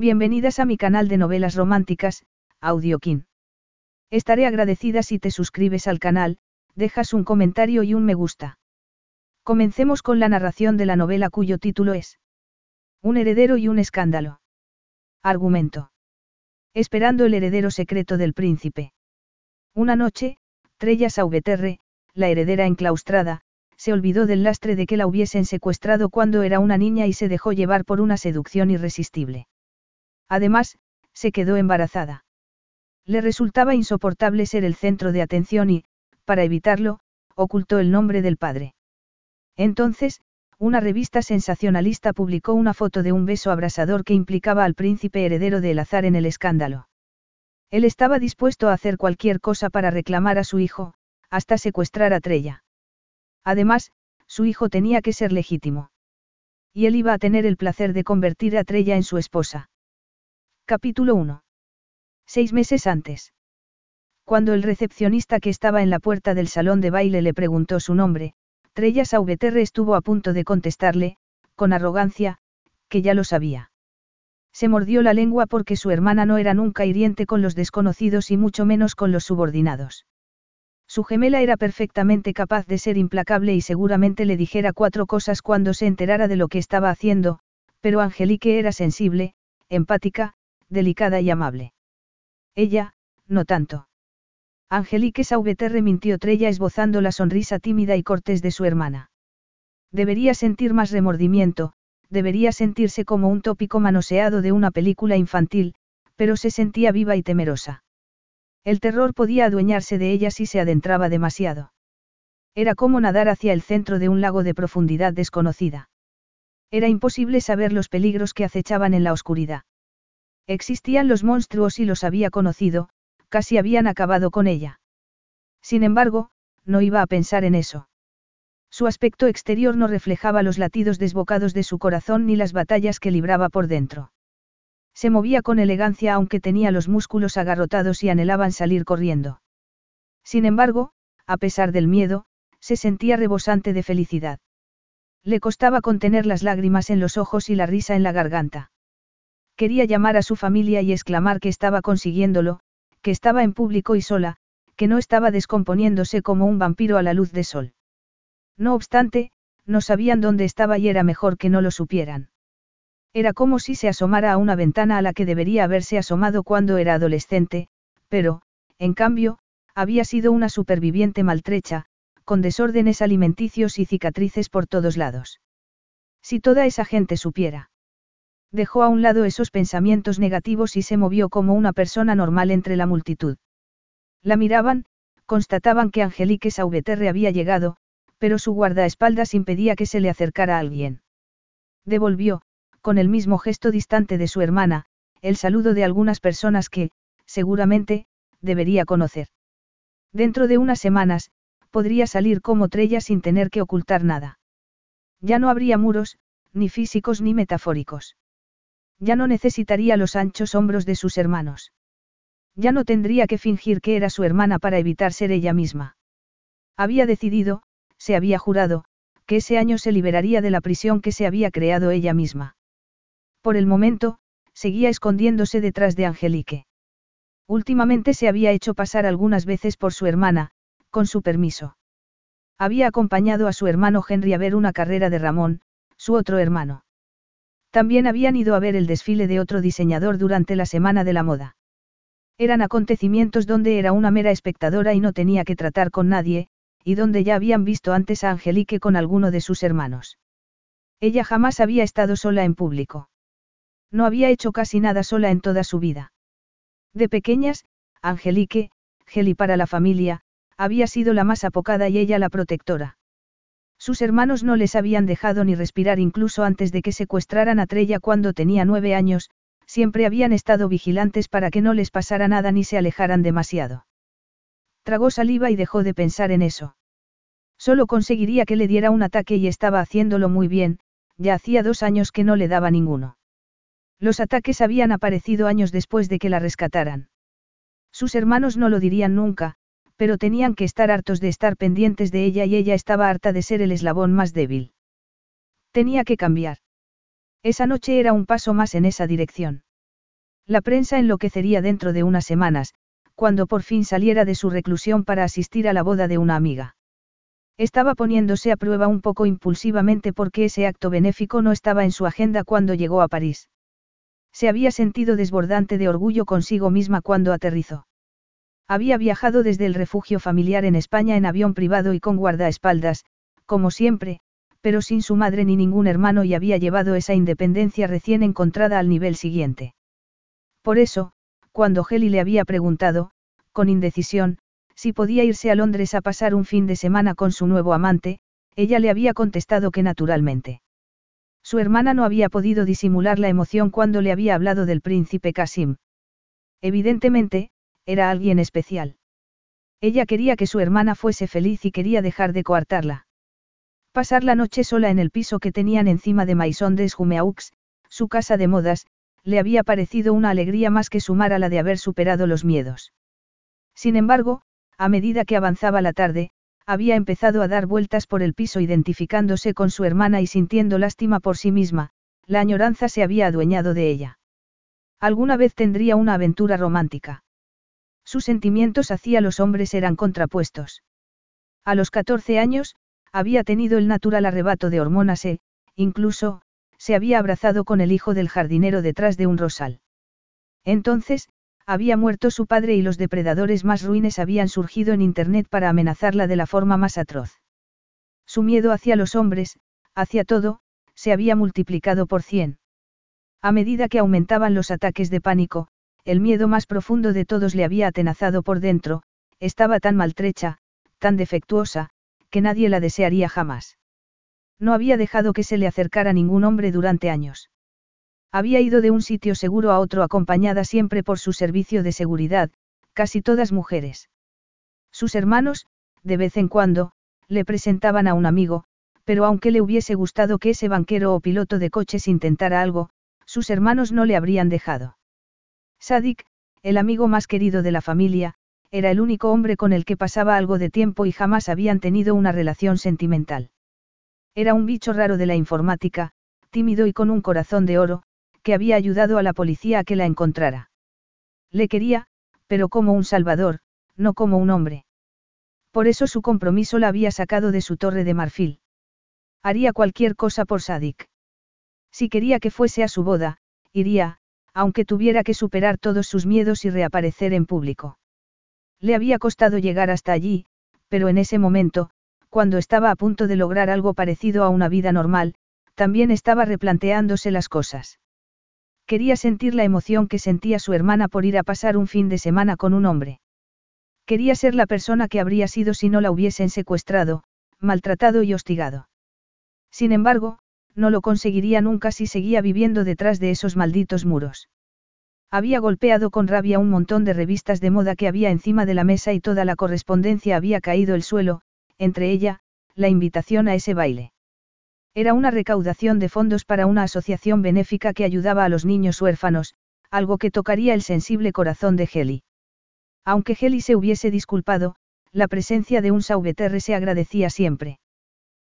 Bienvenidas a mi canal de novelas románticas, Audiokin. Estaré agradecida si te suscribes al canal, dejas un comentario y un me gusta. Comencemos con la narración de la novela cuyo título es Un heredero y un escándalo. Argumento. Esperando el heredero secreto del príncipe. Una noche, Trella Sauveterre, la heredera enclaustrada, se olvidó del lastre de que la hubiesen secuestrado cuando era una niña y se dejó llevar por una seducción irresistible. Además, se quedó embarazada. Le resultaba insoportable ser el centro de atención y, para evitarlo, ocultó el nombre del padre. Entonces, una revista sensacionalista publicó una foto de un beso abrasador que implicaba al príncipe heredero de azar en el escándalo. Él estaba dispuesto a hacer cualquier cosa para reclamar a su hijo, hasta secuestrar a Trella. Además, su hijo tenía que ser legítimo. Y él iba a tener el placer de convertir a Trella en su esposa. Capítulo 1. Seis meses antes. Cuando el recepcionista que estaba en la puerta del salón de baile le preguntó su nombre, Trella Sauveterre estuvo a punto de contestarle, con arrogancia, que ya lo sabía. Se mordió la lengua porque su hermana no era nunca hiriente con los desconocidos y mucho menos con los subordinados. Su gemela era perfectamente capaz de ser implacable y seguramente le dijera cuatro cosas cuando se enterara de lo que estaba haciendo, pero Angelique era sensible, empática, delicada y amable. Ella, no tanto. Angelique Sauveterre mintió Trella esbozando la sonrisa tímida y cortés de su hermana. Debería sentir más remordimiento, debería sentirse como un tópico manoseado de una película infantil, pero se sentía viva y temerosa. El terror podía adueñarse de ella si se adentraba demasiado. Era como nadar hacia el centro de un lago de profundidad desconocida. Era imposible saber los peligros que acechaban en la oscuridad. Existían los monstruos y los había conocido, casi habían acabado con ella. Sin embargo, no iba a pensar en eso. Su aspecto exterior no reflejaba los latidos desbocados de su corazón ni las batallas que libraba por dentro. Se movía con elegancia aunque tenía los músculos agarrotados y anhelaban salir corriendo. Sin embargo, a pesar del miedo, se sentía rebosante de felicidad. Le costaba contener las lágrimas en los ojos y la risa en la garganta. Quería llamar a su familia y exclamar que estaba consiguiéndolo, que estaba en público y sola, que no estaba descomponiéndose como un vampiro a la luz de sol. No obstante, no sabían dónde estaba y era mejor que no lo supieran. Era como si se asomara a una ventana a la que debería haberse asomado cuando era adolescente, pero, en cambio, había sido una superviviente maltrecha, con desórdenes alimenticios y cicatrices por todos lados. Si toda esa gente supiera. Dejó a un lado esos pensamientos negativos y se movió como una persona normal entre la multitud. La miraban, constataban que Angelique Sauveterre había llegado, pero su guardaespaldas impedía que se le acercara a alguien. Devolvió, con el mismo gesto distante de su hermana, el saludo de algunas personas que, seguramente, debería conocer. Dentro de unas semanas, podría salir como Trella sin tener que ocultar nada. Ya no habría muros, ni físicos ni metafóricos. Ya no necesitaría los anchos hombros de sus hermanos. Ya no tendría que fingir que era su hermana para evitar ser ella misma. Había decidido, se había jurado, que ese año se liberaría de la prisión que se había creado ella misma. Por el momento, seguía escondiéndose detrás de Angelique. Últimamente se había hecho pasar algunas veces por su hermana, con su permiso. Había acompañado a su hermano Henry a ver una carrera de Ramón, su otro hermano. También habían ido a ver el desfile de otro diseñador durante la Semana de la Moda. Eran acontecimientos donde era una mera espectadora y no tenía que tratar con nadie, y donde ya habían visto antes a Angelique con alguno de sus hermanos. Ella jamás había estado sola en público. No había hecho casi nada sola en toda su vida. De pequeñas, Angelique, Geli para la familia, había sido la más apocada y ella la protectora. Sus hermanos no les habían dejado ni respirar incluso antes de que secuestraran a Trella cuando tenía nueve años, siempre habían estado vigilantes para que no les pasara nada ni se alejaran demasiado. Tragó saliva y dejó de pensar en eso. Solo conseguiría que le diera un ataque y estaba haciéndolo muy bien, ya hacía dos años que no le daba ninguno. Los ataques habían aparecido años después de que la rescataran. Sus hermanos no lo dirían nunca, pero tenían que estar hartos de estar pendientes de ella y ella estaba harta de ser el eslabón más débil. Tenía que cambiar. Esa noche era un paso más en esa dirección. La prensa enloquecería dentro de unas semanas, cuando por fin saliera de su reclusión para asistir a la boda de una amiga. Estaba poniéndose a prueba un poco impulsivamente porque ese acto benéfico no estaba en su agenda cuando llegó a París. Se había sentido desbordante de orgullo consigo misma cuando aterrizó. Había viajado desde el refugio familiar en España en avión privado y con guardaespaldas, como siempre, pero sin su madre ni ningún hermano y había llevado esa independencia recién encontrada al nivel siguiente. Por eso, cuando Heli le había preguntado, con indecisión, si podía irse a Londres a pasar un fin de semana con su nuevo amante, ella le había contestado que naturalmente. Su hermana no había podido disimular la emoción cuando le había hablado del príncipe Kasim. Evidentemente, era alguien especial. Ella quería que su hermana fuese feliz y quería dejar de coartarla. Pasar la noche sola en el piso que tenían encima de Maison des Jumeaux, su casa de modas, le había parecido una alegría más que sumar a la de haber superado los miedos. Sin embargo, a medida que avanzaba la tarde, había empezado a dar vueltas por el piso identificándose con su hermana y sintiendo lástima por sí misma, la añoranza se había adueñado de ella. Alguna vez tendría una aventura romántica. Sus sentimientos hacia los hombres eran contrapuestos. A los 14 años, había tenido el natural arrebato de hormonas e, incluso, se había abrazado con el hijo del jardinero detrás de un rosal. Entonces, había muerto su padre y los depredadores más ruines habían surgido en Internet para amenazarla de la forma más atroz. Su miedo hacia los hombres, hacia todo, se había multiplicado por cien. A medida que aumentaban los ataques de pánico, el miedo más profundo de todos le había atenazado por dentro, estaba tan maltrecha, tan defectuosa, que nadie la desearía jamás. No había dejado que se le acercara ningún hombre durante años. Había ido de un sitio seguro a otro acompañada siempre por su servicio de seguridad, casi todas mujeres. Sus hermanos, de vez en cuando, le presentaban a un amigo, pero aunque le hubiese gustado que ese banquero o piloto de coches intentara algo, sus hermanos no le habrían dejado. Sadik, el amigo más querido de la familia, era el único hombre con el que pasaba algo de tiempo y jamás habían tenido una relación sentimental. Era un bicho raro de la informática, tímido y con un corazón de oro, que había ayudado a la policía a que la encontrara. Le quería, pero como un salvador, no como un hombre. Por eso su compromiso la había sacado de su torre de marfil. Haría cualquier cosa por Sadik. Si quería que fuese a su boda, iría, aunque tuviera que superar todos sus miedos y reaparecer en público. Le había costado llegar hasta allí, pero en ese momento, cuando estaba a punto de lograr algo parecido a una vida normal, también estaba replanteándose las cosas. Quería sentir la emoción que sentía su hermana por ir a pasar un fin de semana con un hombre. Quería ser la persona que habría sido si no la hubiesen secuestrado, maltratado y hostigado. Sin embargo, no lo conseguiría nunca si seguía viviendo detrás de esos malditos muros. Había golpeado con rabia un montón de revistas de moda que había encima de la mesa y toda la correspondencia había caído el suelo, entre ella, la invitación a ese baile. Era una recaudación de fondos para una asociación benéfica que ayudaba a los niños huérfanos, algo que tocaría el sensible corazón de Heli. Aunque Heli se hubiese disculpado, la presencia de un Sauveterre se agradecía siempre.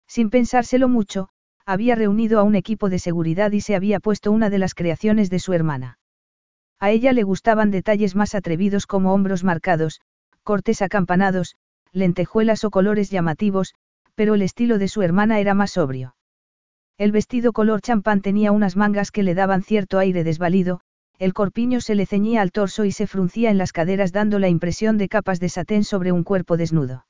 Sin pensárselo mucho, había reunido a un equipo de seguridad y se había puesto una de las creaciones de su hermana. A ella le gustaban detalles más atrevidos como hombros marcados, cortes acampanados, lentejuelas o colores llamativos, pero el estilo de su hermana era más sobrio. El vestido color champán tenía unas mangas que le daban cierto aire desvalido, el corpiño se le ceñía al torso y se fruncía en las caderas dando la impresión de capas de satén sobre un cuerpo desnudo.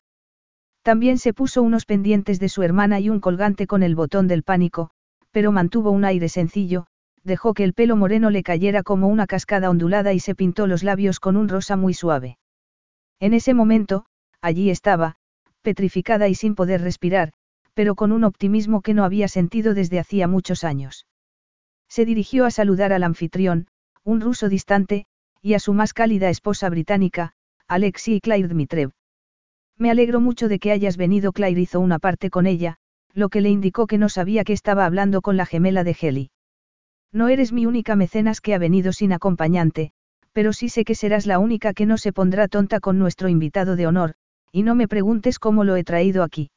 También se puso unos pendientes de su hermana y un colgante con el botón del pánico, pero mantuvo un aire sencillo, dejó que el pelo moreno le cayera como una cascada ondulada y se pintó los labios con un rosa muy suave. En ese momento, allí estaba, petrificada y sin poder respirar, pero con un optimismo que no había sentido desde hacía muchos años. Se dirigió a saludar al anfitrión, un ruso distante, y a su más cálida esposa británica, Alexei Claire Dmitrev. Me alegro mucho de que hayas venido. Claire hizo una parte con ella, lo que le indicó que no sabía que estaba hablando con la gemela de Heli. No eres mi única mecenas que ha venido sin acompañante, pero sí sé que serás la única que no se pondrá tonta con nuestro invitado de honor, y no me preguntes cómo lo he traído aquí.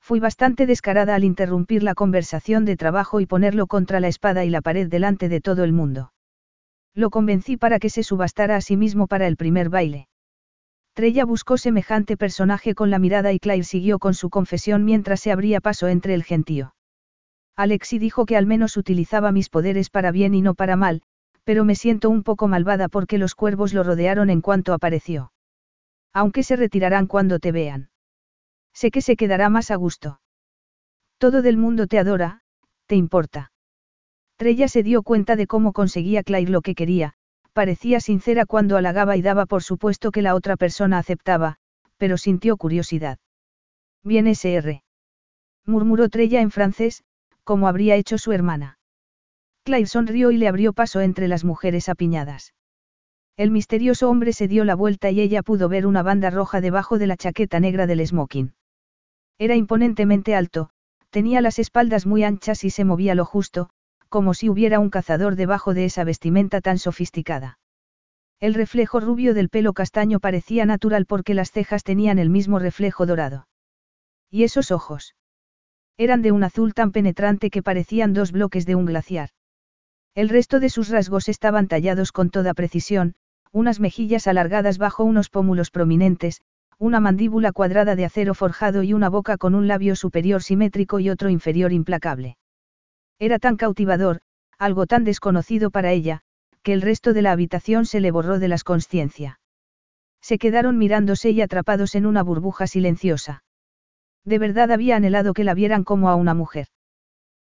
Fui bastante descarada al interrumpir la conversación de trabajo y ponerlo contra la espada y la pared delante de todo el mundo. Lo convencí para que se subastara a sí mismo para el primer baile. Trella buscó semejante personaje con la mirada y Claire siguió con su confesión mientras se abría paso entre el gentío. Alexi dijo que al menos utilizaba mis poderes para bien y no para mal, pero me siento un poco malvada porque los cuervos lo rodearon en cuanto apareció. Aunque se retirarán cuando te vean. Sé que se quedará más a gusto. Todo del mundo te adora, te importa. Trella se dio cuenta de cómo conseguía Claire lo que quería, parecía sincera cuando halagaba y daba por supuesto que la otra persona aceptaba, pero sintió curiosidad. Bien SR. murmuró Trella en francés, como habría hecho su hermana. Claire sonrió y le abrió paso entre las mujeres apiñadas. El misterioso hombre se dio la vuelta y ella pudo ver una banda roja debajo de la chaqueta negra del smoking. Era imponentemente alto, tenía las espaldas muy anchas y se movía lo justo, como si hubiera un cazador debajo de esa vestimenta tan sofisticada. El reflejo rubio del pelo castaño parecía natural porque las cejas tenían el mismo reflejo dorado. ¿Y esos ojos? Eran de un azul tan penetrante que parecían dos bloques de un glaciar. El resto de sus rasgos estaban tallados con toda precisión, unas mejillas alargadas bajo unos pómulos prominentes, una mandíbula cuadrada de acero forjado y una boca con un labio superior simétrico y otro inferior implacable. Era tan cautivador, algo tan desconocido para ella, que el resto de la habitación se le borró de las conciencia. Se quedaron mirándose y atrapados en una burbuja silenciosa. De verdad había anhelado que la vieran como a una mujer.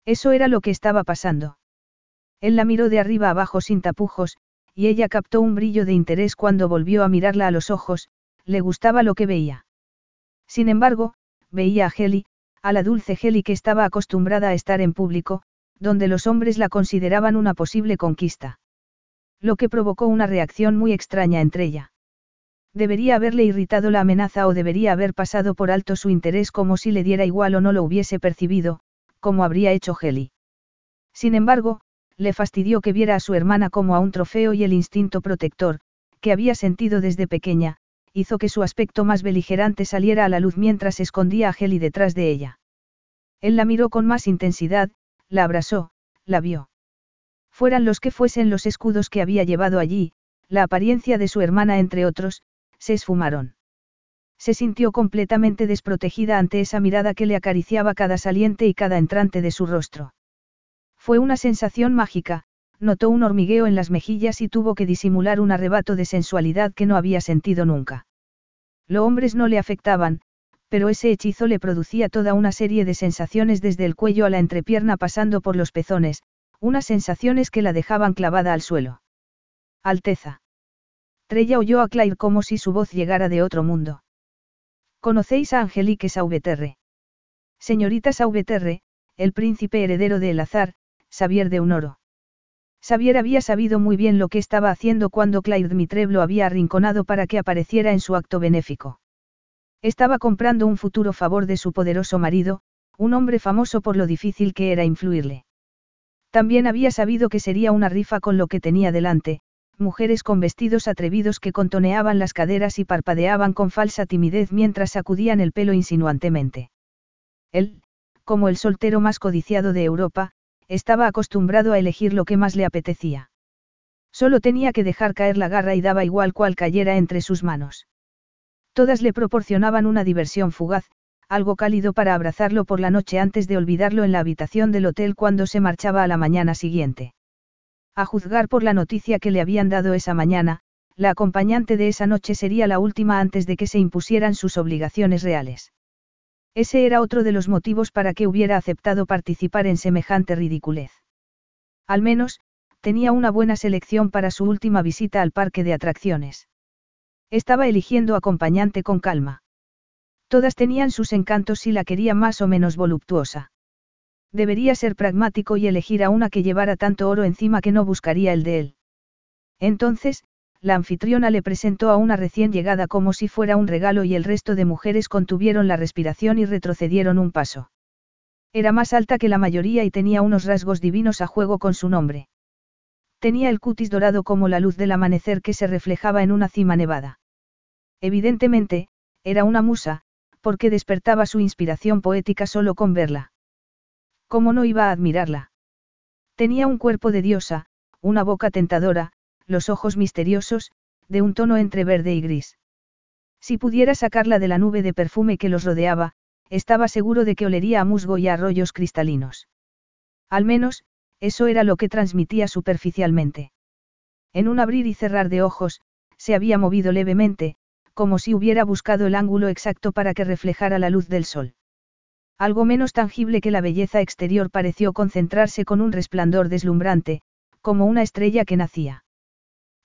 Eso era lo que estaba pasando. Él la miró de arriba abajo sin tapujos, y ella captó un brillo de interés cuando volvió a mirarla a los ojos, le gustaba lo que veía. Sin embargo, veía a Heli, a la dulce Heli que estaba acostumbrada a estar en público, donde los hombres la consideraban una posible conquista. Lo que provocó una reacción muy extraña entre ella. Debería haberle irritado la amenaza o debería haber pasado por alto su interés como si le diera igual o no lo hubiese percibido, como habría hecho Heli. Sin embargo, le fastidió que viera a su hermana como a un trofeo y el instinto protector, que había sentido desde pequeña, hizo que su aspecto más beligerante saliera a la luz mientras escondía a Heli detrás de ella. Él la miró con más intensidad, la abrazó, la vio. Fueran los que fuesen los escudos que había llevado allí, la apariencia de su hermana entre otros, se esfumaron. Se sintió completamente desprotegida ante esa mirada que le acariciaba cada saliente y cada entrante de su rostro. Fue una sensación mágica, notó un hormigueo en las mejillas y tuvo que disimular un arrebato de sensualidad que no había sentido nunca. Los hombres no le afectaban, pero ese hechizo le producía toda una serie de sensaciones desde el cuello a la entrepierna pasando por los pezones, unas sensaciones que la dejaban clavada al suelo. Alteza. Trella oyó a Claire como si su voz llegara de otro mundo. ¿Conocéis a Angelique Sauveterre? Señorita Sauveterre, el príncipe heredero de Azar, Xavier de Unoro. Xavier había sabido muy bien lo que estaba haciendo cuando Claire Dmitrev lo había arrinconado para que apareciera en su acto benéfico. Estaba comprando un futuro favor de su poderoso marido, un hombre famoso por lo difícil que era influirle. También había sabido que sería una rifa con lo que tenía delante, mujeres con vestidos atrevidos que contoneaban las caderas y parpadeaban con falsa timidez mientras sacudían el pelo insinuantemente. Él, como el soltero más codiciado de Europa, estaba acostumbrado a elegir lo que más le apetecía. Solo tenía que dejar caer la garra y daba igual cual cayera entre sus manos. Todas le proporcionaban una diversión fugaz, algo cálido para abrazarlo por la noche antes de olvidarlo en la habitación del hotel cuando se marchaba a la mañana siguiente. A juzgar por la noticia que le habían dado esa mañana, la acompañante de esa noche sería la última antes de que se impusieran sus obligaciones reales. Ese era otro de los motivos para que hubiera aceptado participar en semejante ridiculez. Al menos, tenía una buena selección para su última visita al parque de atracciones. Estaba eligiendo acompañante con calma. Todas tenían sus encantos si la quería más o menos voluptuosa. Debería ser pragmático y elegir a una que llevara tanto oro encima que no buscaría el de él. Entonces, la anfitriona le presentó a una recién llegada como si fuera un regalo y el resto de mujeres contuvieron la respiración y retrocedieron un paso. Era más alta que la mayoría y tenía unos rasgos divinos a juego con su nombre. Tenía el cutis dorado como la luz del amanecer que se reflejaba en una cima nevada. Evidentemente, era una musa, porque despertaba su inspiración poética solo con verla. ¿Cómo no iba a admirarla? Tenía un cuerpo de diosa, una boca tentadora, los ojos misteriosos, de un tono entre verde y gris. Si pudiera sacarla de la nube de perfume que los rodeaba, estaba seguro de que olería a musgo y a arroyos cristalinos. Al menos, eso era lo que transmitía superficialmente. En un abrir y cerrar de ojos, se había movido levemente, como si hubiera buscado el ángulo exacto para que reflejara la luz del sol. Algo menos tangible que la belleza exterior pareció concentrarse con un resplandor deslumbrante, como una estrella que nacía.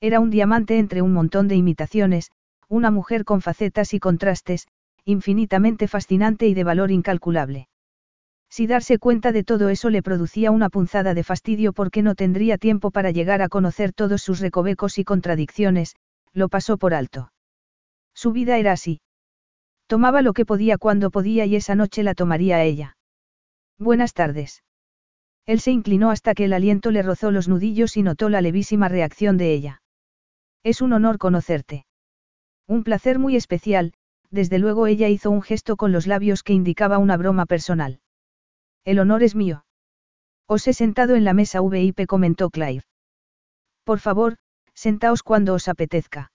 Era un diamante entre un montón de imitaciones, una mujer con facetas y contrastes, infinitamente fascinante y de valor incalculable. Si darse cuenta de todo eso le producía una punzada de fastidio porque no tendría tiempo para llegar a conocer todos sus recovecos y contradicciones, lo pasó por alto. Su vida era así. Tomaba lo que podía cuando podía y esa noche la tomaría a ella. Buenas tardes. Él se inclinó hasta que el aliento le rozó los nudillos y notó la levísima reacción de ella. Es un honor conocerte. Un placer muy especial, desde luego ella hizo un gesto con los labios que indicaba una broma personal. El honor es mío. Os he sentado en la mesa VIP, comentó Claire. Por favor, sentaos cuando os apetezca.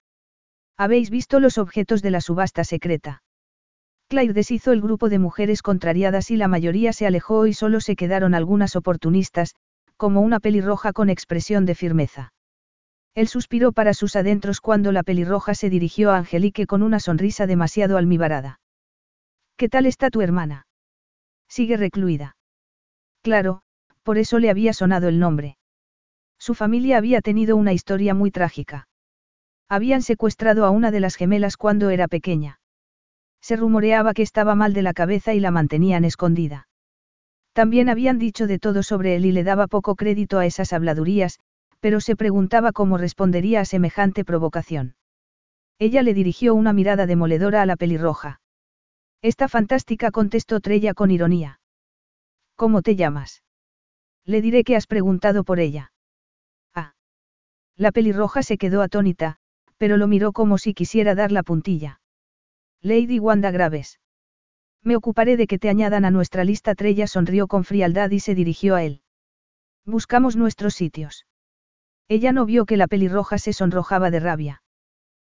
¿Habéis visto los objetos de la subasta secreta? Claire deshizo el grupo de mujeres contrariadas y la mayoría se alejó y solo se quedaron algunas oportunistas, como una pelirroja con expresión de firmeza. Él suspiró para sus adentros cuando la pelirroja se dirigió a Angelique con una sonrisa demasiado almibarada. ¿Qué tal está tu hermana? Sigue recluida. Claro, por eso le había sonado el nombre. Su familia había tenido una historia muy trágica. Habían secuestrado a una de las gemelas cuando era pequeña. Se rumoreaba que estaba mal de la cabeza y la mantenían escondida. También habían dicho de todo sobre él y le daba poco crédito a esas habladurías, pero se preguntaba cómo respondería a semejante provocación. Ella le dirigió una mirada demoledora a la pelirroja. Esta fantástica contestó Trella con ironía. ¿Cómo te llamas? Le diré que has preguntado por ella. Ah. La pelirroja se quedó atónita, pero lo miró como si quisiera dar la puntilla. Lady Wanda Graves. Me ocuparé de que te añadan a nuestra lista. Trella sonrió con frialdad y se dirigió a él. Buscamos nuestros sitios. Ella no vio que la pelirroja se sonrojaba de rabia.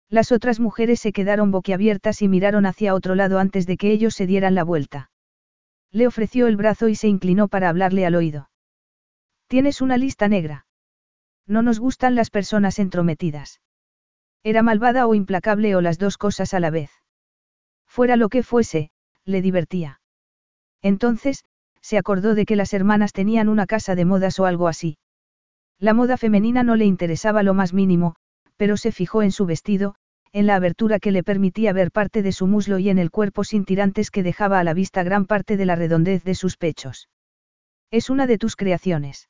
Las otras mujeres se quedaron boquiabiertas y miraron hacia otro lado antes de que ellos se dieran la vuelta. Le ofreció el brazo y se inclinó para hablarle al oído. Tienes una lista negra. No nos gustan las personas entrometidas. Era malvada o implacable o las dos cosas a la vez. Fuera lo que fuese, le divertía. Entonces, se acordó de que las hermanas tenían una casa de modas o algo así. La moda femenina no le interesaba lo más mínimo, pero se fijó en su vestido, en la abertura que le permitía ver parte de su muslo y en el cuerpo sin tirantes que dejaba a la vista gran parte de la redondez de sus pechos. Es una de tus creaciones.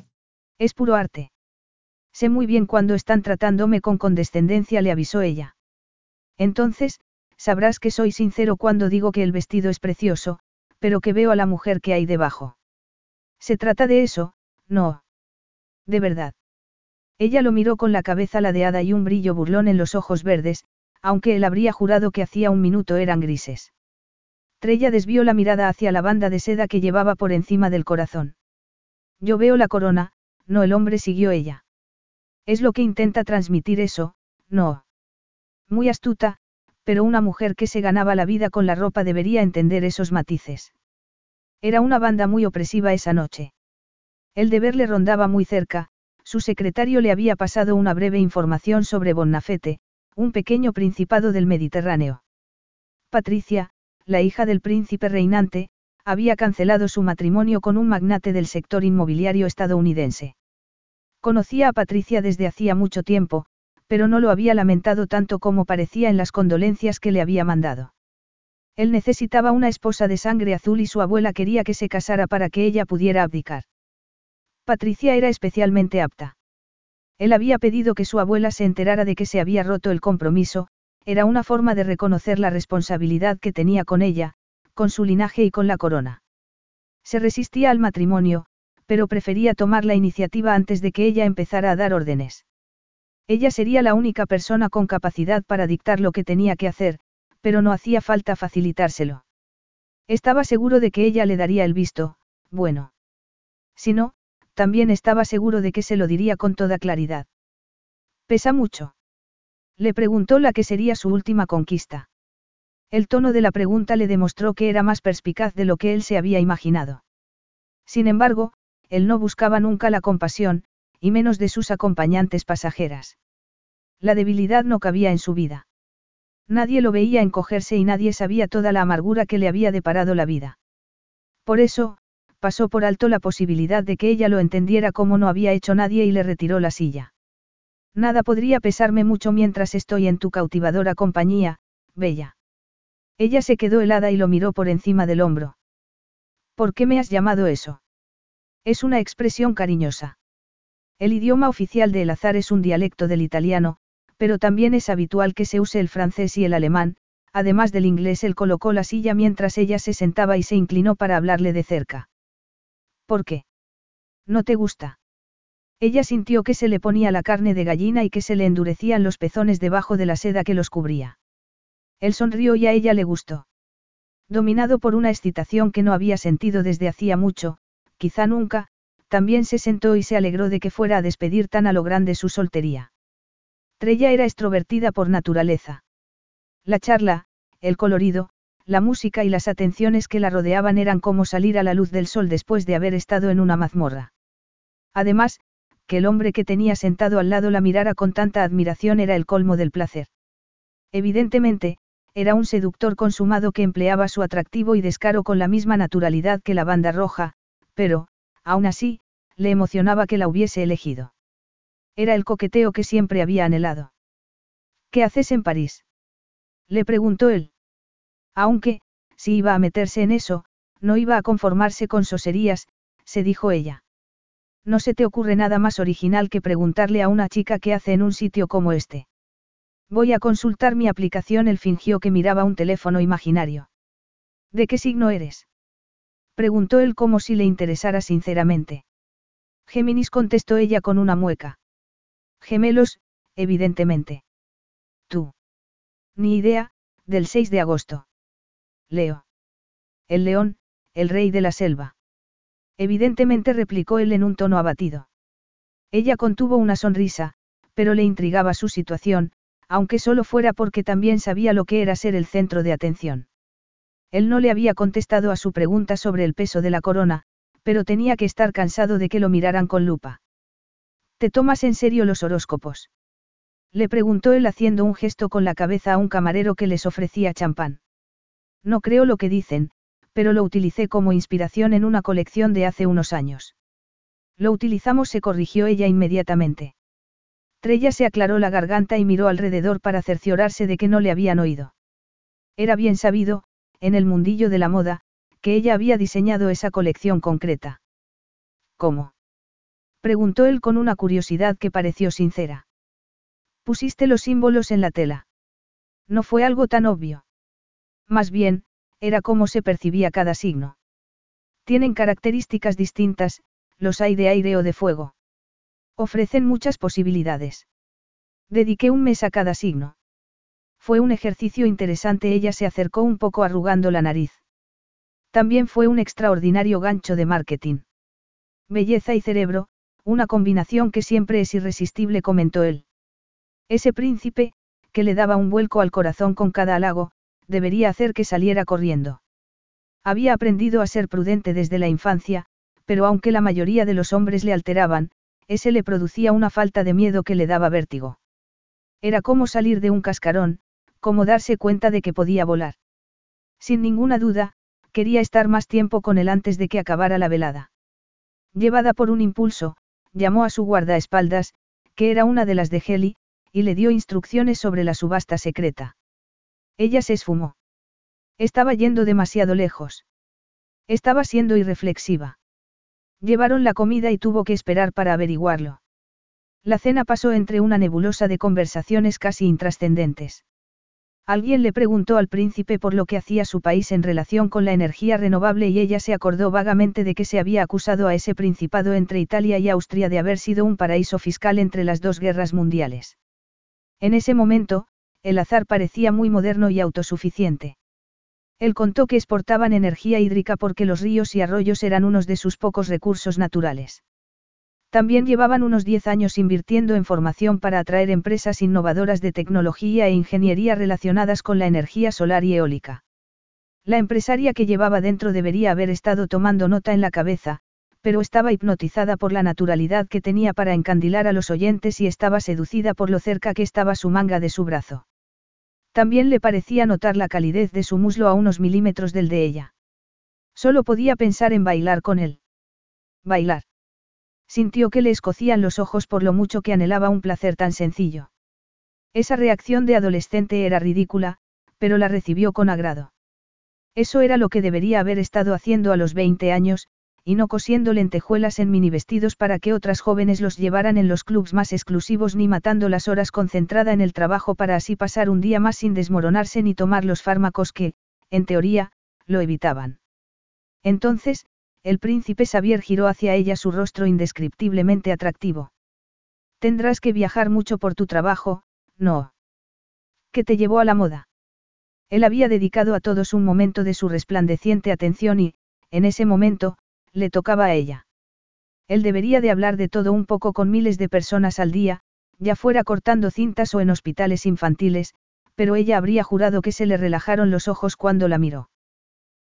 Es puro arte. Sé muy bien cuando están tratándome con condescendencia, le avisó ella. Entonces, sabrás que soy sincero cuando digo que el vestido es precioso, pero que veo a la mujer que hay debajo. Se trata de eso, no. De verdad. Ella lo miró con la cabeza ladeada y un brillo burlón en los ojos verdes, aunque él habría jurado que hacía un minuto eran grises. Trella desvió la mirada hacia la banda de seda que llevaba por encima del corazón. Yo veo la corona, no el hombre siguió ella. Es lo que intenta transmitir eso, no. Muy astuta, pero una mujer que se ganaba la vida con la ropa debería entender esos matices. Era una banda muy opresiva esa noche. El deber le rondaba muy cerca, su secretario le había pasado una breve información sobre Bonnafete, un pequeño principado del Mediterráneo. Patricia, la hija del príncipe reinante, había cancelado su matrimonio con un magnate del sector inmobiliario estadounidense. Conocía a Patricia desde hacía mucho tiempo, pero no lo había lamentado tanto como parecía en las condolencias que le había mandado. Él necesitaba una esposa de sangre azul y su abuela quería que se casara para que ella pudiera abdicar. Patricia era especialmente apta. Él había pedido que su abuela se enterara de que se había roto el compromiso, era una forma de reconocer la responsabilidad que tenía con ella, con su linaje y con la corona. Se resistía al matrimonio, pero prefería tomar la iniciativa antes de que ella empezara a dar órdenes. Ella sería la única persona con capacidad para dictar lo que tenía que hacer, pero no hacía falta facilitárselo. Estaba seguro de que ella le daría el visto, bueno. Si no, también estaba seguro de que se lo diría con toda claridad. ¿Pesa mucho? Le preguntó la que sería su última conquista. El tono de la pregunta le demostró que era más perspicaz de lo que él se había imaginado. Sin embargo, él no buscaba nunca la compasión, y menos de sus acompañantes pasajeras. La debilidad no cabía en su vida. Nadie lo veía encogerse y nadie sabía toda la amargura que le había deparado la vida. Por eso, pasó por alto la posibilidad de que ella lo entendiera como no había hecho nadie y le retiró la silla. Nada podría pesarme mucho mientras estoy en tu cautivadora compañía, Bella. Ella se quedó helada y lo miró por encima del hombro. ¿Por qué me has llamado eso? Es una expresión cariñosa. El idioma oficial de El Azar es un dialecto del italiano, pero también es habitual que se use el francés y el alemán, además del inglés. Él colocó la silla mientras ella se sentaba y se inclinó para hablarle de cerca. ¿Por qué? ¿No te gusta? Ella sintió que se le ponía la carne de gallina y que se le endurecían los pezones debajo de la seda que los cubría. Él sonrió y a ella le gustó. Dominado por una excitación que no había sentido desde hacía mucho, quizá nunca, también se sentó y se alegró de que fuera a despedir tan a lo grande su soltería. Trella era extrovertida por naturaleza. La charla, el colorido, la música y las atenciones que la rodeaban eran como salir a la luz del sol después de haber estado en una mazmorra. Además, que el hombre que tenía sentado al lado la mirara con tanta admiración era el colmo del placer. Evidentemente, era un seductor consumado que empleaba su atractivo y descaro con la misma naturalidad que la banda roja, pero, aún así, le emocionaba que la hubiese elegido. Era el coqueteo que siempre había anhelado. ¿Qué haces en París? Le preguntó él. Aunque, si iba a meterse en eso, no iba a conformarse con soserías, se dijo ella. No se te ocurre nada más original que preguntarle a una chica qué hace en un sitio como este. Voy a consultar mi aplicación. Él fingió que miraba un teléfono imaginario. ¿De qué signo eres? Preguntó él como si le interesara sinceramente. Géminis contestó ella con una mueca. Gemelos, evidentemente. Tú. Ni idea, del 6 de agosto. Leo. El león, el rey de la selva. Evidentemente replicó él en un tono abatido. Ella contuvo una sonrisa, pero le intrigaba su situación, aunque solo fuera porque también sabía lo que era ser el centro de atención. Él no le había contestado a su pregunta sobre el peso de la corona, pero tenía que estar cansado de que lo miraran con lupa. ¿Te tomas en serio los horóscopos? Le preguntó él haciendo un gesto con la cabeza a un camarero que les ofrecía champán. No creo lo que dicen, pero lo utilicé como inspiración en una colección de hace unos años. Lo utilizamos, se corrigió ella inmediatamente. Trella se aclaró la garganta y miró alrededor para cerciorarse de que no le habían oído. Era bien sabido, en el mundillo de la moda, que ella había diseñado esa colección concreta. ¿Cómo? preguntó él con una curiosidad que pareció sincera. Pusiste los símbolos en la tela. No fue algo tan obvio. Más bien, era cómo se percibía cada signo. Tienen características distintas, los hay de aire o de fuego. Ofrecen muchas posibilidades. Dediqué un mes a cada signo. Fue un ejercicio interesante, ella se acercó un poco arrugando la nariz. También fue un extraordinario gancho de marketing. Belleza y cerebro, una combinación que siempre es irresistible, comentó él. Ese príncipe, que le daba un vuelco al corazón con cada halago, debería hacer que saliera corriendo. Había aprendido a ser prudente desde la infancia, pero aunque la mayoría de los hombres le alteraban, ese le producía una falta de miedo que le daba vértigo. Era como salir de un cascarón, como darse cuenta de que podía volar. Sin ninguna duda, quería estar más tiempo con él antes de que acabara la velada. Llevada por un impulso, llamó a su guardaespaldas, que era una de las de Heli, y le dio instrucciones sobre la subasta secreta. Ella se esfumó. Estaba yendo demasiado lejos. Estaba siendo irreflexiva. Llevaron la comida y tuvo que esperar para averiguarlo. La cena pasó entre una nebulosa de conversaciones casi intrascendentes. Alguien le preguntó al príncipe por lo que hacía su país en relación con la energía renovable y ella se acordó vagamente de que se había acusado a ese principado entre Italia y Austria de haber sido un paraíso fiscal entre las dos guerras mundiales. En ese momento, el azar parecía muy moderno y autosuficiente. Él contó que exportaban energía hídrica porque los ríos y arroyos eran unos de sus pocos recursos naturales. También llevaban unos 10 años invirtiendo en formación para atraer empresas innovadoras de tecnología e ingeniería relacionadas con la energía solar y eólica. La empresaria que llevaba dentro debería haber estado tomando nota en la cabeza, pero estaba hipnotizada por la naturalidad que tenía para encandilar a los oyentes y estaba seducida por lo cerca que estaba su manga de su brazo. También le parecía notar la calidez de su muslo a unos milímetros del de ella. Solo podía pensar en bailar con él. Bailar. Sintió que le escocían los ojos por lo mucho que anhelaba un placer tan sencillo. Esa reacción de adolescente era ridícula, pero la recibió con agrado. Eso era lo que debería haber estado haciendo a los 20 años, y no cosiendo lentejuelas en mini vestidos para que otras jóvenes los llevaran en los clubs más exclusivos ni matando las horas concentrada en el trabajo para así pasar un día más sin desmoronarse ni tomar los fármacos que, en teoría, lo evitaban. Entonces, el príncipe Xavier giró hacia ella su rostro indescriptiblemente atractivo. Tendrás que viajar mucho por tu trabajo, no. ¿Qué te llevó a la moda? Él había dedicado a todos un momento de su resplandeciente atención y, en ese momento, le tocaba a ella. Él debería de hablar de todo un poco con miles de personas al día, ya fuera cortando cintas o en hospitales infantiles, pero ella habría jurado que se le relajaron los ojos cuando la miró.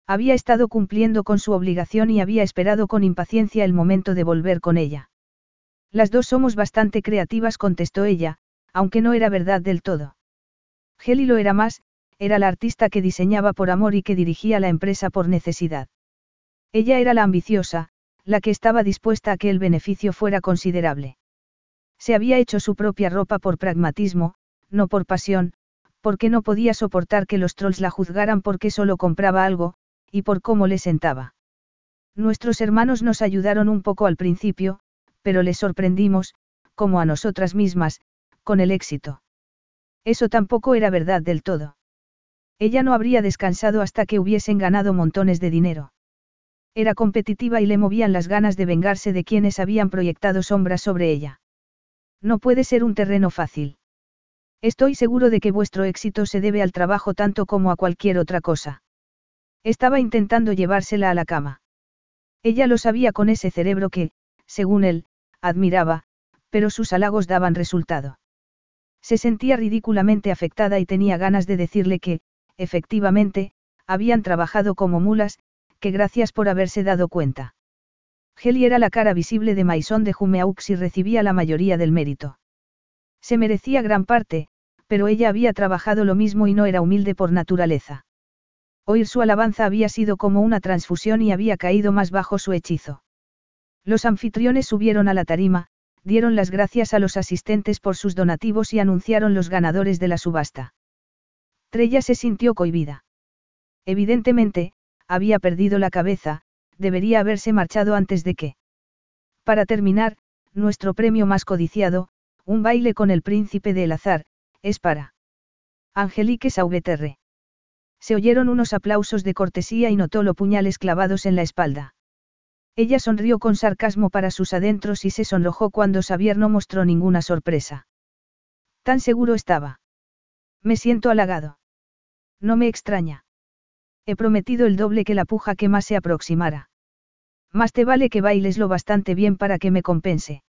Había estado cumpliendo con su obligación y había esperado con impaciencia el momento de volver con ella. Las dos somos bastante creativas, contestó ella, aunque no era verdad del todo. Geli lo era más, era la artista que diseñaba por amor y que dirigía la empresa por necesidad. Ella era la ambiciosa, la que estaba dispuesta a que el beneficio fuera considerable. Se había hecho su propia ropa por pragmatismo, no por pasión, porque no podía soportar que los trolls la juzgaran porque solo compraba algo, y por cómo le sentaba. Nuestros hermanos nos ayudaron un poco al principio, pero les sorprendimos, como a nosotras mismas, con el éxito. Eso tampoco era verdad del todo. Ella no habría descansado hasta que hubiesen ganado montones de dinero. Era competitiva y le movían las ganas de vengarse de quienes habían proyectado sombras sobre ella. No puede ser un terreno fácil. Estoy seguro de que vuestro éxito se debe al trabajo tanto como a cualquier otra cosa. Estaba intentando llevársela a la cama. Ella lo sabía con ese cerebro que, según él, admiraba, pero sus halagos daban resultado. Se sentía ridículamente afectada y tenía ganas de decirle que, efectivamente, habían trabajado como mulas, que gracias por haberse dado cuenta. Heli era la cara visible de Maison de Jumeaux y recibía la mayoría del mérito. Se merecía gran parte, pero ella había trabajado lo mismo y no era humilde por naturaleza. Oír su alabanza había sido como una transfusión y había caído más bajo su hechizo. Los anfitriones subieron a la tarima, dieron las gracias a los asistentes por sus donativos y anunciaron los ganadores de la subasta. Trella se sintió cohibida. Evidentemente, había perdido la cabeza, debería haberse marchado antes de que. Para terminar, nuestro premio más codiciado, un baile con el príncipe de El Azar, es para. Angelique Sauveterre. Se oyeron unos aplausos de cortesía y notó los puñales clavados en la espalda. Ella sonrió con sarcasmo para sus adentros y se sonrojó cuando Xavier no mostró ninguna sorpresa. Tan seguro estaba. Me siento halagado. No me extraña. He prometido el doble que la puja que más se aproximara. Más te vale que bailes lo bastante bien para que me compense.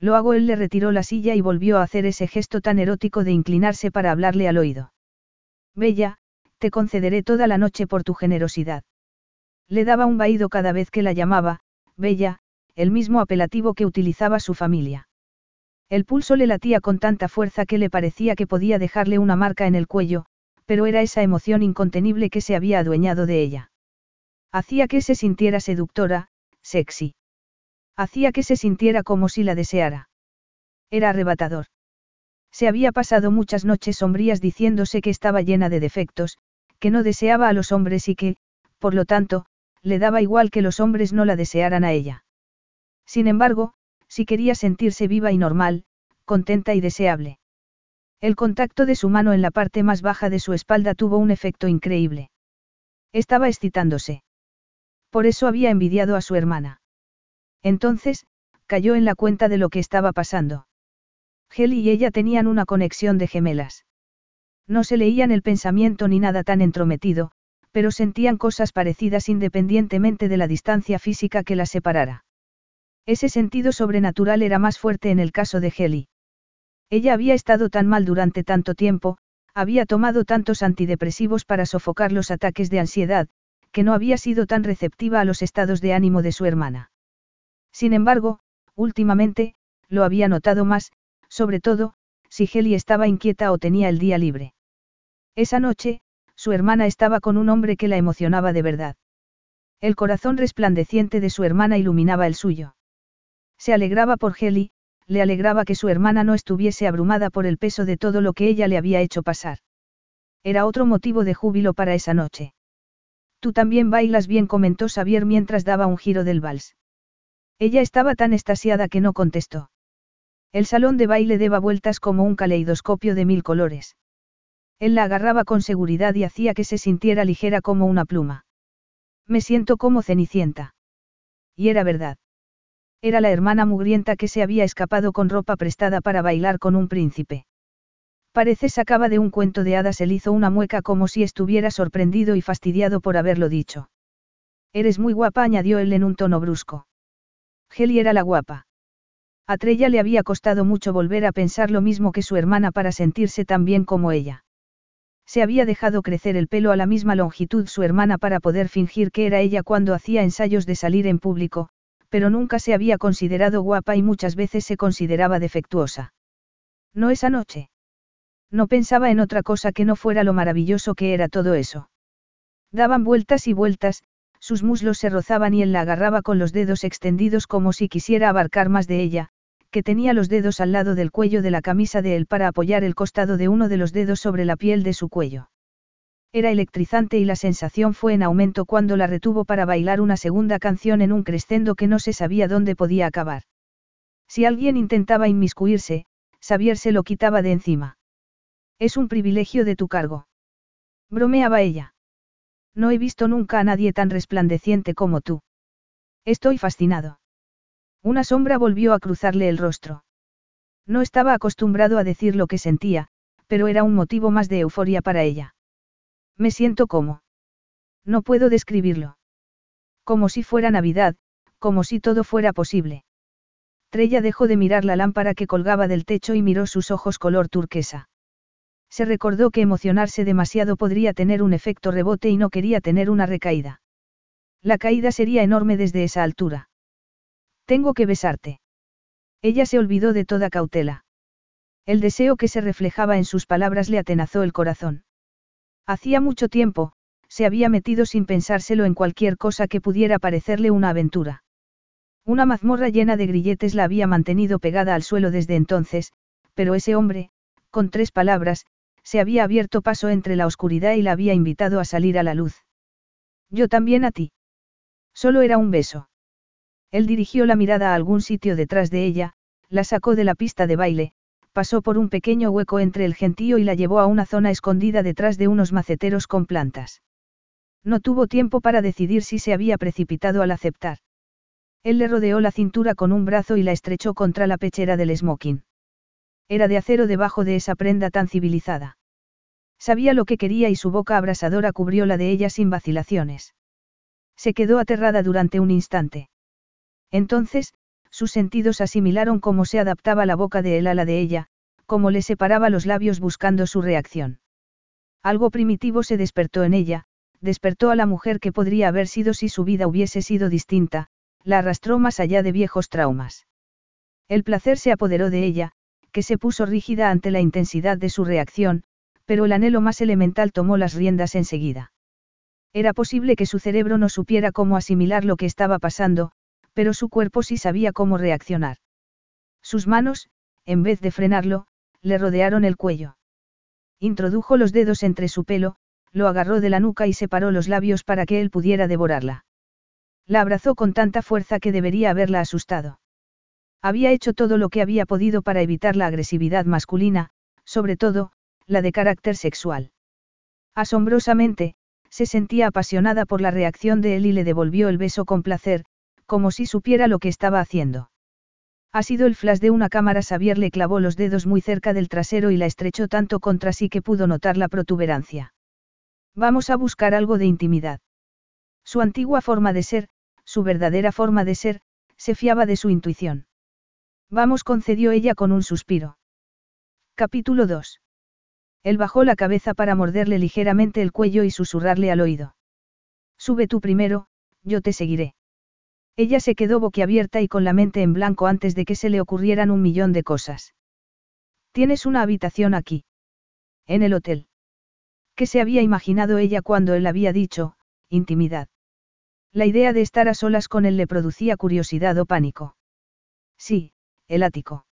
Lo hago él le retiró la silla y volvió a hacer ese gesto tan erótico de inclinarse para hablarle al oído. Bella, te concederé toda la noche por tu generosidad. Le daba un vaído cada vez que la llamaba, Bella, el mismo apelativo que utilizaba su familia. El pulso le latía con tanta fuerza que le parecía que podía dejarle una marca en el cuello, pero era esa emoción incontenible que se había adueñado de ella. Hacía que se sintiera seductora, sexy. Hacía que se sintiera como si la deseara. Era arrebatador. Se había pasado muchas noches sombrías diciéndose que estaba llena de defectos, que no deseaba a los hombres y que, por lo tanto, le daba igual que los hombres no la desearan a ella. Sin embargo, si quería sentirse viva y normal, contenta y deseable. El contacto de su mano en la parte más baja de su espalda tuvo un efecto increíble. Estaba excitándose. Por eso había envidiado a su hermana. Entonces, cayó en la cuenta de lo que estaba pasando. Heli y ella tenían una conexión de gemelas. No se leían el pensamiento ni nada tan entrometido, pero sentían cosas parecidas independientemente de la distancia física que las separara. Ese sentido sobrenatural era más fuerte en el caso de Heli. Ella había estado tan mal durante tanto tiempo, había tomado tantos antidepresivos para sofocar los ataques de ansiedad, que no había sido tan receptiva a los estados de ánimo de su hermana. Sin embargo, últimamente, lo había notado más, sobre todo, si Heli estaba inquieta o tenía el día libre. Esa noche, su hermana estaba con un hombre que la emocionaba de verdad. El corazón resplandeciente de su hermana iluminaba el suyo. Se alegraba por Heli, le alegraba que su hermana no estuviese abrumada por el peso de todo lo que ella le había hecho pasar. Era otro motivo de júbilo para esa noche. Tú también bailas bien, comentó Xavier mientras daba un giro del vals. Ella estaba tan estasiada que no contestó. El salón de baile daba vueltas como un caleidoscopio de mil colores. Él la agarraba con seguridad y hacía que se sintiera ligera como una pluma. Me siento como cenicienta. Y era verdad. Era la hermana mugrienta que se había escapado con ropa prestada para bailar con un príncipe. Parece sacaba de un cuento de hadas. Él hizo una mueca como si estuviera sorprendido y fastidiado por haberlo dicho. Eres muy guapa, añadió él en un tono brusco. Geli era la guapa. A Trella le había costado mucho volver a pensar lo mismo que su hermana para sentirse tan bien como ella. Se había dejado crecer el pelo a la misma longitud su hermana para poder fingir que era ella cuando hacía ensayos de salir en público, pero nunca se había considerado guapa y muchas veces se consideraba defectuosa. No esa noche. No pensaba en otra cosa que no fuera lo maravilloso que era todo eso. Daban vueltas y vueltas, sus muslos se rozaban y él la agarraba con los dedos extendidos como si quisiera abarcar más de ella, que tenía los dedos al lado del cuello de la camisa de él para apoyar el costado de uno de los dedos sobre la piel de su cuello. Era electrizante y la sensación fue en aumento cuando la retuvo para bailar una segunda canción en un crescendo que no se sabía dónde podía acabar. Si alguien intentaba inmiscuirse, Xavier se lo quitaba de encima. Es un privilegio de tu cargo. Bromeaba ella. No he visto nunca a nadie tan resplandeciente como tú. Estoy fascinado. Una sombra volvió a cruzarle el rostro. No estaba acostumbrado a decir lo que sentía, pero era un motivo más de euforia para ella. Me siento como. No puedo describirlo. Como si fuera Navidad, como si todo fuera posible. Trella dejó de mirar la lámpara que colgaba del techo y miró sus ojos color turquesa. Se recordó que emocionarse demasiado podría tener un efecto rebote y no quería tener una recaída. La caída sería enorme desde esa altura. Tengo que besarte. Ella se olvidó de toda cautela. El deseo que se reflejaba en sus palabras le atenazó el corazón. Hacía mucho tiempo, se había metido sin pensárselo en cualquier cosa que pudiera parecerle una aventura. Una mazmorra llena de grilletes la había mantenido pegada al suelo desde entonces, pero ese hombre, con tres palabras, se había abierto paso entre la oscuridad y la había invitado a salir a la luz. Yo también a ti. Solo era un beso. Él dirigió la mirada a algún sitio detrás de ella, la sacó de la pista de baile, pasó por un pequeño hueco entre el gentío y la llevó a una zona escondida detrás de unos maceteros con plantas. No tuvo tiempo para decidir si se había precipitado al aceptar. Él le rodeó la cintura con un brazo y la estrechó contra la pechera del smoking. Era de acero debajo de esa prenda tan civilizada. Sabía lo que quería y su boca abrasadora cubrió la de ella sin vacilaciones. Se quedó aterrada durante un instante. Entonces, sus sentidos asimilaron cómo se adaptaba la boca de él a la de ella, cómo le separaba los labios buscando su reacción. Algo primitivo se despertó en ella, despertó a la mujer que podría haber sido si su vida hubiese sido distinta, la arrastró más allá de viejos traumas. El placer se apoderó de ella, que se puso rígida ante la intensidad de su reacción, pero el anhelo más elemental tomó las riendas enseguida. Era posible que su cerebro no supiera cómo asimilar lo que estaba pasando, pero su cuerpo sí sabía cómo reaccionar. Sus manos, en vez de frenarlo, le rodearon el cuello. Introdujo los dedos entre su pelo, lo agarró de la nuca y separó los labios para que él pudiera devorarla. La abrazó con tanta fuerza que debería haberla asustado. Había hecho todo lo que había podido para evitar la agresividad masculina, sobre todo, la de carácter sexual. Asombrosamente, se sentía apasionada por la reacción de él y le devolvió el beso con placer, como si supiera lo que estaba haciendo. Ha sido el flash de una cámara. Xavier le clavó los dedos muy cerca del trasero y la estrechó tanto contra sí que pudo notar la protuberancia. Vamos a buscar algo de intimidad. Su antigua forma de ser, su verdadera forma de ser, se fiaba de su intuición. Vamos, concedió ella con un suspiro. Capítulo 2. Él bajó la cabeza para morderle ligeramente el cuello y susurrarle al oído. Sube tú primero, yo te seguiré. Ella se quedó boquiabierta y con la mente en blanco antes de que se le ocurrieran un millón de cosas. Tienes una habitación aquí. En el hotel. ¿Qué se había imaginado ella cuando él había dicho, intimidad? La idea de estar a solas con él le producía curiosidad o pánico. Sí, el ático.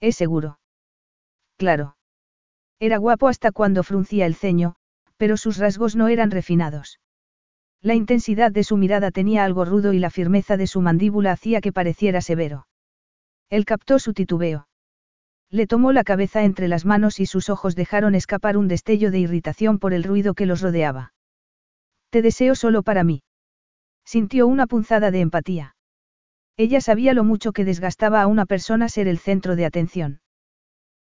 Es seguro. Claro. Era guapo hasta cuando fruncía el ceño, pero sus rasgos no eran refinados. La intensidad de su mirada tenía algo rudo y la firmeza de su mandíbula hacía que pareciera severo. Él captó su titubeo. Le tomó la cabeza entre las manos y sus ojos dejaron escapar un destello de irritación por el ruido que los rodeaba. Te deseo solo para mí. Sintió una punzada de empatía. Ella sabía lo mucho que desgastaba a una persona ser el centro de atención.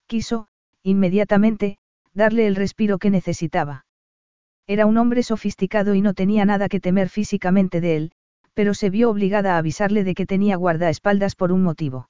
Quiso, inmediatamente, darle el respiro que necesitaba. Era un hombre sofisticado y no tenía nada que temer físicamente de él, pero se vio obligada a avisarle de que tenía guardaespaldas por un motivo.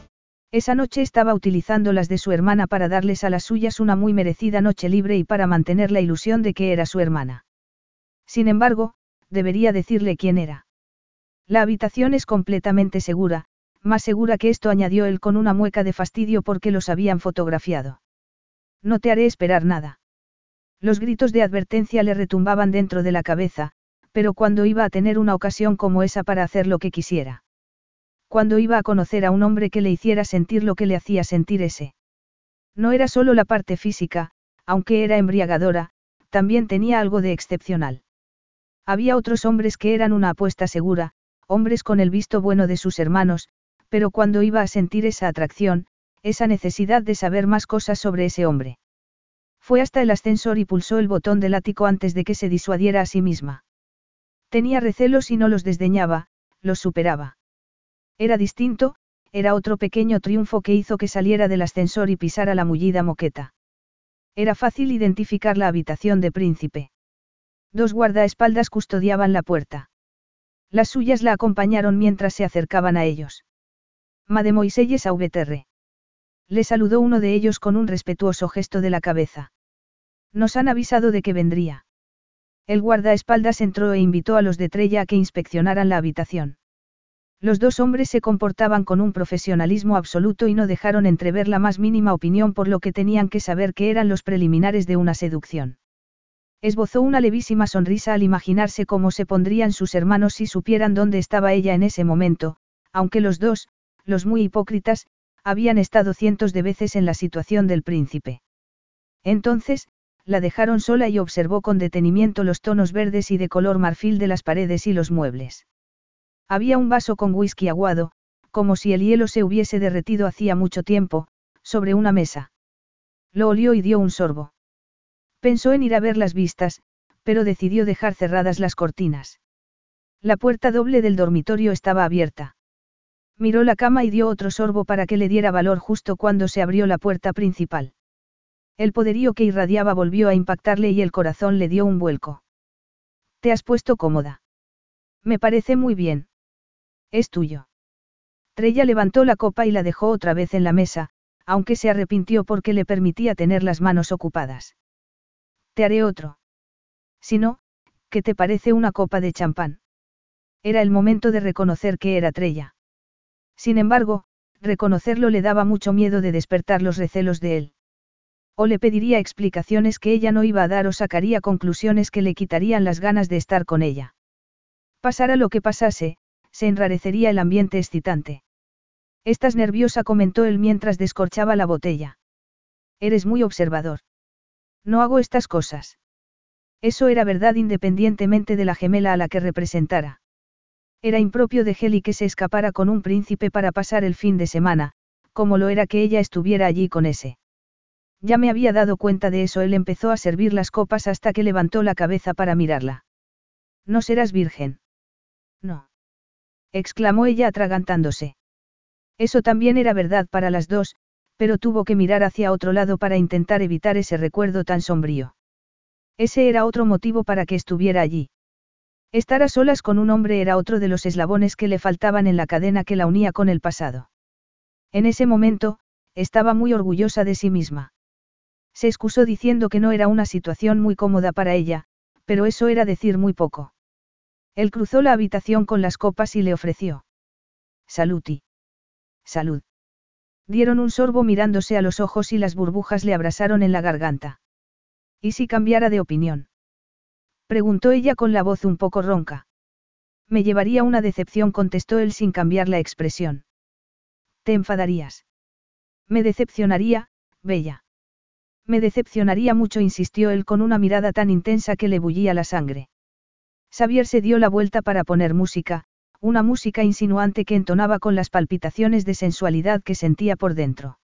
Esa noche estaba utilizando las de su hermana para darles a las suyas una muy merecida noche libre y para mantener la ilusión de que era su hermana. Sin embargo, debería decirle quién era. La habitación es completamente segura, más segura que esto añadió él con una mueca de fastidio porque los habían fotografiado. No te haré esperar nada. Los gritos de advertencia le retumbaban dentro de la cabeza, pero cuando iba a tener una ocasión como esa para hacer lo que quisiera cuando iba a conocer a un hombre que le hiciera sentir lo que le hacía sentir ese. No era solo la parte física, aunque era embriagadora, también tenía algo de excepcional. Había otros hombres que eran una apuesta segura, hombres con el visto bueno de sus hermanos, pero cuando iba a sentir esa atracción, esa necesidad de saber más cosas sobre ese hombre. Fue hasta el ascensor y pulsó el botón del ático antes de que se disuadiera a sí misma. Tenía recelos y no los desdeñaba, los superaba. Era distinto, era otro pequeño triunfo que hizo que saliera del ascensor y pisara la mullida moqueta. Era fácil identificar la habitación de príncipe. Dos guardaespaldas custodiaban la puerta. Las suyas la acompañaron mientras se acercaban a ellos. Mademoiselles Aubeterre. Le saludó uno de ellos con un respetuoso gesto de la cabeza. Nos han avisado de que vendría. El guardaespaldas entró e invitó a los de Trella a que inspeccionaran la habitación. Los dos hombres se comportaban con un profesionalismo absoluto y no dejaron entrever la más mínima opinión por lo que tenían que saber que eran los preliminares de una seducción. Esbozó una levísima sonrisa al imaginarse cómo se pondrían sus hermanos si supieran dónde estaba ella en ese momento, aunque los dos, los muy hipócritas, habían estado cientos de veces en la situación del príncipe. Entonces, la dejaron sola y observó con detenimiento los tonos verdes y de color marfil de las paredes y los muebles. Había un vaso con whisky aguado, como si el hielo se hubiese derretido hacía mucho tiempo, sobre una mesa. Lo olió y dio un sorbo. Pensó en ir a ver las vistas, pero decidió dejar cerradas las cortinas. La puerta doble del dormitorio estaba abierta. Miró la cama y dio otro sorbo para que le diera valor justo cuando se abrió la puerta principal. El poderío que irradiaba volvió a impactarle y el corazón le dio un vuelco. ¿Te has puesto cómoda? Me parece muy bien. Es tuyo. Trella levantó la copa y la dejó otra vez en la mesa, aunque se arrepintió porque le permitía tener las manos ocupadas. Te haré otro. Si no, ¿qué te parece una copa de champán? Era el momento de reconocer que era Trella. Sin embargo, reconocerlo le daba mucho miedo de despertar los recelos de él. O le pediría explicaciones que ella no iba a dar o sacaría conclusiones que le quitarían las ganas de estar con ella. Pasara lo que pasase, se enrarecería el ambiente excitante. Estás nerviosa, comentó él mientras descorchaba la botella. Eres muy observador. No hago estas cosas. Eso era verdad independientemente de la gemela a la que representara. Era impropio de Heli que se escapara con un príncipe para pasar el fin de semana, como lo era que ella estuviera allí con ese. Ya me había dado cuenta de eso, él empezó a servir las copas hasta que levantó la cabeza para mirarla. No serás virgen. No exclamó ella atragantándose. Eso también era verdad para las dos, pero tuvo que mirar hacia otro lado para intentar evitar ese recuerdo tan sombrío. Ese era otro motivo para que estuviera allí. Estar a solas con un hombre era otro de los eslabones que le faltaban en la cadena que la unía con el pasado. En ese momento, estaba muy orgullosa de sí misma. Se excusó diciendo que no era una situación muy cómoda para ella, pero eso era decir muy poco. Él cruzó la habitación con las copas y le ofreció. Saluti. Salud. Dieron un sorbo mirándose a los ojos y las burbujas le abrasaron en la garganta. ¿Y si cambiara de opinión? Preguntó ella con la voz un poco ronca. Me llevaría una decepción, contestó él sin cambiar la expresión. ¿Te enfadarías? Me decepcionaría, Bella. Me decepcionaría mucho, insistió él con una mirada tan intensa que le bullía la sangre. Xavier se dio la vuelta para poner música, una música insinuante que entonaba con las palpitaciones de sensualidad que sentía por dentro.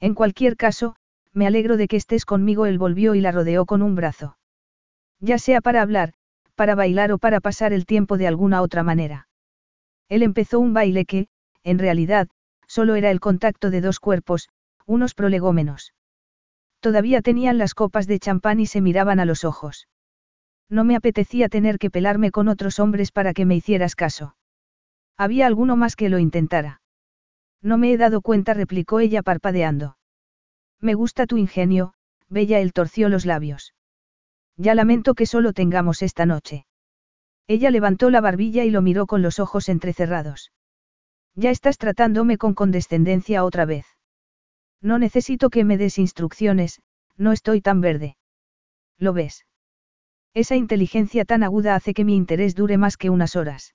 En cualquier caso, me alegro de que estés conmigo, él volvió y la rodeó con un brazo. Ya sea para hablar, para bailar o para pasar el tiempo de alguna otra manera. Él empezó un baile que, en realidad, solo era el contacto de dos cuerpos, unos prolegómenos. Todavía tenían las copas de champán y se miraban a los ojos. No me apetecía tener que pelarme con otros hombres para que me hicieras caso. Había alguno más que lo intentara. No me he dado cuenta, replicó ella parpadeando. Me gusta tu ingenio, Bella él torció los labios. Ya lamento que solo tengamos esta noche. Ella levantó la barbilla y lo miró con los ojos entrecerrados. Ya estás tratándome con condescendencia otra vez. No necesito que me des instrucciones, no estoy tan verde. ¿Lo ves? Esa inteligencia tan aguda hace que mi interés dure más que unas horas.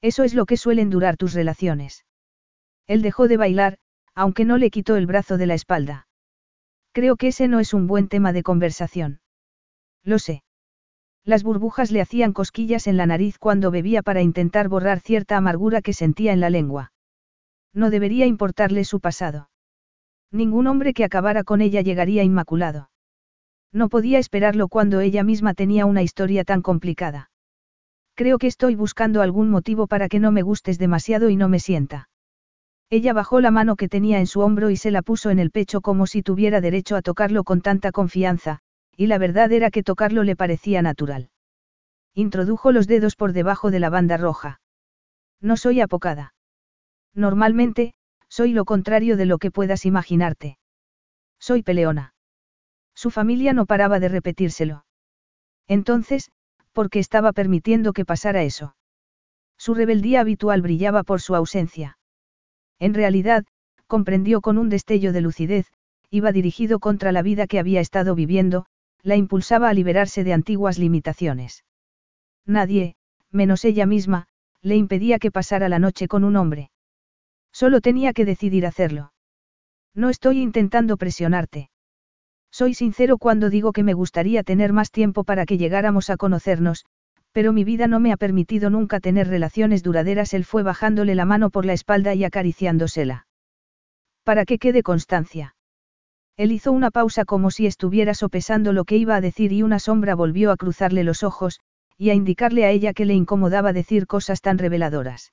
Eso es lo que suelen durar tus relaciones. Él dejó de bailar, aunque no le quitó el brazo de la espalda. Creo que ese no es un buen tema de conversación. Lo sé. Las burbujas le hacían cosquillas en la nariz cuando bebía para intentar borrar cierta amargura que sentía en la lengua. No debería importarle su pasado. Ningún hombre que acabara con ella llegaría inmaculado. No podía esperarlo cuando ella misma tenía una historia tan complicada. Creo que estoy buscando algún motivo para que no me gustes demasiado y no me sienta. Ella bajó la mano que tenía en su hombro y se la puso en el pecho como si tuviera derecho a tocarlo con tanta confianza, y la verdad era que tocarlo le parecía natural. Introdujo los dedos por debajo de la banda roja. No soy apocada. Normalmente, soy lo contrario de lo que puedas imaginarte. Soy peleona. Su familia no paraba de repetírselo. Entonces, ¿por qué estaba permitiendo que pasara eso? Su rebeldía habitual brillaba por su ausencia. En realidad, comprendió con un destello de lucidez, iba dirigido contra la vida que había estado viviendo, la impulsaba a liberarse de antiguas limitaciones. Nadie, menos ella misma, le impedía que pasara la noche con un hombre. Solo tenía que decidir hacerlo. No estoy intentando presionarte. Soy sincero cuando digo que me gustaría tener más tiempo para que llegáramos a conocernos, pero mi vida no me ha permitido nunca tener relaciones duraderas. Él fue bajándole la mano por la espalda y acariciándosela. Para que quede constancia. Él hizo una pausa como si estuviera sopesando lo que iba a decir y una sombra volvió a cruzarle los ojos, y a indicarle a ella que le incomodaba decir cosas tan reveladoras.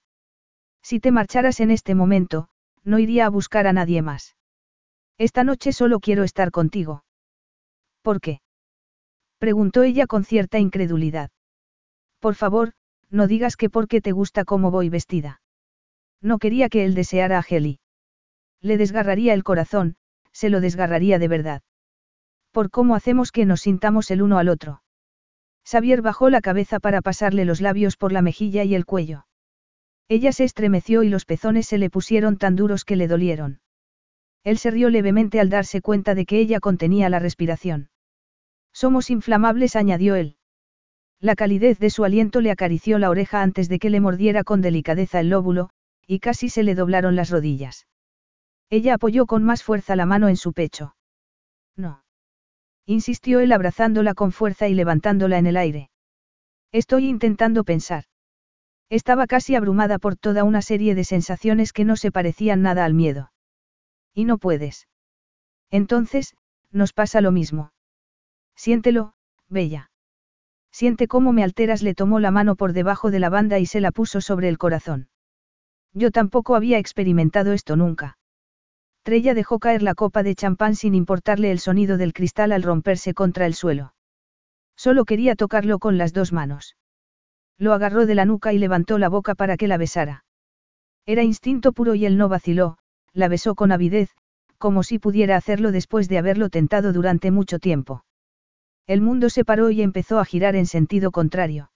Si te marcharas en este momento, no iría a buscar a nadie más. Esta noche solo quiero estar contigo. ¿Por qué? preguntó ella con cierta incredulidad. Por favor, no digas que porque te gusta cómo voy vestida. No quería que él deseara a Heli. Le desgarraría el corazón, se lo desgarraría de verdad. Por cómo hacemos que nos sintamos el uno al otro. Xavier bajó la cabeza para pasarle los labios por la mejilla y el cuello. Ella se estremeció y los pezones se le pusieron tan duros que le dolieron. Él se rió levemente al darse cuenta de que ella contenía la respiración. Somos inflamables, añadió él. La calidez de su aliento le acarició la oreja antes de que le mordiera con delicadeza el lóbulo, y casi se le doblaron las rodillas. Ella apoyó con más fuerza la mano en su pecho. No. Insistió él abrazándola con fuerza y levantándola en el aire. Estoy intentando pensar. Estaba casi abrumada por toda una serie de sensaciones que no se parecían nada al miedo. Y no puedes. Entonces, nos pasa lo mismo. Siéntelo, Bella. Siente cómo me alteras, le tomó la mano por debajo de la banda y se la puso sobre el corazón. Yo tampoco había experimentado esto nunca. Trella dejó caer la copa de champán sin importarle el sonido del cristal al romperse contra el suelo. Solo quería tocarlo con las dos manos. Lo agarró de la nuca y levantó la boca para que la besara. Era instinto puro y él no vaciló, la besó con avidez, como si pudiera hacerlo después de haberlo tentado durante mucho tiempo. El mundo se paró y empezó a girar en sentido contrario.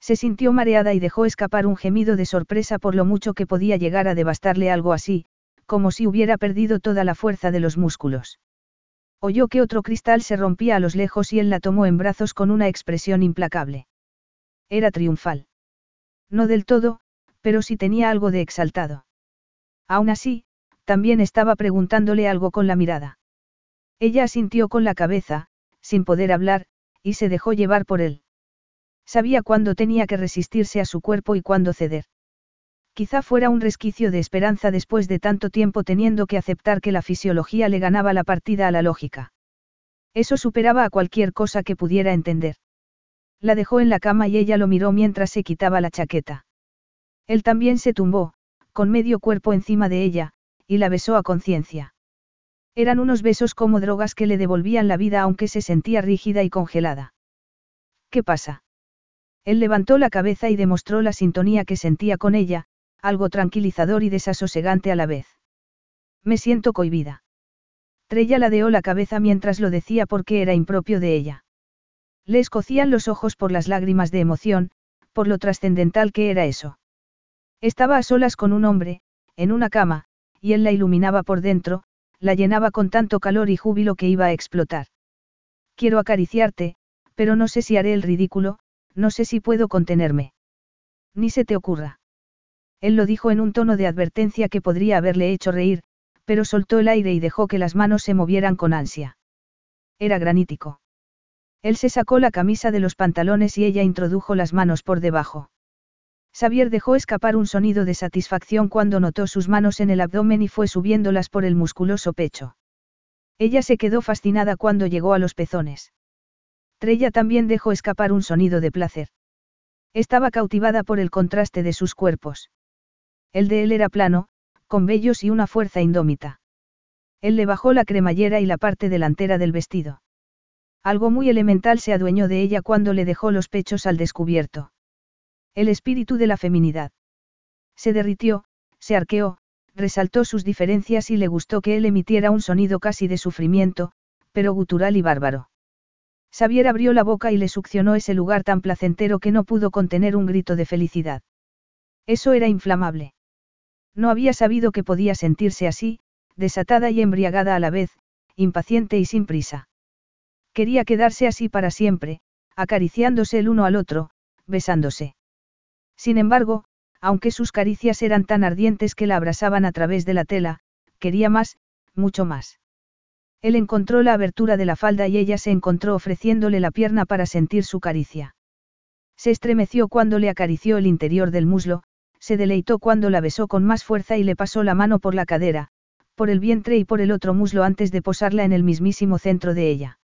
Se sintió mareada y dejó escapar un gemido de sorpresa por lo mucho que podía llegar a devastarle algo así, como si hubiera perdido toda la fuerza de los músculos. Oyó que otro cristal se rompía a los lejos y él la tomó en brazos con una expresión implacable. Era triunfal. No del todo, pero sí tenía algo de exaltado. Aún así, también estaba preguntándole algo con la mirada. Ella asintió con la cabeza, sin poder hablar, y se dejó llevar por él. Sabía cuándo tenía que resistirse a su cuerpo y cuándo ceder. Quizá fuera un resquicio de esperanza después de tanto tiempo teniendo que aceptar que la fisiología le ganaba la partida a la lógica. Eso superaba a cualquier cosa que pudiera entender. La dejó en la cama y ella lo miró mientras se quitaba la chaqueta. Él también se tumbó, con medio cuerpo encima de ella, y la besó a conciencia. Eran unos besos como drogas que le devolvían la vida aunque se sentía rígida y congelada. ¿Qué pasa? Él levantó la cabeza y demostró la sintonía que sentía con ella, algo tranquilizador y desasosegante a la vez. Me siento cohibida. Trella ladeó la cabeza mientras lo decía porque era impropio de ella. Le escocían los ojos por las lágrimas de emoción, por lo trascendental que era eso. Estaba a solas con un hombre, en una cama, y él la iluminaba por dentro, la llenaba con tanto calor y júbilo que iba a explotar. Quiero acariciarte, pero no sé si haré el ridículo, no sé si puedo contenerme. Ni se te ocurra. Él lo dijo en un tono de advertencia que podría haberle hecho reír, pero soltó el aire y dejó que las manos se movieran con ansia. Era granítico. Él se sacó la camisa de los pantalones y ella introdujo las manos por debajo. Xavier dejó escapar un sonido de satisfacción cuando notó sus manos en el abdomen y fue subiéndolas por el musculoso pecho. Ella se quedó fascinada cuando llegó a los pezones. Trella también dejó escapar un sonido de placer. Estaba cautivada por el contraste de sus cuerpos. El de él era plano, con vellos y una fuerza indómita. Él le bajó la cremallera y la parte delantera del vestido. Algo muy elemental se adueñó de ella cuando le dejó los pechos al descubierto. El espíritu de la feminidad. Se derritió, se arqueó, resaltó sus diferencias y le gustó que él emitiera un sonido casi de sufrimiento, pero gutural y bárbaro. Xavier abrió la boca y le succionó ese lugar tan placentero que no pudo contener un grito de felicidad. Eso era inflamable. No había sabido que podía sentirse así, desatada y embriagada a la vez, impaciente y sin prisa. Quería quedarse así para siempre, acariciándose el uno al otro, besándose. Sin embargo, aunque sus caricias eran tan ardientes que la abrasaban a través de la tela, quería más, mucho más. Él encontró la abertura de la falda y ella se encontró ofreciéndole la pierna para sentir su caricia. Se estremeció cuando le acarició el interior del muslo, se deleitó cuando la besó con más fuerza y le pasó la mano por la cadera, por el vientre y por el otro muslo antes de posarla en el mismísimo centro de ella.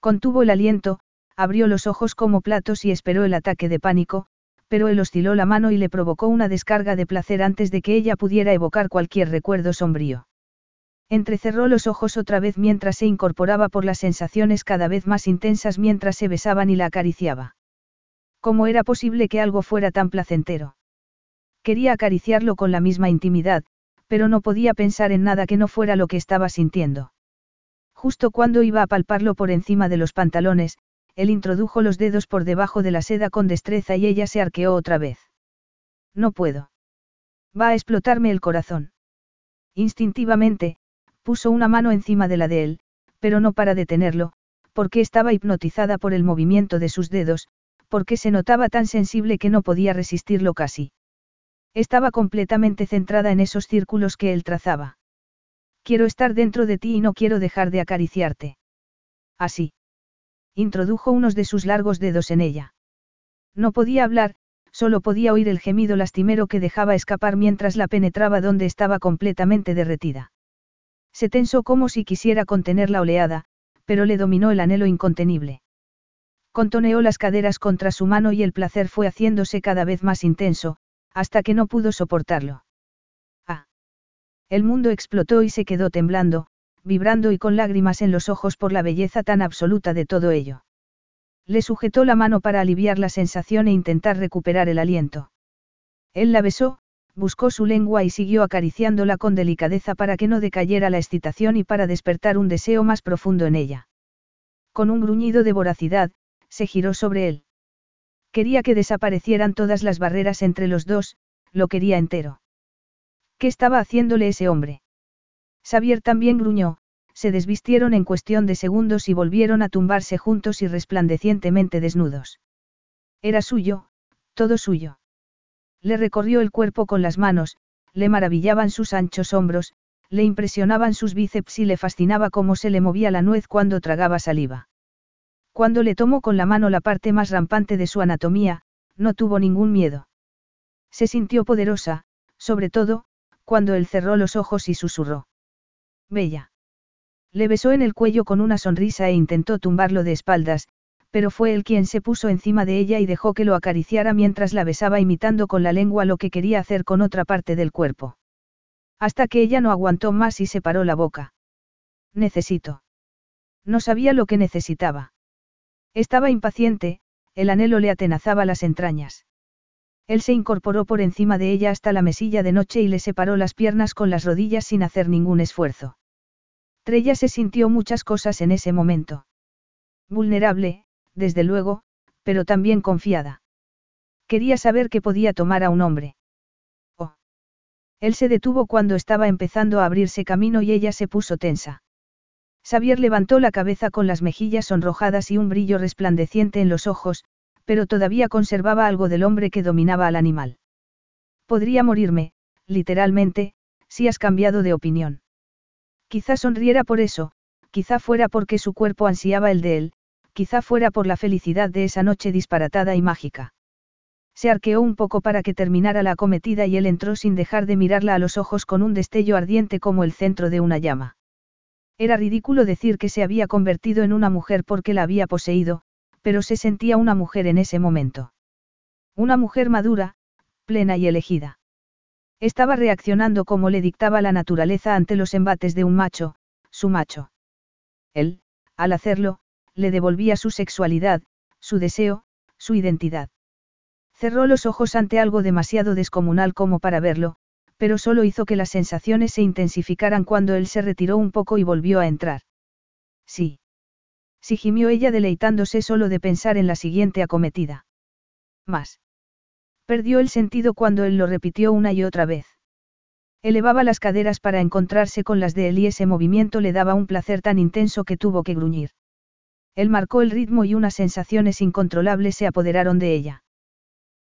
Contuvo el aliento, abrió los ojos como platos y esperó el ataque de pánico, pero él osciló la mano y le provocó una descarga de placer antes de que ella pudiera evocar cualquier recuerdo sombrío. Entrecerró los ojos otra vez mientras se incorporaba por las sensaciones cada vez más intensas mientras se besaban y la acariciaba. ¿Cómo era posible que algo fuera tan placentero? Quería acariciarlo con la misma intimidad, pero no podía pensar en nada que no fuera lo que estaba sintiendo. Justo cuando iba a palparlo por encima de los pantalones, él introdujo los dedos por debajo de la seda con destreza y ella se arqueó otra vez. No puedo. Va a explotarme el corazón. Instintivamente, puso una mano encima de la de él, pero no para detenerlo, porque estaba hipnotizada por el movimiento de sus dedos, porque se notaba tan sensible que no podía resistirlo casi. Estaba completamente centrada en esos círculos que él trazaba. Quiero estar dentro de ti y no quiero dejar de acariciarte. Así. Introdujo unos de sus largos dedos en ella. No podía hablar, solo podía oír el gemido lastimero que dejaba escapar mientras la penetraba donde estaba completamente derretida. Se tensó como si quisiera contener la oleada, pero le dominó el anhelo incontenible. Contoneó las caderas contra su mano y el placer fue haciéndose cada vez más intenso, hasta que no pudo soportarlo. Ah. El mundo explotó y se quedó temblando, vibrando y con lágrimas en los ojos por la belleza tan absoluta de todo ello. Le sujetó la mano para aliviar la sensación e intentar recuperar el aliento. Él la besó, buscó su lengua y siguió acariciándola con delicadeza para que no decayera la excitación y para despertar un deseo más profundo en ella. Con un gruñido de voracidad, se giró sobre él. Quería que desaparecieran todas las barreras entre los dos, lo quería entero. ¿Qué estaba haciéndole ese hombre? Xavier también gruñó, se desvistieron en cuestión de segundos y volvieron a tumbarse juntos y resplandecientemente desnudos. Era suyo, todo suyo. Le recorrió el cuerpo con las manos, le maravillaban sus anchos hombros, le impresionaban sus bíceps y le fascinaba cómo se le movía la nuez cuando tragaba saliva. Cuando le tomó con la mano la parte más rampante de su anatomía, no tuvo ningún miedo. Se sintió poderosa, sobre todo, cuando él cerró los ojos y susurró. Bella. Le besó en el cuello con una sonrisa e intentó tumbarlo de espaldas, pero fue él quien se puso encima de ella y dejó que lo acariciara mientras la besaba imitando con la lengua lo que quería hacer con otra parte del cuerpo. Hasta que ella no aguantó más y se paró la boca. Necesito. No sabía lo que necesitaba. Estaba impaciente, el anhelo le atenazaba las entrañas. Él se incorporó por encima de ella hasta la mesilla de noche y le separó las piernas con las rodillas sin hacer ningún esfuerzo. Trella se sintió muchas cosas en ese momento. Vulnerable, desde luego, pero también confiada. Quería saber qué podía tomar a un hombre. Oh. Él se detuvo cuando estaba empezando a abrirse camino y ella se puso tensa. Xavier levantó la cabeza con las mejillas sonrojadas y un brillo resplandeciente en los ojos, pero todavía conservaba algo del hombre que dominaba al animal. Podría morirme, literalmente, si has cambiado de opinión. Quizá sonriera por eso, quizá fuera porque su cuerpo ansiaba el de él, quizá fuera por la felicidad de esa noche disparatada y mágica. Se arqueó un poco para que terminara la acometida y él entró sin dejar de mirarla a los ojos con un destello ardiente como el centro de una llama. Era ridículo decir que se había convertido en una mujer porque la había poseído, pero se sentía una mujer en ese momento. Una mujer madura, plena y elegida. Estaba reaccionando como le dictaba la naturaleza ante los embates de un macho, su macho. Él, al hacerlo, le devolvía su sexualidad, su deseo, su identidad. Cerró los ojos ante algo demasiado descomunal como para verlo, pero solo hizo que las sensaciones se intensificaran cuando él se retiró un poco y volvió a entrar. Sí. Sí gimió ella deleitándose solo de pensar en la siguiente acometida. Más. Perdió el sentido cuando él lo repitió una y otra vez. Elevaba las caderas para encontrarse con las de él y ese movimiento le daba un placer tan intenso que tuvo que gruñir. Él marcó el ritmo y unas sensaciones incontrolables se apoderaron de ella.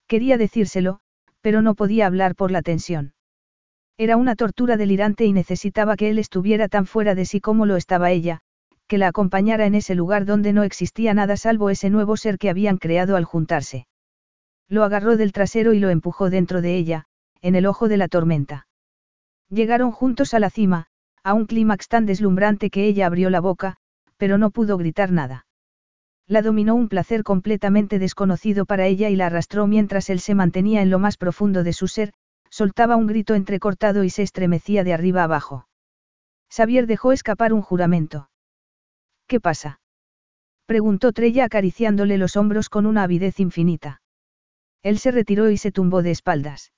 Quería decírselo, pero no podía hablar por la tensión. Era una tortura delirante y necesitaba que él estuviera tan fuera de sí como lo estaba ella, que la acompañara en ese lugar donde no existía nada salvo ese nuevo ser que habían creado al juntarse. Lo agarró del trasero y lo empujó dentro de ella, en el ojo de la tormenta. Llegaron juntos a la cima, a un clímax tan deslumbrante que ella abrió la boca, pero no pudo gritar nada. La dominó un placer completamente desconocido para ella y la arrastró mientras él se mantenía en lo más profundo de su ser, soltaba un grito entrecortado y se estremecía de arriba abajo. Xavier dejó escapar un juramento. ¿Qué pasa? preguntó Trella acariciándole los hombros con una avidez infinita. Él se retiró y se tumbó de espaldas.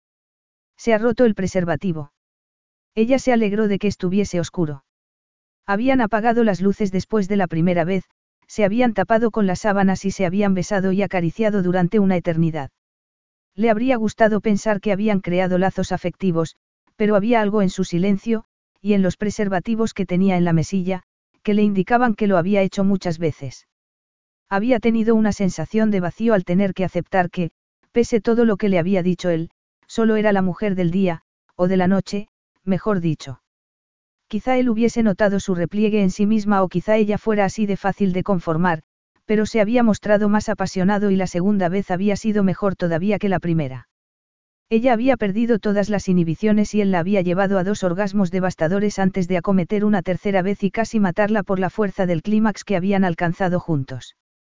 Se ha roto el preservativo. Ella se alegró de que estuviese oscuro. Habían apagado las luces después de la primera vez, se habían tapado con las sábanas y se habían besado y acariciado durante una eternidad. Le habría gustado pensar que habían creado lazos afectivos, pero había algo en su silencio, y en los preservativos que tenía en la mesilla, que le indicaban que lo había hecho muchas veces. Había tenido una sensación de vacío al tener que aceptar que, pese todo lo que le había dicho él, solo era la mujer del día, o de la noche, mejor dicho. Quizá él hubiese notado su repliegue en sí misma o quizá ella fuera así de fácil de conformar, pero se había mostrado más apasionado y la segunda vez había sido mejor todavía que la primera. Ella había perdido todas las inhibiciones y él la había llevado a dos orgasmos devastadores antes de acometer una tercera vez y casi matarla por la fuerza del clímax que habían alcanzado juntos.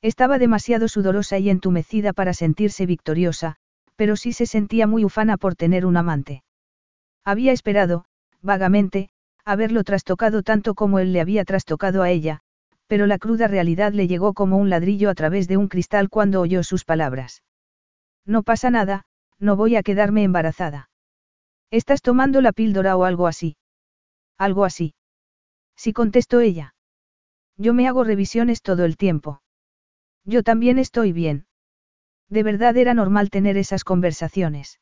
Estaba demasiado sudorosa y entumecida para sentirse victoriosa, pero sí se sentía muy ufana por tener un amante. Había esperado, vagamente, haberlo trastocado tanto como él le había trastocado a ella, pero la cruda realidad le llegó como un ladrillo a través de un cristal cuando oyó sus palabras. No pasa nada, no voy a quedarme embarazada. ¿Estás tomando la píldora o algo así? Algo así. Sí contestó ella. Yo me hago revisiones todo el tiempo. Yo también estoy bien. De verdad era normal tener esas conversaciones.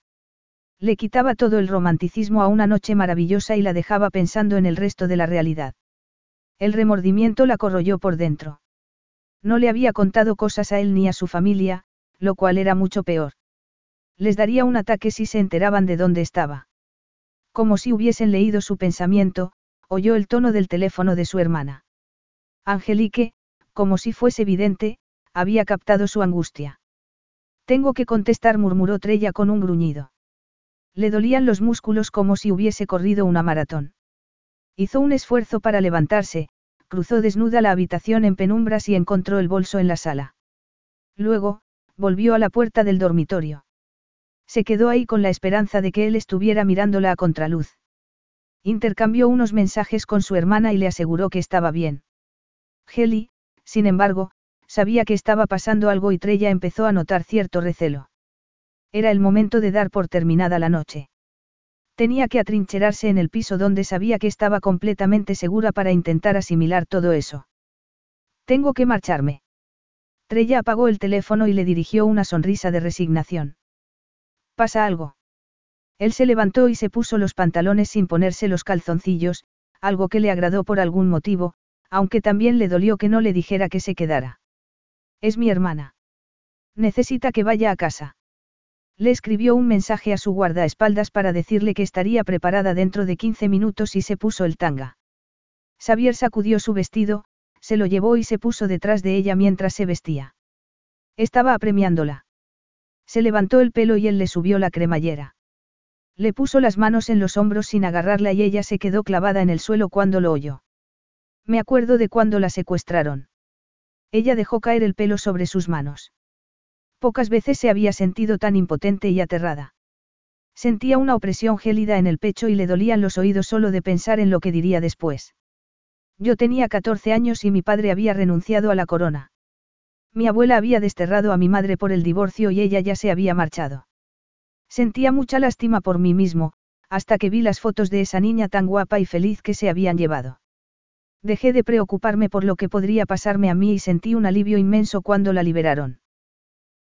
Le quitaba todo el romanticismo a una noche maravillosa y la dejaba pensando en el resto de la realidad. El remordimiento la corroyó por dentro. No le había contado cosas a él ni a su familia, lo cual era mucho peor. Les daría un ataque si se enteraban de dónde estaba. Como si hubiesen leído su pensamiento, oyó el tono del teléfono de su hermana. Angelique, como si fuese evidente, había captado su angustia. Tengo que contestar, murmuró Trella con un gruñido. Le dolían los músculos como si hubiese corrido una maratón. Hizo un esfuerzo para levantarse, cruzó desnuda la habitación en penumbras y encontró el bolso en la sala. Luego, volvió a la puerta del dormitorio. Se quedó ahí con la esperanza de que él estuviera mirándola a contraluz. Intercambió unos mensajes con su hermana y le aseguró que estaba bien. Heli, sin embargo, sabía que estaba pasando algo y Trella empezó a notar cierto recelo. Era el momento de dar por terminada la noche. Tenía que atrincherarse en el piso donde sabía que estaba completamente segura para intentar asimilar todo eso. Tengo que marcharme. Trella apagó el teléfono y le dirigió una sonrisa de resignación. ¿Pasa algo? Él se levantó y se puso los pantalones sin ponerse los calzoncillos, algo que le agradó por algún motivo, aunque también le dolió que no le dijera que se quedara. Es mi hermana. Necesita que vaya a casa. Le escribió un mensaje a su guardaespaldas para decirle que estaría preparada dentro de 15 minutos y se puso el tanga. Xavier sacudió su vestido, se lo llevó y se puso detrás de ella mientras se vestía. Estaba apremiándola. Se levantó el pelo y él le subió la cremallera. Le puso las manos en los hombros sin agarrarla y ella se quedó clavada en el suelo cuando lo oyó. Me acuerdo de cuando la secuestraron. Ella dejó caer el pelo sobre sus manos. Pocas veces se había sentido tan impotente y aterrada. Sentía una opresión gélida en el pecho y le dolían los oídos solo de pensar en lo que diría después. Yo tenía 14 años y mi padre había renunciado a la corona. Mi abuela había desterrado a mi madre por el divorcio y ella ya se había marchado. Sentía mucha lástima por mí mismo, hasta que vi las fotos de esa niña tan guapa y feliz que se habían llevado. Dejé de preocuparme por lo que podría pasarme a mí y sentí un alivio inmenso cuando la liberaron.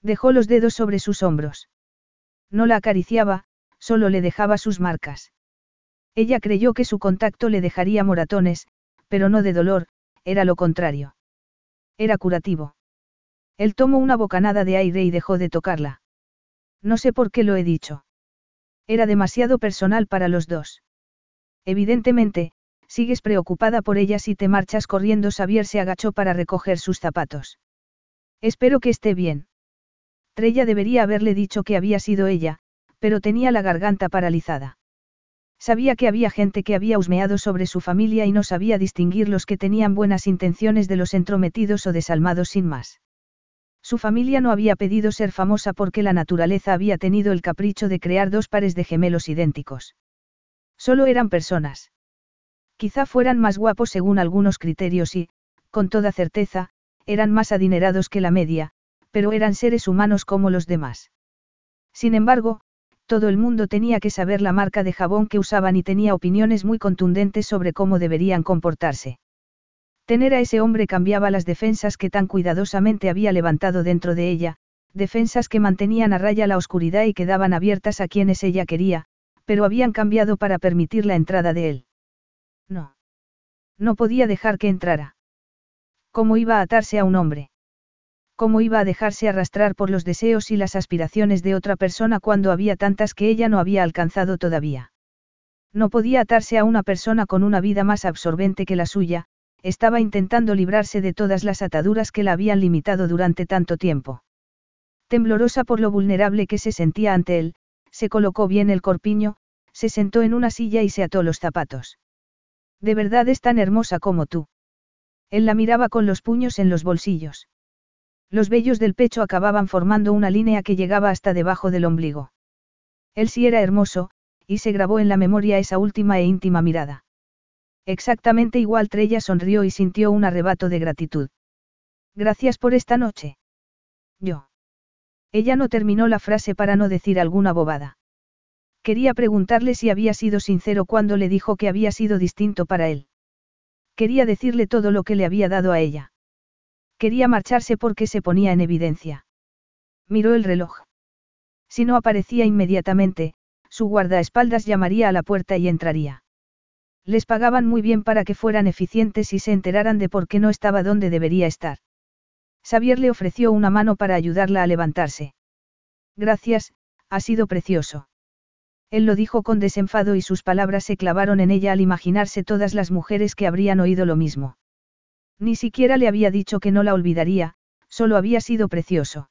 Dejó los dedos sobre sus hombros. No la acariciaba, solo le dejaba sus marcas. Ella creyó que su contacto le dejaría moratones, pero no de dolor, era lo contrario. Era curativo. Él tomó una bocanada de aire y dejó de tocarla. No sé por qué lo he dicho. Era demasiado personal para los dos. Evidentemente, sigues preocupada por ella si te marchas corriendo. Xavier se agachó para recoger sus zapatos. Espero que esté bien. Trella debería haberle dicho que había sido ella, pero tenía la garganta paralizada. Sabía que había gente que había husmeado sobre su familia y no sabía distinguir los que tenían buenas intenciones de los entrometidos o desalmados sin más. Su familia no había pedido ser famosa porque la naturaleza había tenido el capricho de crear dos pares de gemelos idénticos. Solo eran personas. Quizá fueran más guapos según algunos criterios y, con toda certeza, eran más adinerados que la media, pero eran seres humanos como los demás. Sin embargo, todo el mundo tenía que saber la marca de jabón que usaban y tenía opiniones muy contundentes sobre cómo deberían comportarse. Tener a ese hombre cambiaba las defensas que tan cuidadosamente había levantado dentro de ella, defensas que mantenían a raya la oscuridad y quedaban abiertas a quienes ella quería, pero habían cambiado para permitir la entrada de él. No. No podía dejar que entrara. ¿Cómo iba a atarse a un hombre? ¿Cómo iba a dejarse arrastrar por los deseos y las aspiraciones de otra persona cuando había tantas que ella no había alcanzado todavía? No podía atarse a una persona con una vida más absorbente que la suya, estaba intentando librarse de todas las ataduras que la habían limitado durante tanto tiempo. Temblorosa por lo vulnerable que se sentía ante él, se colocó bien el corpiño, se sentó en una silla y se ató los zapatos. De verdad es tan hermosa como tú. Él la miraba con los puños en los bolsillos. Los vellos del pecho acababan formando una línea que llegaba hasta debajo del ombligo. Él sí era hermoso, y se grabó en la memoria esa última e íntima mirada. Exactamente igual Trella sonrió y sintió un arrebato de gratitud. Gracias por esta noche. Yo. Ella no terminó la frase para no decir alguna bobada. Quería preguntarle si había sido sincero cuando le dijo que había sido distinto para él. Quería decirle todo lo que le había dado a ella. Quería marcharse porque se ponía en evidencia. Miró el reloj. Si no aparecía inmediatamente, su guardaespaldas llamaría a la puerta y entraría. Les pagaban muy bien para que fueran eficientes y se enteraran de por qué no estaba donde debería estar. Xavier le ofreció una mano para ayudarla a levantarse. Gracias, ha sido precioso. Él lo dijo con desenfado y sus palabras se clavaron en ella al imaginarse todas las mujeres que habrían oído lo mismo. Ni siquiera le había dicho que no la olvidaría, solo había sido precioso.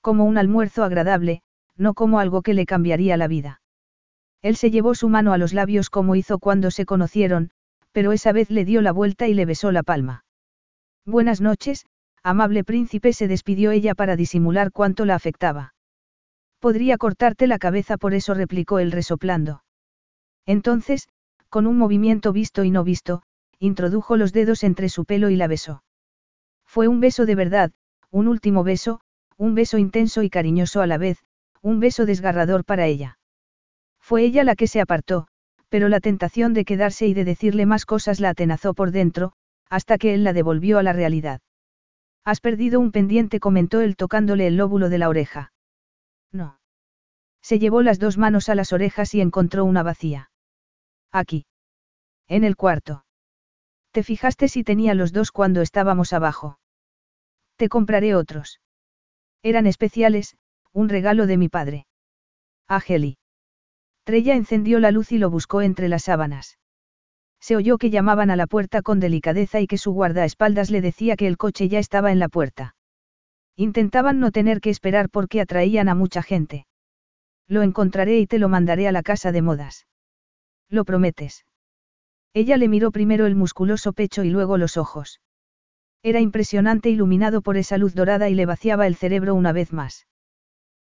Como un almuerzo agradable, no como algo que le cambiaría la vida. Él se llevó su mano a los labios como hizo cuando se conocieron, pero esa vez le dio la vuelta y le besó la palma. Buenas noches, amable príncipe, se despidió ella para disimular cuánto la afectaba. Podría cortarte la cabeza, por eso replicó él resoplando. Entonces, con un movimiento visto y no visto, introdujo los dedos entre su pelo y la besó. Fue un beso de verdad, un último beso, un beso intenso y cariñoso a la vez, un beso desgarrador para ella. Fue ella la que se apartó, pero la tentación de quedarse y de decirle más cosas la atenazó por dentro, hasta que él la devolvió a la realidad. Has perdido un pendiente, comentó él tocándole el lóbulo de la oreja. No. Se llevó las dos manos a las orejas y encontró una vacía. Aquí. En el cuarto. ¿Te fijaste si tenía los dos cuando estábamos abajo? Te compraré otros. Eran especiales, un regalo de mi padre. Ágeli. Trella encendió la luz y lo buscó entre las sábanas. Se oyó que llamaban a la puerta con delicadeza y que su guardaespaldas le decía que el coche ya estaba en la puerta. Intentaban no tener que esperar porque atraían a mucha gente. Lo encontraré y te lo mandaré a la casa de modas. ¿Lo prometes? Ella le miró primero el musculoso pecho y luego los ojos. Era impresionante iluminado por esa luz dorada y le vaciaba el cerebro una vez más.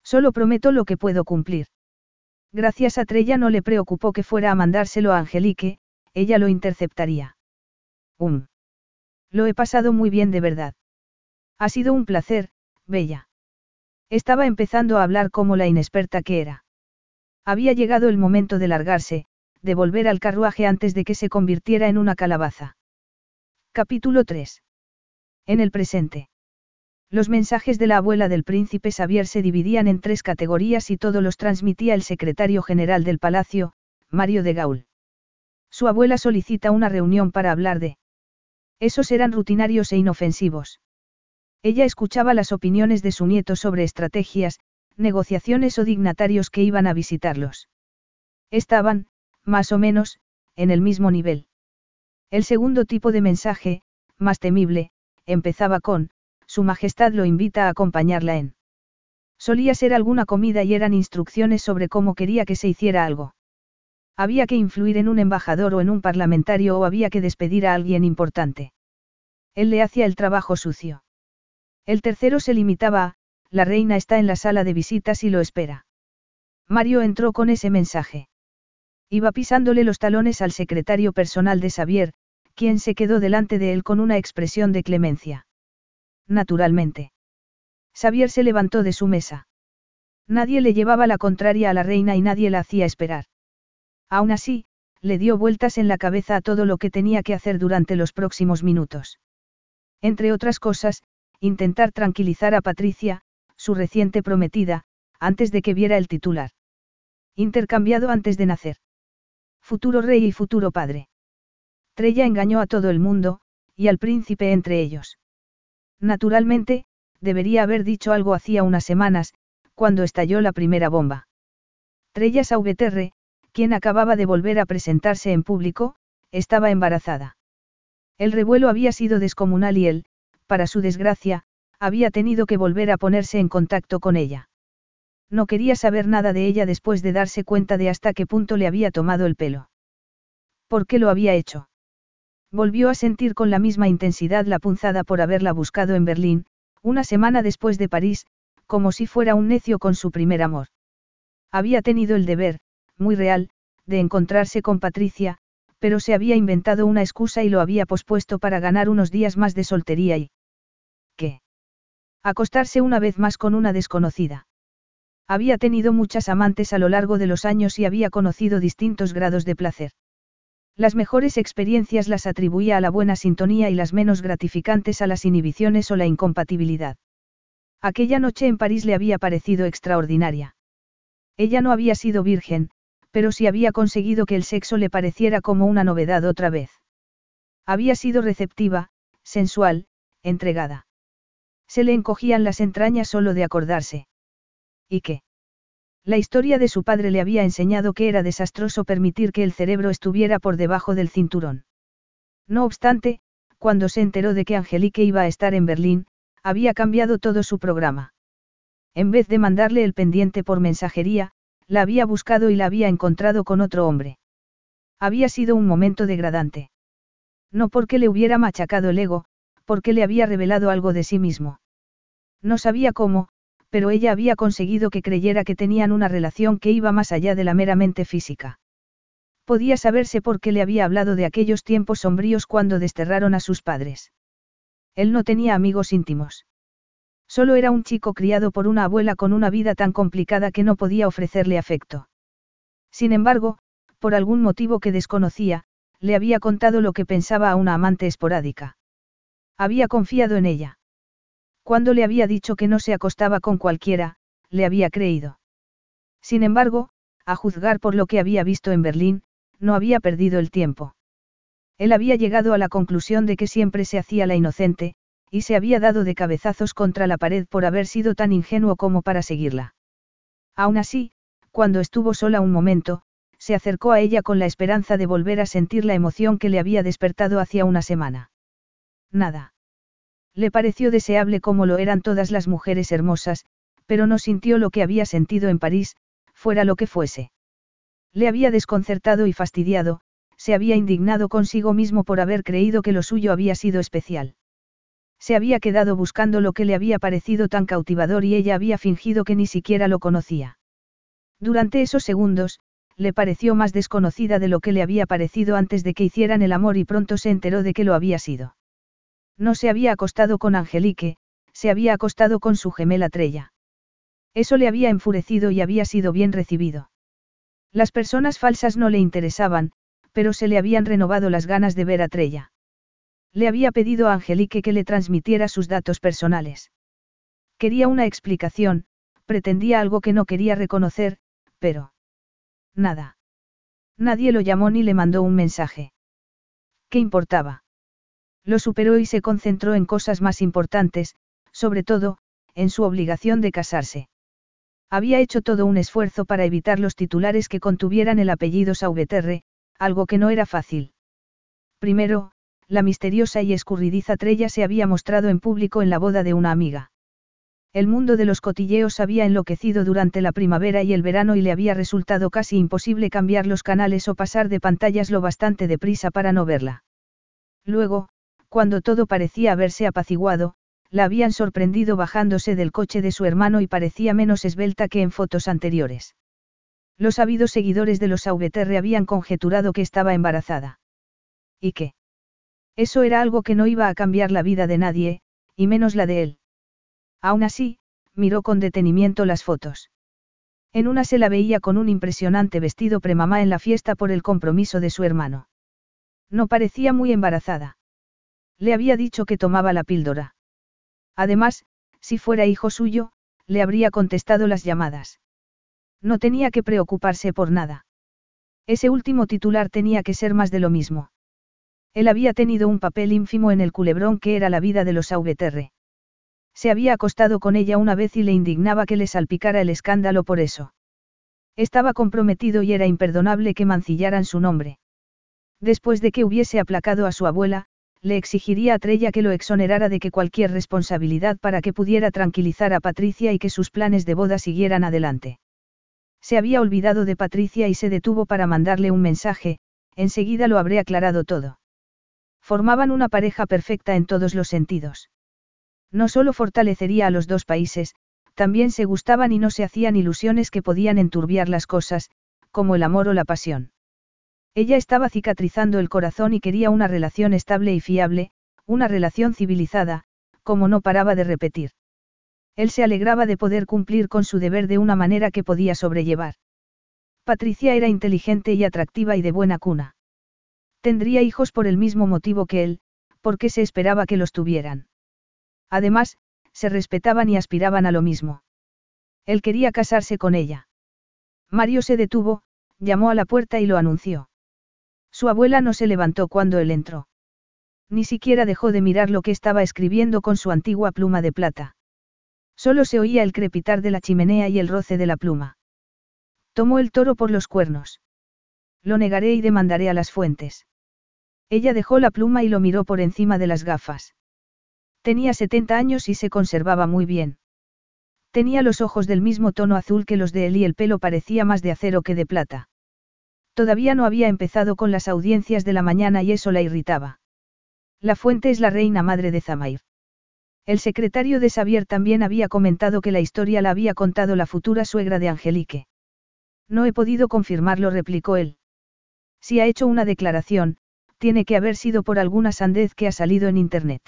Solo prometo lo que puedo cumplir. Gracias a Trella no le preocupó que fuera a mandárselo a Angelique, ella lo interceptaría. Um. Lo he pasado muy bien de verdad. Ha sido un placer, Bella. Estaba empezando a hablar como la inexperta que era. Había llegado el momento de largarse, de volver al carruaje antes de que se convirtiera en una calabaza. Capítulo 3. En el presente. Los mensajes de la abuela del príncipe Xavier se dividían en tres categorías y todos los transmitía el secretario general del palacio, Mario de Gaul. Su abuela solicita una reunión para hablar de... Esos eran rutinarios e inofensivos. Ella escuchaba las opiniones de su nieto sobre estrategias, negociaciones o dignatarios que iban a visitarlos. Estaban, más o menos, en el mismo nivel. El segundo tipo de mensaje, más temible, empezaba con, Su Majestad lo invita a acompañarla en. Solía ser alguna comida y eran instrucciones sobre cómo quería que se hiciera algo. Había que influir en un embajador o en un parlamentario o había que despedir a alguien importante. Él le hacía el trabajo sucio. El tercero se limitaba a, la reina está en la sala de visitas y lo espera. Mario entró con ese mensaje. Iba pisándole los talones al secretario personal de Xavier, quien se quedó delante de él con una expresión de clemencia. Naturalmente. Xavier se levantó de su mesa. Nadie le llevaba la contraria a la reina y nadie la hacía esperar. Aún así, le dio vueltas en la cabeza a todo lo que tenía que hacer durante los próximos minutos. Entre otras cosas, intentar tranquilizar a Patricia, su reciente prometida, antes de que viera el titular. Intercambiado antes de nacer. Futuro rey y futuro padre. Trella engañó a todo el mundo, y al príncipe entre ellos. Naturalmente, debería haber dicho algo hacía unas semanas, cuando estalló la primera bomba. Trella Sauveterre, quien acababa de volver a presentarse en público, estaba embarazada. El revuelo había sido descomunal y él, para su desgracia, había tenido que volver a ponerse en contacto con ella. No quería saber nada de ella después de darse cuenta de hasta qué punto le había tomado el pelo. ¿Por qué lo había hecho? Volvió a sentir con la misma intensidad la punzada por haberla buscado en Berlín, una semana después de París, como si fuera un necio con su primer amor. Había tenido el deber, muy real, de encontrarse con Patricia, pero se había inventado una excusa y lo había pospuesto para ganar unos días más de soltería y... Acostarse una vez más con una desconocida. Había tenido muchas amantes a lo largo de los años y había conocido distintos grados de placer. Las mejores experiencias las atribuía a la buena sintonía y las menos gratificantes a las inhibiciones o la incompatibilidad. Aquella noche en París le había parecido extraordinaria. Ella no había sido virgen, pero sí había conseguido que el sexo le pareciera como una novedad otra vez. Había sido receptiva, sensual, entregada. Se le encogían las entrañas solo de acordarse. ¿Y qué? La historia de su padre le había enseñado que era desastroso permitir que el cerebro estuviera por debajo del cinturón. No obstante, cuando se enteró de que Angelique iba a estar en Berlín, había cambiado todo su programa. En vez de mandarle el pendiente por mensajería, la había buscado y la había encontrado con otro hombre. Había sido un momento degradante. No porque le hubiera machacado el ego, porque le había revelado algo de sí mismo. No sabía cómo, pero ella había conseguido que creyera que tenían una relación que iba más allá de la meramente física. Podía saberse por qué le había hablado de aquellos tiempos sombríos cuando desterraron a sus padres. Él no tenía amigos íntimos. Solo era un chico criado por una abuela con una vida tan complicada que no podía ofrecerle afecto. Sin embargo, por algún motivo que desconocía, le había contado lo que pensaba a una amante esporádica. Había confiado en ella. Cuando le había dicho que no se acostaba con cualquiera, le había creído. Sin embargo, a juzgar por lo que había visto en Berlín, no había perdido el tiempo. Él había llegado a la conclusión de que siempre se hacía la inocente, y se había dado de cabezazos contra la pared por haber sido tan ingenuo como para seguirla. Aún así, cuando estuvo sola un momento, se acercó a ella con la esperanza de volver a sentir la emoción que le había despertado hacía una semana. Nada. Le pareció deseable como lo eran todas las mujeres hermosas, pero no sintió lo que había sentido en París, fuera lo que fuese. Le había desconcertado y fastidiado, se había indignado consigo mismo por haber creído que lo suyo había sido especial. Se había quedado buscando lo que le había parecido tan cautivador y ella había fingido que ni siquiera lo conocía. Durante esos segundos, le pareció más desconocida de lo que le había parecido antes de que hicieran el amor y pronto se enteró de que lo había sido. No se había acostado con Angelique, se había acostado con su gemela Trella. Eso le había enfurecido y había sido bien recibido. Las personas falsas no le interesaban, pero se le habían renovado las ganas de ver a Trella. Le había pedido a Angelique que le transmitiera sus datos personales. Quería una explicación, pretendía algo que no quería reconocer, pero... Nada. Nadie lo llamó ni le mandó un mensaje. ¿Qué importaba? Lo superó y se concentró en cosas más importantes, sobre todo, en su obligación de casarse. Había hecho todo un esfuerzo para evitar los titulares que contuvieran el apellido Sauveterre, algo que no era fácil. Primero, la misteriosa y escurridiza Trella se había mostrado en público en la boda de una amiga. El mundo de los cotilleos había enloquecido durante la primavera y el verano y le había resultado casi imposible cambiar los canales o pasar de pantallas lo bastante deprisa para no verla. Luego, cuando todo parecía haberse apaciguado, la habían sorprendido bajándose del coche de su hermano y parecía menos esbelta que en fotos anteriores. Los habidos seguidores de los AVTR habían conjeturado que estaba embarazada. ¿Y qué? Eso era algo que no iba a cambiar la vida de nadie, y menos la de él. Aún así, miró con detenimiento las fotos. En una se la veía con un impresionante vestido premamá en la fiesta por el compromiso de su hermano. No parecía muy embarazada. Le había dicho que tomaba la píldora. Además, si fuera hijo suyo, le habría contestado las llamadas. No tenía que preocuparse por nada. Ese último titular tenía que ser más de lo mismo. Él había tenido un papel ínfimo en el culebrón que era la vida de los Aubeterre. Se había acostado con ella una vez y le indignaba que le salpicara el escándalo por eso. Estaba comprometido y era imperdonable que mancillaran su nombre. Después de que hubiese aplacado a su abuela, le exigiría a Trella que lo exonerara de que cualquier responsabilidad para que pudiera tranquilizar a Patricia y que sus planes de boda siguieran adelante. Se había olvidado de Patricia y se detuvo para mandarle un mensaje, enseguida lo habré aclarado todo. Formaban una pareja perfecta en todos los sentidos. No solo fortalecería a los dos países, también se gustaban y no se hacían ilusiones que podían enturbiar las cosas, como el amor o la pasión. Ella estaba cicatrizando el corazón y quería una relación estable y fiable, una relación civilizada, como no paraba de repetir. Él se alegraba de poder cumplir con su deber de una manera que podía sobrellevar. Patricia era inteligente y atractiva y de buena cuna. Tendría hijos por el mismo motivo que él, porque se esperaba que los tuvieran. Además, se respetaban y aspiraban a lo mismo. Él quería casarse con ella. Mario se detuvo, llamó a la puerta y lo anunció. Su abuela no se levantó cuando él entró. Ni siquiera dejó de mirar lo que estaba escribiendo con su antigua pluma de plata. Solo se oía el crepitar de la chimenea y el roce de la pluma. Tomó el toro por los cuernos. Lo negaré y demandaré a las fuentes. Ella dejó la pluma y lo miró por encima de las gafas. Tenía 70 años y se conservaba muy bien. Tenía los ojos del mismo tono azul que los de él y el pelo parecía más de acero que de plata. Todavía no había empezado con las audiencias de la mañana y eso la irritaba. La fuente es la reina madre de Zamair. El secretario de Xavier también había comentado que la historia la había contado la futura suegra de Angelique. No he podido confirmarlo, replicó él. Si ha hecho una declaración, tiene que haber sido por alguna sandez que ha salido en Internet.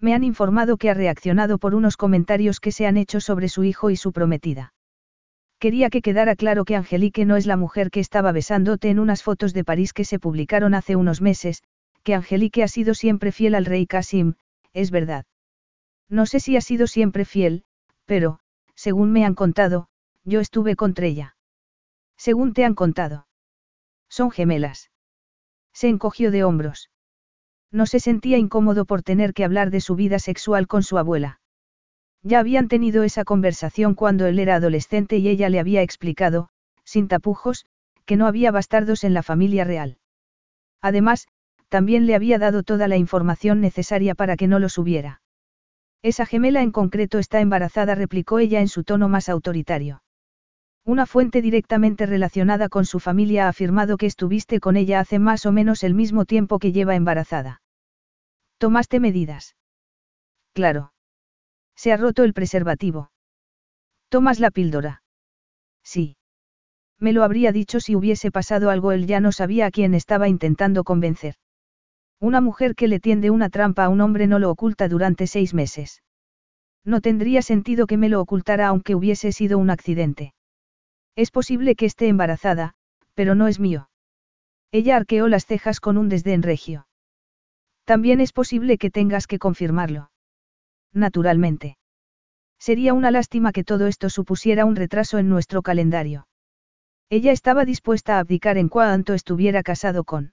Me han informado que ha reaccionado por unos comentarios que se han hecho sobre su hijo y su prometida. Quería que quedara claro que Angelique no es la mujer que estaba besándote en unas fotos de París que se publicaron hace unos meses, que Angelique ha sido siempre fiel al rey Kasim, es verdad. No sé si ha sido siempre fiel, pero, según me han contado, yo estuve contra ella. Según te han contado. Son gemelas. Se encogió de hombros. No se sentía incómodo por tener que hablar de su vida sexual con su abuela. Ya habían tenido esa conversación cuando él era adolescente y ella le había explicado, sin tapujos, que no había bastardos en la familia real. Además, también le había dado toda la información necesaria para que no los hubiera. Esa gemela en concreto está embarazada, replicó ella en su tono más autoritario. Una fuente directamente relacionada con su familia ha afirmado que estuviste con ella hace más o menos el mismo tiempo que lleva embarazada. ¿Tomaste medidas? Claro. Se ha roto el preservativo. ¿Tomas la píldora? Sí. Me lo habría dicho si hubiese pasado algo, él ya no sabía a quién estaba intentando convencer. Una mujer que le tiende una trampa a un hombre no lo oculta durante seis meses. No tendría sentido que me lo ocultara aunque hubiese sido un accidente. Es posible que esté embarazada, pero no es mío. Ella arqueó las cejas con un desdén regio. También es posible que tengas que confirmarlo naturalmente. Sería una lástima que todo esto supusiera un retraso en nuestro calendario. Ella estaba dispuesta a abdicar en cuanto estuviera casado con.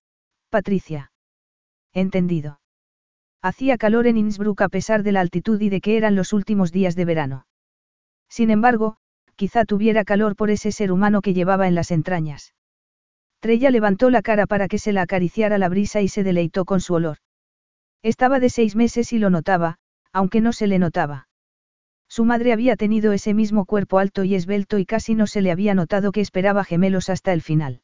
Patricia. Entendido. Hacía calor en Innsbruck a pesar de la altitud y de que eran los últimos días de verano. Sin embargo, quizá tuviera calor por ese ser humano que llevaba en las entrañas. Trella levantó la cara para que se la acariciara la brisa y se deleitó con su olor. Estaba de seis meses y lo notaba, aunque no se le notaba. Su madre había tenido ese mismo cuerpo alto y esbelto y casi no se le había notado que esperaba gemelos hasta el final.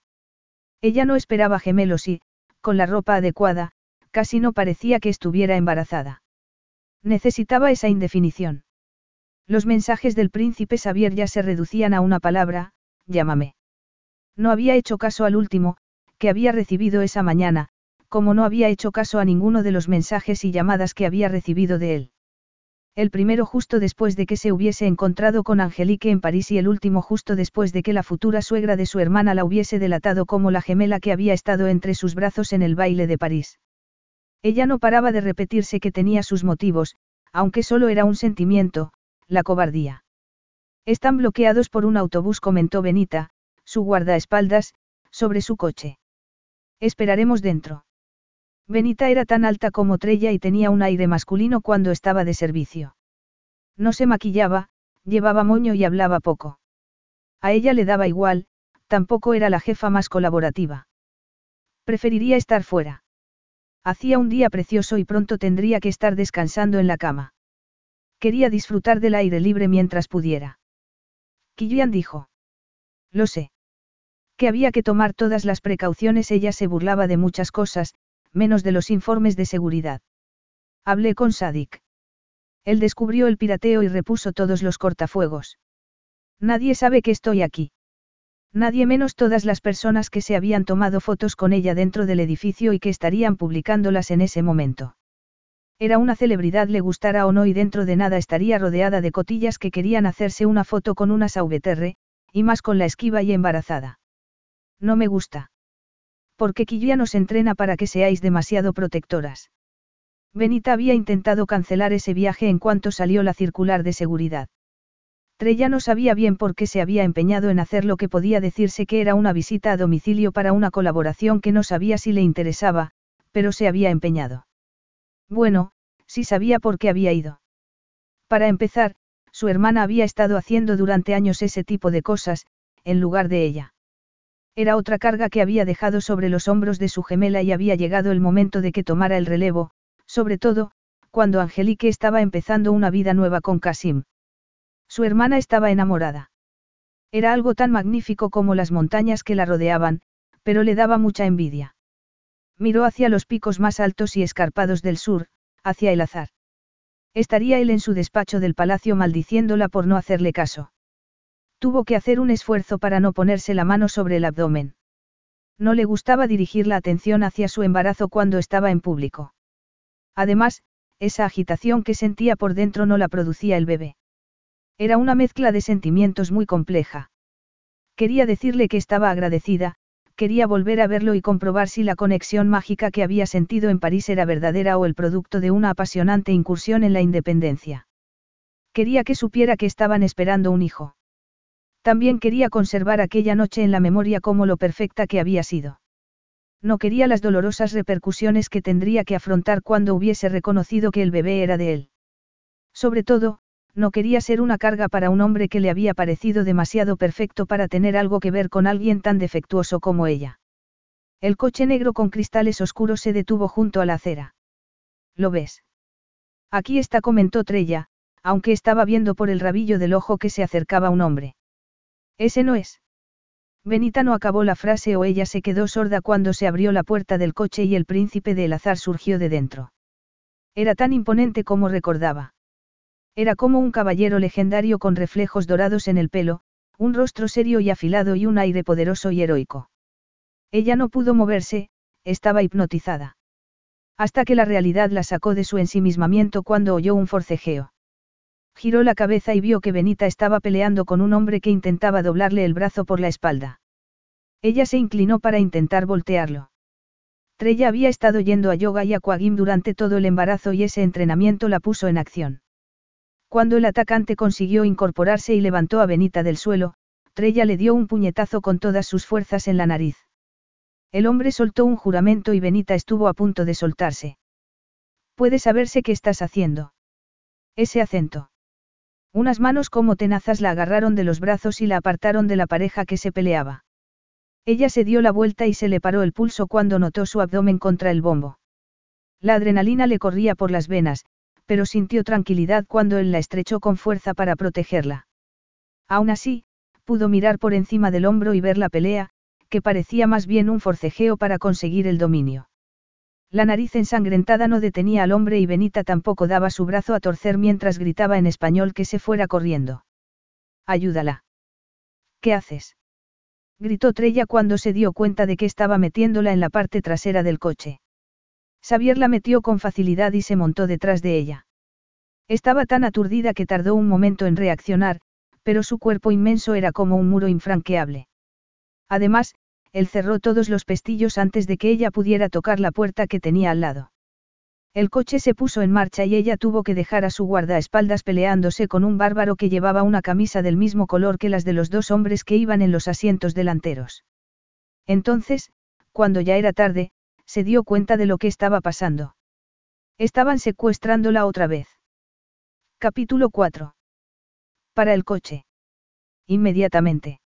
Ella no esperaba gemelos y, con la ropa adecuada, casi no parecía que estuviera embarazada. Necesitaba esa indefinición. Los mensajes del príncipe Xavier ya se reducían a una palabra, llámame. No había hecho caso al último, que había recibido esa mañana, como no había hecho caso a ninguno de los mensajes y llamadas que había recibido de él. El primero justo después de que se hubiese encontrado con Angelique en París y el último justo después de que la futura suegra de su hermana la hubiese delatado como la gemela que había estado entre sus brazos en el baile de París. Ella no paraba de repetirse que tenía sus motivos, aunque solo era un sentimiento, la cobardía. Están bloqueados por un autobús, comentó Benita, su guardaespaldas, sobre su coche. Esperaremos dentro. Benita era tan alta como Trella y tenía un aire masculino cuando estaba de servicio. No se maquillaba, llevaba moño y hablaba poco. A ella le daba igual, tampoco era la jefa más colaborativa. Preferiría estar fuera. Hacía un día precioso y pronto tendría que estar descansando en la cama. Quería disfrutar del aire libre mientras pudiera. Killian dijo. Lo sé. Que había que tomar todas las precauciones, ella se burlaba de muchas cosas, menos de los informes de seguridad. Hablé con Sadik. Él descubrió el pirateo y repuso todos los cortafuegos. Nadie sabe que estoy aquí. Nadie menos todas las personas que se habían tomado fotos con ella dentro del edificio y que estarían publicándolas en ese momento. Era una celebridad, le gustara o no, y dentro de nada estaría rodeada de cotillas que querían hacerse una foto con una SVTR, y más con la esquiva y embarazada. No me gusta. Porque Quilla nos entrena para que seáis demasiado protectoras. Benita había intentado cancelar ese viaje en cuanto salió la circular de seguridad. Trella no sabía bien por qué se había empeñado en hacer lo que podía decirse que era una visita a domicilio para una colaboración que no sabía si le interesaba, pero se había empeñado. Bueno, sí sabía por qué había ido. Para empezar, su hermana había estado haciendo durante años ese tipo de cosas, en lugar de ella. Era otra carga que había dejado sobre los hombros de su gemela y había llegado el momento de que tomara el relevo, sobre todo, cuando Angelique estaba empezando una vida nueva con Kasim. Su hermana estaba enamorada. Era algo tan magnífico como las montañas que la rodeaban, pero le daba mucha envidia. Miró hacia los picos más altos y escarpados del sur, hacia el azar. Estaría él en su despacho del palacio maldiciéndola por no hacerle caso. Tuvo que hacer un esfuerzo para no ponerse la mano sobre el abdomen. No le gustaba dirigir la atención hacia su embarazo cuando estaba en público. Además, esa agitación que sentía por dentro no la producía el bebé. Era una mezcla de sentimientos muy compleja. Quería decirle que estaba agradecida, quería volver a verlo y comprobar si la conexión mágica que había sentido en París era verdadera o el producto de una apasionante incursión en la independencia. Quería que supiera que estaban esperando un hijo. También quería conservar aquella noche en la memoria como lo perfecta que había sido. No quería las dolorosas repercusiones que tendría que afrontar cuando hubiese reconocido que el bebé era de él. Sobre todo, no quería ser una carga para un hombre que le había parecido demasiado perfecto para tener algo que ver con alguien tan defectuoso como ella. El coche negro con cristales oscuros se detuvo junto a la acera. ¿Lo ves? Aquí está, comentó Trella, aunque estaba viendo por el rabillo del ojo que se acercaba un hombre. Ese no es. Benita no acabó la frase o ella se quedó sorda cuando se abrió la puerta del coche y el príncipe del azar surgió de dentro. Era tan imponente como recordaba. Era como un caballero legendario con reflejos dorados en el pelo, un rostro serio y afilado y un aire poderoso y heroico. Ella no pudo moverse, estaba hipnotizada. Hasta que la realidad la sacó de su ensimismamiento cuando oyó un forcejeo. Giró la cabeza y vio que Benita estaba peleando con un hombre que intentaba doblarle el brazo por la espalda. Ella se inclinó para intentar voltearlo. Trella había estado yendo a yoga y a Quagim durante todo el embarazo y ese entrenamiento la puso en acción. Cuando el atacante consiguió incorporarse y levantó a Benita del suelo, Trella le dio un puñetazo con todas sus fuerzas en la nariz. El hombre soltó un juramento y Benita estuvo a punto de soltarse. Puede saberse qué estás haciendo. Ese acento. Unas manos como tenazas la agarraron de los brazos y la apartaron de la pareja que se peleaba. Ella se dio la vuelta y se le paró el pulso cuando notó su abdomen contra el bombo. La adrenalina le corría por las venas, pero sintió tranquilidad cuando él la estrechó con fuerza para protegerla. Aún así, pudo mirar por encima del hombro y ver la pelea, que parecía más bien un forcejeo para conseguir el dominio. La nariz ensangrentada no detenía al hombre y Benita tampoco daba su brazo a torcer mientras gritaba en español que se fuera corriendo. Ayúdala. ¿Qué haces? gritó Trella cuando se dio cuenta de que estaba metiéndola en la parte trasera del coche. Xavier la metió con facilidad y se montó detrás de ella. Estaba tan aturdida que tardó un momento en reaccionar, pero su cuerpo inmenso era como un muro infranqueable. Además, él cerró todos los pestillos antes de que ella pudiera tocar la puerta que tenía al lado. El coche se puso en marcha y ella tuvo que dejar a su guardaespaldas peleándose con un bárbaro que llevaba una camisa del mismo color que las de los dos hombres que iban en los asientos delanteros. Entonces, cuando ya era tarde, se dio cuenta de lo que estaba pasando. Estaban secuestrándola otra vez. Capítulo 4. Para el coche. Inmediatamente.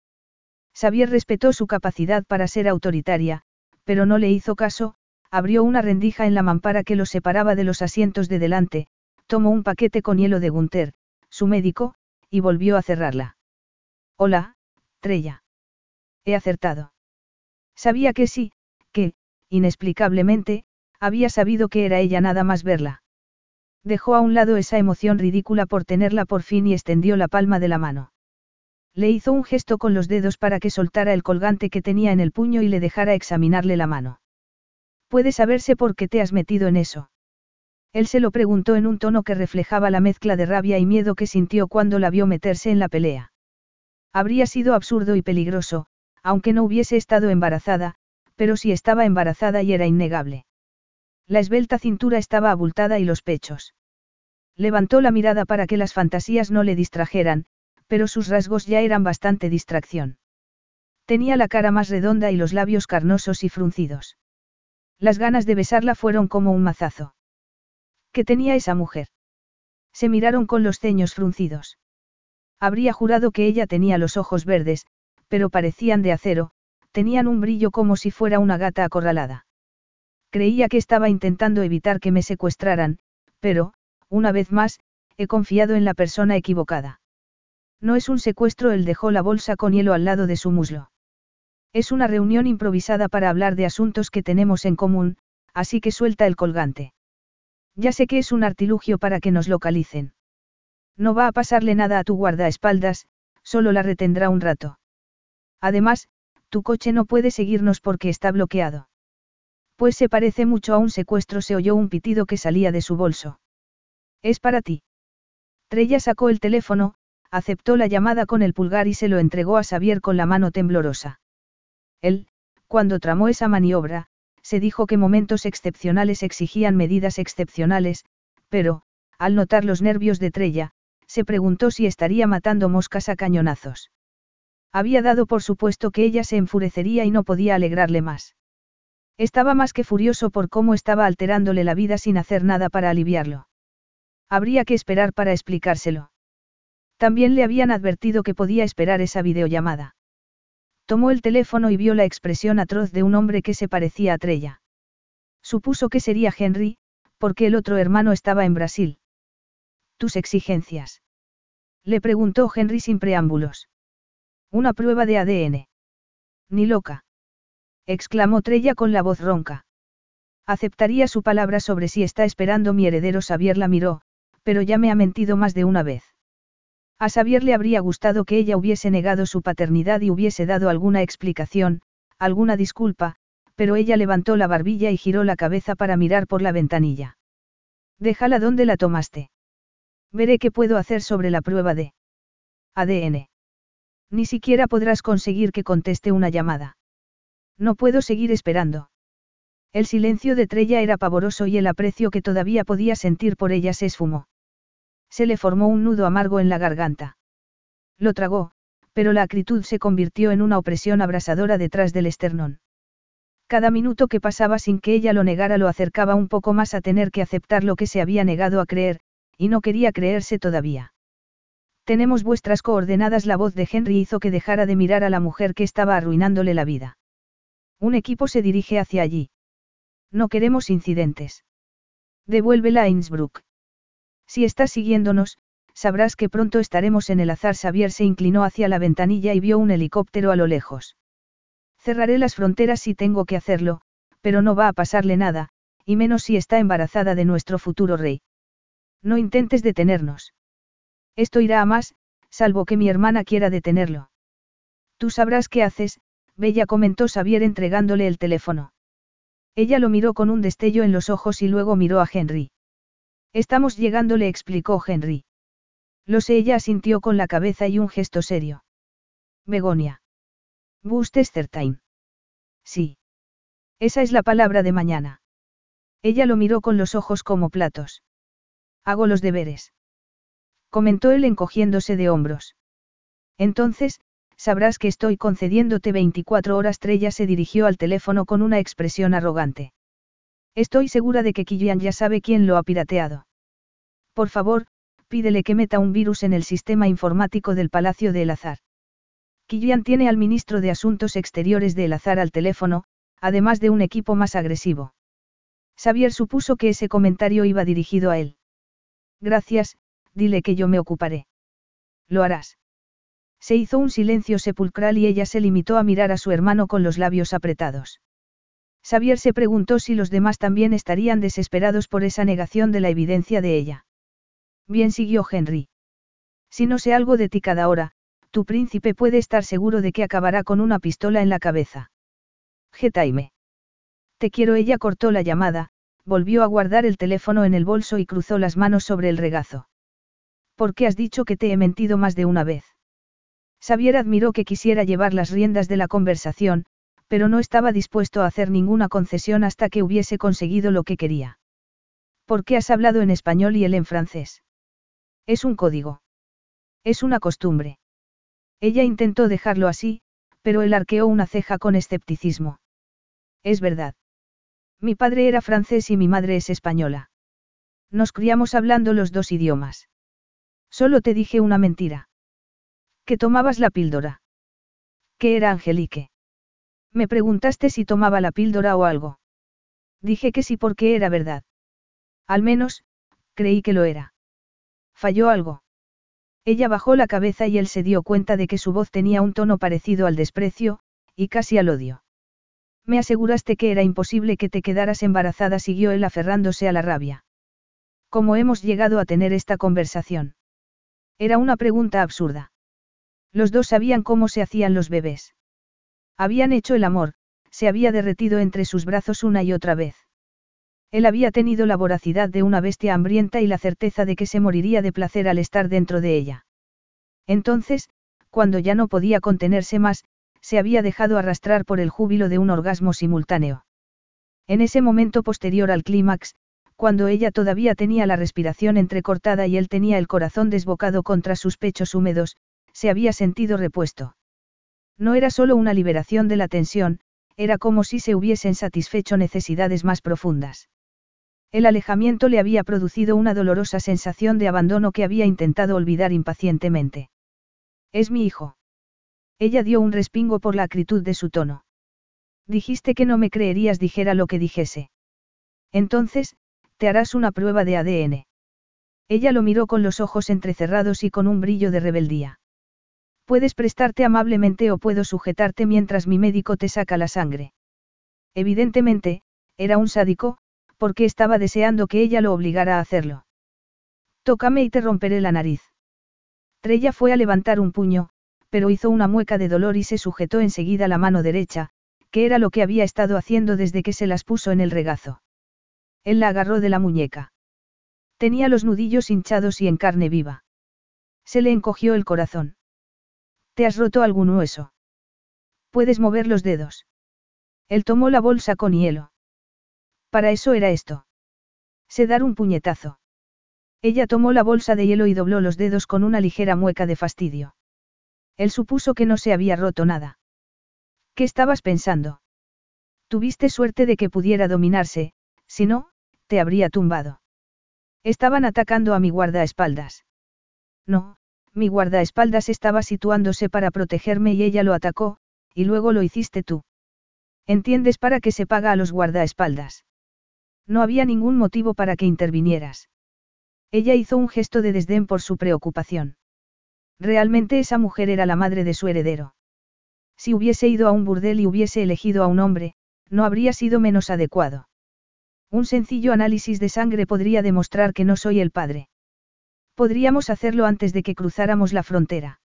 Xavier respetó su capacidad para ser autoritaria, pero no le hizo caso, abrió una rendija en la mampara que los separaba de los asientos de delante, tomó un paquete con hielo de Gunther, su médico, y volvió a cerrarla. Hola, Trella. He acertado. Sabía que sí, que, inexplicablemente, había sabido que era ella nada más verla. Dejó a un lado esa emoción ridícula por tenerla por fin y extendió la palma de la mano. Le hizo un gesto con los dedos para que soltara el colgante que tenía en el puño y le dejara examinarle la mano. ¿Puede saberse por qué te has metido en eso? Él se lo preguntó en un tono que reflejaba la mezcla de rabia y miedo que sintió cuando la vio meterse en la pelea. Habría sido absurdo y peligroso, aunque no hubiese estado embarazada, pero sí estaba embarazada y era innegable. La esbelta cintura estaba abultada y los pechos. Levantó la mirada para que las fantasías no le distrajeran, pero sus rasgos ya eran bastante distracción. Tenía la cara más redonda y los labios carnosos y fruncidos. Las ganas de besarla fueron como un mazazo. ¿Qué tenía esa mujer? Se miraron con los ceños fruncidos. Habría jurado que ella tenía los ojos verdes, pero parecían de acero, tenían un brillo como si fuera una gata acorralada. Creía que estaba intentando evitar que me secuestraran, pero, una vez más, he confiado en la persona equivocada. No es un secuestro, él dejó la bolsa con hielo al lado de su muslo. Es una reunión improvisada para hablar de asuntos que tenemos en común, así que suelta el colgante. Ya sé que es un artilugio para que nos localicen. No va a pasarle nada a tu guardaespaldas, solo la retendrá un rato. Además, tu coche no puede seguirnos porque está bloqueado. Pues se parece mucho a un secuestro, se oyó un pitido que salía de su bolso. Es para ti. Trella sacó el teléfono, aceptó la llamada con el pulgar y se lo entregó a Xavier con la mano temblorosa. Él, cuando tramó esa maniobra, se dijo que momentos excepcionales exigían medidas excepcionales, pero, al notar los nervios de Trella, se preguntó si estaría matando moscas a cañonazos. Había dado por supuesto que ella se enfurecería y no podía alegrarle más. Estaba más que furioso por cómo estaba alterándole la vida sin hacer nada para aliviarlo. Habría que esperar para explicárselo. También le habían advertido que podía esperar esa videollamada. Tomó el teléfono y vio la expresión atroz de un hombre que se parecía a Trella. Supuso que sería Henry, porque el otro hermano estaba en Brasil. ¿Tus exigencias? Le preguntó Henry sin preámbulos. Una prueba de ADN. Ni loca. exclamó Trella con la voz ronca. Aceptaría su palabra sobre si está esperando mi heredero. Xavier la miró, pero ya me ha mentido más de una vez. A Xavier le habría gustado que ella hubiese negado su paternidad y hubiese dado alguna explicación, alguna disculpa, pero ella levantó la barbilla y giró la cabeza para mirar por la ventanilla. Déjala donde la tomaste. Veré qué puedo hacer sobre la prueba de ADN. Ni siquiera podrás conseguir que conteste una llamada. No puedo seguir esperando. El silencio de Trella era pavoroso y el aprecio que todavía podía sentir por ella se esfumó. Se le formó un nudo amargo en la garganta. Lo tragó, pero la acritud se convirtió en una opresión abrasadora detrás del esternón. Cada minuto que pasaba sin que ella lo negara lo acercaba un poco más a tener que aceptar lo que se había negado a creer, y no quería creerse todavía. Tenemos vuestras coordenadas. La voz de Henry hizo que dejara de mirar a la mujer que estaba arruinándole la vida. Un equipo se dirige hacia allí. No queremos incidentes. Devuélvela a Innsbruck. Si estás siguiéndonos, sabrás que pronto estaremos en el azar. Xavier se inclinó hacia la ventanilla y vio un helicóptero a lo lejos. Cerraré las fronteras si tengo que hacerlo, pero no va a pasarle nada, y menos si está embarazada de nuestro futuro rey. No intentes detenernos. Esto irá a más, salvo que mi hermana quiera detenerlo. Tú sabrás qué haces, Bella comentó Xavier entregándole el teléfono. Ella lo miró con un destello en los ojos y luego miró a Henry. Estamos llegando, le explicó Henry. Lo sé, ella asintió con la cabeza y un gesto serio. Begonia. Bustestertime. Sí. Esa es la palabra de mañana. Ella lo miró con los ojos como platos. Hago los deberes. Comentó él encogiéndose de hombros. Entonces, sabrás que estoy concediéndote 24 horas. Trella se dirigió al teléfono con una expresión arrogante. Estoy segura de que Killian ya sabe quién lo ha pirateado. Por favor, pídele que meta un virus en el sistema informático del Palacio de El Azar. Killian tiene al ministro de Asuntos Exteriores de El Azar al teléfono, además de un equipo más agresivo. Xavier supuso que ese comentario iba dirigido a él. Gracias, dile que yo me ocuparé. Lo harás. Se hizo un silencio sepulcral y ella se limitó a mirar a su hermano con los labios apretados. Xavier se preguntó si los demás también estarían desesperados por esa negación de la evidencia de ella. Bien siguió Henry. Si no sé algo de ti cada hora, tu príncipe puede estar seguro de que acabará con una pistola en la cabeza. Getaime. Te quiero. Ella cortó la llamada, volvió a guardar el teléfono en el bolso y cruzó las manos sobre el regazo. ¿Por qué has dicho que te he mentido más de una vez? Xavier admiró que quisiera llevar las riendas de la conversación, pero no estaba dispuesto a hacer ninguna concesión hasta que hubiese conseguido lo que quería. ¿Por qué has hablado en español y él en francés? Es un código. Es una costumbre. Ella intentó dejarlo así, pero él arqueó una ceja con escepticismo. Es verdad. Mi padre era francés y mi madre es española. Nos criamos hablando los dos idiomas. Solo te dije una mentira. Que tomabas la píldora. ¿Qué era Angelique? Me preguntaste si tomaba la píldora o algo. Dije que sí porque era verdad. Al menos, creí que lo era. ¿Falló algo? Ella bajó la cabeza y él se dio cuenta de que su voz tenía un tono parecido al desprecio, y casi al odio. Me aseguraste que era imposible que te quedaras embarazada, siguió él aferrándose a la rabia. ¿Cómo hemos llegado a tener esta conversación? Era una pregunta absurda. Los dos sabían cómo se hacían los bebés. Habían hecho el amor, se había derretido entre sus brazos una y otra vez. Él había tenido la voracidad de una bestia hambrienta y la certeza de que se moriría de placer al estar dentro de ella. Entonces, cuando ya no podía contenerse más, se había dejado arrastrar por el júbilo de un orgasmo simultáneo. En ese momento posterior al clímax, cuando ella todavía tenía la respiración entrecortada y él tenía el corazón desbocado contra sus pechos húmedos, se había sentido repuesto. No era solo una liberación de la tensión, era como si se hubiesen satisfecho necesidades más profundas. El alejamiento le había producido una dolorosa sensación de abandono que había intentado olvidar impacientemente. Es mi hijo. Ella dio un respingo por la acritud de su tono. Dijiste que no me creerías dijera lo que dijese. Entonces, te harás una prueba de ADN. Ella lo miró con los ojos entrecerrados y con un brillo de rebeldía. Puedes prestarte amablemente o puedo sujetarte mientras mi médico te saca la sangre. Evidentemente, era un sádico, porque estaba deseando que ella lo obligara a hacerlo. Tócame y te romperé la nariz. Trella fue a levantar un puño, pero hizo una mueca de dolor y se sujetó enseguida la mano derecha, que era lo que había estado haciendo desde que se las puso en el regazo. Él la agarró de la muñeca. Tenía los nudillos hinchados y en carne viva. Se le encogió el corazón. ¿Te has roto algún hueso? Puedes mover los dedos. Él tomó la bolsa con hielo. Para eso era esto. Se dar un puñetazo. Ella tomó la bolsa de hielo y dobló los dedos con una ligera mueca de fastidio. Él supuso que no se había roto nada. ¿Qué estabas pensando? Tuviste suerte de que pudiera dominarse, si no, te habría tumbado. Estaban atacando a mi guardaespaldas. No, mi guardaespaldas estaba situándose para protegerme y ella lo atacó, y luego lo hiciste tú. ¿Entiendes para qué se paga a los guardaespaldas? No había ningún motivo para que intervinieras. Ella hizo un gesto de desdén por su preocupación. Realmente esa mujer era la madre de su heredero. Si hubiese ido a un burdel y hubiese elegido a un hombre, no habría sido menos adecuado. Un sencillo análisis de sangre podría demostrar que no soy el padre. Podríamos hacerlo antes de que cruzáramos la frontera.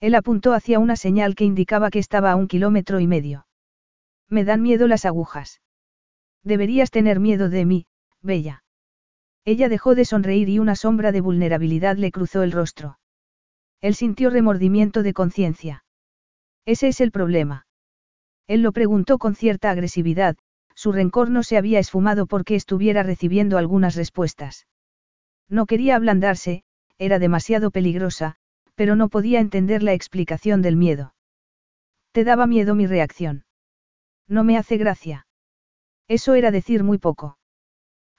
Él apuntó hacia una señal que indicaba que estaba a un kilómetro y medio. Me dan miedo las agujas. Deberías tener miedo de mí, Bella. Ella dejó de sonreír y una sombra de vulnerabilidad le cruzó el rostro. Él sintió remordimiento de conciencia. Ese es el problema. Él lo preguntó con cierta agresividad, su rencor no se había esfumado porque estuviera recibiendo algunas respuestas. No quería ablandarse, era demasiado peligrosa, pero no podía entender la explicación del miedo. Te daba miedo mi reacción. No me hace gracia. Eso era decir muy poco.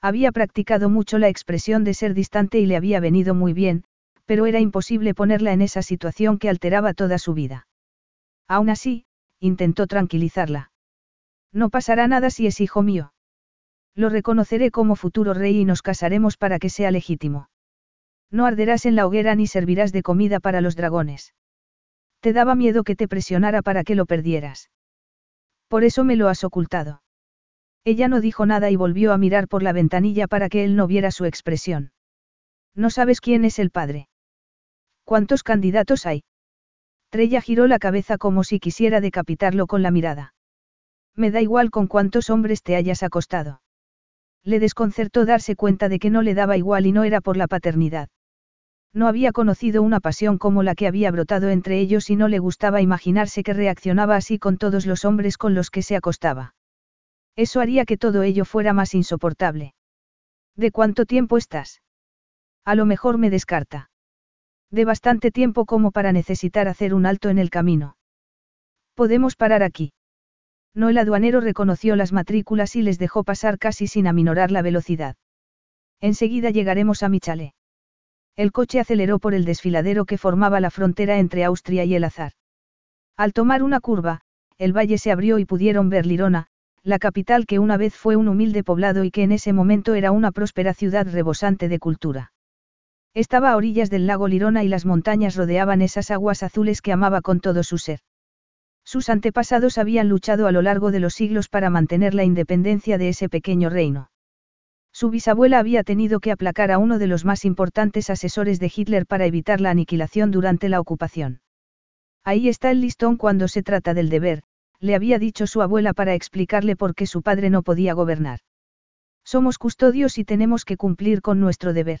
Había practicado mucho la expresión de ser distante y le había venido muy bien, pero era imposible ponerla en esa situación que alteraba toda su vida. Aún así, intentó tranquilizarla. No pasará nada si es hijo mío. Lo reconoceré como futuro rey y nos casaremos para que sea legítimo. No arderás en la hoguera ni servirás de comida para los dragones. Te daba miedo que te presionara para que lo perdieras. Por eso me lo has ocultado. Ella no dijo nada y volvió a mirar por la ventanilla para que él no viera su expresión. No sabes quién es el padre. ¿Cuántos candidatos hay? Trella giró la cabeza como si quisiera decapitarlo con la mirada. Me da igual con cuántos hombres te hayas acostado. Le desconcertó darse cuenta de que no le daba igual y no era por la paternidad. No había conocido una pasión como la que había brotado entre ellos y no le gustaba imaginarse que reaccionaba así con todos los hombres con los que se acostaba. Eso haría que todo ello fuera más insoportable. ¿De cuánto tiempo estás? A lo mejor me descarta. De bastante tiempo como para necesitar hacer un alto en el camino. Podemos parar aquí. No el aduanero reconoció las matrículas y les dejó pasar casi sin aminorar la velocidad. Enseguida llegaremos a mi chalet. El coche aceleró por el desfiladero que formaba la frontera entre Austria y el Azar. Al tomar una curva, el valle se abrió y pudieron ver Lirona, la capital que una vez fue un humilde poblado y que en ese momento era una próspera ciudad rebosante de cultura. Estaba a orillas del lago Lirona y las montañas rodeaban esas aguas azules que amaba con todo su ser. Sus antepasados habían luchado a lo largo de los siglos para mantener la independencia de ese pequeño reino. Su bisabuela había tenido que aplacar a uno de los más importantes asesores de Hitler para evitar la aniquilación durante la ocupación. Ahí está el listón cuando se trata del deber, le había dicho su abuela para explicarle por qué su padre no podía gobernar. Somos custodios y tenemos que cumplir con nuestro deber.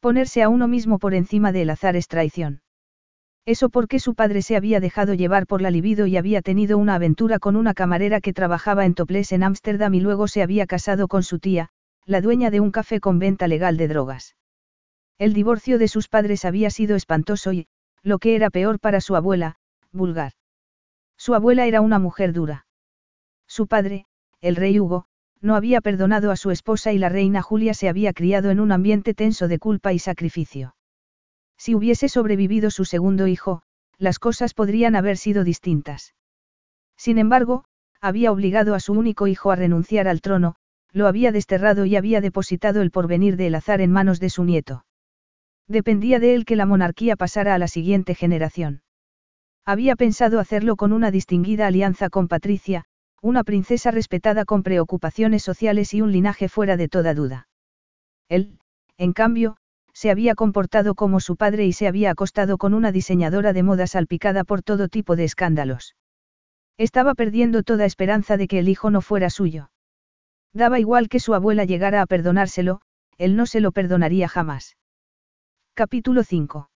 Ponerse a uno mismo por encima del azar es traición. Eso porque su padre se había dejado llevar por la libido y había tenido una aventura con una camarera que trabajaba en Topless en Ámsterdam y luego se había casado con su tía, la dueña de un café con venta legal de drogas. El divorcio de sus padres había sido espantoso y, lo que era peor para su abuela, vulgar. Su abuela era una mujer dura. Su padre, el rey Hugo, no había perdonado a su esposa y la reina Julia se había criado en un ambiente tenso de culpa y sacrificio. Si hubiese sobrevivido su segundo hijo, las cosas podrían haber sido distintas. Sin embargo, había obligado a su único hijo a renunciar al trono, lo había desterrado y había depositado el porvenir del azar en manos de su nieto. Dependía de él que la monarquía pasara a la siguiente generación. Había pensado hacerlo con una distinguida alianza con Patricia, una princesa respetada con preocupaciones sociales y un linaje fuera de toda duda. Él, en cambio, se había comportado como su padre y se había acostado con una diseñadora de moda salpicada por todo tipo de escándalos. Estaba perdiendo toda esperanza de que el hijo no fuera suyo. Daba igual que su abuela llegara a perdonárselo, él no se lo perdonaría jamás. Capítulo 5.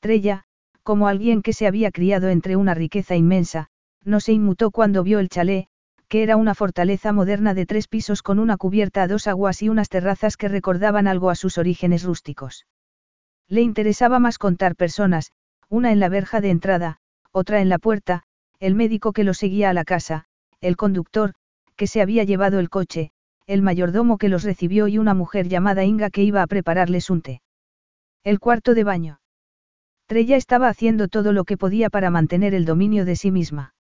Trella, como alguien que se había criado entre una riqueza inmensa, no se inmutó cuando vio el chalet, que era una fortaleza moderna de tres pisos con una cubierta a dos aguas y unas terrazas que recordaban algo a sus orígenes rústicos. Le interesaba más contar personas, una en la verja de entrada, otra en la puerta, el médico que lo seguía a la casa, el conductor, que se había llevado el coche, el mayordomo que los recibió y una mujer llamada Inga que iba a prepararles un té. El cuarto de baño. Trella estaba haciendo todo lo que podía para mantener el dominio de sí misma.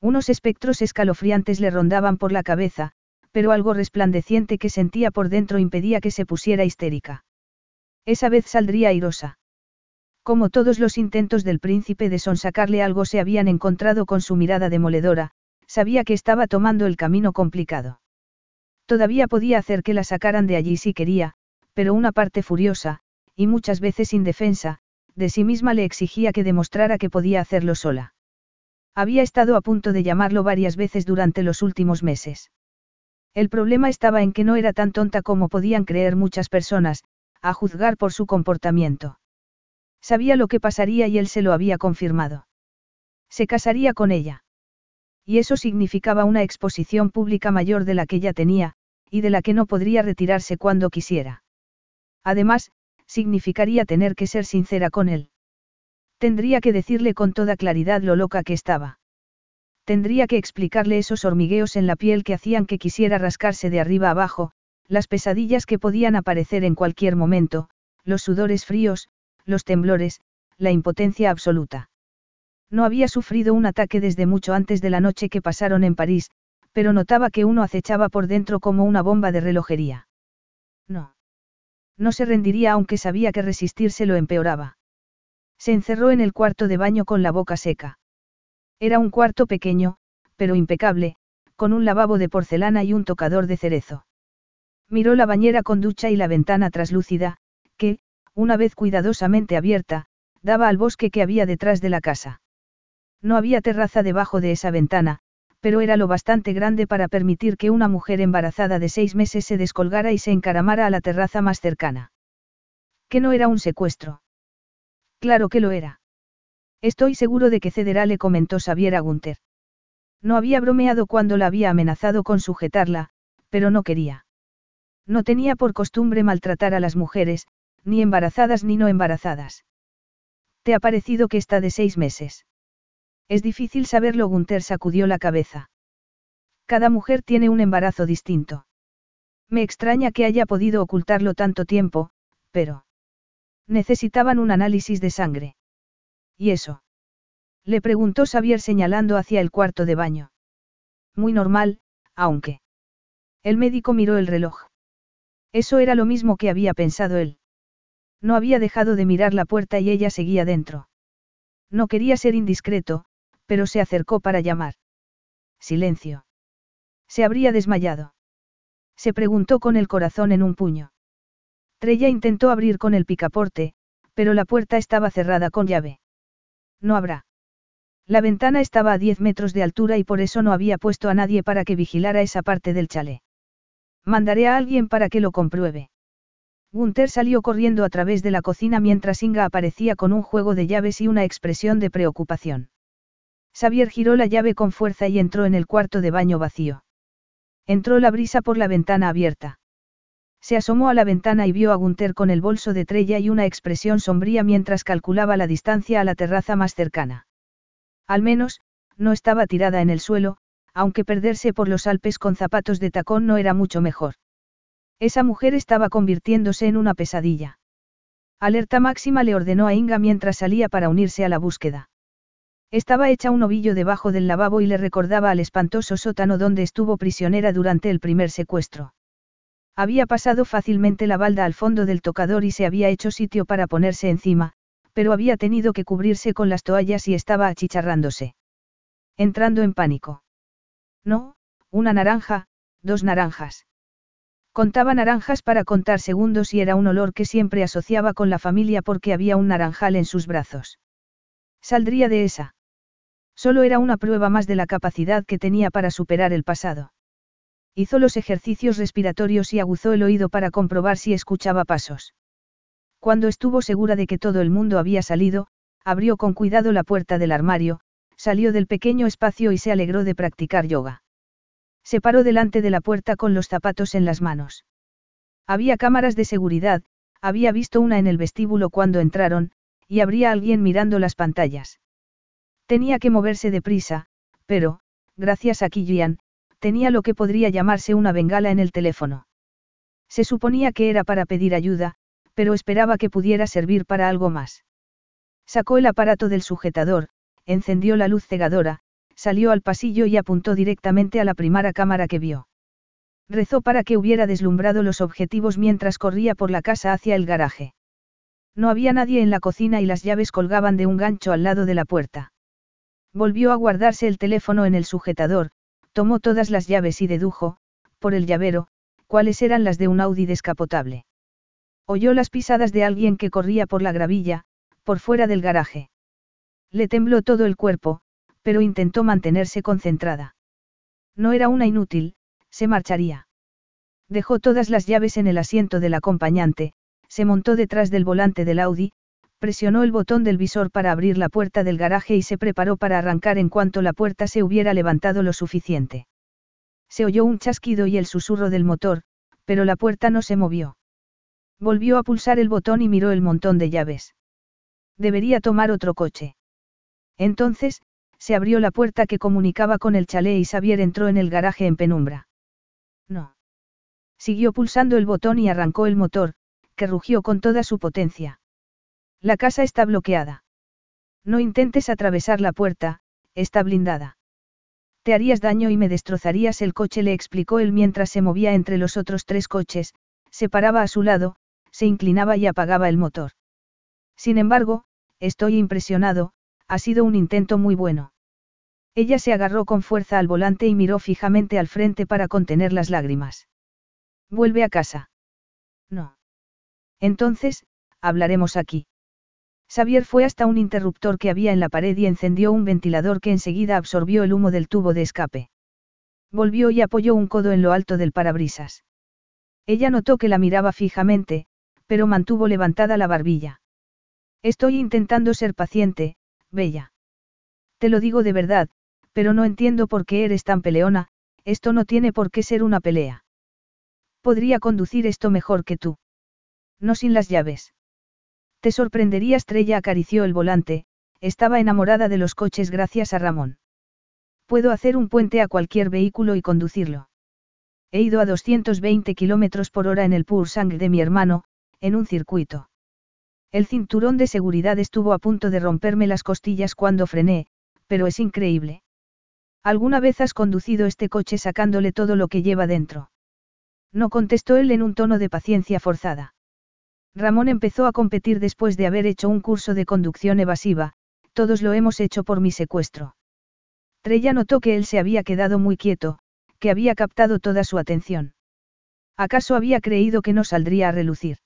Unos espectros escalofriantes le rondaban por la cabeza, pero algo resplandeciente que sentía por dentro impedía que se pusiera histérica. Esa vez saldría airosa. Como todos los intentos del príncipe de sonsacarle algo se habían encontrado con su mirada demoledora, sabía que estaba tomando el camino complicado. Todavía podía hacer que la sacaran de allí si quería, pero una parte furiosa, y muchas veces indefensa, de sí misma le exigía que demostrara que podía hacerlo sola. Había estado a punto de llamarlo varias veces durante los últimos meses. El problema estaba en que no era tan tonta como podían creer muchas personas, a juzgar por su comportamiento. Sabía lo que pasaría y él se lo había confirmado. Se casaría con ella. Y eso significaba una exposición pública mayor de la que ya tenía, y de la que no podría retirarse cuando quisiera. Además, significaría tener que ser sincera con él. Tendría que decirle con toda claridad lo loca que estaba. Tendría que explicarle esos hormigueos en la piel que hacían que quisiera rascarse de arriba abajo, las pesadillas que podían aparecer en cualquier momento, los sudores fríos, los temblores, la impotencia absoluta. No había sufrido un ataque desde mucho antes de la noche que pasaron en París, pero notaba que uno acechaba por dentro como una bomba de relojería. No. No se rendiría aunque sabía que resistirse lo empeoraba. Se encerró en el cuarto de baño con la boca seca. Era un cuarto pequeño, pero impecable, con un lavabo de porcelana y un tocador de cerezo. Miró la bañera con ducha y la ventana traslúcida, que, una vez cuidadosamente abierta, daba al bosque que había detrás de la casa. No había terraza debajo de esa ventana, pero era lo bastante grande para permitir que una mujer embarazada de seis meses se descolgara y se encaramara a la terraza más cercana. Que no era un secuestro. Claro que lo era. Estoy seguro de que cederá, le comentó Xavier a Gunther. No había bromeado cuando la había amenazado con sujetarla, pero no quería. No tenía por costumbre maltratar a las mujeres, ni embarazadas ni no embarazadas. ¿Te ha parecido que está de seis meses? Es difícil saberlo, Gunther sacudió la cabeza. Cada mujer tiene un embarazo distinto. Me extraña que haya podido ocultarlo tanto tiempo, pero... Necesitaban un análisis de sangre. ¿Y eso? Le preguntó Xavier señalando hacia el cuarto de baño. Muy normal, aunque. El médico miró el reloj. Eso era lo mismo que había pensado él. No había dejado de mirar la puerta y ella seguía dentro. No quería ser indiscreto, pero se acercó para llamar. Silencio. Se habría desmayado. Se preguntó con el corazón en un puño. Trella intentó abrir con el picaporte, pero la puerta estaba cerrada con llave. No habrá. La ventana estaba a 10 metros de altura y por eso no había puesto a nadie para que vigilara esa parte del chalet. Mandaré a alguien para que lo compruebe. Gunther salió corriendo a través de la cocina mientras Inga aparecía con un juego de llaves y una expresión de preocupación. Xavier giró la llave con fuerza y entró en el cuarto de baño vacío. Entró la brisa por la ventana abierta. Se asomó a la ventana y vio a Gunther con el bolso de Trella y una expresión sombría mientras calculaba la distancia a la terraza más cercana. Al menos, no estaba tirada en el suelo, aunque perderse por los Alpes con zapatos de tacón no era mucho mejor. Esa mujer estaba convirtiéndose en una pesadilla. Alerta máxima le ordenó a Inga mientras salía para unirse a la búsqueda. Estaba hecha un ovillo debajo del lavabo y le recordaba al espantoso sótano donde estuvo prisionera durante el primer secuestro. Había pasado fácilmente la balda al fondo del tocador y se había hecho sitio para ponerse encima, pero había tenido que cubrirse con las toallas y estaba achicharrándose. Entrando en pánico. No, una naranja, dos naranjas. Contaba naranjas para contar segundos y era un olor que siempre asociaba con la familia porque había un naranjal en sus brazos. Saldría de esa. Solo era una prueba más de la capacidad que tenía para superar el pasado. Hizo los ejercicios respiratorios y aguzó el oído para comprobar si escuchaba pasos. Cuando estuvo segura de que todo el mundo había salido, abrió con cuidado la puerta del armario, salió del pequeño espacio y se alegró de practicar yoga. Se paró delante de la puerta con los zapatos en las manos. Había cámaras de seguridad, había visto una en el vestíbulo cuando entraron, y habría alguien mirando las pantallas. Tenía que moverse deprisa, pero, gracias a Killian, tenía lo que podría llamarse una bengala en el teléfono. Se suponía que era para pedir ayuda, pero esperaba que pudiera servir para algo más. Sacó el aparato del sujetador, encendió la luz cegadora, salió al pasillo y apuntó directamente a la primera cámara que vio. Rezó para que hubiera deslumbrado los objetivos mientras corría por la casa hacia el garaje. No había nadie en la cocina y las llaves colgaban de un gancho al lado de la puerta. Volvió a guardarse el teléfono en el sujetador, tomó todas las llaves y dedujo, por el llavero, cuáles eran las de un Audi descapotable. Oyó las pisadas de alguien que corría por la gravilla, por fuera del garaje. Le tembló todo el cuerpo, pero intentó mantenerse concentrada. No era una inútil, se marcharía. Dejó todas las llaves en el asiento del acompañante, se montó detrás del volante del Audi, presionó el botón del visor para abrir la puerta del garaje y se preparó para arrancar en cuanto la puerta se hubiera levantado lo suficiente. Se oyó un chasquido y el susurro del motor, pero la puerta no se movió. Volvió a pulsar el botón y miró el montón de llaves. Debería tomar otro coche. Entonces, se abrió la puerta que comunicaba con el chalet y Xavier entró en el garaje en penumbra. No. Siguió pulsando el botón y arrancó el motor, que rugió con toda su potencia. La casa está bloqueada. No intentes atravesar la puerta, está blindada. Te harías daño y me destrozarías el coche, le explicó él mientras se movía entre los otros tres coches, se paraba a su lado, se inclinaba y apagaba el motor. Sin embargo, estoy impresionado, ha sido un intento muy bueno. Ella se agarró con fuerza al volante y miró fijamente al frente para contener las lágrimas. Vuelve a casa. No. Entonces, hablaremos aquí. Xavier fue hasta un interruptor que había en la pared y encendió un ventilador que enseguida absorbió el humo del tubo de escape. Volvió y apoyó un codo en lo alto del parabrisas. Ella notó que la miraba fijamente, pero mantuvo levantada la barbilla. Estoy intentando ser paciente, Bella. Te lo digo de verdad, pero no entiendo por qué eres tan peleona, esto no tiene por qué ser una pelea. Podría conducir esto mejor que tú. No sin las llaves. Te sorprendería Estrella acarició el volante, estaba enamorada de los coches gracias a Ramón. Puedo hacer un puente a cualquier vehículo y conducirlo. He ido a 220 km por hora en el Pursang de mi hermano, en un circuito. El cinturón de seguridad estuvo a punto de romperme las costillas cuando frené, pero es increíble. ¿Alguna vez has conducido este coche sacándole todo lo que lleva dentro? No contestó él en un tono de paciencia forzada. Ramón empezó a competir después de haber hecho un curso de conducción evasiva, todos lo hemos hecho por mi secuestro. Trella notó que él se había quedado muy quieto, que había captado toda su atención. ¿Acaso había creído que no saldría a relucir?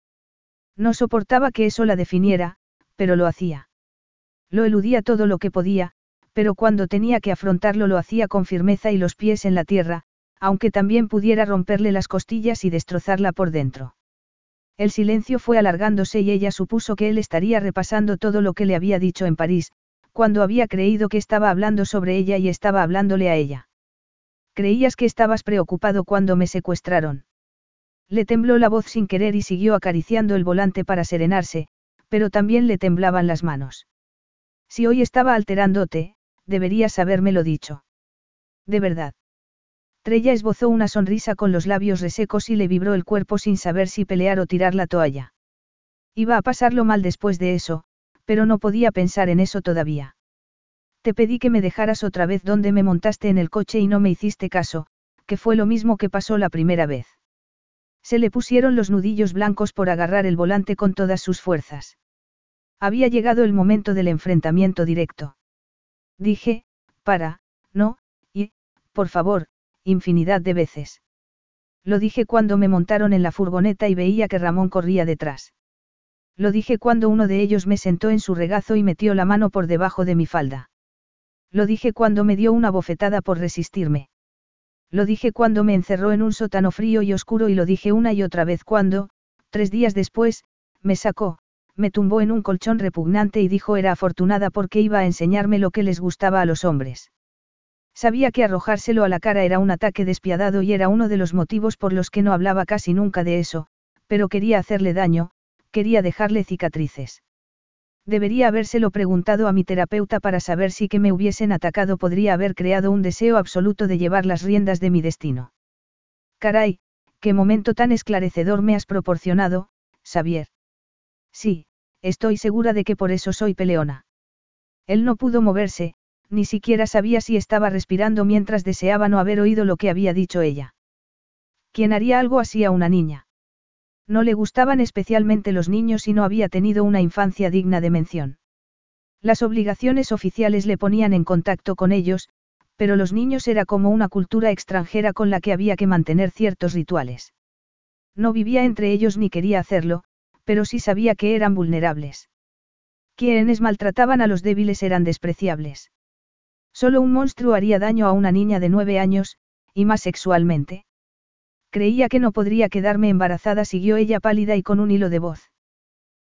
No soportaba que eso la definiera, pero lo hacía. Lo eludía todo lo que podía, pero cuando tenía que afrontarlo lo hacía con firmeza y los pies en la tierra, aunque también pudiera romperle las costillas y destrozarla por dentro. El silencio fue alargándose y ella supuso que él estaría repasando todo lo que le había dicho en París, cuando había creído que estaba hablando sobre ella y estaba hablándole a ella. Creías que estabas preocupado cuando me secuestraron. Le tembló la voz sin querer y siguió acariciando el volante para serenarse, pero también le temblaban las manos. Si hoy estaba alterándote, deberías habérmelo dicho. De verdad. Trella esbozó una sonrisa con los labios resecos y le vibró el cuerpo sin saber si pelear o tirar la toalla. Iba a pasarlo mal después de eso, pero no podía pensar en eso todavía. Te pedí que me dejaras otra vez donde me montaste en el coche y no me hiciste caso, que fue lo mismo que pasó la primera vez. Se le pusieron los nudillos blancos por agarrar el volante con todas sus fuerzas. Había llegado el momento del enfrentamiento directo. Dije, para, no, y, por favor, infinidad de veces. Lo dije cuando me montaron en la furgoneta y veía que Ramón corría detrás. Lo dije cuando uno de ellos me sentó en su regazo y metió la mano por debajo de mi falda. Lo dije cuando me dio una bofetada por resistirme. Lo dije cuando me encerró en un sótano frío y oscuro y lo dije una y otra vez cuando, tres días después, me sacó, me tumbó en un colchón repugnante y dijo era afortunada porque iba a enseñarme lo que les gustaba a los hombres. Sabía que arrojárselo a la cara era un ataque despiadado y era uno de los motivos por los que no hablaba casi nunca de eso, pero quería hacerle daño, quería dejarle cicatrices. Debería habérselo preguntado a mi terapeuta para saber si que me hubiesen atacado podría haber creado un deseo absoluto de llevar las riendas de mi destino. Caray, qué momento tan esclarecedor me has proporcionado, Xavier. Sí, estoy segura de que por eso soy peleona. Él no pudo moverse, ni siquiera sabía si estaba respirando mientras deseaba no haber oído lo que había dicho ella. ¿Quién haría algo así a una niña? No le gustaban especialmente los niños y no había tenido una infancia digna de mención. Las obligaciones oficiales le ponían en contacto con ellos, pero los niños era como una cultura extranjera con la que había que mantener ciertos rituales. No vivía entre ellos ni quería hacerlo, pero sí sabía que eran vulnerables. Quienes maltrataban a los débiles eran despreciables. Solo un monstruo haría daño a una niña de nueve años, y más sexualmente. Creía que no podría quedarme embarazada, siguió ella pálida y con un hilo de voz.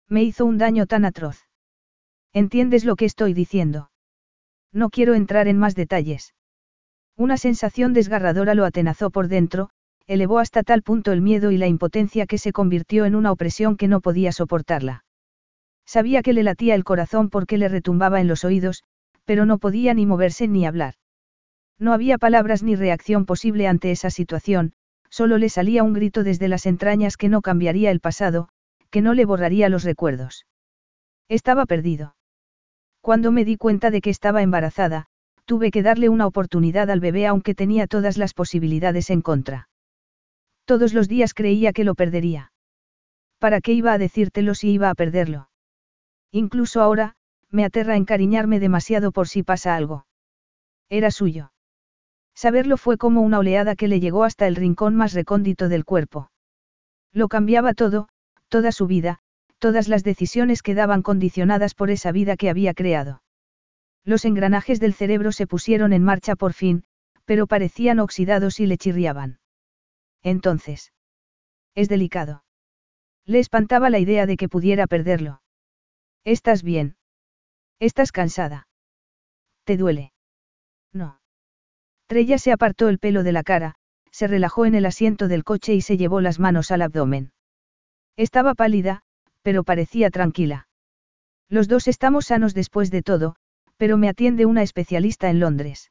Me hizo un daño tan atroz. ¿Entiendes lo que estoy diciendo? No quiero entrar en más detalles. Una sensación desgarradora lo atenazó por dentro, elevó hasta tal punto el miedo y la impotencia que se convirtió en una opresión que no podía soportarla. Sabía que le latía el corazón porque le retumbaba en los oídos, pero no podía ni moverse ni hablar. No había palabras ni reacción posible ante esa situación, solo le salía un grito desde las entrañas que no cambiaría el pasado, que no le borraría los recuerdos. Estaba perdido. Cuando me di cuenta de que estaba embarazada, tuve que darle una oportunidad al bebé aunque tenía todas las posibilidades en contra. Todos los días creía que lo perdería. ¿Para qué iba a decírtelo si iba a perderlo? Incluso ahora, me aterra encariñarme demasiado por si pasa algo. Era suyo. Saberlo fue como una oleada que le llegó hasta el rincón más recóndito del cuerpo. Lo cambiaba todo, toda su vida, todas las decisiones quedaban condicionadas por esa vida que había creado. Los engranajes del cerebro se pusieron en marcha por fin, pero parecían oxidados y le chirriaban. Entonces. Es delicado. Le espantaba la idea de que pudiera perderlo. ¿Estás bien? ¿Estás cansada? ¿Te duele? No. Trella se apartó el pelo de la cara, se relajó en el asiento del coche y se llevó las manos al abdomen. Estaba pálida, pero parecía tranquila. Los dos estamos sanos después de todo, pero me atiende una especialista en Londres.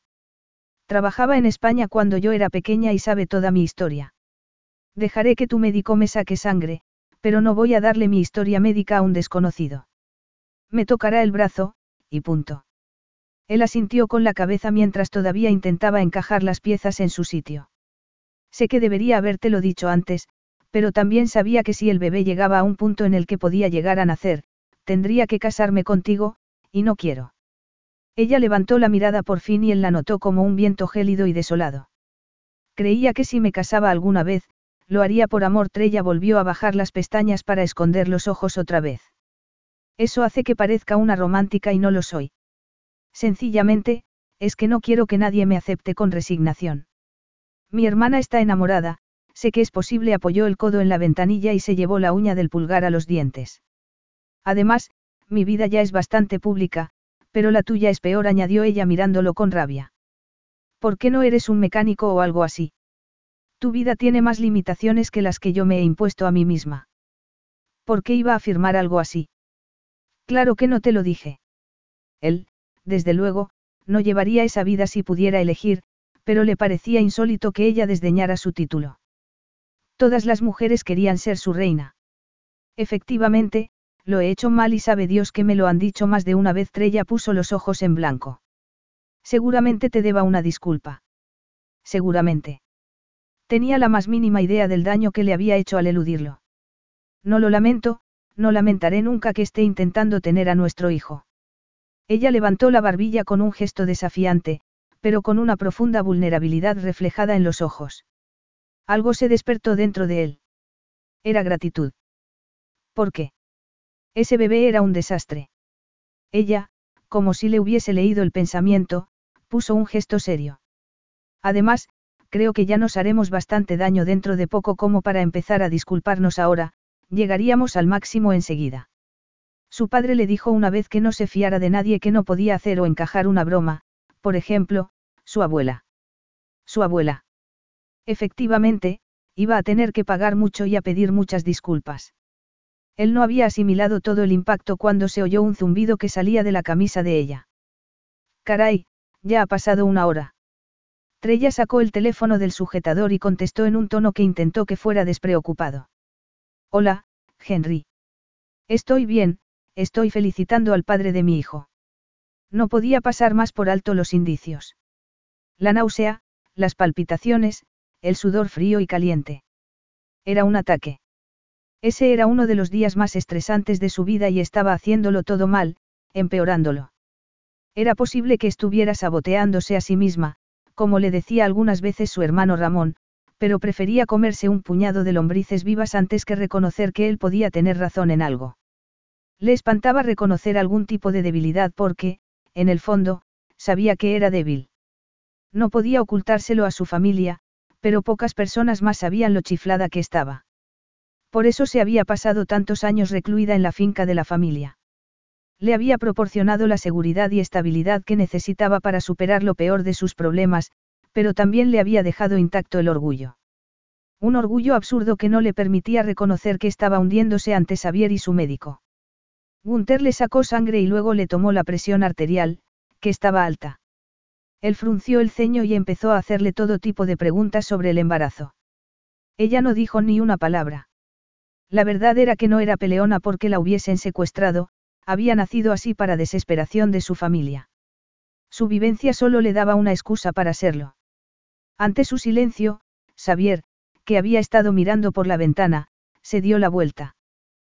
Trabajaba en España cuando yo era pequeña y sabe toda mi historia. Dejaré que tu médico me saque sangre, pero no voy a darle mi historia médica a un desconocido. Me tocará el brazo, y punto. Él asintió con la cabeza mientras todavía intentaba encajar las piezas en su sitio. Sé que debería habértelo dicho antes, pero también sabía que si el bebé llegaba a un punto en el que podía llegar a nacer, tendría que casarme contigo, y no quiero. Ella levantó la mirada por fin y él la notó como un viento gélido y desolado. Creía que si me casaba alguna vez, lo haría por amor. Trella volvió a bajar las pestañas para esconder los ojos otra vez. Eso hace que parezca una romántica y no lo soy. Sencillamente, es que no quiero que nadie me acepte con resignación. Mi hermana está enamorada, sé que es posible, apoyó el codo en la ventanilla y se llevó la uña del pulgar a los dientes. Además, mi vida ya es bastante pública, pero la tuya es peor, añadió ella mirándolo con rabia. ¿Por qué no eres un mecánico o algo así? Tu vida tiene más limitaciones que las que yo me he impuesto a mí misma. ¿Por qué iba a afirmar algo así? Claro que no te lo dije. Él, desde luego, no llevaría esa vida si pudiera elegir, pero le parecía insólito que ella desdeñara su título. Todas las mujeres querían ser su reina. Efectivamente, lo he hecho mal y sabe Dios que me lo han dicho más de una vez. Trella puso los ojos en blanco. Seguramente te deba una disculpa. Seguramente. Tenía la más mínima idea del daño que le había hecho al eludirlo. No lo lamento, no lamentaré nunca que esté intentando tener a nuestro hijo. Ella levantó la barbilla con un gesto desafiante, pero con una profunda vulnerabilidad reflejada en los ojos. Algo se despertó dentro de él. Era gratitud. ¿Por qué? Ese bebé era un desastre. Ella, como si le hubiese leído el pensamiento, puso un gesto serio. Además, creo que ya nos haremos bastante daño dentro de poco como para empezar a disculparnos ahora, llegaríamos al máximo enseguida. Su padre le dijo una vez que no se fiara de nadie que no podía hacer o encajar una broma, por ejemplo, su abuela. Su abuela. Efectivamente, iba a tener que pagar mucho y a pedir muchas disculpas. Él no había asimilado todo el impacto cuando se oyó un zumbido que salía de la camisa de ella. Caray, ya ha pasado una hora. Trella sacó el teléfono del sujetador y contestó en un tono que intentó que fuera despreocupado. Hola, Henry. Estoy bien, estoy felicitando al padre de mi hijo. No podía pasar más por alto los indicios. La náusea, las palpitaciones, el sudor frío y caliente. Era un ataque. Ese era uno de los días más estresantes de su vida y estaba haciéndolo todo mal, empeorándolo. Era posible que estuviera saboteándose a sí misma, como le decía algunas veces su hermano Ramón, pero prefería comerse un puñado de lombrices vivas antes que reconocer que él podía tener razón en algo. Le espantaba reconocer algún tipo de debilidad porque, en el fondo, sabía que era débil. No podía ocultárselo a su familia, pero pocas personas más sabían lo chiflada que estaba. Por eso se había pasado tantos años recluida en la finca de la familia. Le había proporcionado la seguridad y estabilidad que necesitaba para superar lo peor de sus problemas, pero también le había dejado intacto el orgullo. Un orgullo absurdo que no le permitía reconocer que estaba hundiéndose ante Xavier y su médico. Gunther le sacó sangre y luego le tomó la presión arterial, que estaba alta. Él frunció el ceño y empezó a hacerle todo tipo de preguntas sobre el embarazo. Ella no dijo ni una palabra. La verdad era que no era peleona porque la hubiesen secuestrado, había nacido así para desesperación de su familia. Su vivencia solo le daba una excusa para serlo. Ante su silencio, Xavier, que había estado mirando por la ventana, se dio la vuelta.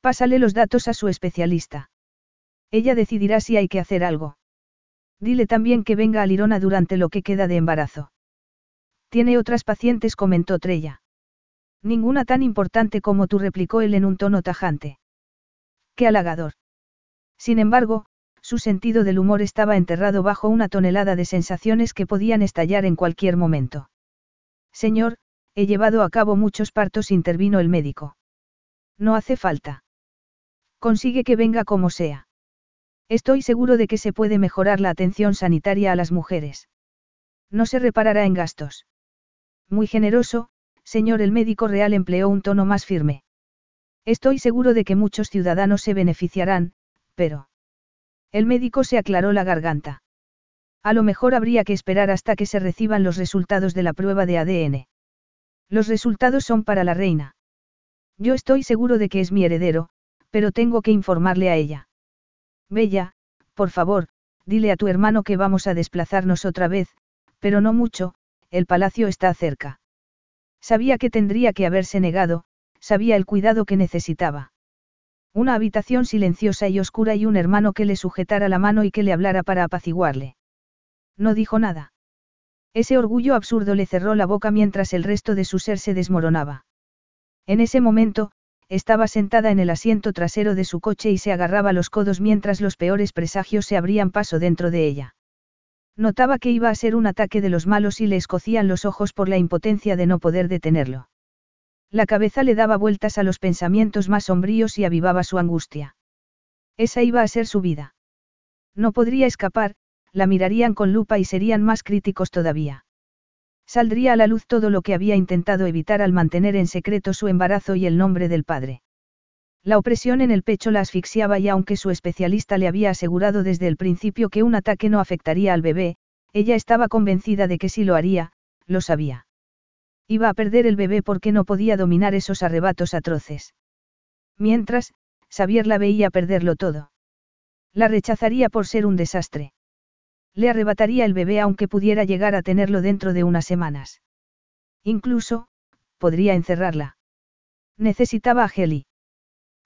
Pásale los datos a su especialista. Ella decidirá si hay que hacer algo. Dile también que venga a Lirona durante lo que queda de embarazo. Tiene otras pacientes, comentó Trella. Ninguna tan importante como tú, replicó él en un tono tajante. Qué halagador. Sin embargo, su sentido del humor estaba enterrado bajo una tonelada de sensaciones que podían estallar en cualquier momento. Señor, he llevado a cabo muchos partos, intervino el médico. No hace falta. Consigue que venga como sea. Estoy seguro de que se puede mejorar la atención sanitaria a las mujeres. No se reparará en gastos. Muy generoso, señor el médico real empleó un tono más firme. Estoy seguro de que muchos ciudadanos se beneficiarán, pero... El médico se aclaró la garganta. A lo mejor habría que esperar hasta que se reciban los resultados de la prueba de ADN. Los resultados son para la reina. Yo estoy seguro de que es mi heredero, pero tengo que informarle a ella. Bella, por favor, dile a tu hermano que vamos a desplazarnos otra vez, pero no mucho, el palacio está cerca. Sabía que tendría que haberse negado, sabía el cuidado que necesitaba. Una habitación silenciosa y oscura y un hermano que le sujetara la mano y que le hablara para apaciguarle. No dijo nada. Ese orgullo absurdo le cerró la boca mientras el resto de su ser se desmoronaba. En ese momento, estaba sentada en el asiento trasero de su coche y se agarraba los codos mientras los peores presagios se abrían paso dentro de ella. Notaba que iba a ser un ataque de los malos y le escocían los ojos por la impotencia de no poder detenerlo. La cabeza le daba vueltas a los pensamientos más sombríos y avivaba su angustia. Esa iba a ser su vida. No podría escapar, la mirarían con lupa y serían más críticos todavía. Saldría a la luz todo lo que había intentado evitar al mantener en secreto su embarazo y el nombre del padre. La opresión en el pecho la asfixiaba y aunque su especialista le había asegurado desde el principio que un ataque no afectaría al bebé, ella estaba convencida de que sí lo haría, lo sabía. Iba a perder el bebé porque no podía dominar esos arrebatos atroces. Mientras, Xavier la veía perderlo todo. La rechazaría por ser un desastre. Le arrebataría el bebé aunque pudiera llegar a tenerlo dentro de unas semanas. Incluso, podría encerrarla. Necesitaba a Heli.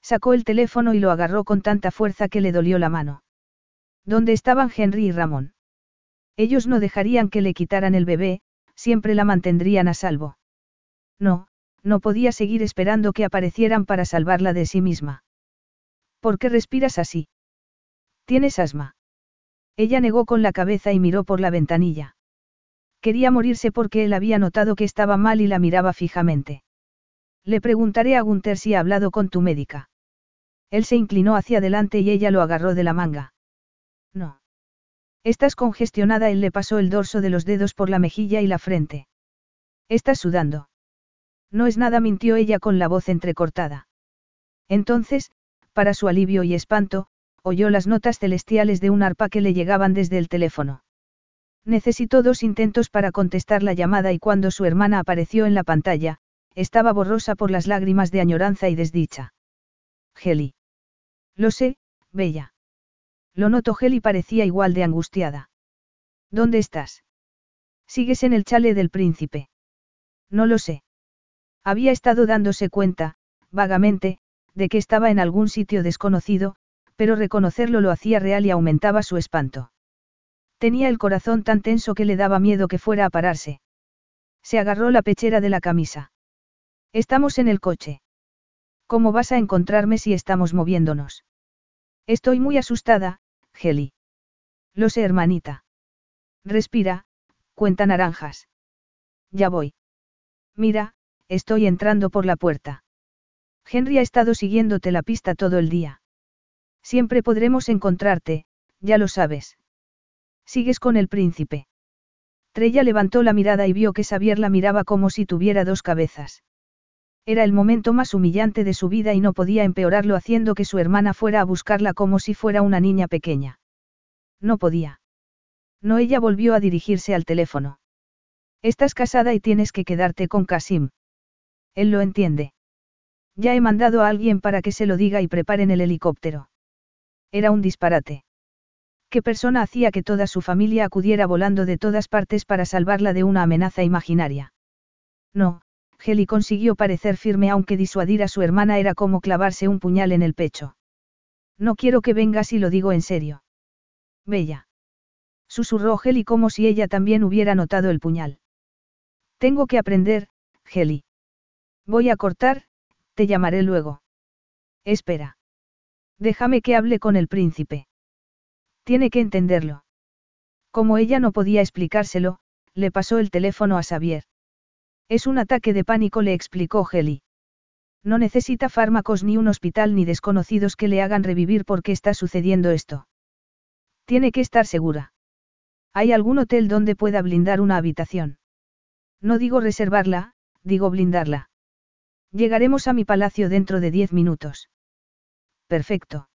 Sacó el teléfono y lo agarró con tanta fuerza que le dolió la mano. ¿Dónde estaban Henry y Ramón? Ellos no dejarían que le quitaran el bebé, siempre la mantendrían a salvo. No, no podía seguir esperando que aparecieran para salvarla de sí misma. ¿Por qué respiras así? ¿Tienes asma? Ella negó con la cabeza y miró por la ventanilla. Quería morirse porque él había notado que estaba mal y la miraba fijamente. Le preguntaré a Gunther si ha hablado con tu médica. Él se inclinó hacia adelante y ella lo agarró de la manga. No. Estás congestionada, él le pasó el dorso de los dedos por la mejilla y la frente. Estás sudando. No es nada, mintió ella con la voz entrecortada. Entonces, para su alivio y espanto, oyó las notas celestiales de un arpa que le llegaban desde el teléfono. Necesitó dos intentos para contestar la llamada y cuando su hermana apareció en la pantalla, estaba borrosa por las lágrimas de añoranza y desdicha. Geli. Lo sé, Bella. Lo noto Geli parecía igual de angustiada. ¿Dónde estás? Sigues en el chale del príncipe. No lo sé. Había estado dándose cuenta, vagamente, de que estaba en algún sitio desconocido, pero reconocerlo lo hacía real y aumentaba su espanto. Tenía el corazón tan tenso que le daba miedo que fuera a pararse. Se agarró la pechera de la camisa. Estamos en el coche. ¿Cómo vas a encontrarme si estamos moviéndonos? Estoy muy asustada, Geli. Lo sé, hermanita. Respira, cuenta naranjas. Ya voy. Mira, estoy entrando por la puerta. Henry ha estado siguiéndote la pista todo el día. Siempre podremos encontrarte, ya lo sabes. Sigues con el príncipe. Trella levantó la mirada y vio que Xavier la miraba como si tuviera dos cabezas. Era el momento más humillante de su vida y no podía empeorarlo haciendo que su hermana fuera a buscarla como si fuera una niña pequeña. No podía. No ella volvió a dirigirse al teléfono. Estás casada y tienes que quedarte con Kasim. Él lo entiende. Ya he mandado a alguien para que se lo diga y preparen el helicóptero. Era un disparate. ¿Qué persona hacía que toda su familia acudiera volando de todas partes para salvarla de una amenaza imaginaria? No, Heli consiguió parecer firme aunque disuadir a su hermana era como clavarse un puñal en el pecho. No quiero que vengas y lo digo en serio. Bella. Susurró Heli como si ella también hubiera notado el puñal. Tengo que aprender, Heli. Voy a cortar, te llamaré luego. Espera. Déjame que hable con el príncipe. Tiene que entenderlo. Como ella no podía explicárselo, le pasó el teléfono a Xavier. Es un ataque de pánico, le explicó Heli. No necesita fármacos ni un hospital ni desconocidos que le hagan revivir porque está sucediendo esto. Tiene que estar segura. ¿Hay algún hotel donde pueda blindar una habitación? No digo reservarla, digo blindarla. Llegaremos a mi palacio dentro de diez minutos. Perfecto.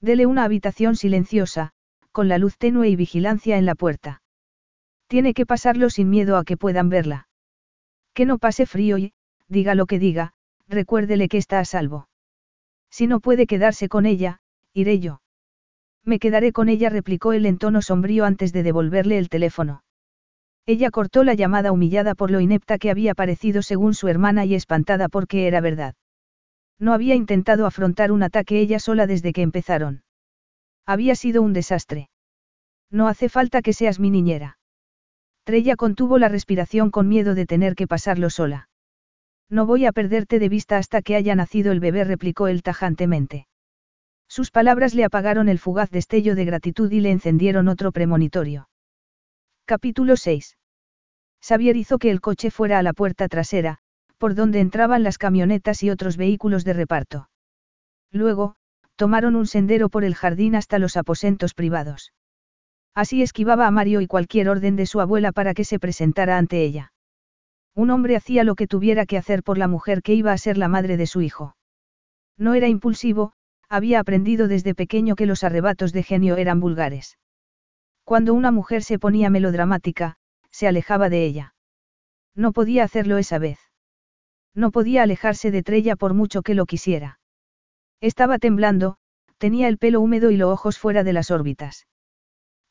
Dele una habitación silenciosa, con la luz tenue y vigilancia en la puerta. Tiene que pasarlo sin miedo a que puedan verla. Que no pase frío y, diga lo que diga, recuérdele que está a salvo. Si no puede quedarse con ella, iré yo. Me quedaré con ella, replicó él en tono sombrío antes de devolverle el teléfono. Ella cortó la llamada humillada por lo inepta que había parecido según su hermana y espantada porque era verdad. No había intentado afrontar un ataque ella sola desde que empezaron. Había sido un desastre. No hace falta que seas mi niñera. Trella contuvo la respiración con miedo de tener que pasarlo sola. No voy a perderte de vista hasta que haya nacido el bebé, replicó él tajantemente. Sus palabras le apagaron el fugaz destello de gratitud y le encendieron otro premonitorio. Capítulo 6. Xavier hizo que el coche fuera a la puerta trasera, por donde entraban las camionetas y otros vehículos de reparto. Luego, tomaron un sendero por el jardín hasta los aposentos privados. Así esquivaba a Mario y cualquier orden de su abuela para que se presentara ante ella. Un hombre hacía lo que tuviera que hacer por la mujer que iba a ser la madre de su hijo. No era impulsivo, había aprendido desde pequeño que los arrebatos de genio eran vulgares. Cuando una mujer se ponía melodramática, se alejaba de ella. No podía hacerlo esa vez. No podía alejarse de Trella por mucho que lo quisiera. Estaba temblando, tenía el pelo húmedo y los ojos fuera de las órbitas.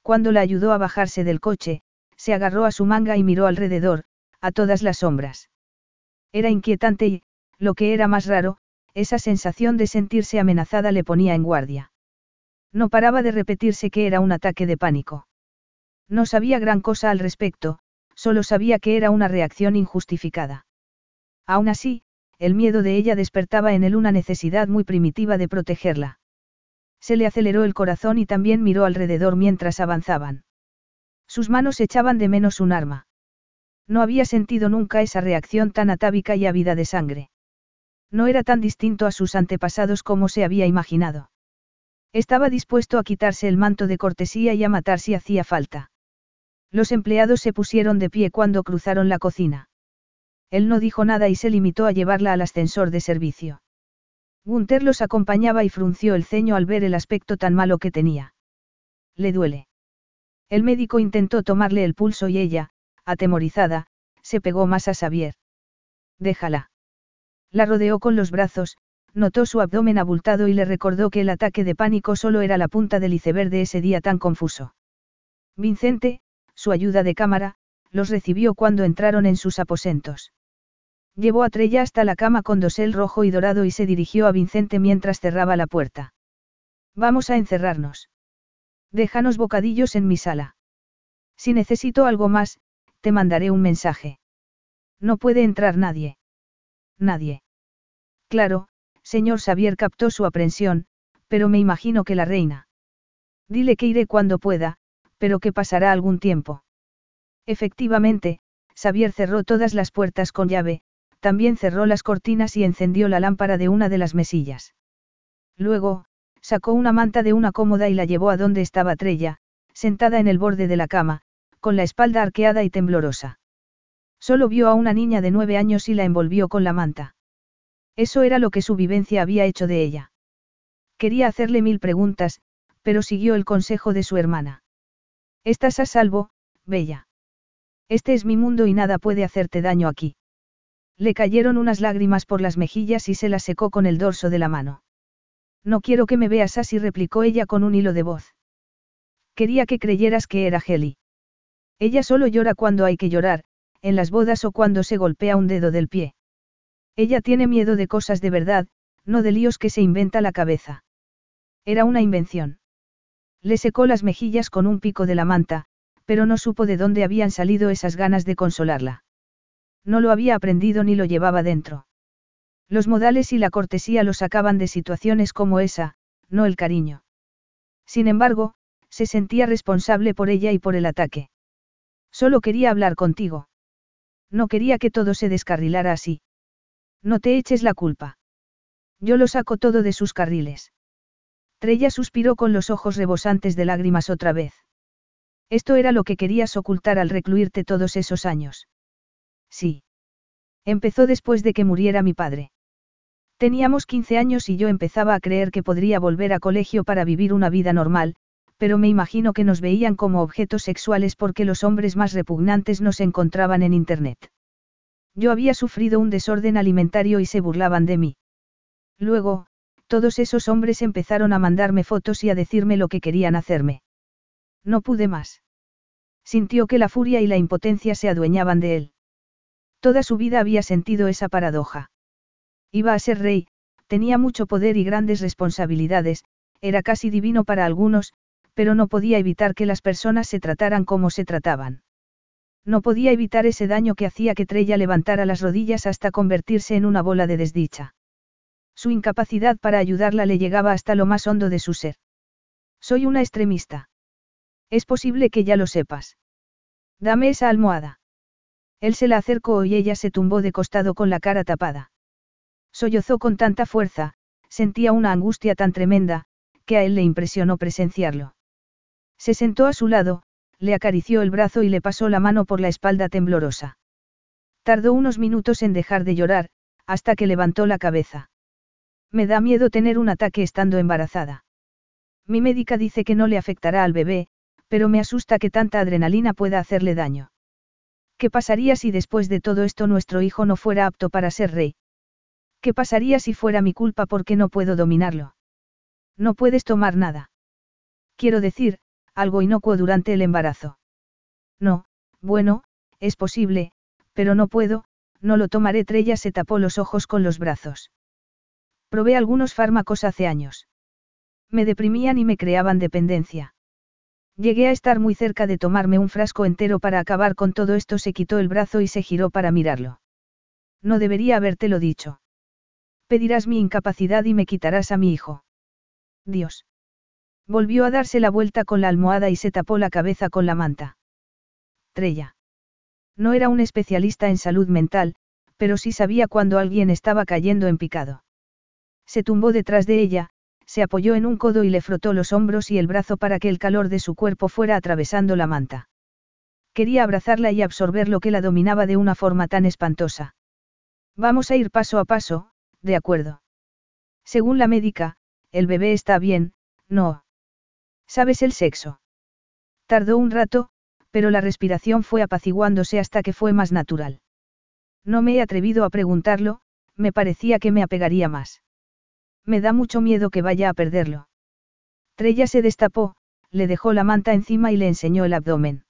Cuando la ayudó a bajarse del coche, se agarró a su manga y miró alrededor, a todas las sombras. Era inquietante y, lo que era más raro, esa sensación de sentirse amenazada le ponía en guardia. No paraba de repetirse que era un ataque de pánico. No sabía gran cosa al respecto, solo sabía que era una reacción injustificada. Aún así, el miedo de ella despertaba en él una necesidad muy primitiva de protegerla. Se le aceleró el corazón y también miró alrededor mientras avanzaban. Sus manos echaban de menos un arma. No había sentido nunca esa reacción tan atávica y ávida de sangre. No era tan distinto a sus antepasados como se había imaginado. Estaba dispuesto a quitarse el manto de cortesía y a matar si hacía falta. Los empleados se pusieron de pie cuando cruzaron la cocina. Él no dijo nada y se limitó a llevarla al ascensor de servicio. Gunther los acompañaba y frunció el ceño al ver el aspecto tan malo que tenía. Le duele. El médico intentó tomarle el pulso y ella, atemorizada, se pegó más a Xavier. Déjala. La rodeó con los brazos, notó su abdomen abultado y le recordó que el ataque de pánico solo era la punta del iceberg de ese día tan confuso. Vincente, su ayuda de cámara, los recibió cuando entraron en sus aposentos. Llevó a Trella hasta la cama con dosel rojo y dorado y se dirigió a Vincente mientras cerraba la puerta. Vamos a encerrarnos. Déjanos bocadillos en mi sala. Si necesito algo más, te mandaré un mensaje. No puede entrar nadie. Nadie. Claro, señor Xavier captó su aprensión, pero me imagino que la reina. Dile que iré cuando pueda, pero que pasará algún tiempo. Efectivamente, Xavier cerró todas las puertas con llave, también cerró las cortinas y encendió la lámpara de una de las mesillas. Luego, sacó una manta de una cómoda y la llevó a donde estaba Trella, sentada en el borde de la cama, con la espalda arqueada y temblorosa. Solo vio a una niña de nueve años y la envolvió con la manta. Eso era lo que su vivencia había hecho de ella. Quería hacerle mil preguntas, pero siguió el consejo de su hermana. Estás a salvo, Bella. Este es mi mundo y nada puede hacerte daño aquí. Le cayeron unas lágrimas por las mejillas y se las secó con el dorso de la mano. No quiero que me veas así, replicó ella con un hilo de voz. Quería que creyeras que era Heli. Ella solo llora cuando hay que llorar, en las bodas o cuando se golpea un dedo del pie. Ella tiene miedo de cosas de verdad, no de líos que se inventa la cabeza. Era una invención. Le secó las mejillas con un pico de la manta, pero no supo de dónde habían salido esas ganas de consolarla. No lo había aprendido ni lo llevaba dentro. Los modales y la cortesía lo sacaban de situaciones como esa, no el cariño. Sin embargo, se sentía responsable por ella y por el ataque. Solo quería hablar contigo. No quería que todo se descarrilara así. No te eches la culpa. Yo lo saco todo de sus carriles. Trella suspiró con los ojos rebosantes de lágrimas otra vez. Esto era lo que querías ocultar al recluirte todos esos años. Sí. Empezó después de que muriera mi padre. Teníamos 15 años y yo empezaba a creer que podría volver a colegio para vivir una vida normal, pero me imagino que nos veían como objetos sexuales porque los hombres más repugnantes nos encontraban en Internet. Yo había sufrido un desorden alimentario y se burlaban de mí. Luego, todos esos hombres empezaron a mandarme fotos y a decirme lo que querían hacerme. No pude más. Sintió que la furia y la impotencia se adueñaban de él. Toda su vida había sentido esa paradoja. Iba a ser rey, tenía mucho poder y grandes responsabilidades, era casi divino para algunos, pero no podía evitar que las personas se trataran como se trataban. No podía evitar ese daño que hacía que Trella levantara las rodillas hasta convertirse en una bola de desdicha. Su incapacidad para ayudarla le llegaba hasta lo más hondo de su ser. Soy una extremista. Es posible que ya lo sepas. Dame esa almohada. Él se la acercó y ella se tumbó de costado con la cara tapada. Sollozó con tanta fuerza, sentía una angustia tan tremenda, que a él le impresionó presenciarlo. Se sentó a su lado, le acarició el brazo y le pasó la mano por la espalda temblorosa. Tardó unos minutos en dejar de llorar, hasta que levantó la cabeza. Me da miedo tener un ataque estando embarazada. Mi médica dice que no le afectará al bebé, pero me asusta que tanta adrenalina pueda hacerle daño. ¿Qué pasaría si después de todo esto nuestro hijo no fuera apto para ser rey? ¿Qué pasaría si fuera mi culpa porque no puedo dominarlo? No puedes tomar nada. Quiero decir, algo inocuo durante el embarazo. No, bueno, es posible, pero no puedo, no lo tomaré. Trella se tapó los ojos con los brazos. Probé algunos fármacos hace años. Me deprimían y me creaban dependencia. Llegué a estar muy cerca de tomarme un frasco entero para acabar con todo esto. Se quitó el brazo y se giró para mirarlo. No debería habértelo dicho. Pedirás mi incapacidad y me quitarás a mi hijo. Dios. Volvió a darse la vuelta con la almohada y se tapó la cabeza con la manta. Trella. No era un especialista en salud mental, pero sí sabía cuando alguien estaba cayendo en picado. Se tumbó detrás de ella, se apoyó en un codo y le frotó los hombros y el brazo para que el calor de su cuerpo fuera atravesando la manta. Quería abrazarla y absorber lo que la dominaba de una forma tan espantosa. Vamos a ir paso a paso, de acuerdo. Según la médica, el bebé está bien, no. ¿Sabes el sexo? Tardó un rato, pero la respiración fue apaciguándose hasta que fue más natural. No me he atrevido a preguntarlo, me parecía que me apegaría más. Me da mucho miedo que vaya a perderlo. Trella se destapó, le dejó la manta encima y le enseñó el abdomen.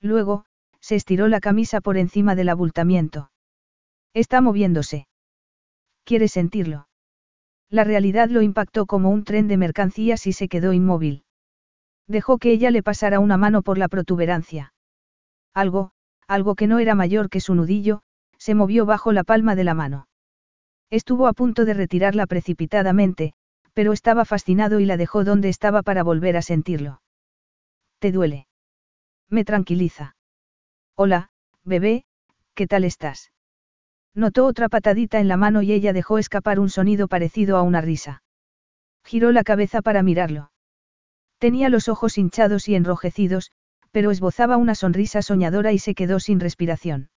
Luego, se estiró la camisa por encima del abultamiento. Está moviéndose. ¿Quieres sentirlo? La realidad lo impactó como un tren de mercancías y se quedó inmóvil. Dejó que ella le pasara una mano por la protuberancia. Algo, algo que no era mayor que su nudillo, se movió bajo la palma de la mano. Estuvo a punto de retirarla precipitadamente, pero estaba fascinado y la dejó donde estaba para volver a sentirlo. ¿Te duele? Me tranquiliza. Hola, bebé, ¿qué tal estás? Notó otra patadita en la mano y ella dejó escapar un sonido parecido a una risa. Giró la cabeza para mirarlo. Tenía los ojos hinchados y enrojecidos, pero esbozaba una sonrisa soñadora y se quedó sin respiración.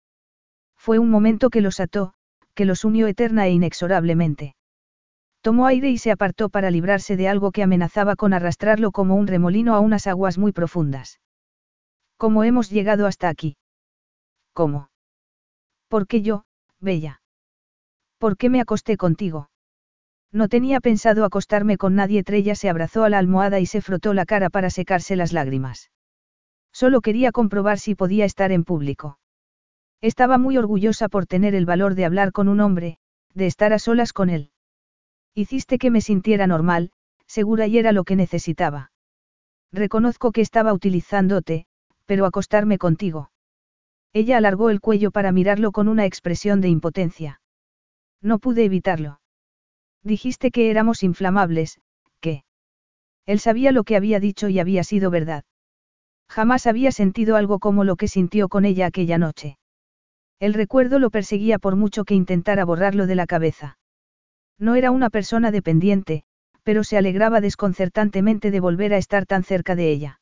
Fue un momento que los ató, que los unió eterna e inexorablemente. Tomó aire y se apartó para librarse de algo que amenazaba con arrastrarlo como un remolino a unas aguas muy profundas. ¿Cómo hemos llegado hasta aquí? ¿Cómo? ¿Por qué yo, Bella? ¿Por qué me acosté contigo? No tenía pensado acostarme con nadie. Trella se abrazó a la almohada y se frotó la cara para secarse las lágrimas. Solo quería comprobar si podía estar en público. Estaba muy orgullosa por tener el valor de hablar con un hombre, de estar a solas con él. Hiciste que me sintiera normal, segura y era lo que necesitaba. Reconozco que estaba utilizándote, pero acostarme contigo. Ella alargó el cuello para mirarlo con una expresión de impotencia. No pude evitarlo. Dijiste que éramos inflamables, ¿qué? Él sabía lo que había dicho y había sido verdad. Jamás había sentido algo como lo que sintió con ella aquella noche. El recuerdo lo perseguía por mucho que intentara borrarlo de la cabeza. No era una persona dependiente, pero se alegraba desconcertantemente de volver a estar tan cerca de ella.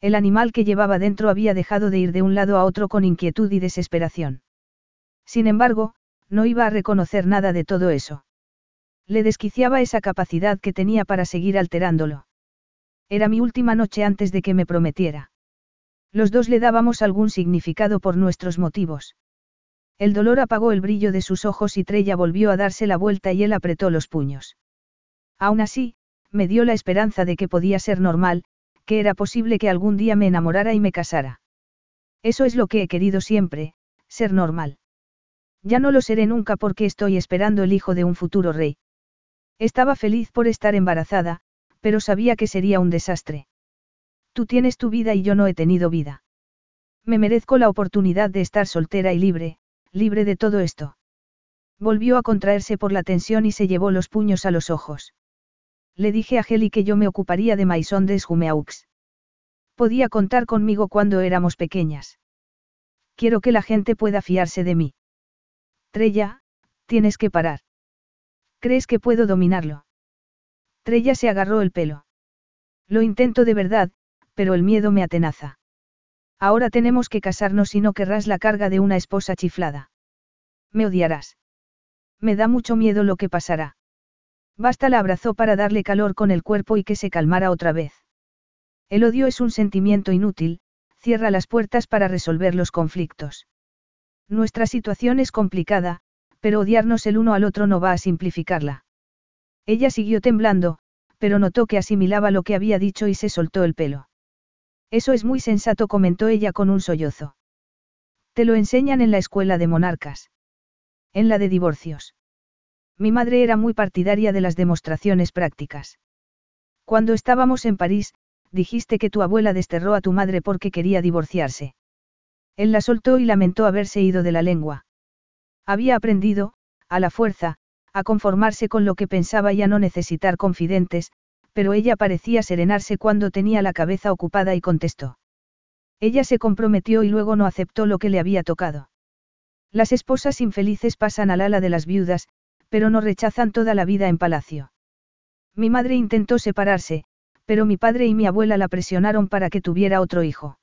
El animal que llevaba dentro había dejado de ir de un lado a otro con inquietud y desesperación. Sin embargo, no iba a reconocer nada de todo eso. Le desquiciaba esa capacidad que tenía para seguir alterándolo. Era mi última noche antes de que me prometiera. Los dos le dábamos algún significado por nuestros motivos. El dolor apagó el brillo de sus ojos y Trella volvió a darse la vuelta y él apretó los puños. Aún así, me dio la esperanza de que podía ser normal, que era posible que algún día me enamorara y me casara. Eso es lo que he querido siempre, ser normal. Ya no lo seré nunca porque estoy esperando el hijo de un futuro rey. Estaba feliz por estar embarazada, pero sabía que sería un desastre. Tú tienes tu vida y yo no he tenido vida. Me merezco la oportunidad de estar soltera y libre, libre de todo esto. Volvió a contraerse por la tensión y se llevó los puños a los ojos. Le dije a Heli que yo me ocuparía de Maison des Jumeaux. Podía contar conmigo cuando éramos pequeñas. Quiero que la gente pueda fiarse de mí. Trella, tienes que parar. ¿Crees que puedo dominarlo? Trella se agarró el pelo. Lo intento de verdad, pero el miedo me atenaza. Ahora tenemos que casarnos y no querrás la carga de una esposa chiflada. Me odiarás. Me da mucho miedo lo que pasará. Basta la abrazó para darle calor con el cuerpo y que se calmara otra vez. El odio es un sentimiento inútil, cierra las puertas para resolver los conflictos. Nuestra situación es complicada, pero odiarnos el uno al otro no va a simplificarla. Ella siguió temblando, pero notó que asimilaba lo que había dicho y se soltó el pelo. Eso es muy sensato, comentó ella con un sollozo. Te lo enseñan en la escuela de monarcas. En la de divorcios. Mi madre era muy partidaria de las demostraciones prácticas. Cuando estábamos en París, dijiste que tu abuela desterró a tu madre porque quería divorciarse. Él la soltó y lamentó haberse ido de la lengua. Había aprendido, a la fuerza, a conformarse con lo que pensaba y a no necesitar confidentes, pero ella parecía serenarse cuando tenía la cabeza ocupada y contestó. Ella se comprometió y luego no aceptó lo que le había tocado. Las esposas infelices pasan al ala de las viudas, pero no rechazan toda la vida en palacio. Mi madre intentó separarse, pero mi padre y mi abuela la presionaron para que tuviera otro hijo.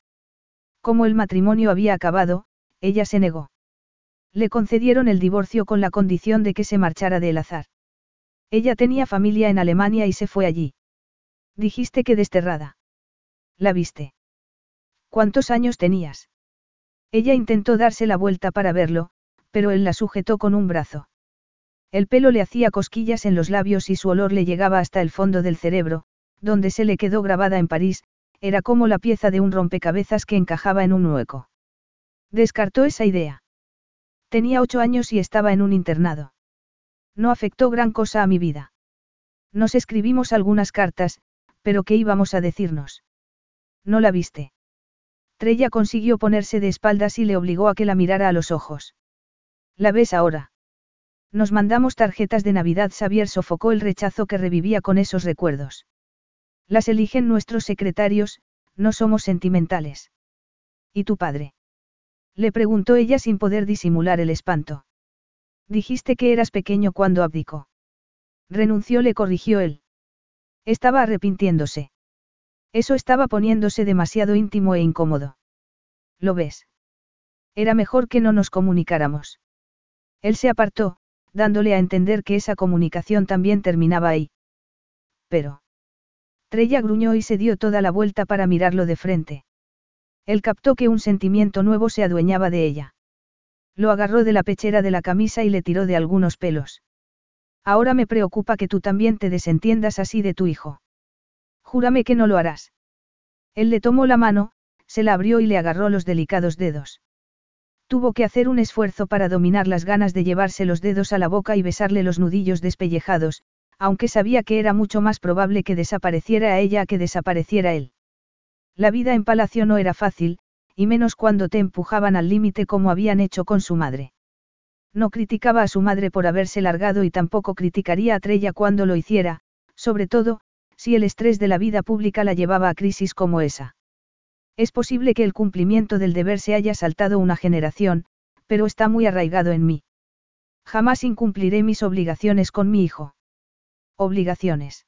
Como el matrimonio había acabado, ella se negó. Le concedieron el divorcio con la condición de que se marchara de El Azar. Ella tenía familia en Alemania y se fue allí. Dijiste que desterrada. ¿La viste? ¿Cuántos años tenías? Ella intentó darse la vuelta para verlo, pero él la sujetó con un brazo. El pelo le hacía cosquillas en los labios y su olor le llegaba hasta el fondo del cerebro, donde se le quedó grabada en París, era como la pieza de un rompecabezas que encajaba en un hueco. Descartó esa idea. Tenía ocho años y estaba en un internado. No afectó gran cosa a mi vida. Nos escribimos algunas cartas, pero ¿qué íbamos a decirnos? ¿No la viste? Trella consiguió ponerse de espaldas y le obligó a que la mirara a los ojos. ¿La ves ahora? Nos mandamos tarjetas de Navidad. Xavier sofocó el rechazo que revivía con esos recuerdos. Las eligen nuestros secretarios, no somos sentimentales. ¿Y tu padre? Le preguntó ella sin poder disimular el espanto. Dijiste que eras pequeño cuando abdicó. Renunció, le corrigió él. Estaba arrepintiéndose. Eso estaba poniéndose demasiado íntimo e incómodo. ¿Lo ves? Era mejor que no nos comunicáramos. Él se apartó, dándole a entender que esa comunicación también terminaba ahí. Pero. Trella gruñó y se dio toda la vuelta para mirarlo de frente. Él captó que un sentimiento nuevo se adueñaba de ella. Lo agarró de la pechera de la camisa y le tiró de algunos pelos. Ahora me preocupa que tú también te desentiendas así de tu hijo. Júrame que no lo harás. Él le tomó la mano, se la abrió y le agarró los delicados dedos. Tuvo que hacer un esfuerzo para dominar las ganas de llevarse los dedos a la boca y besarle los nudillos despellejados, aunque sabía que era mucho más probable que desapareciera a ella que desapareciera él. La vida en palacio no era fácil, y menos cuando te empujaban al límite como habían hecho con su madre. No criticaba a su madre por haberse largado y tampoco criticaría a Trella cuando lo hiciera, sobre todo, si el estrés de la vida pública la llevaba a crisis como esa. Es posible que el cumplimiento del deber se haya saltado una generación, pero está muy arraigado en mí. Jamás incumpliré mis obligaciones con mi hijo. ¿Obligaciones?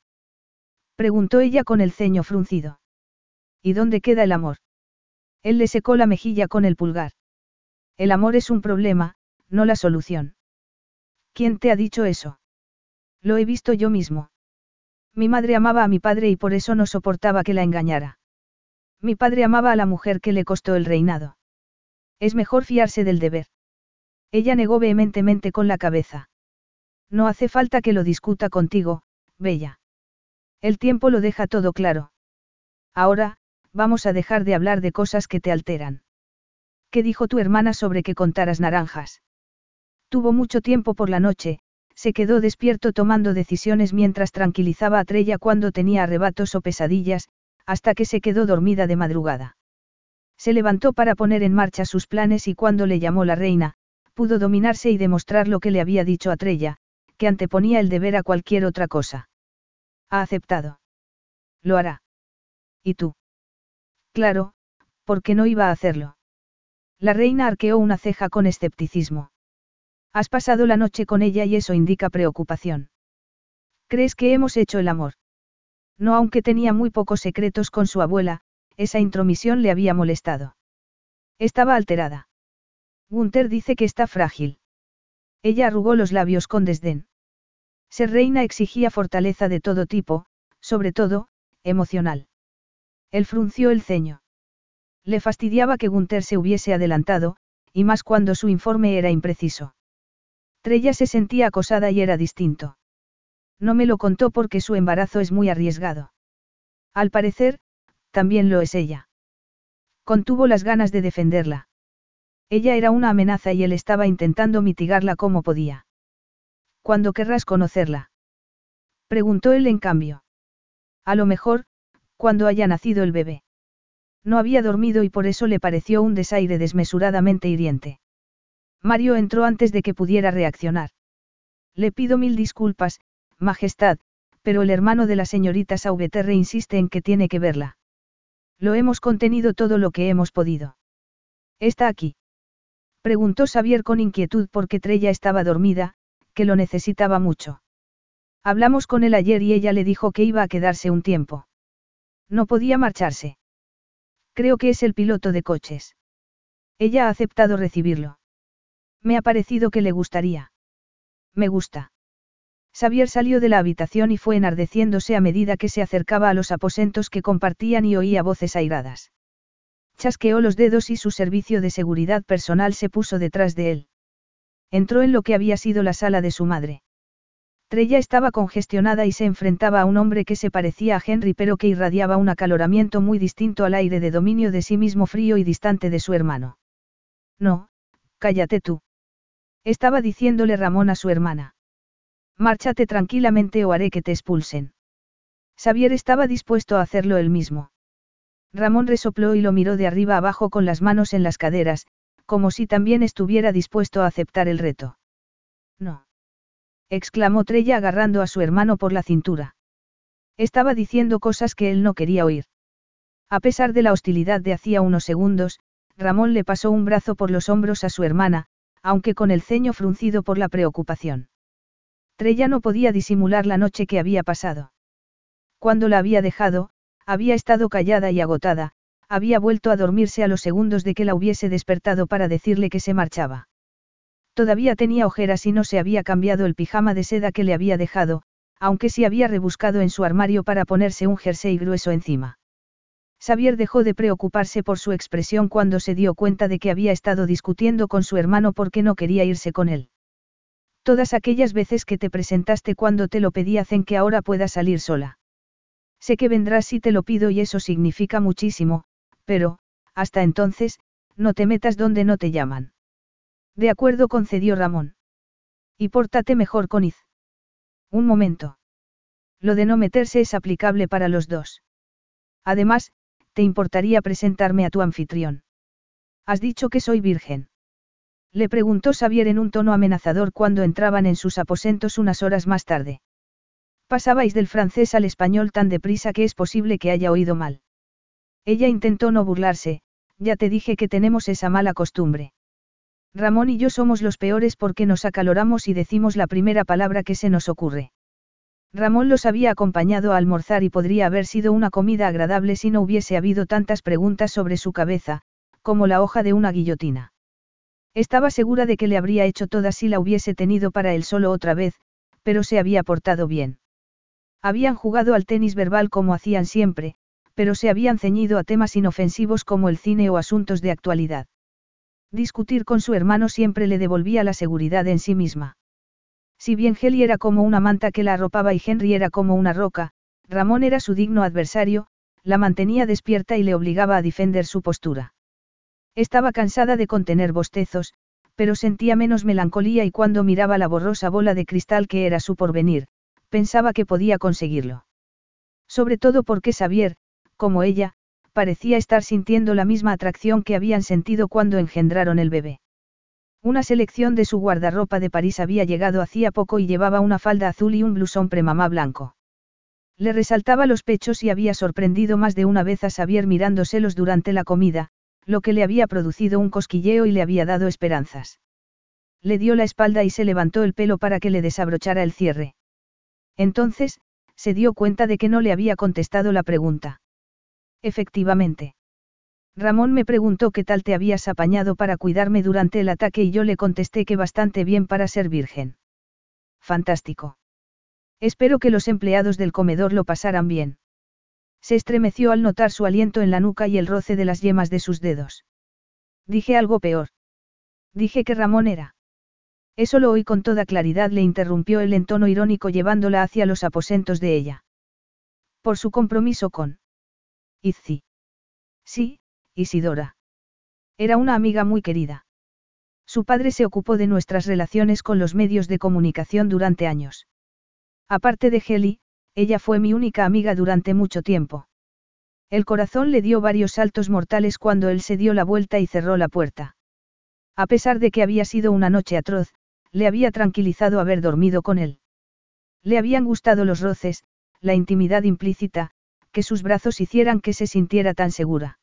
Preguntó ella con el ceño fruncido. ¿Y dónde queda el amor? Él le secó la mejilla con el pulgar. El amor es un problema, no la solución. ¿Quién te ha dicho eso? Lo he visto yo mismo. Mi madre amaba a mi padre y por eso no soportaba que la engañara. Mi padre amaba a la mujer que le costó el reinado. Es mejor fiarse del deber. Ella negó vehementemente con la cabeza. No hace falta que lo discuta contigo, Bella. El tiempo lo deja todo claro. Ahora, vamos a dejar de hablar de cosas que te alteran. ¿Qué dijo tu hermana sobre que contaras naranjas? Tuvo mucho tiempo por la noche, se quedó despierto tomando decisiones mientras tranquilizaba a Trella cuando tenía arrebatos o pesadillas, hasta que se quedó dormida de madrugada. Se levantó para poner en marcha sus planes y cuando le llamó la reina, pudo dominarse y demostrar lo que le había dicho a Trella, que anteponía el deber a cualquier otra cosa. Ha aceptado. Lo hará. ¿Y tú? Claro, porque no iba a hacerlo. La reina arqueó una ceja con escepticismo. Has pasado la noche con ella y eso indica preocupación. ¿Crees que hemos hecho el amor? No aunque tenía muy pocos secretos con su abuela, esa intromisión le había molestado. Estaba alterada. Gunther dice que está frágil. Ella arrugó los labios con desdén. Ser reina exigía fortaleza de todo tipo, sobre todo, emocional. Él frunció el ceño. Le fastidiaba que Gunther se hubiese adelantado, y más cuando su informe era impreciso. Trella se sentía acosada y era distinto. No me lo contó porque su embarazo es muy arriesgado. Al parecer, también lo es ella. Contuvo las ganas de defenderla. Ella era una amenaza y él estaba intentando mitigarla como podía. ¿Cuándo querrás conocerla? Preguntó él en cambio. A lo mejor, cuando haya nacido el bebé. No había dormido y por eso le pareció un desaire desmesuradamente hiriente. Mario entró antes de que pudiera reaccionar. Le pido mil disculpas, Majestad, pero el hermano de la señorita Sauveterre insiste en que tiene que verla. Lo hemos contenido todo lo que hemos podido. ¿Está aquí? Preguntó Xavier con inquietud porque Trella estaba dormida, que lo necesitaba mucho. Hablamos con él ayer y ella le dijo que iba a quedarse un tiempo. No podía marcharse. Creo que es el piloto de coches. Ella ha aceptado recibirlo. Me ha parecido que le gustaría. Me gusta. Xavier salió de la habitación y fue enardeciéndose a medida que se acercaba a los aposentos que compartían y oía voces airadas. Chasqueó los dedos y su servicio de seguridad personal se puso detrás de él. Entró en lo que había sido la sala de su madre. Trella estaba congestionada y se enfrentaba a un hombre que se parecía a Henry pero que irradiaba un acaloramiento muy distinto al aire de dominio de sí mismo frío y distante de su hermano. No, cállate tú. Estaba diciéndole Ramón a su hermana. Márchate tranquilamente o haré que te expulsen. Xavier estaba dispuesto a hacerlo él mismo. Ramón resopló y lo miró de arriba abajo con las manos en las caderas, como si también estuviera dispuesto a aceptar el reto. No. exclamó Trella agarrando a su hermano por la cintura. Estaba diciendo cosas que él no quería oír. A pesar de la hostilidad de hacía unos segundos, Ramón le pasó un brazo por los hombros a su hermana, aunque con el ceño fruncido por la preocupación. Trella no podía disimular la noche que había pasado. Cuando la había dejado, había estado callada y agotada, había vuelto a dormirse a los segundos de que la hubiese despertado para decirle que se marchaba. Todavía tenía ojeras y no se había cambiado el pijama de seda que le había dejado, aunque sí había rebuscado en su armario para ponerse un jersey grueso encima. Xavier dejó de preocuparse por su expresión cuando se dio cuenta de que había estado discutiendo con su hermano porque no quería irse con él. Todas aquellas veces que te presentaste cuando te lo pedí hacen que ahora pueda salir sola. Sé que vendrás si te lo pido y eso significa muchísimo, pero, hasta entonces, no te metas donde no te llaman. De acuerdo, concedió Ramón. Y pórtate mejor con Iz. Un momento. Lo de no meterse es aplicable para los dos. Además, ¿te importaría presentarme a tu anfitrión? Has dicho que soy virgen. Le preguntó Xavier en un tono amenazador cuando entraban en sus aposentos unas horas más tarde. Pasabais del francés al español tan deprisa que es posible que haya oído mal. Ella intentó no burlarse, ya te dije que tenemos esa mala costumbre. Ramón y yo somos los peores porque nos acaloramos y decimos la primera palabra que se nos ocurre. Ramón los había acompañado a almorzar y podría haber sido una comida agradable si no hubiese habido tantas preguntas sobre su cabeza, como la hoja de una guillotina. Estaba segura de que le habría hecho todas si la hubiese tenido para él solo otra vez, pero se había portado bien. Habían jugado al tenis verbal como hacían siempre, pero se habían ceñido a temas inofensivos como el cine o asuntos de actualidad. Discutir con su hermano siempre le devolvía la seguridad en sí misma. Si bien Heli era como una manta que la arropaba y Henry era como una roca, Ramón era su digno adversario, la mantenía despierta y le obligaba a defender su postura. Estaba cansada de contener bostezos, pero sentía menos melancolía y cuando miraba la borrosa bola de cristal que era su porvenir, pensaba que podía conseguirlo. Sobre todo porque Xavier, como ella, parecía estar sintiendo la misma atracción que habían sentido cuando engendraron el bebé. Una selección de su guardarropa de París había llegado hacía poco y llevaba una falda azul y un blusón premamá blanco. Le resaltaba los pechos y había sorprendido más de una vez a Xavier mirándoselos durante la comida, lo que le había producido un cosquilleo y le había dado esperanzas. Le dio la espalda y se levantó el pelo para que le desabrochara el cierre. Entonces, se dio cuenta de que no le había contestado la pregunta. Efectivamente. Ramón me preguntó qué tal te habías apañado para cuidarme durante el ataque y yo le contesté que bastante bien para ser virgen. Fantástico. Espero que los empleados del comedor lo pasaran bien. Se estremeció al notar su aliento en la nuca y el roce de las yemas de sus dedos. Dije algo peor. Dije que Ramón era. Eso lo oí con toda claridad, le interrumpió él en tono irónico llevándola hacia los aposentos de ella. Por su compromiso con. Izzi. Sí, Isidora. Era una amiga muy querida. Su padre se ocupó de nuestras relaciones con los medios de comunicación durante años. Aparte de Heli, ella fue mi única amiga durante mucho tiempo. El corazón le dio varios saltos mortales cuando él se dio la vuelta y cerró la puerta. A pesar de que había sido una noche atroz, le había tranquilizado haber dormido con él. Le habían gustado los roces, la intimidad implícita, que sus brazos hicieran que se sintiera tan segura.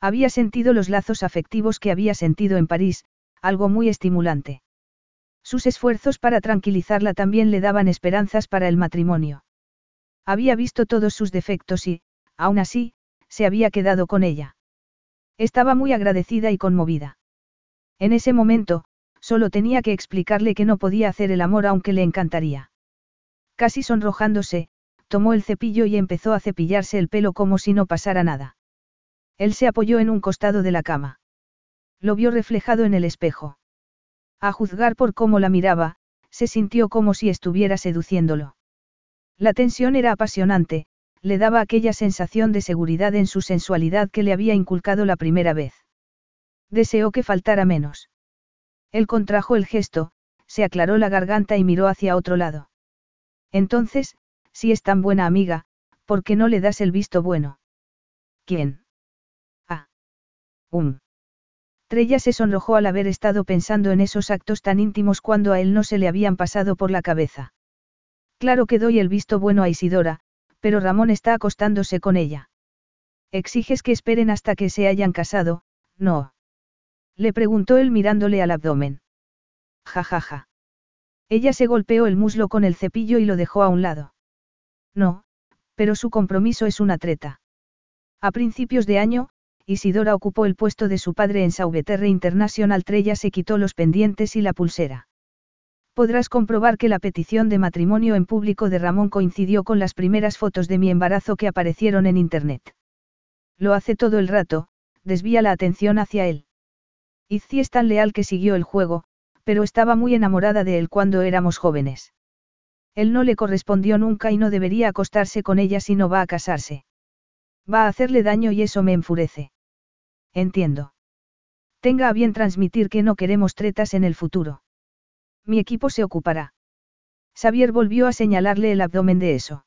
Había sentido los lazos afectivos que había sentido en París, algo muy estimulante. Sus esfuerzos para tranquilizarla también le daban esperanzas para el matrimonio. Había visto todos sus defectos y, aún así, se había quedado con ella. Estaba muy agradecida y conmovida. En ese momento, solo tenía que explicarle que no podía hacer el amor aunque le encantaría. Casi sonrojándose, tomó el cepillo y empezó a cepillarse el pelo como si no pasara nada. Él se apoyó en un costado de la cama. Lo vio reflejado en el espejo. A juzgar por cómo la miraba, se sintió como si estuviera seduciéndolo. La tensión era apasionante, le daba aquella sensación de seguridad en su sensualidad que le había inculcado la primera vez. Deseó que faltara menos. Él contrajo el gesto, se aclaró la garganta y miró hacia otro lado. Entonces, si es tan buena amiga, ¿por qué no le das el visto bueno? ¿Quién? Um. Trella se sonrojó al haber estado pensando en esos actos tan íntimos cuando a él no se le habían pasado por la cabeza. Claro que doy el visto bueno a Isidora, pero Ramón está acostándose con ella. Exiges que esperen hasta que se hayan casado, no. Le preguntó él mirándole al abdomen. Ja ja ja. Ella se golpeó el muslo con el cepillo y lo dejó a un lado. No, pero su compromiso es una treta. A principios de año, Isidora ocupó el puesto de su padre en Sauveterre International. Trella se quitó los pendientes y la pulsera. Podrás comprobar que la petición de matrimonio en público de Ramón coincidió con las primeras fotos de mi embarazo que aparecieron en Internet. Lo hace todo el rato, desvía la atención hacia él. Izzy es tan leal que siguió el juego, pero estaba muy enamorada de él cuando éramos jóvenes. Él no le correspondió nunca y no debería acostarse con ella si no va a casarse. Va a hacerle daño y eso me enfurece. Entiendo. Tenga a bien transmitir que no queremos tretas en el futuro. Mi equipo se ocupará. Xavier volvió a señalarle el abdomen de eso.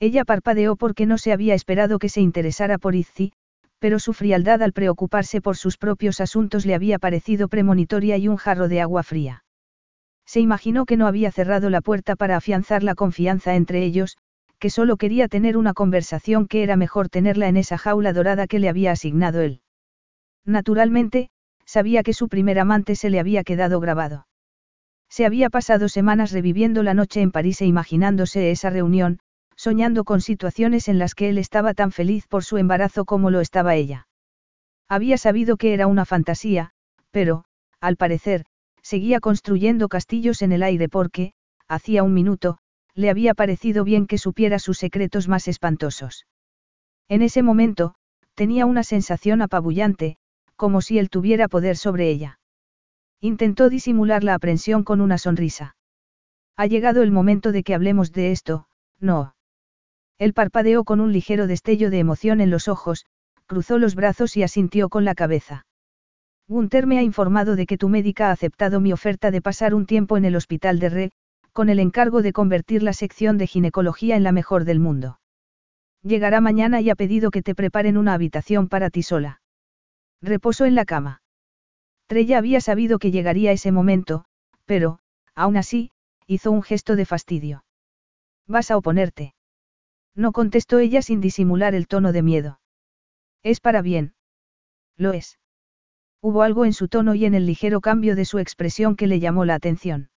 Ella parpadeó porque no se había esperado que se interesara por Izzy, pero su frialdad al preocuparse por sus propios asuntos le había parecido premonitoria y un jarro de agua fría. Se imaginó que no había cerrado la puerta para afianzar la confianza entre ellos, que solo quería tener una conversación que era mejor tenerla en esa jaula dorada que le había asignado él. Naturalmente, sabía que su primer amante se le había quedado grabado. Se había pasado semanas reviviendo la noche en París e imaginándose esa reunión, soñando con situaciones en las que él estaba tan feliz por su embarazo como lo estaba ella. Había sabido que era una fantasía, pero, al parecer, seguía construyendo castillos en el aire porque, hacía un minuto, le había parecido bien que supiera sus secretos más espantosos. En ese momento, tenía una sensación apabullante, como si él tuviera poder sobre ella. Intentó disimular la aprensión con una sonrisa. Ha llegado el momento de que hablemos de esto, no. Él parpadeó con un ligero destello de emoción en los ojos, cruzó los brazos y asintió con la cabeza. Gunther me ha informado de que tu médica ha aceptado mi oferta de pasar un tiempo en el hospital de Re, con el encargo de convertir la sección de ginecología en la mejor del mundo. Llegará mañana y ha pedido que te preparen una habitación para ti sola. Reposó en la cama. Trella había sabido que llegaría ese momento, pero, aún así, hizo un gesto de fastidio. ¿Vas a oponerte? No contestó ella sin disimular el tono de miedo. Es para bien. Lo es. Hubo algo en su tono y en el ligero cambio de su expresión que le llamó la atención.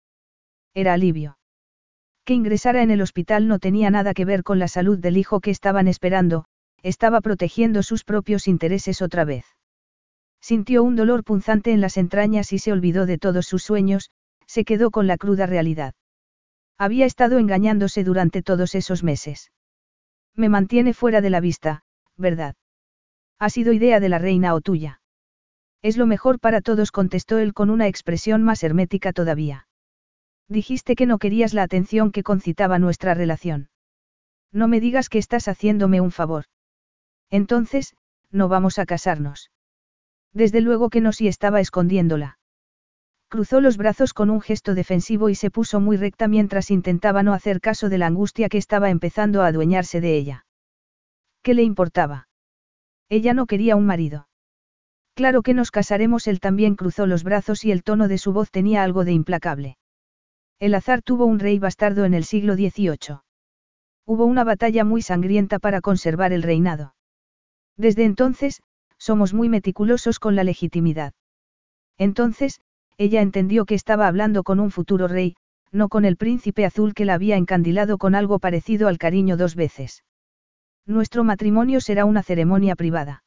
Era alivio. Que ingresara en el hospital no tenía nada que ver con la salud del hijo que estaban esperando, estaba protegiendo sus propios intereses otra vez. Sintió un dolor punzante en las entrañas y se olvidó de todos sus sueños, se quedó con la cruda realidad. Había estado engañándose durante todos esos meses. Me mantiene fuera de la vista, ¿verdad? Ha sido idea de la reina o tuya. Es lo mejor para todos, contestó él con una expresión más hermética todavía. Dijiste que no querías la atención que concitaba nuestra relación. No me digas que estás haciéndome un favor. Entonces, no vamos a casarnos. Desde luego que no si estaba escondiéndola. Cruzó los brazos con un gesto defensivo y se puso muy recta mientras intentaba no hacer caso de la angustia que estaba empezando a adueñarse de ella. ¿Qué le importaba? Ella no quería un marido. Claro que nos casaremos, él también cruzó los brazos y el tono de su voz tenía algo de implacable. El azar tuvo un rey bastardo en el siglo XVIII. Hubo una batalla muy sangrienta para conservar el reinado. Desde entonces, somos muy meticulosos con la legitimidad. Entonces, ella entendió que estaba hablando con un futuro rey, no con el príncipe azul que la había encandilado con algo parecido al cariño dos veces. Nuestro matrimonio será una ceremonia privada.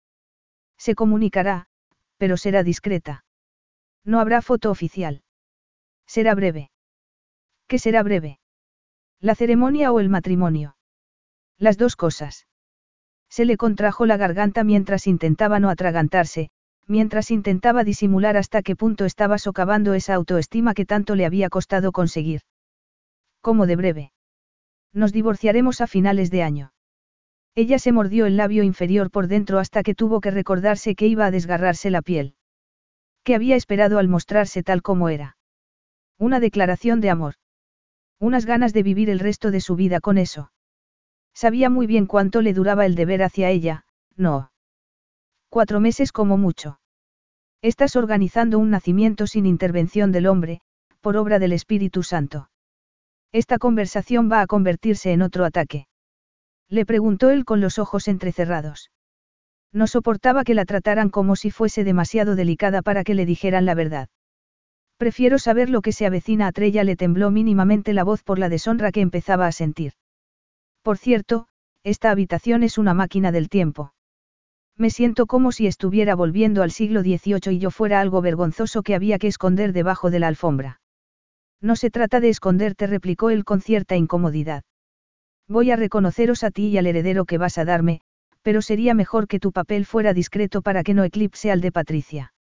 Se comunicará, pero será discreta. No habrá foto oficial. Será breve. ¿Qué será breve? ¿La ceremonia o el matrimonio? Las dos cosas. Se le contrajo la garganta mientras intentaba no atragantarse, mientras intentaba disimular hasta qué punto estaba socavando esa autoestima que tanto le había costado conseguir. ¿Cómo de breve? Nos divorciaremos a finales de año. Ella se mordió el labio inferior por dentro hasta que tuvo que recordarse que iba a desgarrarse la piel. Que había esperado al mostrarse tal como era. Una declaración de amor. Unas ganas de vivir el resto de su vida con eso. Sabía muy bien cuánto le duraba el deber hacia ella, no. Cuatro meses como mucho. Estás organizando un nacimiento sin intervención del hombre, por obra del Espíritu Santo. Esta conversación va a convertirse en otro ataque. Le preguntó él con los ojos entrecerrados. No soportaba que la trataran como si fuese demasiado delicada para que le dijeran la verdad. Prefiero saber lo que se avecina a Trella le tembló mínimamente la voz por la deshonra que empezaba a sentir. Por cierto, esta habitación es una máquina del tiempo. Me siento como si estuviera volviendo al siglo XVIII y yo fuera algo vergonzoso que había que esconder debajo de la alfombra. No se trata de esconderte, replicó él con cierta incomodidad. Voy a reconoceros a ti y al heredero que vas a darme, pero sería mejor que tu papel fuera discreto para que no eclipse al de Patricia.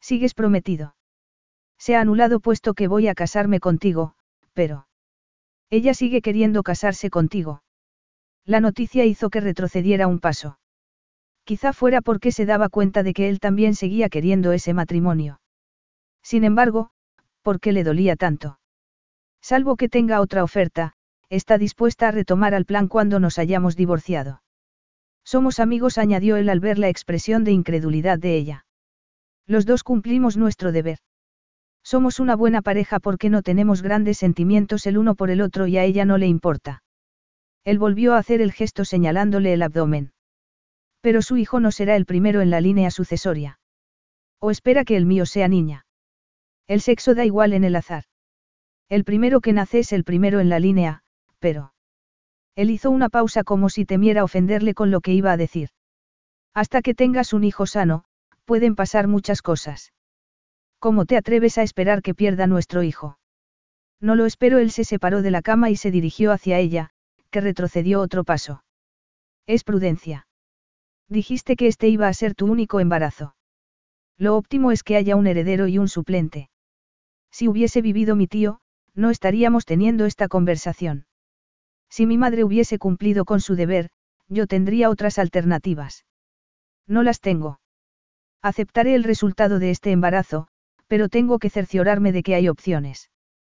Sigues prometido. Se ha anulado puesto que voy a casarme contigo, pero... Ella sigue queriendo casarse contigo. La noticia hizo que retrocediera un paso. Quizá fuera porque se daba cuenta de que él también seguía queriendo ese matrimonio. Sin embargo, ¿por qué le dolía tanto? Salvo que tenga otra oferta, está dispuesta a retomar al plan cuando nos hayamos divorciado. Somos amigos, añadió él al ver la expresión de incredulidad de ella. Los dos cumplimos nuestro deber. Somos una buena pareja porque no tenemos grandes sentimientos el uno por el otro y a ella no le importa. Él volvió a hacer el gesto señalándole el abdomen. Pero su hijo no será el primero en la línea sucesoria. O espera que el mío sea niña. El sexo da igual en el azar. El primero que nace es el primero en la línea, pero... Él hizo una pausa como si temiera ofenderle con lo que iba a decir. Hasta que tengas un hijo sano, pueden pasar muchas cosas. ¿Cómo te atreves a esperar que pierda nuestro hijo? No lo espero, él se separó de la cama y se dirigió hacia ella, que retrocedió otro paso. Es prudencia. Dijiste que este iba a ser tu único embarazo. Lo óptimo es que haya un heredero y un suplente. Si hubiese vivido mi tío, no estaríamos teniendo esta conversación. Si mi madre hubiese cumplido con su deber, yo tendría otras alternativas. No las tengo. Aceptaré el resultado de este embarazo, pero tengo que cerciorarme de que hay opciones.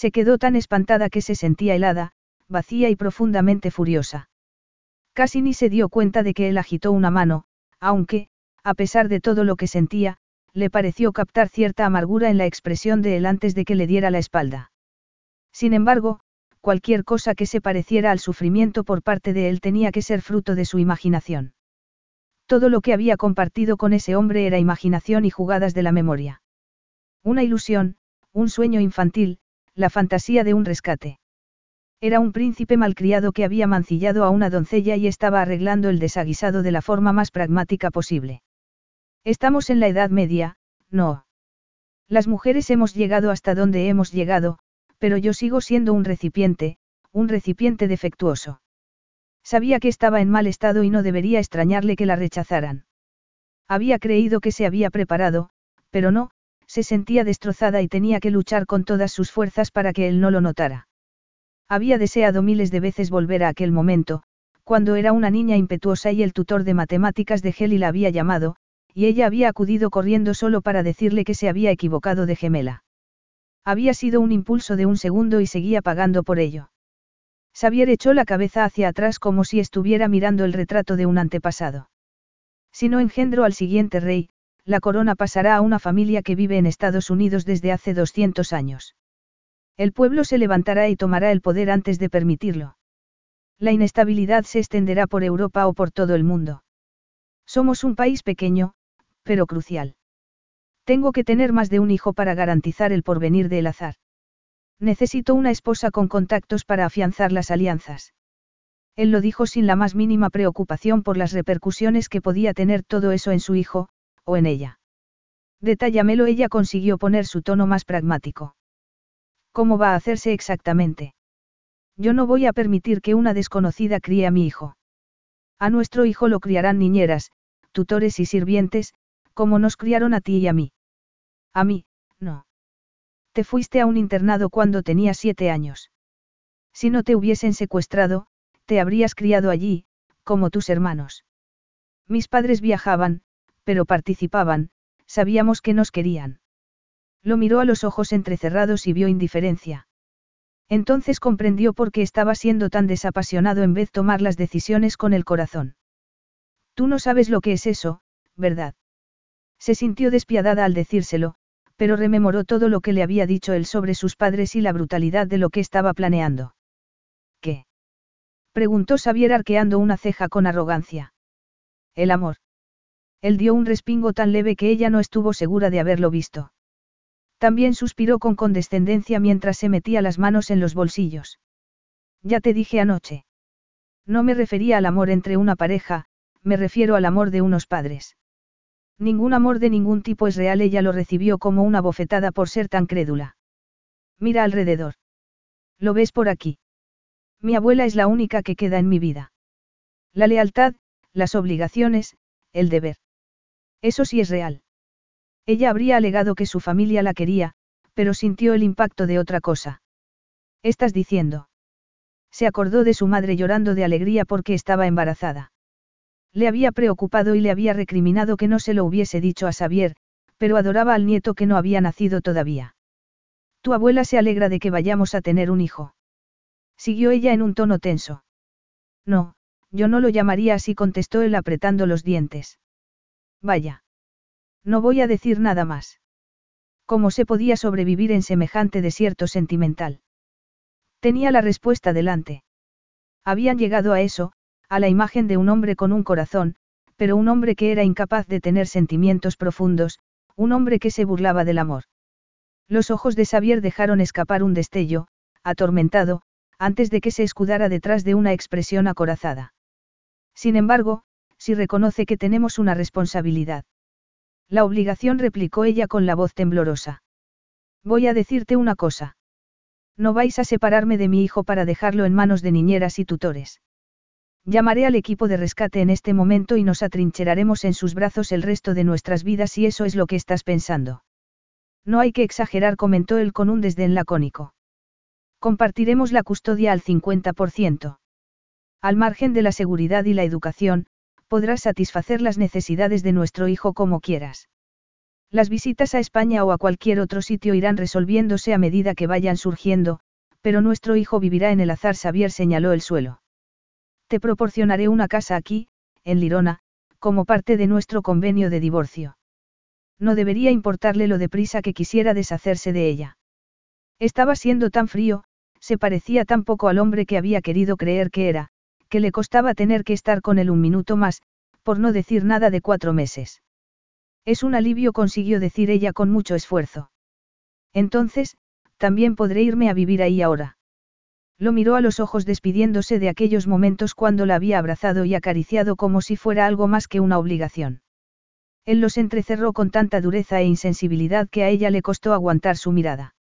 Se quedó tan espantada que se sentía helada, vacía y profundamente furiosa. Casi ni se dio cuenta de que él agitó una mano, aunque, a pesar de todo lo que sentía, le pareció captar cierta amargura en la expresión de él antes de que le diera la espalda. Sin embargo, cualquier cosa que se pareciera al sufrimiento por parte de él tenía que ser fruto de su imaginación. Todo lo que había compartido con ese hombre era imaginación y jugadas de la memoria. Una ilusión, un sueño infantil, la fantasía de un rescate. Era un príncipe malcriado que había mancillado a una doncella y estaba arreglando el desaguisado de la forma más pragmática posible. Estamos en la Edad Media, no. Las mujeres hemos llegado hasta donde hemos llegado, pero yo sigo siendo un recipiente, un recipiente defectuoso. Sabía que estaba en mal estado y no debería extrañarle que la rechazaran. Había creído que se había preparado, pero no, se sentía destrozada y tenía que luchar con todas sus fuerzas para que él no lo notara. Había deseado miles de veces volver a aquel momento, cuando era una niña impetuosa y el tutor de matemáticas de Heli la había llamado, y ella había acudido corriendo solo para decirle que se había equivocado de gemela. Había sido un impulso de un segundo y seguía pagando por ello. Xavier echó la cabeza hacia atrás como si estuviera mirando el retrato de un antepasado. Si no engendro al siguiente rey, la corona pasará a una familia que vive en Estados Unidos desde hace 200 años. El pueblo se levantará y tomará el poder antes de permitirlo. La inestabilidad se extenderá por Europa o por todo el mundo. Somos un país pequeño, pero crucial. Tengo que tener más de un hijo para garantizar el porvenir del azar. Necesito una esposa con contactos para afianzar las alianzas. Él lo dijo sin la más mínima preocupación por las repercusiones que podía tener todo eso en su hijo, o en ella. Detállamelo, ella consiguió poner su tono más pragmático. ¿Cómo va a hacerse exactamente? Yo no voy a permitir que una desconocida críe a mi hijo. A nuestro hijo lo criarán niñeras, tutores y sirvientes, como nos criaron a ti y a mí. A mí, no. Te fuiste a un internado cuando tenía siete años. Si no te hubiesen secuestrado, te habrías criado allí, como tus hermanos. Mis padres viajaban, pero participaban, sabíamos que nos querían. Lo miró a los ojos entrecerrados y vio indiferencia. Entonces comprendió por qué estaba siendo tan desapasionado en vez de tomar las decisiones con el corazón. Tú no sabes lo que es eso, ¿verdad? Se sintió despiadada al decírselo, pero rememoró todo lo que le había dicho él sobre sus padres y la brutalidad de lo que estaba planeando. ¿Qué? preguntó Xavier arqueando una ceja con arrogancia. El amor. Él dio un respingo tan leve que ella no estuvo segura de haberlo visto. También suspiró con condescendencia mientras se metía las manos en los bolsillos. Ya te dije anoche. No me refería al amor entre una pareja, me refiero al amor de unos padres. Ningún amor de ningún tipo es real, ella lo recibió como una bofetada por ser tan crédula. Mira alrededor. ¿Lo ves por aquí? Mi abuela es la única que queda en mi vida. La lealtad, las obligaciones, el deber. Eso sí es real. Ella habría alegado que su familia la quería, pero sintió el impacto de otra cosa. ¿Estás diciendo? Se acordó de su madre llorando de alegría porque estaba embarazada. Le había preocupado y le había recriminado que no se lo hubiese dicho a Xavier, pero adoraba al nieto que no había nacido todavía. Tu abuela se alegra de que vayamos a tener un hijo. Siguió ella en un tono tenso. No, yo no lo llamaría así, contestó él apretando los dientes. Vaya. No voy a decir nada más. ¿Cómo se podía sobrevivir en semejante desierto sentimental? Tenía la respuesta delante. Habían llegado a eso, a la imagen de un hombre con un corazón, pero un hombre que era incapaz de tener sentimientos profundos, un hombre que se burlaba del amor. Los ojos de Xavier dejaron escapar un destello, atormentado, antes de que se escudara detrás de una expresión acorazada. Sin embargo, si reconoce que tenemos una responsabilidad. La obligación replicó ella con la voz temblorosa. Voy a decirte una cosa. No vais a separarme de mi hijo para dejarlo en manos de niñeras y tutores. Llamaré al equipo de rescate en este momento y nos atrincheraremos en sus brazos el resto de nuestras vidas si eso es lo que estás pensando. No hay que exagerar, comentó él con un desdén lacónico. Compartiremos la custodia al 50%. Al margen de la seguridad y la educación, podrás satisfacer las necesidades de nuestro hijo como quieras. Las visitas a España o a cualquier otro sitio irán resolviéndose a medida que vayan surgiendo, pero nuestro hijo vivirá en el azar. Xavier señaló el suelo. Te proporcionaré una casa aquí, en Lirona, como parte de nuestro convenio de divorcio. No debería importarle lo deprisa que quisiera deshacerse de ella. Estaba siendo tan frío, se parecía tan poco al hombre que había querido creer que era, que le costaba tener que estar con él un minuto más, por no decir nada de cuatro meses. Es un alivio, consiguió decir ella con mucho esfuerzo. Entonces, también podré irme a vivir ahí ahora. Lo miró a los ojos despidiéndose de aquellos momentos cuando la había abrazado y acariciado como si fuera algo más que una obligación. Él los entrecerró con tanta dureza e insensibilidad que a ella le costó aguantar su mirada.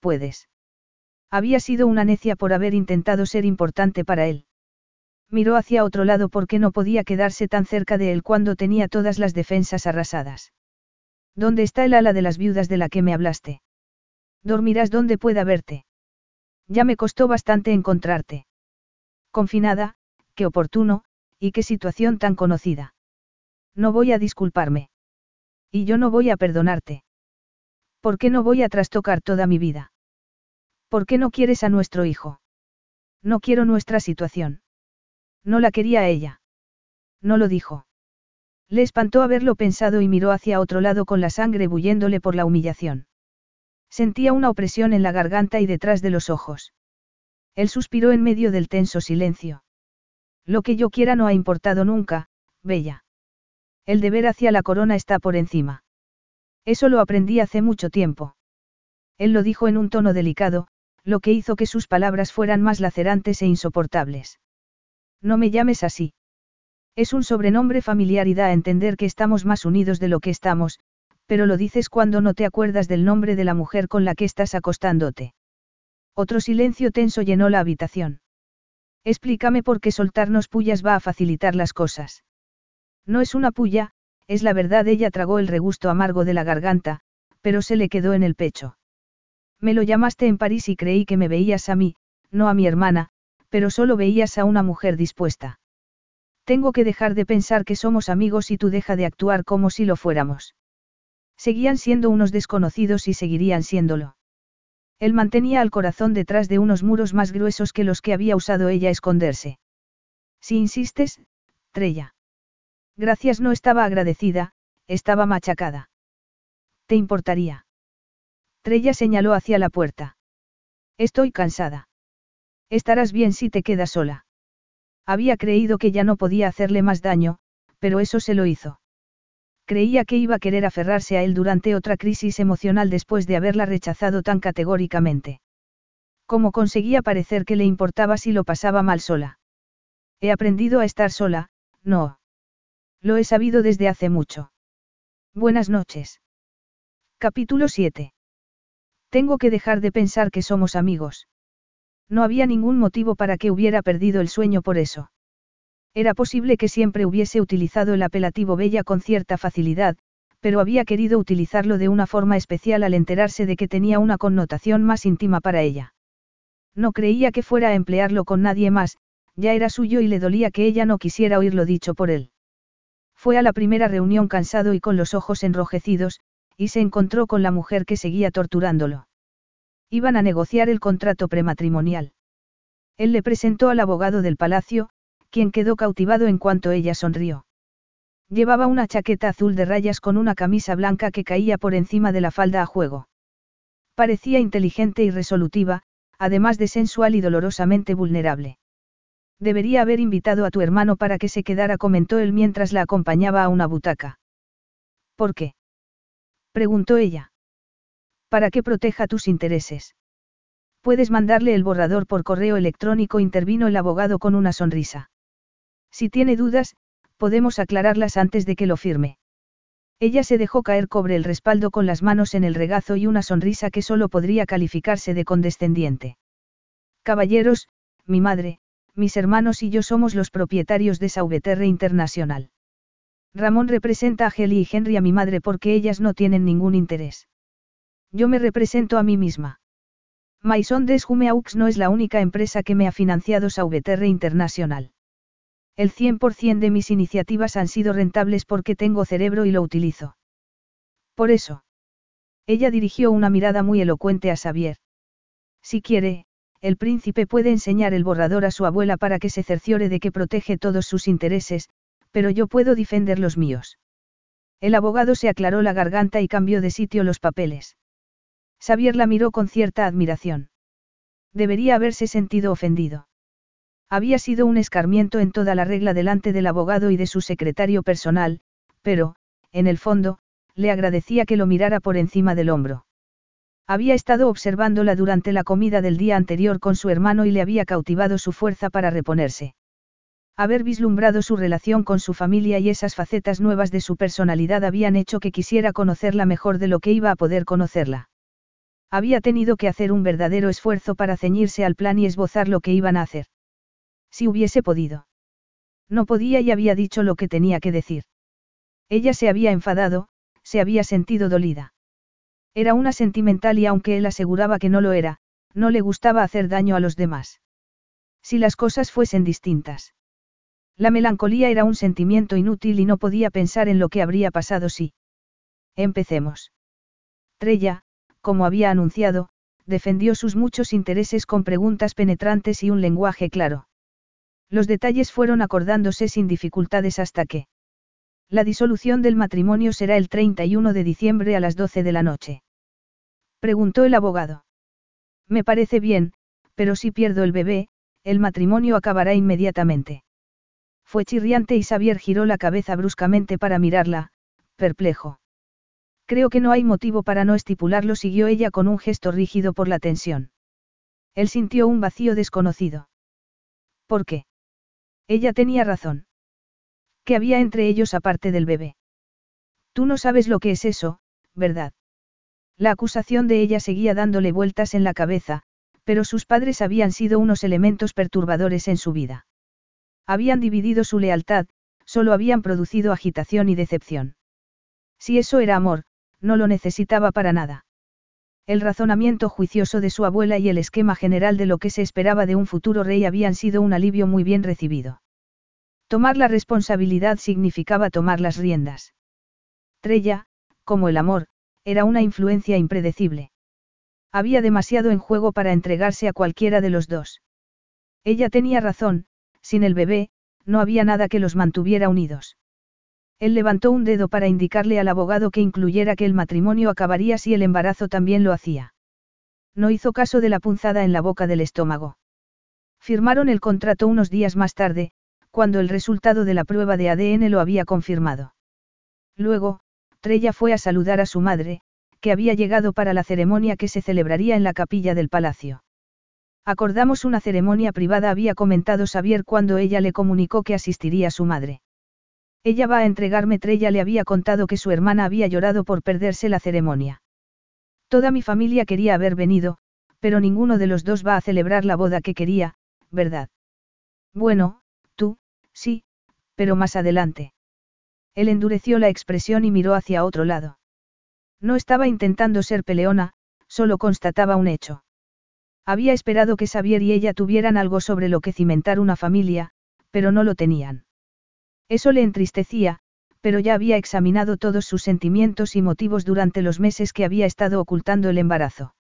Puedes. Había sido una necia por haber intentado ser importante para él. Miró hacia otro lado porque no podía quedarse tan cerca de él cuando tenía todas las defensas arrasadas. ¿Dónde está el ala de las viudas de la que me hablaste? Dormirás donde pueda verte. Ya me costó bastante encontrarte. Confinada, qué oportuno, y qué situación tan conocida. No voy a disculparme. Y yo no voy a perdonarte. ¿Por qué no voy a trastocar toda mi vida? ¿Por qué no quieres a nuestro hijo? No quiero nuestra situación. No la quería a ella. No lo dijo. Le espantó haberlo pensado y miró hacia otro lado con la sangre bulléndole por la humillación. Sentía una opresión en la garganta y detrás de los ojos. Él suspiró en medio del tenso silencio. Lo que yo quiera no ha importado nunca, Bella. El deber hacia la corona está por encima. Eso lo aprendí hace mucho tiempo. Él lo dijo en un tono delicado, lo que hizo que sus palabras fueran más lacerantes e insoportables. No me llames así. Es un sobrenombre familiar y da a entender que estamos más unidos de lo que estamos, pero lo dices cuando no te acuerdas del nombre de la mujer con la que estás acostándote. Otro silencio tenso llenó la habitación. Explícame por qué soltarnos pullas va a facilitar las cosas. No es una puya, es la verdad, ella tragó el regusto amargo de la garganta, pero se le quedó en el pecho. Me lo llamaste en París y creí que me veías a mí, no a mi hermana, pero solo veías a una mujer dispuesta. Tengo que dejar de pensar que somos amigos y tú deja de actuar como si lo fuéramos. Seguían siendo unos desconocidos y seguirían siéndolo. Él mantenía al corazón detrás de unos muros más gruesos que los que había usado ella esconderse. Si insistes, Trella. Gracias no estaba agradecida, estaba machacada. ¿Te importaría? Trella señaló hacia la puerta. Estoy cansada. Estarás bien si te quedas sola. Había creído que ya no podía hacerle más daño, pero eso se lo hizo. Creía que iba a querer aferrarse a él durante otra crisis emocional después de haberla rechazado tan categóricamente. ¿Cómo conseguía parecer que le importaba si lo pasaba mal sola? He aprendido a estar sola, no. Lo he sabido desde hace mucho. Buenas noches. Capítulo 7. Tengo que dejar de pensar que somos amigos. No había ningún motivo para que hubiera perdido el sueño por eso. Era posible que siempre hubiese utilizado el apelativo Bella con cierta facilidad, pero había querido utilizarlo de una forma especial al enterarse de que tenía una connotación más íntima para ella. No creía que fuera a emplearlo con nadie más, ya era suyo y le dolía que ella no quisiera oírlo dicho por él. Fue a la primera reunión cansado y con los ojos enrojecidos, y se encontró con la mujer que seguía torturándolo. Iban a negociar el contrato prematrimonial. Él le presentó al abogado del palacio, quien quedó cautivado en cuanto ella sonrió. Llevaba una chaqueta azul de rayas con una camisa blanca que caía por encima de la falda a juego. Parecía inteligente y resolutiva, además de sensual y dolorosamente vulnerable. Debería haber invitado a tu hermano para que se quedara, comentó él mientras la acompañaba a una butaca. ¿Por qué? preguntó ella. Para que proteja tus intereses. Puedes mandarle el borrador por correo electrónico, intervino el abogado con una sonrisa. Si tiene dudas, podemos aclararlas antes de que lo firme. Ella se dejó caer cobre el respaldo con las manos en el regazo y una sonrisa que solo podría calificarse de condescendiente. Caballeros, mi madre, mis hermanos y yo somos los propietarios de Sauveterre Internacional. Ramón representa a Gelly y Henry a mi madre porque ellas no tienen ningún interés. Yo me represento a mí misma. Maison des Jumeaux no es la única empresa que me ha financiado Sauveterre Internacional. El 100% de mis iniciativas han sido rentables porque tengo cerebro y lo utilizo. Por eso. Ella dirigió una mirada muy elocuente a Xavier. Si quiere, el príncipe puede enseñar el borrador a su abuela para que se cerciore de que protege todos sus intereses, pero yo puedo defender los míos. El abogado se aclaró la garganta y cambió de sitio los papeles. Xavier la miró con cierta admiración. Debería haberse sentido ofendido. Había sido un escarmiento en toda la regla delante del abogado y de su secretario personal, pero, en el fondo, le agradecía que lo mirara por encima del hombro. Había estado observándola durante la comida del día anterior con su hermano y le había cautivado su fuerza para reponerse. Haber vislumbrado su relación con su familia y esas facetas nuevas de su personalidad habían hecho que quisiera conocerla mejor de lo que iba a poder conocerla. Había tenido que hacer un verdadero esfuerzo para ceñirse al plan y esbozar lo que iban a hacer. Si hubiese podido. No podía y había dicho lo que tenía que decir. Ella se había enfadado, se había sentido dolida. Era una sentimental y aunque él aseguraba que no lo era, no le gustaba hacer daño a los demás. Si las cosas fuesen distintas. La melancolía era un sentimiento inútil y no podía pensar en lo que habría pasado si. Empecemos. Trella, como había anunciado, defendió sus muchos intereses con preguntas penetrantes y un lenguaje claro. Los detalles fueron acordándose sin dificultades hasta que. La disolución del matrimonio será el 31 de diciembre a las 12 de la noche. Preguntó el abogado. Me parece bien, pero si pierdo el bebé, el matrimonio acabará inmediatamente. Fue chirriante y Xavier giró la cabeza bruscamente para mirarla, perplejo. Creo que no hay motivo para no estipularlo, siguió ella con un gesto rígido por la tensión. Él sintió un vacío desconocido. ¿Por qué? Ella tenía razón. ¿Qué había entre ellos aparte del bebé? Tú no sabes lo que es eso, ¿verdad? La acusación de ella seguía dándole vueltas en la cabeza, pero sus padres habían sido unos elementos perturbadores en su vida. Habían dividido su lealtad, solo habían producido agitación y decepción. Si eso era amor, no lo necesitaba para nada. El razonamiento juicioso de su abuela y el esquema general de lo que se esperaba de un futuro rey habían sido un alivio muy bien recibido. Tomar la responsabilidad significaba tomar las riendas. Trella, como el amor, era una influencia impredecible. Había demasiado en juego para entregarse a cualquiera de los dos. Ella tenía razón, sin el bebé, no había nada que los mantuviera unidos. Él levantó un dedo para indicarle al abogado que incluyera que el matrimonio acabaría si el embarazo también lo hacía. No hizo caso de la punzada en la boca del estómago. Firmaron el contrato unos días más tarde, cuando el resultado de la prueba de ADN lo había confirmado. Luego, Trella fue a saludar a su madre, que había llegado para la ceremonia que se celebraría en la capilla del palacio. Acordamos una ceremonia privada, había comentado Xavier cuando ella le comunicó que asistiría a su madre. Ella va a entregarme Trella le había contado que su hermana había llorado por perderse la ceremonia. Toda mi familia quería haber venido, pero ninguno de los dos va a celebrar la boda que quería, ¿verdad? Bueno, tú, sí, pero más adelante. Él endureció la expresión y miró hacia otro lado. No estaba intentando ser peleona, solo constataba un hecho. Había esperado que Xavier y ella tuvieran algo sobre lo que cimentar una familia, pero no lo tenían. Eso le entristecía, pero ya había examinado todos sus sentimientos y motivos durante los meses que había estado ocultando el embarazo.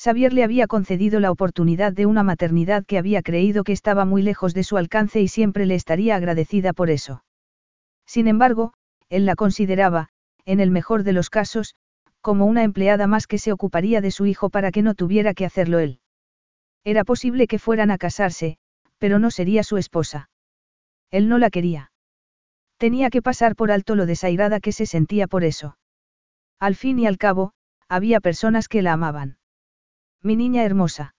Xavier le había concedido la oportunidad de una maternidad que había creído que estaba muy lejos de su alcance y siempre le estaría agradecida por eso. Sin embargo, él la consideraba, en el mejor de los casos, como una empleada más que se ocuparía de su hijo para que no tuviera que hacerlo él. Era posible que fueran a casarse, pero no sería su esposa. Él no la quería. Tenía que pasar por alto lo desairada que se sentía por eso. Al fin y al cabo, había personas que la amaban. Mi niña hermosa.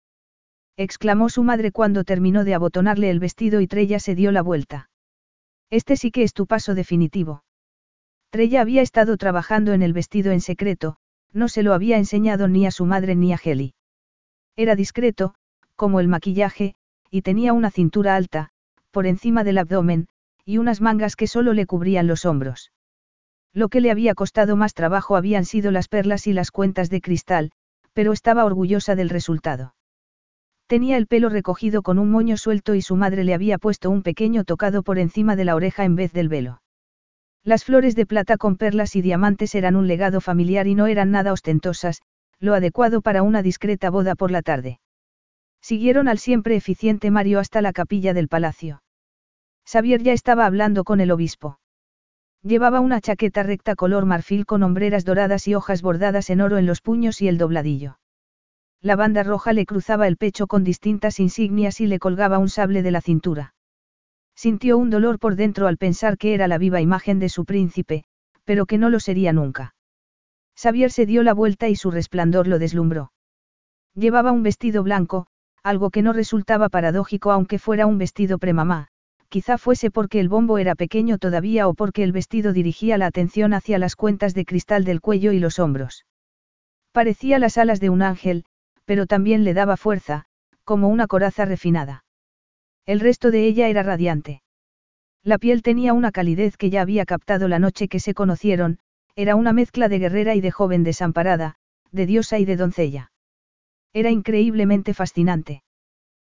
exclamó su madre cuando terminó de abotonarle el vestido y Trella se dio la vuelta. Este sí que es tu paso definitivo. Trella había estado trabajando en el vestido en secreto, no se lo había enseñado ni a su madre ni a Heli. Era discreto, como el maquillaje, y tenía una cintura alta, por encima del abdomen, y unas mangas que solo le cubrían los hombros. Lo que le había costado más trabajo habían sido las perlas y las cuentas de cristal, pero estaba orgullosa del resultado. Tenía el pelo recogido con un moño suelto y su madre le había puesto un pequeño tocado por encima de la oreja en vez del velo. Las flores de plata con perlas y diamantes eran un legado familiar y no eran nada ostentosas, lo adecuado para una discreta boda por la tarde. Siguieron al siempre eficiente Mario hasta la capilla del palacio. Xavier ya estaba hablando con el obispo. Llevaba una chaqueta recta color marfil con hombreras doradas y hojas bordadas en oro en los puños y el dobladillo. La banda roja le cruzaba el pecho con distintas insignias y le colgaba un sable de la cintura. Sintió un dolor por dentro al pensar que era la viva imagen de su príncipe, pero que no lo sería nunca. Xavier se dio la vuelta y su resplandor lo deslumbró. Llevaba un vestido blanco, algo que no resultaba paradójico aunque fuera un vestido premamá, quizá fuese porque el bombo era pequeño todavía o porque el vestido dirigía la atención hacia las cuentas de cristal del cuello y los hombros. Parecía las alas de un ángel, pero también le daba fuerza, como una coraza refinada. El resto de ella era radiante. La piel tenía una calidez que ya había captado la noche que se conocieron, era una mezcla de guerrera y de joven desamparada, de diosa y de doncella. Era increíblemente fascinante.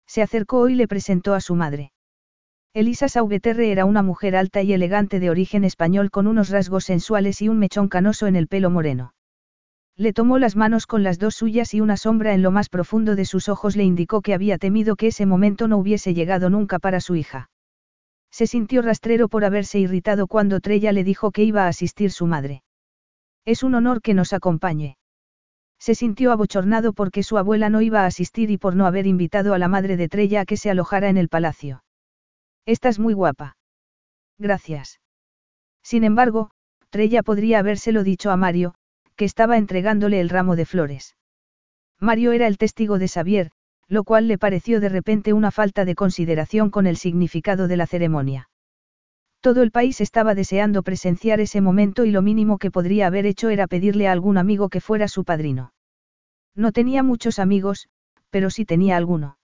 Se acercó y le presentó a su madre. Elisa Sauveterre era una mujer alta y elegante de origen español con unos rasgos sensuales y un mechón canoso en el pelo moreno. Le tomó las manos con las dos suyas y una sombra en lo más profundo de sus ojos le indicó que había temido que ese momento no hubiese llegado nunca para su hija. Se sintió rastrero por haberse irritado cuando Trella le dijo que iba a asistir su madre. Es un honor que nos acompañe. Se sintió abochornado porque su abuela no iba a asistir y por no haber invitado a la madre de Trella a que se alojara en el palacio. Estás muy guapa. Gracias. Sin embargo, Trella podría habérselo dicho a Mario, que estaba entregándole el ramo de flores. Mario era el testigo de Xavier, lo cual le pareció de repente una falta de consideración con el significado de la ceremonia. Todo el país estaba deseando presenciar ese momento y lo mínimo que podría haber hecho era pedirle a algún amigo que fuera su padrino. No tenía muchos amigos, pero sí tenía alguno.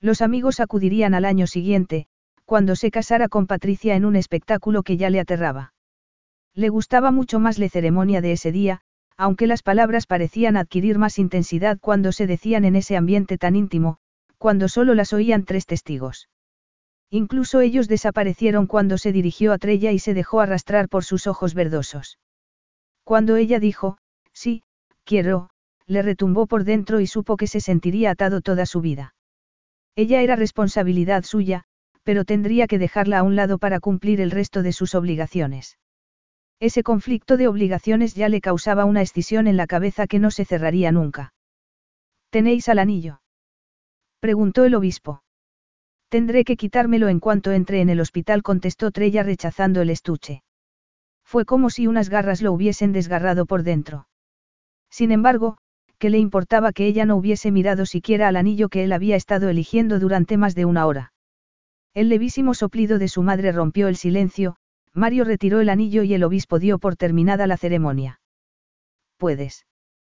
Los amigos acudirían al año siguiente, cuando se casara con Patricia en un espectáculo que ya le aterraba. Le gustaba mucho más la ceremonia de ese día, aunque las palabras parecían adquirir más intensidad cuando se decían en ese ambiente tan íntimo, cuando solo las oían tres testigos. Incluso ellos desaparecieron cuando se dirigió a Trella y se dejó arrastrar por sus ojos verdosos. Cuando ella dijo, sí, quiero, le retumbó por dentro y supo que se sentiría atado toda su vida. Ella era responsabilidad suya, pero tendría que dejarla a un lado para cumplir el resto de sus obligaciones. Ese conflicto de obligaciones ya le causaba una escisión en la cabeza que no se cerraría nunca. ¿Tenéis al anillo? preguntó el obispo. Tendré que quitármelo en cuanto entre en el hospital, contestó Trella rechazando el estuche. Fue como si unas garras lo hubiesen desgarrado por dentro. Sin embargo, ¿qué le importaba que ella no hubiese mirado siquiera al anillo que él había estado eligiendo durante más de una hora? El levísimo soplido de su madre rompió el silencio, Mario retiró el anillo y el obispo dio por terminada la ceremonia. Puedes.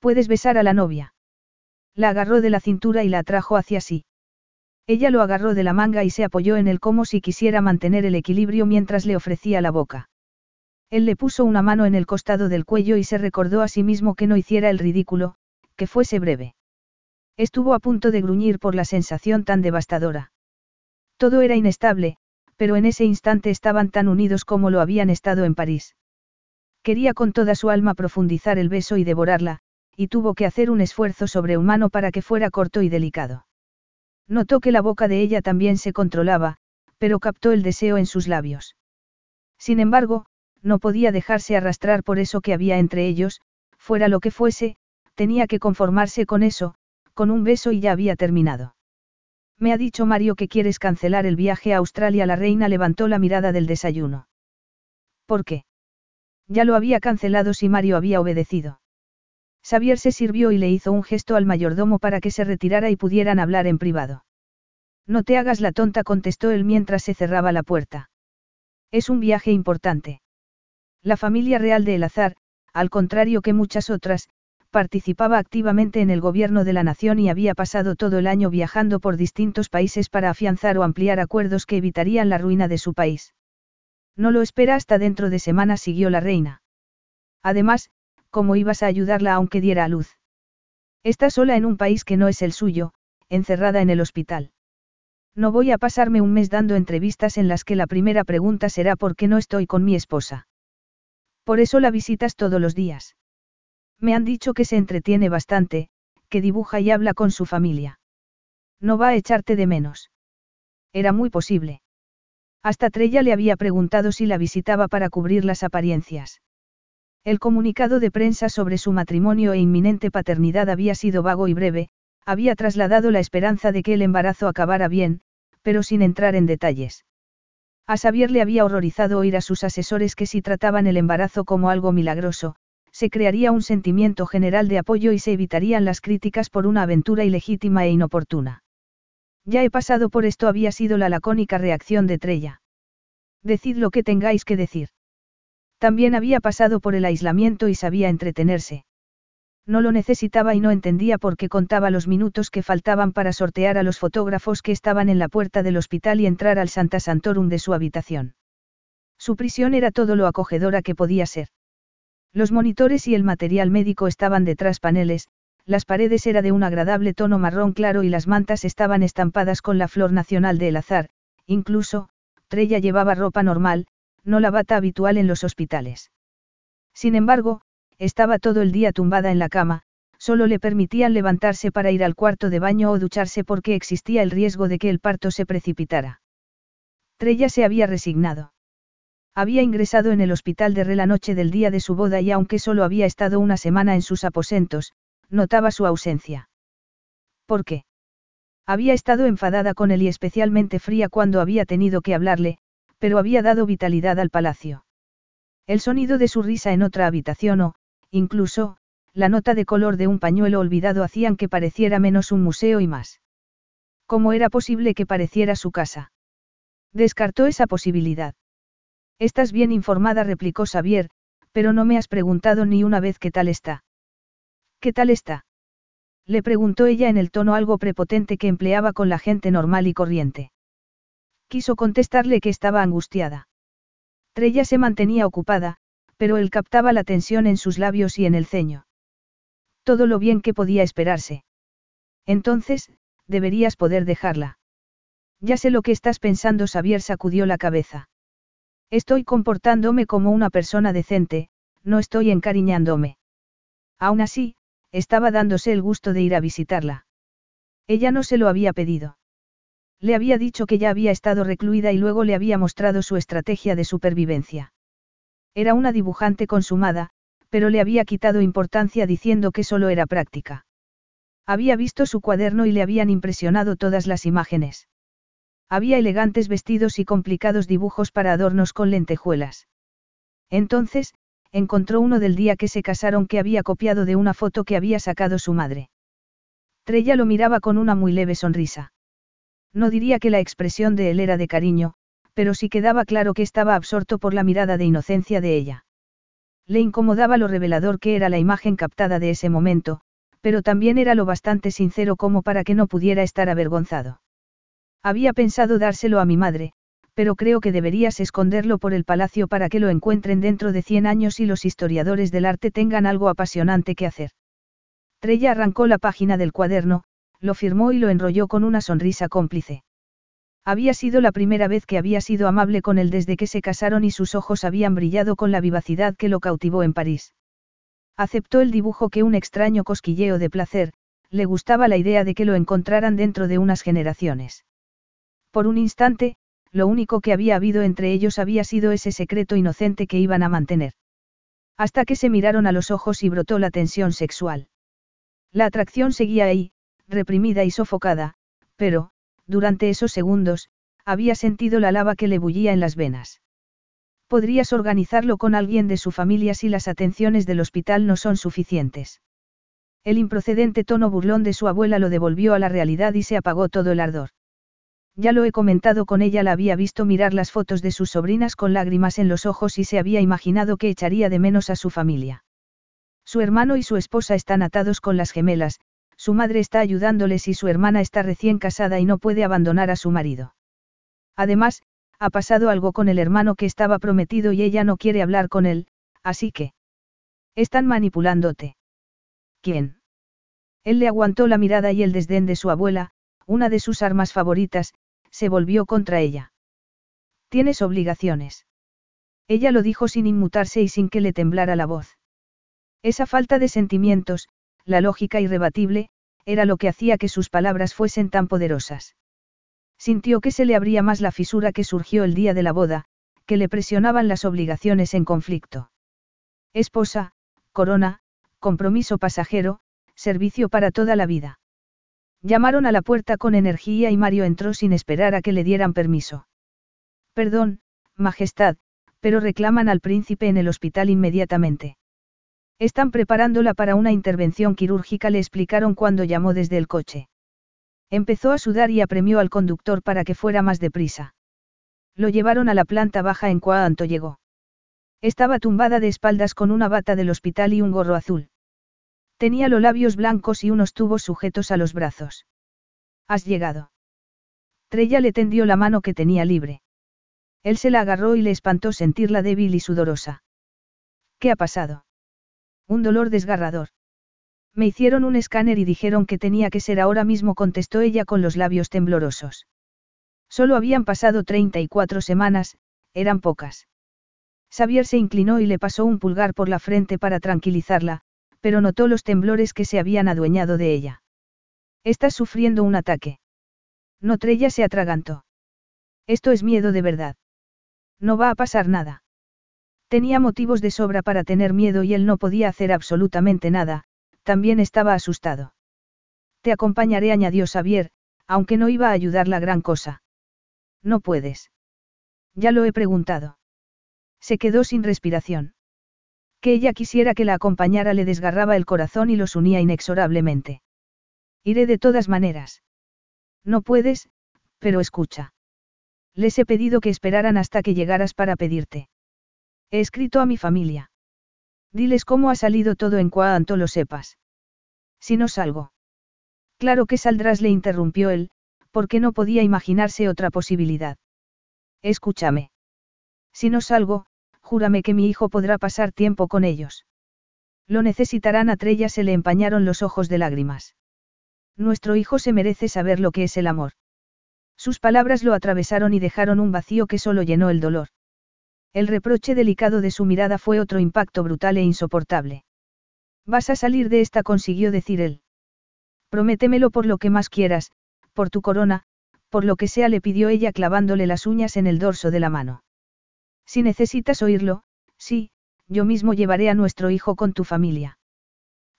Puedes besar a la novia. La agarró de la cintura y la atrajo hacia sí. Ella lo agarró de la manga y se apoyó en él como si quisiera mantener el equilibrio mientras le ofrecía la boca. Él le puso una mano en el costado del cuello y se recordó a sí mismo que no hiciera el ridículo, que fuese breve. Estuvo a punto de gruñir por la sensación tan devastadora. Todo era inestable, pero en ese instante estaban tan unidos como lo habían estado en París. Quería con toda su alma profundizar el beso y devorarla, y tuvo que hacer un esfuerzo sobrehumano para que fuera corto y delicado. Notó que la boca de ella también se controlaba, pero captó el deseo en sus labios. Sin embargo, no podía dejarse arrastrar por eso que había entre ellos, fuera lo que fuese, tenía que conformarse con eso, con un beso y ya había terminado. Me ha dicho Mario que quieres cancelar el viaje a Australia. La reina levantó la mirada del desayuno. ¿Por qué? Ya lo había cancelado si Mario había obedecido. Xavier se sirvió y le hizo un gesto al mayordomo para que se retirara y pudieran hablar en privado. No te hagas la tonta, contestó él mientras se cerraba la puerta. Es un viaje importante. La familia real de El Azar, al contrario que muchas otras, participaba activamente en el gobierno de la nación y había pasado todo el año viajando por distintos países para afianzar o ampliar acuerdos que evitarían la ruina de su país. No lo espera hasta dentro de semanas, siguió la reina. Además, ¿cómo ibas a ayudarla aunque diera a luz? Está sola en un país que no es el suyo, encerrada en el hospital. No voy a pasarme un mes dando entrevistas en las que la primera pregunta será por qué no estoy con mi esposa. Por eso la visitas todos los días. Me han dicho que se entretiene bastante, que dibuja y habla con su familia. No va a echarte de menos. Era muy posible. Hasta Trella le había preguntado si la visitaba para cubrir las apariencias. El comunicado de prensa sobre su matrimonio e inminente paternidad había sido vago y breve, había trasladado la esperanza de que el embarazo acabara bien, pero sin entrar en detalles. A Xavier le había horrorizado oír a sus asesores que si trataban el embarazo como algo milagroso, se crearía un sentimiento general de apoyo y se evitarían las críticas por una aventura ilegítima e inoportuna. Ya he pasado por esto había sido la lacónica reacción de Trella. Decid lo que tengáis que decir. También había pasado por el aislamiento y sabía entretenerse. No lo necesitaba y no entendía por qué contaba los minutos que faltaban para sortear a los fotógrafos que estaban en la puerta del hospital y entrar al Santa Santorum de su habitación. Su prisión era todo lo acogedora que podía ser. Los monitores y el material médico estaban detrás paneles, las paredes era de un agradable tono marrón claro y las mantas estaban estampadas con la flor nacional del azar, incluso, Trella llevaba ropa normal, no la bata habitual en los hospitales. Sin embargo, estaba todo el día tumbada en la cama, solo le permitían levantarse para ir al cuarto de baño o ducharse porque existía el riesgo de que el parto se precipitara. Trella se había resignado. Había ingresado en el hospital de Re la noche del día de su boda y aunque solo había estado una semana en sus aposentos, notaba su ausencia. ¿Por qué? Había estado enfadada con él y especialmente fría cuando había tenido que hablarle, pero había dado vitalidad al palacio. El sonido de su risa en otra habitación o, incluso, la nota de color de un pañuelo olvidado hacían que pareciera menos un museo y más. ¿Cómo era posible que pareciera su casa? Descartó esa posibilidad. Estás bien informada, replicó Xavier, pero no me has preguntado ni una vez qué tal está. ¿Qué tal está? Le preguntó ella en el tono algo prepotente que empleaba con la gente normal y corriente. Quiso contestarle que estaba angustiada. Trella se mantenía ocupada, pero él captaba la tensión en sus labios y en el ceño. Todo lo bien que podía esperarse. Entonces, deberías poder dejarla. Ya sé lo que estás pensando, Xavier sacudió la cabeza. Estoy comportándome como una persona decente, no estoy encariñándome. Aún así, estaba dándose el gusto de ir a visitarla. Ella no se lo había pedido. Le había dicho que ya había estado recluida y luego le había mostrado su estrategia de supervivencia. Era una dibujante consumada, pero le había quitado importancia diciendo que solo era práctica. Había visto su cuaderno y le habían impresionado todas las imágenes. Había elegantes vestidos y complicados dibujos para adornos con lentejuelas. Entonces, encontró uno del día que se casaron que había copiado de una foto que había sacado su madre. Trella lo miraba con una muy leve sonrisa. No diría que la expresión de él era de cariño, pero sí quedaba claro que estaba absorto por la mirada de inocencia de ella. Le incomodaba lo revelador que era la imagen captada de ese momento, pero también era lo bastante sincero como para que no pudiera estar avergonzado. Había pensado dárselo a mi madre, pero creo que deberías esconderlo por el palacio para que lo encuentren dentro de cien años y los historiadores del arte tengan algo apasionante que hacer. Trella arrancó la página del cuaderno, lo firmó y lo enrolló con una sonrisa cómplice. Había sido la primera vez que había sido amable con él desde que se casaron y sus ojos habían brillado con la vivacidad que lo cautivó en París. Aceptó el dibujo que un extraño cosquilleo de placer, le gustaba la idea de que lo encontraran dentro de unas generaciones. Por un instante, lo único que había habido entre ellos había sido ese secreto inocente que iban a mantener. Hasta que se miraron a los ojos y brotó la tensión sexual. La atracción seguía ahí, reprimida y sofocada, pero, durante esos segundos, había sentido la lava que le bullía en las venas. Podrías organizarlo con alguien de su familia si las atenciones del hospital no son suficientes. El improcedente tono burlón de su abuela lo devolvió a la realidad y se apagó todo el ardor. Ya lo he comentado con ella, la había visto mirar las fotos de sus sobrinas con lágrimas en los ojos y se había imaginado que echaría de menos a su familia. Su hermano y su esposa están atados con las gemelas, su madre está ayudándoles y su hermana está recién casada y no puede abandonar a su marido. Además, ha pasado algo con el hermano que estaba prometido y ella no quiere hablar con él, así que... Están manipulándote. ¿Quién? Él le aguantó la mirada y el desdén de su abuela, una de sus armas favoritas, se volvió contra ella. Tienes obligaciones. Ella lo dijo sin inmutarse y sin que le temblara la voz. Esa falta de sentimientos, la lógica irrebatible, era lo que hacía que sus palabras fuesen tan poderosas. Sintió que se le abría más la fisura que surgió el día de la boda, que le presionaban las obligaciones en conflicto. Esposa, corona, compromiso pasajero, servicio para toda la vida. Llamaron a la puerta con energía y Mario entró sin esperar a que le dieran permiso. Perdón, Majestad, pero reclaman al príncipe en el hospital inmediatamente. Están preparándola para una intervención quirúrgica, le explicaron cuando llamó desde el coche. Empezó a sudar y apremió al conductor para que fuera más deprisa. Lo llevaron a la planta baja en cuanto llegó. Estaba tumbada de espaldas con una bata del hospital y un gorro azul. Tenía los labios blancos y unos tubos sujetos a los brazos. Has llegado. Trella le tendió la mano que tenía libre. Él se la agarró y le espantó sentirla débil y sudorosa. ¿Qué ha pasado? Un dolor desgarrador. Me hicieron un escáner y dijeron que tenía que ser ahora mismo, contestó ella con los labios temblorosos. Solo habían pasado 34 semanas, eran pocas. Xavier se inclinó y le pasó un pulgar por la frente para tranquilizarla, pero notó los temblores que se habían adueñado de ella. Estás sufriendo un ataque. No Trella se atragantó. Esto es miedo de verdad. No va a pasar nada. Tenía motivos de sobra para tener miedo y él no podía hacer absolutamente nada, también estaba asustado. Te acompañaré, añadió Xavier, aunque no iba a ayudar la gran cosa. No puedes. Ya lo he preguntado. Se quedó sin respiración. Que ella quisiera que la acompañara le desgarraba el corazón y los unía inexorablemente. Iré de todas maneras. No puedes, pero escucha. Les he pedido que esperaran hasta que llegaras para pedirte. He escrito a mi familia. Diles cómo ha salido todo en cuanto lo sepas. Si no salgo. Claro que saldrás, le interrumpió él, porque no podía imaginarse otra posibilidad. Escúchame. Si no salgo, júrame que mi hijo podrá pasar tiempo con ellos. Lo necesitarán a Trella se le empañaron los ojos de lágrimas. Nuestro hijo se merece saber lo que es el amor. Sus palabras lo atravesaron y dejaron un vacío que solo llenó el dolor. El reproche delicado de su mirada fue otro impacto brutal e insoportable. Vas a salir de esta, consiguió decir él. Prométemelo por lo que más quieras, por tu corona, por lo que sea, le pidió ella clavándole las uñas en el dorso de la mano. Si necesitas oírlo, sí, yo mismo llevaré a nuestro hijo con tu familia.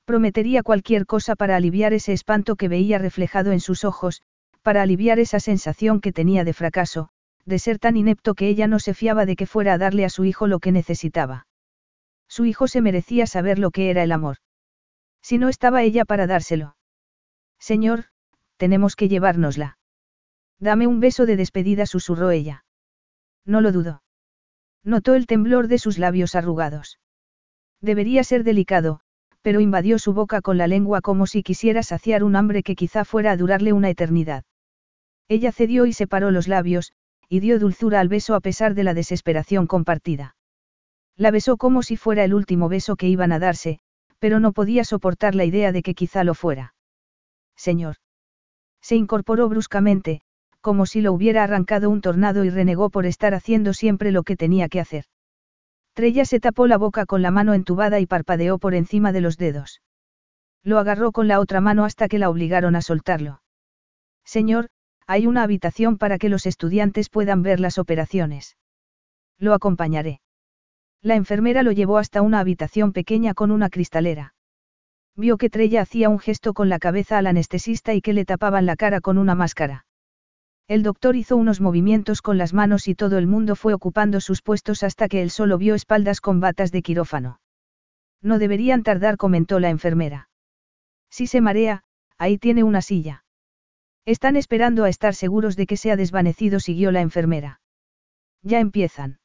Prometería cualquier cosa para aliviar ese espanto que veía reflejado en sus ojos, para aliviar esa sensación que tenía de fracaso, de ser tan inepto que ella no se fiaba de que fuera a darle a su hijo lo que necesitaba. Su hijo se merecía saber lo que era el amor. Si no estaba ella para dárselo. Señor, tenemos que llevárnosla. Dame un beso de despedida, susurró ella. No lo dudo. Notó el temblor de sus labios arrugados. Debería ser delicado, pero invadió su boca con la lengua como si quisiera saciar un hambre que quizá fuera a durarle una eternidad. Ella cedió y separó los labios, y dio dulzura al beso a pesar de la desesperación compartida. La besó como si fuera el último beso que iban a darse, pero no podía soportar la idea de que quizá lo fuera. Señor. Se incorporó bruscamente, como si lo hubiera arrancado un tornado y renegó por estar haciendo siempre lo que tenía que hacer. Trella se tapó la boca con la mano entubada y parpadeó por encima de los dedos. Lo agarró con la otra mano hasta que la obligaron a soltarlo. Señor, hay una habitación para que los estudiantes puedan ver las operaciones. Lo acompañaré. La enfermera lo llevó hasta una habitación pequeña con una cristalera. Vio que Trella hacía un gesto con la cabeza al anestesista y que le tapaban la cara con una máscara. El doctor hizo unos movimientos con las manos y todo el mundo fue ocupando sus puestos hasta que él solo vio espaldas con batas de quirófano. No deberían tardar, comentó la enfermera. Si se marea, ahí tiene una silla. Están esperando a estar seguros de que se ha desvanecido, siguió la enfermera. Ya empiezan.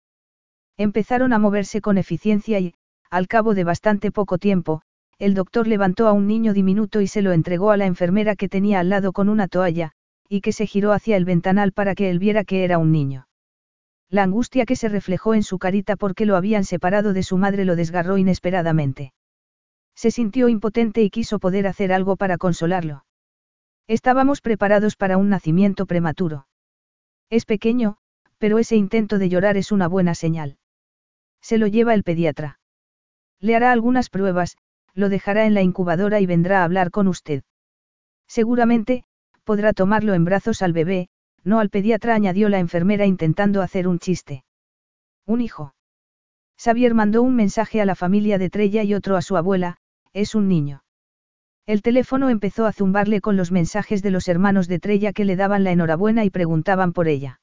Empezaron a moverse con eficiencia y, al cabo de bastante poco tiempo, el doctor levantó a un niño diminuto y se lo entregó a la enfermera que tenía al lado con una toalla, y que se giró hacia el ventanal para que él viera que era un niño. La angustia que se reflejó en su carita porque lo habían separado de su madre lo desgarró inesperadamente. Se sintió impotente y quiso poder hacer algo para consolarlo. Estábamos preparados para un nacimiento prematuro. Es pequeño, pero ese intento de llorar es una buena señal. Se lo lleva el pediatra. Le hará algunas pruebas, lo dejará en la incubadora y vendrá a hablar con usted. Seguramente, podrá tomarlo en brazos al bebé, no al pediatra, añadió la enfermera intentando hacer un chiste. Un hijo. Xavier mandó un mensaje a la familia de Trella y otro a su abuela, es un niño. El teléfono empezó a zumbarle con los mensajes de los hermanos de Trella que le daban la enhorabuena y preguntaban por ella.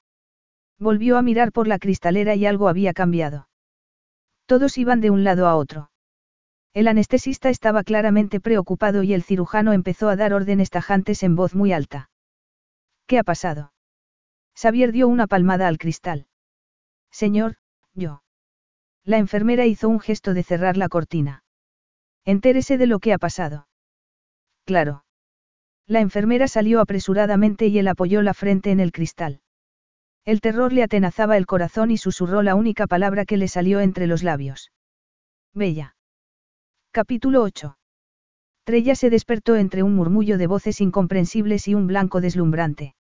Volvió a mirar por la cristalera y algo había cambiado. Todos iban de un lado a otro. El anestesista estaba claramente preocupado y el cirujano empezó a dar órdenes tajantes en voz muy alta. ¿Qué ha pasado? Xavier dio una palmada al cristal. Señor, yo. La enfermera hizo un gesto de cerrar la cortina. Entérese de lo que ha pasado. Claro. La enfermera salió apresuradamente y él apoyó la frente en el cristal. El terror le atenazaba el corazón y susurró la única palabra que le salió entre los labios. Bella. Capítulo 8. Trella se despertó entre un murmullo de voces incomprensibles y un blanco deslumbrante.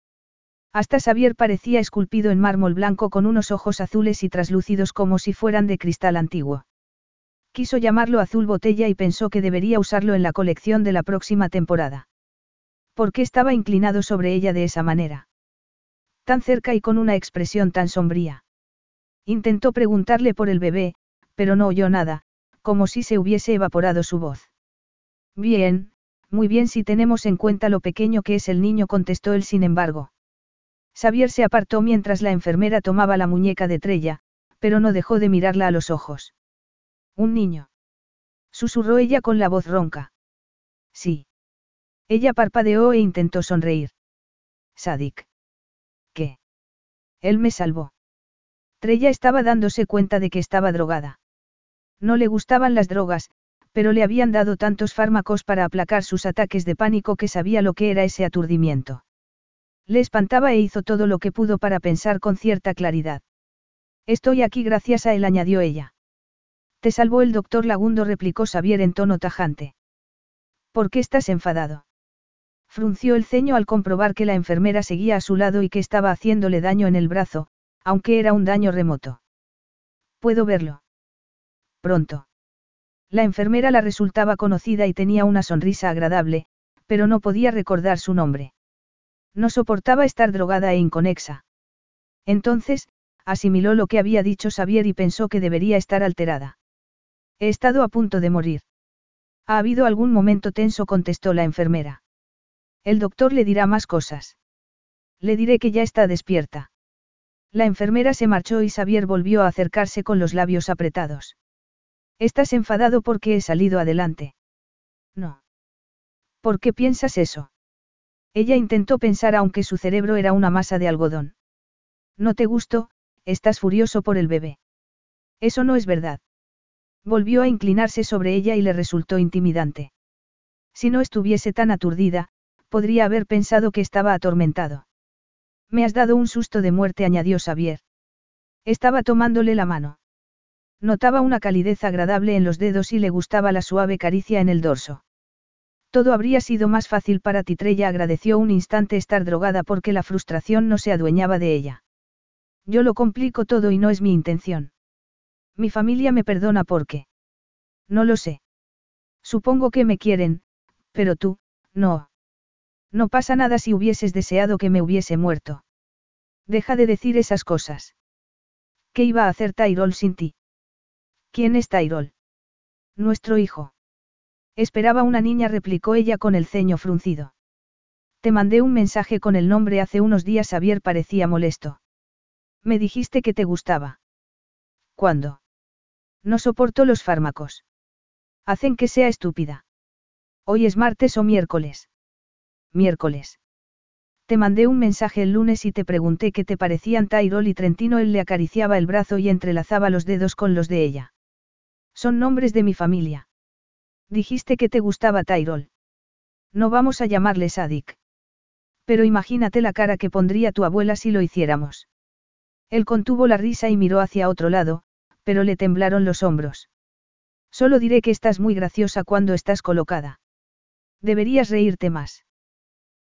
Hasta Xavier parecía esculpido en mármol blanco con unos ojos azules y traslúcidos como si fueran de cristal antiguo. Quiso llamarlo azul botella y pensó que debería usarlo en la colección de la próxima temporada. ¿Por qué estaba inclinado sobre ella de esa manera? Tan cerca y con una expresión tan sombría. Intentó preguntarle por el bebé, pero no oyó nada, como si se hubiese evaporado su voz. Bien, muy bien si tenemos en cuenta lo pequeño que es el niño, contestó él sin embargo. Xavier se apartó mientras la enfermera tomaba la muñeca de Trella, pero no dejó de mirarla a los ojos. Un niño. Susurró ella con la voz ronca. Sí. Ella parpadeó e intentó sonreír. Sadik. ¿Qué? Él me salvó. Trella estaba dándose cuenta de que estaba drogada. No le gustaban las drogas, pero le habían dado tantos fármacos para aplacar sus ataques de pánico que sabía lo que era ese aturdimiento. Le espantaba e hizo todo lo que pudo para pensar con cierta claridad. Estoy aquí gracias a él, añadió ella. Te salvó el doctor Lagundo, replicó Xavier en tono tajante. ¿Por qué estás enfadado? Frunció el ceño al comprobar que la enfermera seguía a su lado y que estaba haciéndole daño en el brazo, aunque era un daño remoto. ¿Puedo verlo? Pronto. La enfermera la resultaba conocida y tenía una sonrisa agradable, pero no podía recordar su nombre. No soportaba estar drogada e inconexa. Entonces, asimiló lo que había dicho Xavier y pensó que debería estar alterada. He estado a punto de morir. ¿Ha habido algún momento tenso? contestó la enfermera. El doctor le dirá más cosas. Le diré que ya está despierta. La enfermera se marchó y Xavier volvió a acercarse con los labios apretados. ¿Estás enfadado porque he salido adelante? No. ¿Por qué piensas eso? Ella intentó pensar aunque su cerebro era una masa de algodón. No te gusto, estás furioso por el bebé. Eso no es verdad. Volvió a inclinarse sobre ella y le resultó intimidante. Si no estuviese tan aturdida, podría haber pensado que estaba atormentado. Me has dado un susto de muerte, añadió Xavier. Estaba tomándole la mano. Notaba una calidez agradable en los dedos y le gustaba la suave caricia en el dorso. Todo habría sido más fácil para Titrella agradeció un instante estar drogada porque la frustración no se adueñaba de ella. Yo lo complico todo y no es mi intención. Mi familia me perdona porque. No lo sé. Supongo que me quieren, pero tú, no. No pasa nada si hubieses deseado que me hubiese muerto. Deja de decir esas cosas. ¿Qué iba a hacer Tyrol sin ti? ¿Quién es Tyrol? Nuestro hijo. Esperaba una niña, replicó ella con el ceño fruncido. Te mandé un mensaje con el nombre hace unos días. Xavier parecía molesto. Me dijiste que te gustaba. ¿Cuándo? No soporto los fármacos. Hacen que sea estúpida. Hoy es martes o miércoles miércoles. Te mandé un mensaje el lunes y te pregunté qué te parecían Tyrol y Trentino. Él le acariciaba el brazo y entrelazaba los dedos con los de ella. Son nombres de mi familia. Dijiste que te gustaba Tyrol. No vamos a llamarle Sadik. Pero imagínate la cara que pondría tu abuela si lo hiciéramos. Él contuvo la risa y miró hacia otro lado, pero le temblaron los hombros. Solo diré que estás muy graciosa cuando estás colocada. Deberías reírte más.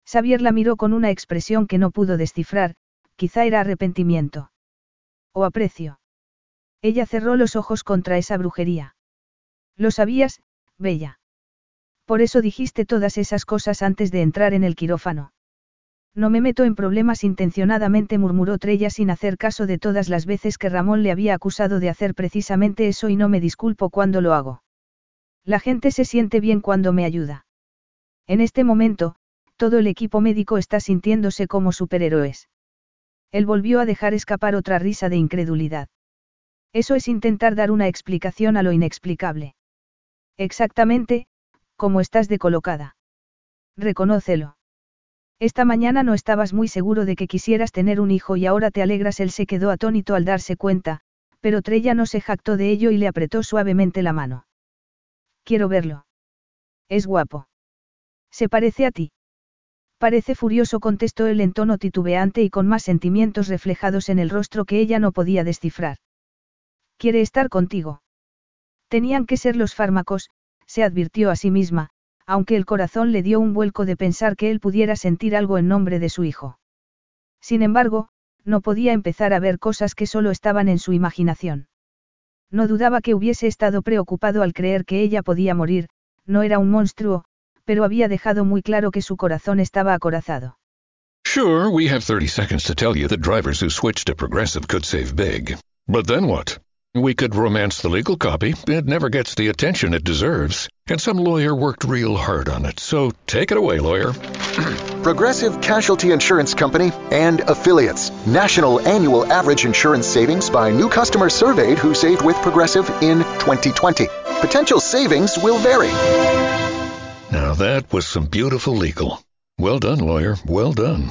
Xavier la miró con una expresión que no pudo descifrar, quizá era arrepentimiento. O aprecio. Ella cerró los ojos contra esa brujería. Lo sabías, Bella. Por eso dijiste todas esas cosas antes de entrar en el quirófano. No me meto en problemas intencionadamente, murmuró Trella sin hacer caso de todas las veces que Ramón le había acusado de hacer precisamente eso y no me disculpo cuando lo hago. La gente se siente bien cuando me ayuda. En este momento, todo el equipo médico está sintiéndose como superhéroes. Él volvió a dejar escapar otra risa de incredulidad. Eso es intentar dar una explicación a lo inexplicable. Exactamente, como estás de colocada. Reconócelo. Esta mañana no estabas muy seguro de que quisieras tener un hijo y ahora te alegras. Él se quedó atónito al darse cuenta, pero Trella no se jactó de ello y le apretó suavemente la mano. Quiero verlo. Es guapo. Se parece a ti. Parece furioso, contestó él en tono titubeante y con más sentimientos reflejados en el rostro que ella no podía descifrar. Quiere estar contigo. Tenían que ser los fármacos, se advirtió a sí misma, aunque el corazón le dio un vuelco de pensar que él pudiera sentir algo en nombre de su hijo. Sin embargo, no podía empezar a ver cosas que solo estaban en su imaginación. No dudaba que hubiese estado preocupado al creer que ella podía morir, no era un monstruo, pero había dejado muy claro que su corazón estaba acorazado. Sure, we have 30 seconds to tell you that drivers who switch to Progressive could save big. But then what? We could romance the legal copy. It never gets the attention it deserves. And some lawyer worked real hard on it. So take it away, lawyer. Progressive Casualty Insurance Company and affiliates. National annual average insurance savings by new customers surveyed who saved with Progressive in 2020. Potential savings will vary. Now that was some beautiful legal. Well done, lawyer. Well done.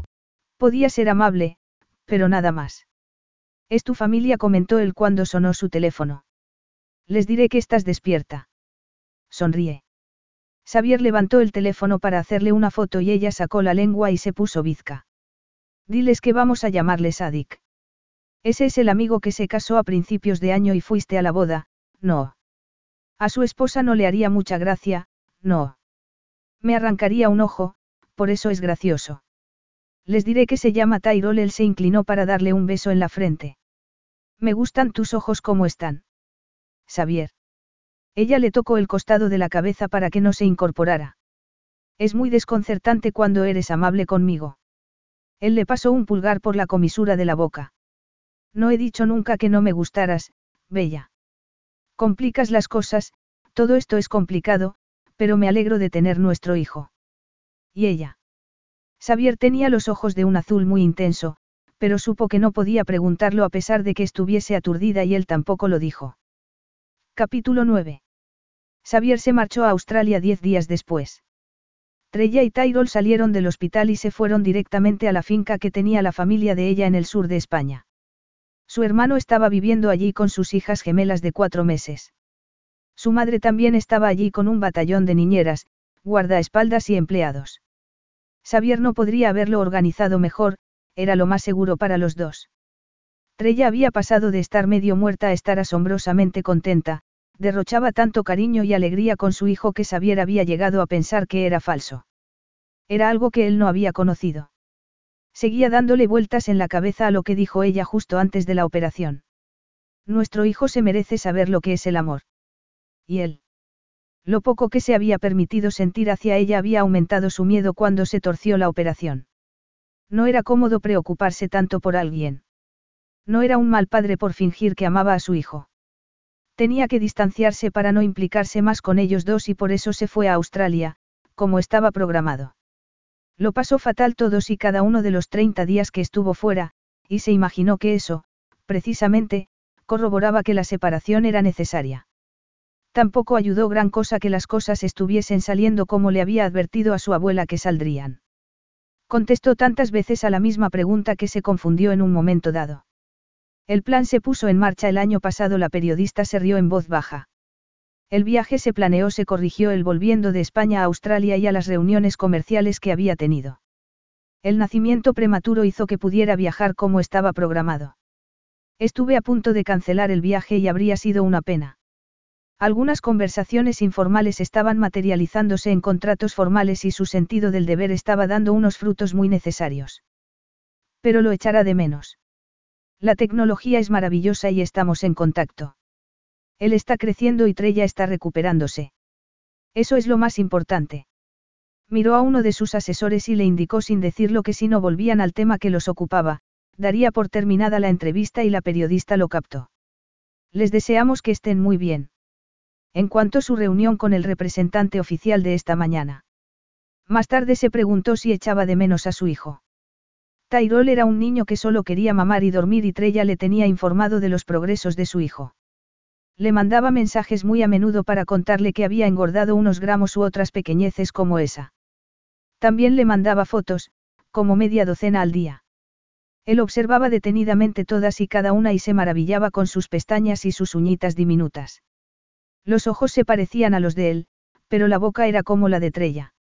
Podía ser amable, pero nada más. Es tu familia, comentó él cuando sonó su teléfono. Les diré que estás despierta. Sonríe. Xavier levantó el teléfono para hacerle una foto y ella sacó la lengua y se puso bizca. Diles que vamos a llamarle Sadik. Ese es el amigo que se casó a principios de año y fuiste a la boda, no. A su esposa no le haría mucha gracia, no. Me arrancaría un ojo, por eso es gracioso. Les diré que se llama Tyrol. Él se inclinó para darle un beso en la frente. Me gustan tus ojos como están. Xavier. Ella le tocó el costado de la cabeza para que no se incorporara. Es muy desconcertante cuando eres amable conmigo. Él le pasó un pulgar por la comisura de la boca. No he dicho nunca que no me gustaras, Bella. Complicas las cosas, todo esto es complicado, pero me alegro de tener nuestro hijo. ¿Y ella? Xavier tenía los ojos de un azul muy intenso, pero supo que no podía preguntarlo a pesar de que estuviese aturdida y él tampoco lo dijo. Capítulo 9. Xavier se marchó a Australia diez días después. Trella y Tyrol salieron del hospital y se fueron directamente a la finca que tenía la familia de ella en el sur de España. Su hermano estaba viviendo allí con sus hijas gemelas de cuatro meses. Su madre también estaba allí con un batallón de niñeras, guardaespaldas y empleados. Xavier no podría haberlo organizado mejor, era lo más seguro para los dos. Trella había pasado de estar medio muerta a estar asombrosamente contenta, derrochaba tanto cariño y alegría con su hijo que Xavier había llegado a pensar que era falso. Era algo que él no había conocido. Seguía dándole vueltas en la cabeza a lo que dijo ella justo antes de la operación. Nuestro hijo se merece saber lo que es el amor. ¿Y él? Lo poco que se había permitido sentir hacia ella había aumentado su miedo cuando se torció la operación. No era cómodo preocuparse tanto por alguien. No era un mal padre por fingir que amaba a su hijo. Tenía que distanciarse para no implicarse más con ellos dos y por eso se fue a Australia, como estaba programado. Lo pasó fatal todos y cada uno de los 30 días que estuvo fuera, y se imaginó que eso, precisamente, corroboraba que la separación era necesaria. Tampoco ayudó gran cosa que las cosas estuviesen saliendo como le había advertido a su abuela que saldrían. Contestó tantas veces a la misma pregunta que se confundió en un momento dado. El plan se puso en marcha el año pasado, la periodista se rió en voz baja. El viaje se planeó, se corrigió el volviendo de España a Australia y a las reuniones comerciales que había tenido. El nacimiento prematuro hizo que pudiera viajar como estaba programado. Estuve a punto de cancelar el viaje y habría sido una pena. Algunas conversaciones informales estaban materializándose en contratos formales y su sentido del deber estaba dando unos frutos muy necesarios. Pero lo echará de menos. La tecnología es maravillosa y estamos en contacto. Él está creciendo y Trella está recuperándose. Eso es lo más importante. Miró a uno de sus asesores y le indicó sin decirlo que si no volvían al tema que los ocupaba, daría por terminada la entrevista y la periodista lo captó. Les deseamos que estén muy bien. En cuanto a su reunión con el representante oficial de esta mañana. Más tarde se preguntó si echaba de menos a su hijo. Tyrol era un niño que solo quería mamar y dormir y Trella le tenía informado de los progresos de su hijo. Le mandaba mensajes muy a menudo para contarle que había engordado unos gramos u otras pequeñeces como esa. También le mandaba fotos, como media docena al día. Él observaba detenidamente todas y cada una y se maravillaba con sus pestañas y sus uñitas diminutas. Los ojos se parecían a los de él, pero la boca era como la de Trella.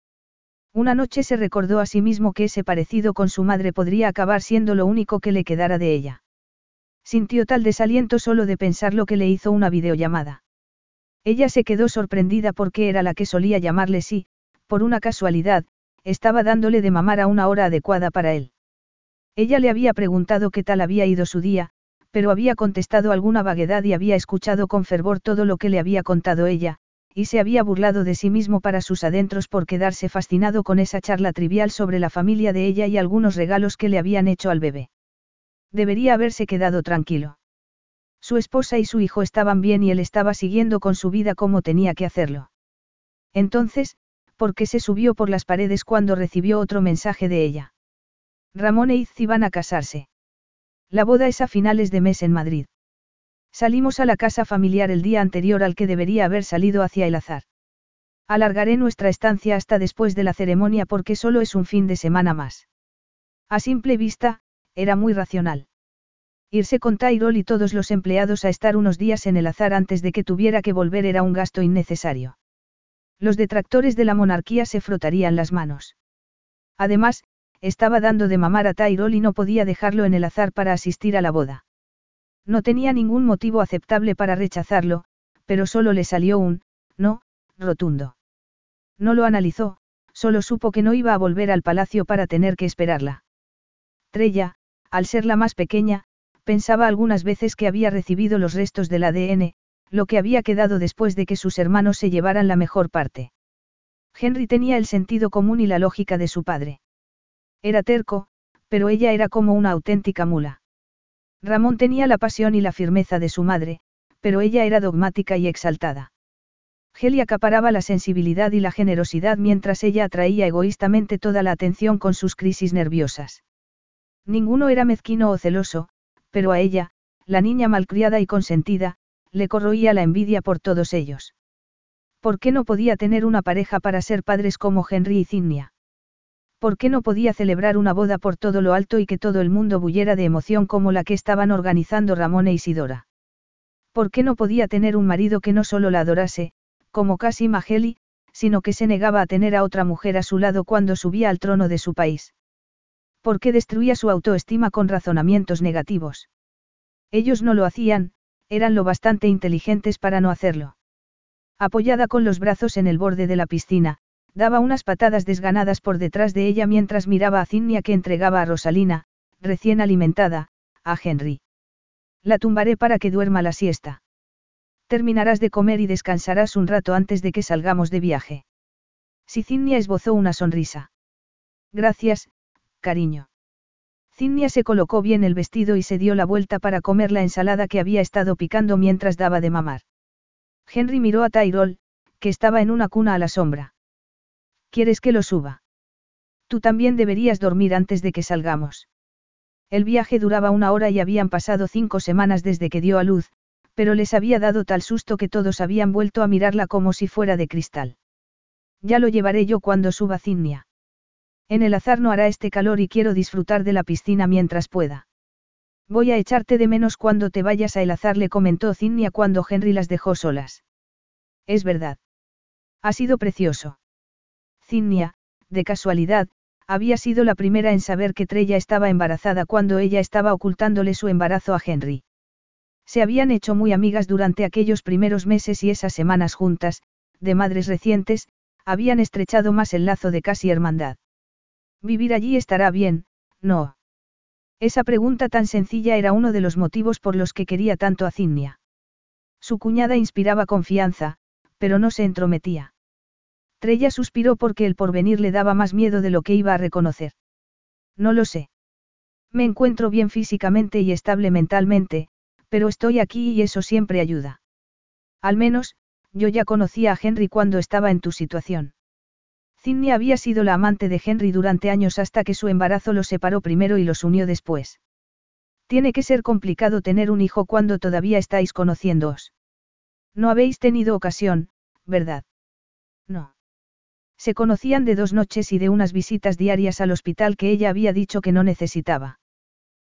Una noche se recordó a sí mismo que ese parecido con su madre podría acabar siendo lo único que le quedara de ella. Sintió tal desaliento solo de pensar lo que le hizo una videollamada. Ella se quedó sorprendida porque era la que solía llamarle sí, por una casualidad, estaba dándole de mamar a una hora adecuada para él. Ella le había preguntado qué tal había ido su día, pero había contestado alguna vaguedad y había escuchado con fervor todo lo que le había contado ella, y se había burlado de sí mismo para sus adentros por quedarse fascinado con esa charla trivial sobre la familia de ella y algunos regalos que le habían hecho al bebé. Debería haberse quedado tranquilo. Su esposa y su hijo estaban bien y él estaba siguiendo con su vida como tenía que hacerlo. Entonces, ¿por qué se subió por las paredes cuando recibió otro mensaje de ella? Ramón e Izzy van a casarse. La boda es a finales de mes en Madrid. Salimos a la casa familiar el día anterior al que debería haber salido hacia el azar. Alargaré nuestra estancia hasta después de la ceremonia porque solo es un fin de semana más. A simple vista, era muy racional. Irse con Tyrol y todos los empleados a estar unos días en el azar antes de que tuviera que volver era un gasto innecesario. Los detractores de la monarquía se frotarían las manos. Además, estaba dando de mamar a Tyrol y no podía dejarlo en el azar para asistir a la boda. No tenía ningún motivo aceptable para rechazarlo, pero solo le salió un, no, rotundo. No lo analizó, solo supo que no iba a volver al palacio para tener que esperarla. Trella, al ser la más pequeña, pensaba algunas veces que había recibido los restos del ADN, lo que había quedado después de que sus hermanos se llevaran la mejor parte. Henry tenía el sentido común y la lógica de su padre. Era terco, pero ella era como una auténtica mula. Ramón tenía la pasión y la firmeza de su madre, pero ella era dogmática y exaltada. Heli acaparaba la sensibilidad y la generosidad mientras ella atraía egoístamente toda la atención con sus crisis nerviosas. Ninguno era mezquino o celoso, pero a ella, la niña malcriada y consentida, le corroía la envidia por todos ellos. ¿Por qué no podía tener una pareja para ser padres como Henry y Zinnia? ¿Por qué no podía celebrar una boda por todo lo alto y que todo el mundo bullera de emoción como la que estaban organizando Ramón e Isidora? ¿Por qué no podía tener un marido que no solo la adorase, como casi Mageli, sino que se negaba a tener a otra mujer a su lado cuando subía al trono de su país? ¿Por qué destruía su autoestima con razonamientos negativos? Ellos no lo hacían, eran lo bastante inteligentes para no hacerlo. Apoyada con los brazos en el borde de la piscina, daba unas patadas desganadas por detrás de ella mientras miraba a Cinnia que entregaba a Rosalina, recién alimentada, a Henry. La tumbaré para que duerma la siesta. Terminarás de comer y descansarás un rato antes de que salgamos de viaje. Si Cinnia esbozó una sonrisa. Gracias, cariño. Cinnia se colocó bien el vestido y se dio la vuelta para comer la ensalada que había estado picando mientras daba de mamar. Henry miró a Tyrol, que estaba en una cuna a la sombra. ¿Quieres que lo suba? Tú también deberías dormir antes de que salgamos. El viaje duraba una hora y habían pasado cinco semanas desde que dio a luz, pero les había dado tal susto que todos habían vuelto a mirarla como si fuera de cristal. Ya lo llevaré yo cuando suba Cinnia. En el azar no hará este calor y quiero disfrutar de la piscina mientras pueda. Voy a echarte de menos cuando te vayas a el azar, le comentó Cinnia cuando Henry las dejó solas. Es verdad. Ha sido precioso. Cinnia, de casualidad, había sido la primera en saber que Trella estaba embarazada cuando ella estaba ocultándole su embarazo a Henry. Se habían hecho muy amigas durante aquellos primeros meses y esas semanas juntas, de madres recientes, habían estrechado más el lazo de casi hermandad. Vivir allí estará bien, no. Esa pregunta tan sencilla era uno de los motivos por los que quería tanto a Cinnia. Su cuñada inspiraba confianza, pero no se entrometía. Trella suspiró porque el porvenir le daba más miedo de lo que iba a reconocer. No lo sé. Me encuentro bien físicamente y estable mentalmente, pero estoy aquí y eso siempre ayuda. Al menos, yo ya conocía a Henry cuando estaba en tu situación. Cindy había sido la amante de Henry durante años hasta que su embarazo los separó primero y los unió después. Tiene que ser complicado tener un hijo cuando todavía estáis conociéndoos. No habéis tenido ocasión, ¿verdad? No. Se conocían de dos noches y de unas visitas diarias al hospital que ella había dicho que no necesitaba.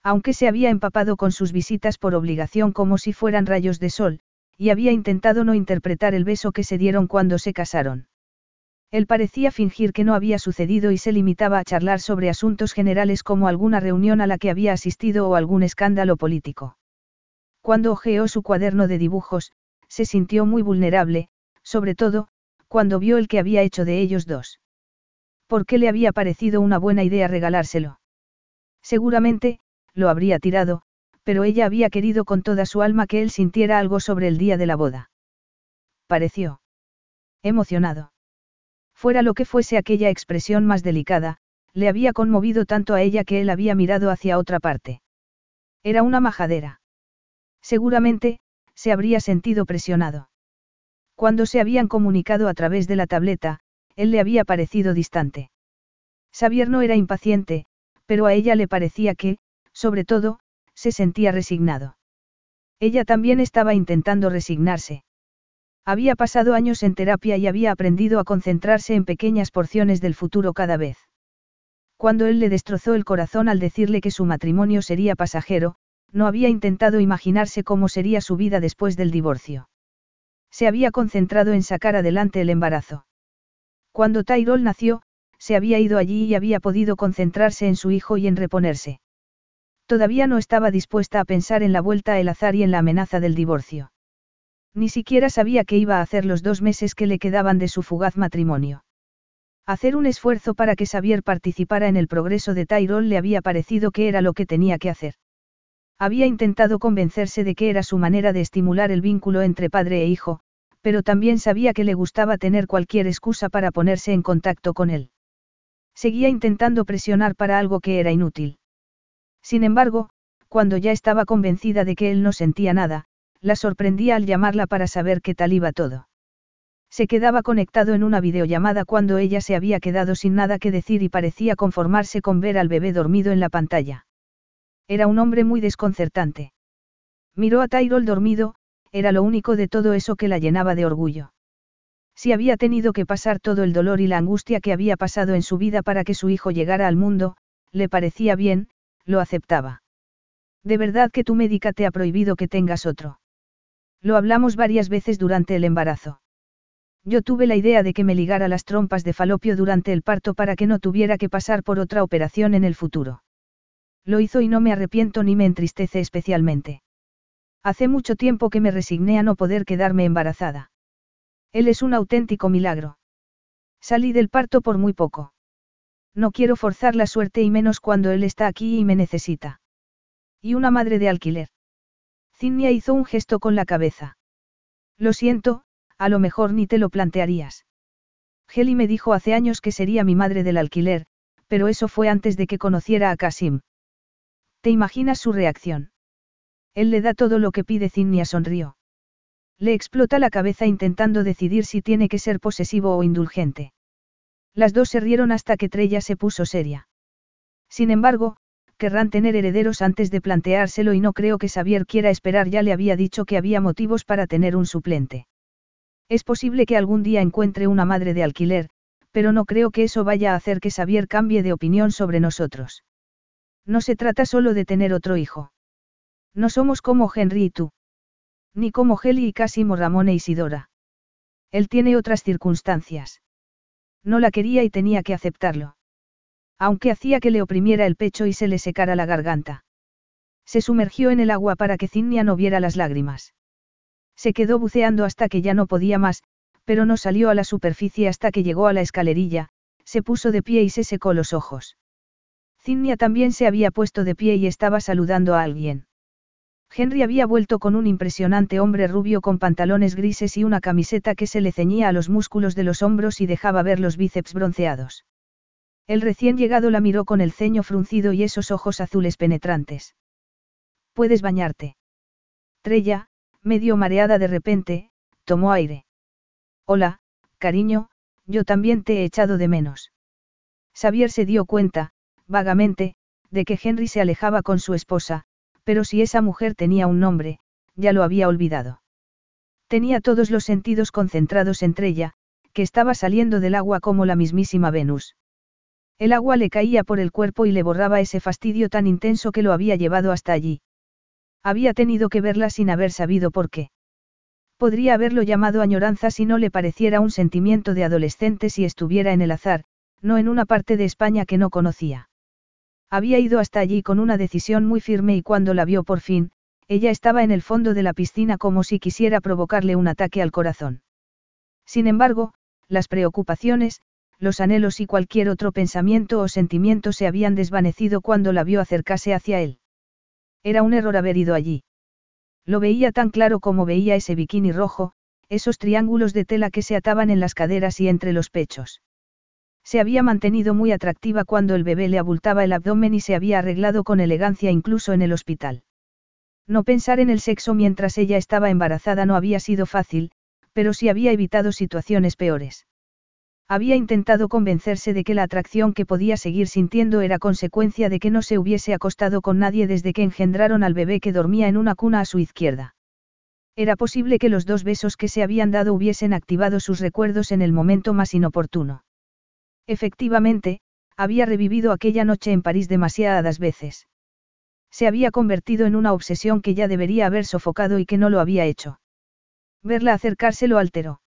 Aunque se había empapado con sus visitas por obligación como si fueran rayos de sol, y había intentado no interpretar el beso que se dieron cuando se casaron. Él parecía fingir que no había sucedido y se limitaba a charlar sobre asuntos generales como alguna reunión a la que había asistido o algún escándalo político. Cuando hojeó su cuaderno de dibujos, se sintió muy vulnerable, sobre todo, cuando vio el que había hecho de ellos dos. ¿Por qué le había parecido una buena idea regalárselo? Seguramente, lo habría tirado, pero ella había querido con toda su alma que él sintiera algo sobre el día de la boda. Pareció emocionado. Fuera lo que fuese aquella expresión más delicada, le había conmovido tanto a ella que él había mirado hacia otra parte. Era una majadera. Seguramente, se habría sentido presionado. Cuando se habían comunicado a través de la tableta, él le había parecido distante. Xavier no era impaciente, pero a ella le parecía que, sobre todo, se sentía resignado. Ella también estaba intentando resignarse. Había pasado años en terapia y había aprendido a concentrarse en pequeñas porciones del futuro cada vez. Cuando él le destrozó el corazón al decirle que su matrimonio sería pasajero, no había intentado imaginarse cómo sería su vida después del divorcio. Se había concentrado en sacar adelante el embarazo. Cuando Tyrol nació, se había ido allí y había podido concentrarse en su hijo y en reponerse. Todavía no estaba dispuesta a pensar en la vuelta al azar y en la amenaza del divorcio. Ni siquiera sabía qué iba a hacer los dos meses que le quedaban de su fugaz matrimonio. Hacer un esfuerzo para que Xavier participara en el progreso de Tyrol le había parecido que era lo que tenía que hacer. Había intentado convencerse de que era su manera de estimular el vínculo entre padre e hijo, pero también sabía que le gustaba tener cualquier excusa para ponerse en contacto con él. Seguía intentando presionar para algo que era inútil. Sin embargo, cuando ya estaba convencida de que él no sentía nada, la sorprendía al llamarla para saber qué tal iba todo. Se quedaba conectado en una videollamada cuando ella se había quedado sin nada que decir y parecía conformarse con ver al bebé dormido en la pantalla. Era un hombre muy desconcertante. Miró a Tyrol dormido, era lo único de todo eso que la llenaba de orgullo. Si había tenido que pasar todo el dolor y la angustia que había pasado en su vida para que su hijo llegara al mundo, le parecía bien, lo aceptaba. De verdad que tu médica te ha prohibido que tengas otro. Lo hablamos varias veces durante el embarazo. Yo tuve la idea de que me ligara las trompas de falopio durante el parto para que no tuviera que pasar por otra operación en el futuro. Lo hizo y no me arrepiento ni me entristece especialmente. Hace mucho tiempo que me resigné a no poder quedarme embarazada. Él es un auténtico milagro. Salí del parto por muy poco. No quiero forzar la suerte y menos cuando él está aquí y me necesita. Y una madre de alquiler. Zinnia hizo un gesto con la cabeza. Lo siento, a lo mejor ni te lo plantearías. Heli me dijo hace años que sería mi madre del alquiler, pero eso fue antes de que conociera a Kasim. ¿Te imaginas su reacción? Él le da todo lo que pide Zinnia sonrió. Le explota la cabeza intentando decidir si tiene que ser posesivo o indulgente. Las dos se rieron hasta que Trella se puso seria. Sin embargo, querrán tener herederos antes de planteárselo y no creo que Xavier quiera esperar, ya le había dicho que había motivos para tener un suplente. Es posible que algún día encuentre una madre de alquiler, pero no creo que eso vaya a hacer que Xavier cambie de opinión sobre nosotros. No se trata solo de tener otro hijo. No somos como Henry y tú. Ni como Heli y Casimo Ramón e Isidora. Él tiene otras circunstancias. No la quería y tenía que aceptarlo. Aunque hacía que le oprimiera el pecho y se le secara la garganta. Se sumergió en el agua para que Zinnia no viera las lágrimas. Se quedó buceando hasta que ya no podía más, pero no salió a la superficie hasta que llegó a la escalerilla, se puso de pie y se secó los ojos. Zinnia también se había puesto de pie y estaba saludando a alguien. Henry había vuelto con un impresionante hombre rubio con pantalones grises y una camiseta que se le ceñía a los músculos de los hombros y dejaba ver los bíceps bronceados. El recién llegado la miró con el ceño fruncido y esos ojos azules penetrantes. ¿Puedes bañarte? Trella, medio mareada de repente, tomó aire. Hola, cariño, yo también te he echado de menos. Xavier se dio cuenta, vagamente, de que Henry se alejaba con su esposa, pero si esa mujer tenía un nombre, ya lo había olvidado. Tenía todos los sentidos concentrados entre ella, que estaba saliendo del agua como la mismísima Venus. El agua le caía por el cuerpo y le borraba ese fastidio tan intenso que lo había llevado hasta allí. Había tenido que verla sin haber sabido por qué. Podría haberlo llamado añoranza si no le pareciera un sentimiento de adolescente si estuviera en el azar, no en una parte de España que no conocía. Había ido hasta allí con una decisión muy firme y cuando la vio por fin, ella estaba en el fondo de la piscina como si quisiera provocarle un ataque al corazón. Sin embargo, las preocupaciones, los anhelos y cualquier otro pensamiento o sentimiento se habían desvanecido cuando la vio acercarse hacia él. Era un error haber ido allí. Lo veía tan claro como veía ese bikini rojo, esos triángulos de tela que se ataban en las caderas y entre los pechos. Se había mantenido muy atractiva cuando el bebé le abultaba el abdomen y se había arreglado con elegancia incluso en el hospital. No pensar en el sexo mientras ella estaba embarazada no había sido fácil, pero sí había evitado situaciones peores. Había intentado convencerse de que la atracción que podía seguir sintiendo era consecuencia de que no se hubiese acostado con nadie desde que engendraron al bebé que dormía en una cuna a su izquierda. Era posible que los dos besos que se habían dado hubiesen activado sus recuerdos en el momento más inoportuno. Efectivamente, había revivido aquella noche en París demasiadas veces. Se había convertido en una obsesión que ya debería haber sofocado y que no lo había hecho. Verla acercarse lo alteró.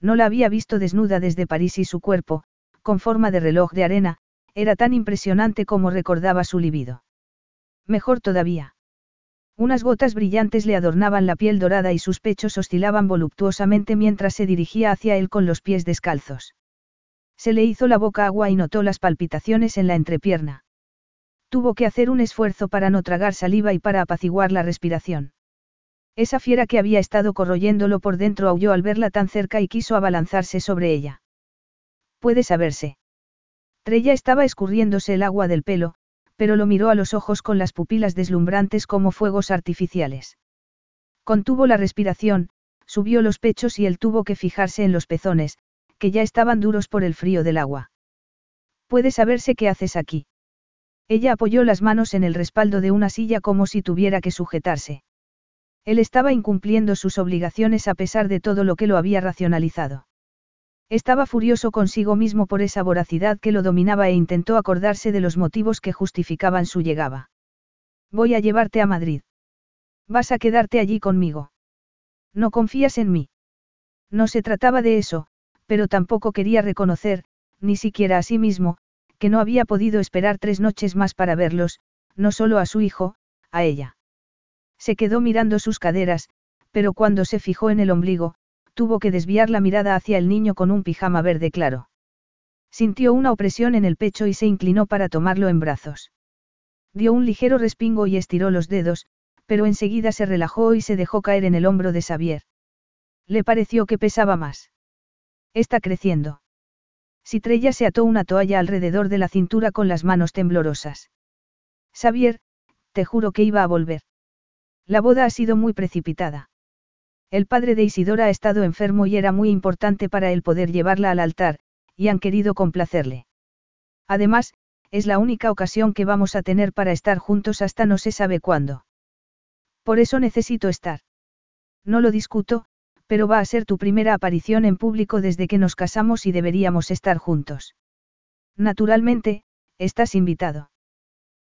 No la había visto desnuda desde París y su cuerpo, con forma de reloj de arena, era tan impresionante como recordaba su libido. Mejor todavía. Unas gotas brillantes le adornaban la piel dorada y sus pechos oscilaban voluptuosamente mientras se dirigía hacia él con los pies descalzos. Se le hizo la boca agua y notó las palpitaciones en la entrepierna. Tuvo que hacer un esfuerzo para no tragar saliva y para apaciguar la respiración. Esa fiera que había estado corroyéndolo por dentro aulló al verla tan cerca y quiso abalanzarse sobre ella. Puede saberse. Trella estaba escurriéndose el agua del pelo, pero lo miró a los ojos con las pupilas deslumbrantes como fuegos artificiales. Contuvo la respiración, subió los pechos y él tuvo que fijarse en los pezones, que ya estaban duros por el frío del agua. Puede saberse qué haces aquí. Ella apoyó las manos en el respaldo de una silla como si tuviera que sujetarse. Él estaba incumpliendo sus obligaciones a pesar de todo lo que lo había racionalizado. Estaba furioso consigo mismo por esa voracidad que lo dominaba e intentó acordarse de los motivos que justificaban su llegada. Voy a llevarte a Madrid. Vas a quedarte allí conmigo. No confías en mí. No se trataba de eso, pero tampoco quería reconocer, ni siquiera a sí mismo, que no había podido esperar tres noches más para verlos, no solo a su hijo, a ella. Se quedó mirando sus caderas, pero cuando se fijó en el ombligo, tuvo que desviar la mirada hacia el niño con un pijama verde claro. Sintió una opresión en el pecho y se inclinó para tomarlo en brazos. Dio un ligero respingo y estiró los dedos, pero enseguida se relajó y se dejó caer en el hombro de Xavier. Le pareció que pesaba más. Está creciendo. Citrella se ató una toalla alrededor de la cintura con las manos temblorosas. Xavier, te juro que iba a volver. La boda ha sido muy precipitada. El padre de Isidora ha estado enfermo y era muy importante para él poder llevarla al altar, y han querido complacerle. Además, es la única ocasión que vamos a tener para estar juntos hasta no se sabe cuándo. Por eso necesito estar. No lo discuto, pero va a ser tu primera aparición en público desde que nos casamos y deberíamos estar juntos. Naturalmente, estás invitado.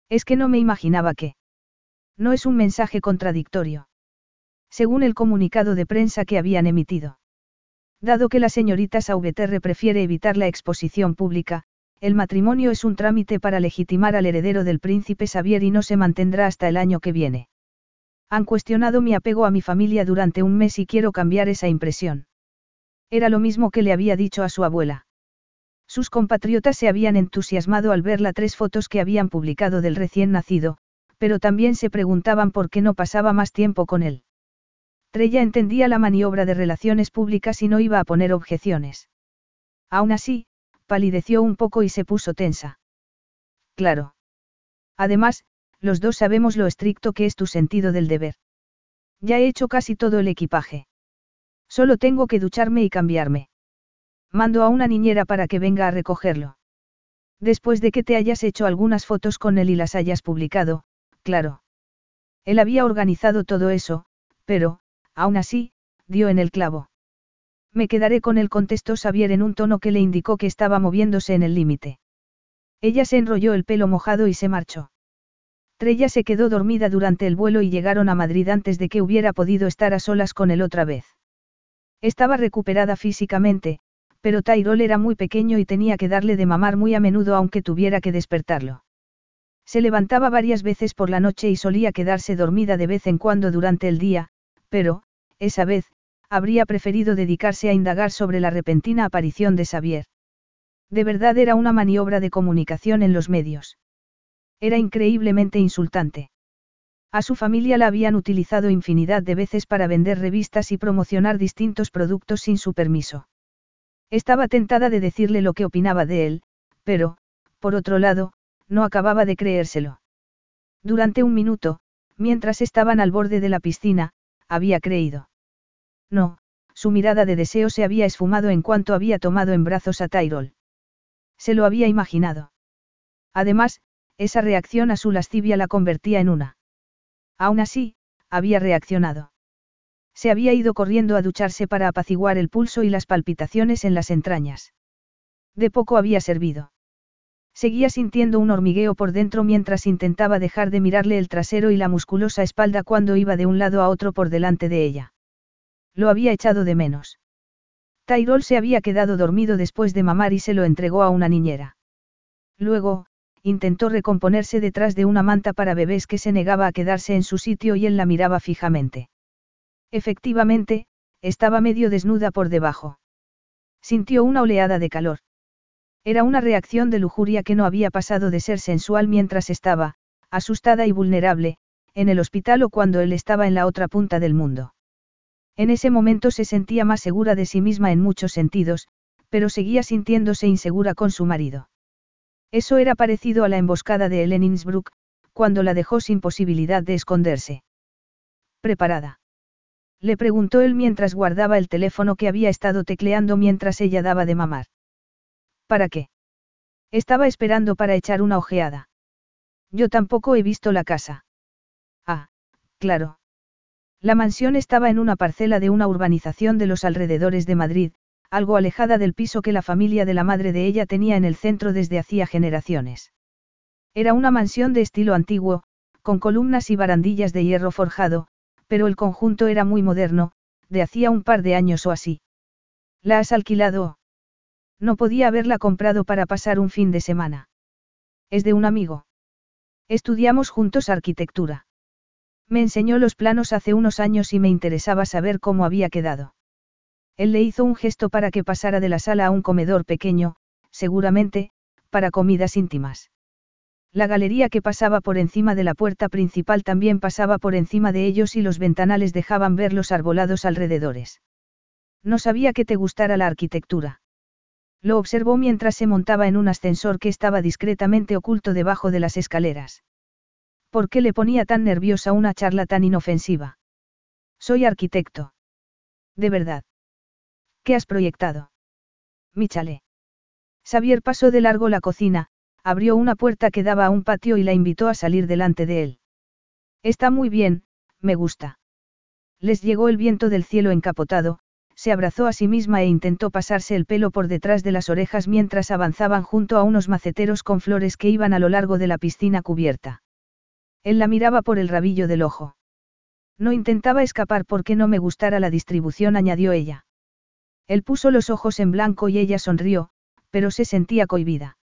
Es que no me imaginaba que. No es un mensaje contradictorio. Según el comunicado de prensa que habían emitido. Dado que la señorita Sauveterre prefiere evitar la exposición pública, el matrimonio es un trámite para legitimar al heredero del príncipe Xavier y no se mantendrá hasta el año que viene. Han cuestionado mi apego a mi familia durante un mes y quiero cambiar esa impresión. Era lo mismo que le había dicho a su abuela. Sus compatriotas se habían entusiasmado al ver las tres fotos que habían publicado del recién nacido, pero también se preguntaban por qué no pasaba más tiempo con él. Trella entendía la maniobra de relaciones públicas y no iba a poner objeciones. Aún así, palideció un poco y se puso tensa. Claro. Además, los dos sabemos lo estricto que es tu sentido del deber. Ya he hecho casi todo el equipaje. Solo tengo que ducharme y cambiarme. Mando a una niñera para que venga a recogerlo. Después de que te hayas hecho algunas fotos con él y las hayas publicado, claro. Él había organizado todo eso, pero, aún así, dio en el clavo. Me quedaré con él, contestó Xavier en un tono que le indicó que estaba moviéndose en el límite. Ella se enrolló el pelo mojado y se marchó. Trella se quedó dormida durante el vuelo y llegaron a Madrid antes de que hubiera podido estar a solas con él otra vez. Estaba recuperada físicamente, pero Tyrol era muy pequeño y tenía que darle de mamar muy a menudo aunque tuviera que despertarlo. Se levantaba varias veces por la noche y solía quedarse dormida de vez en cuando durante el día, pero, esa vez, habría preferido dedicarse a indagar sobre la repentina aparición de Xavier. De verdad era una maniobra de comunicación en los medios. Era increíblemente insultante. A su familia la habían utilizado infinidad de veces para vender revistas y promocionar distintos productos sin su permiso. Estaba tentada de decirle lo que opinaba de él, pero, por otro lado, no acababa de creérselo. Durante un minuto, mientras estaban al borde de la piscina, había creído. No, su mirada de deseo se había esfumado en cuanto había tomado en brazos a Tyrol. Se lo había imaginado. Además, esa reacción a su lascivia la convertía en una. Aún así, había reaccionado. Se había ido corriendo a ducharse para apaciguar el pulso y las palpitaciones en las entrañas. De poco había servido. Seguía sintiendo un hormigueo por dentro mientras intentaba dejar de mirarle el trasero y la musculosa espalda cuando iba de un lado a otro por delante de ella. Lo había echado de menos. Tyrol se había quedado dormido después de mamar y se lo entregó a una niñera. Luego, intentó recomponerse detrás de una manta para bebés que se negaba a quedarse en su sitio y él la miraba fijamente. Efectivamente, estaba medio desnuda por debajo. Sintió una oleada de calor. Era una reacción de lujuria que no había pasado de ser sensual mientras estaba, asustada y vulnerable, en el hospital o cuando él estaba en la otra punta del mundo. En ese momento se sentía más segura de sí misma en muchos sentidos, pero seguía sintiéndose insegura con su marido. Eso era parecido a la emboscada de Ellen Innsbruck, cuando la dejó sin posibilidad de esconderse. ¿Preparada? Le preguntó él mientras guardaba el teléfono que había estado tecleando mientras ella daba de mamar. ¿Para qué? Estaba esperando para echar una ojeada. Yo tampoco he visto la casa. Ah, claro, la mansión estaba en una parcela de una urbanización de los alrededores de Madrid, algo alejada del piso que la familia de la madre de ella tenía en el centro desde hacía generaciones. Era una mansión de estilo antiguo, con columnas y barandillas de hierro forjado, pero el conjunto era muy moderno, de hacía un par de años o así. ¿La has alquilado? No podía haberla comprado para pasar un fin de semana. Es de un amigo. Estudiamos juntos arquitectura. Me enseñó los planos hace unos años y me interesaba saber cómo había quedado. Él le hizo un gesto para que pasara de la sala a un comedor pequeño, seguramente, para comidas íntimas. La galería que pasaba por encima de la puerta principal también pasaba por encima de ellos y los ventanales dejaban ver los arbolados alrededores. No sabía que te gustara la arquitectura. Lo observó mientras se montaba en un ascensor que estaba discretamente oculto debajo de las escaleras. ¿Por qué le ponía tan nerviosa una charla tan inofensiva? Soy arquitecto. De verdad. ¿Qué has proyectado? Mi chalet. Xavier pasó de largo la cocina, abrió una puerta que daba a un patio y la invitó a salir delante de él. Está muy bien, me gusta. Les llegó el viento del cielo encapotado, se abrazó a sí misma e intentó pasarse el pelo por detrás de las orejas mientras avanzaban junto a unos maceteros con flores que iban a lo largo de la piscina cubierta. Él la miraba por el rabillo del ojo. No intentaba escapar porque no me gustara la distribución, añadió ella. Él puso los ojos en blanco y ella sonrió, pero se sentía cohibida.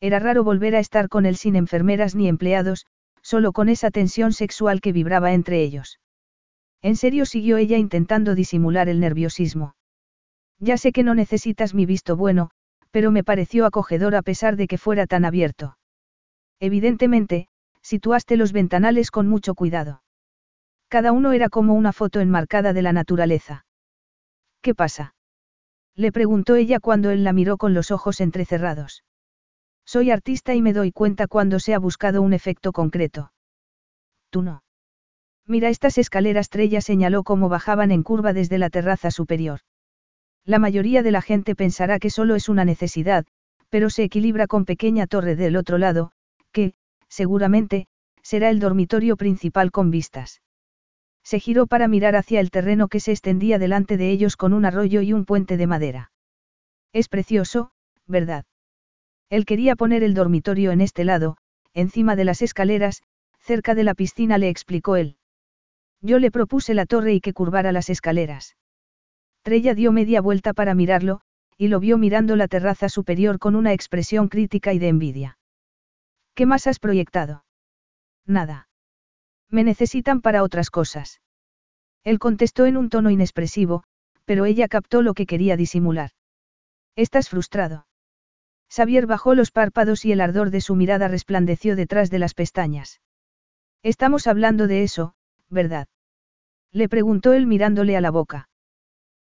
Era raro volver a estar con él sin enfermeras ni empleados, solo con esa tensión sexual que vibraba entre ellos. En serio siguió ella intentando disimular el nerviosismo. Ya sé que no necesitas mi visto bueno, pero me pareció acogedor a pesar de que fuera tan abierto. Evidentemente, situaste los ventanales con mucho cuidado. Cada uno era como una foto enmarcada de la naturaleza. ¿Qué pasa? Le preguntó ella cuando él la miró con los ojos entrecerrados. Soy artista y me doy cuenta cuando se ha buscado un efecto concreto. Tú no. Mira estas escaleras, Trella señaló cómo bajaban en curva desde la terraza superior. La mayoría de la gente pensará que solo es una necesidad, pero se equilibra con pequeña torre del otro lado, que, seguramente, será el dormitorio principal con vistas. Se giró para mirar hacia el terreno que se extendía delante de ellos con un arroyo y un puente de madera. Es precioso, ¿verdad? Él quería poner el dormitorio en este lado, encima de las escaleras, cerca de la piscina le explicó él. Yo le propuse la torre y que curvara las escaleras. Trella dio media vuelta para mirarlo, y lo vio mirando la terraza superior con una expresión crítica y de envidia. ¿Qué más has proyectado? Nada. Me necesitan para otras cosas. Él contestó en un tono inexpresivo, pero ella captó lo que quería disimular. Estás frustrado. Xavier bajó los párpados y el ardor de su mirada resplandeció detrás de las pestañas. Estamos hablando de eso, ¿verdad? Le preguntó él mirándole a la boca.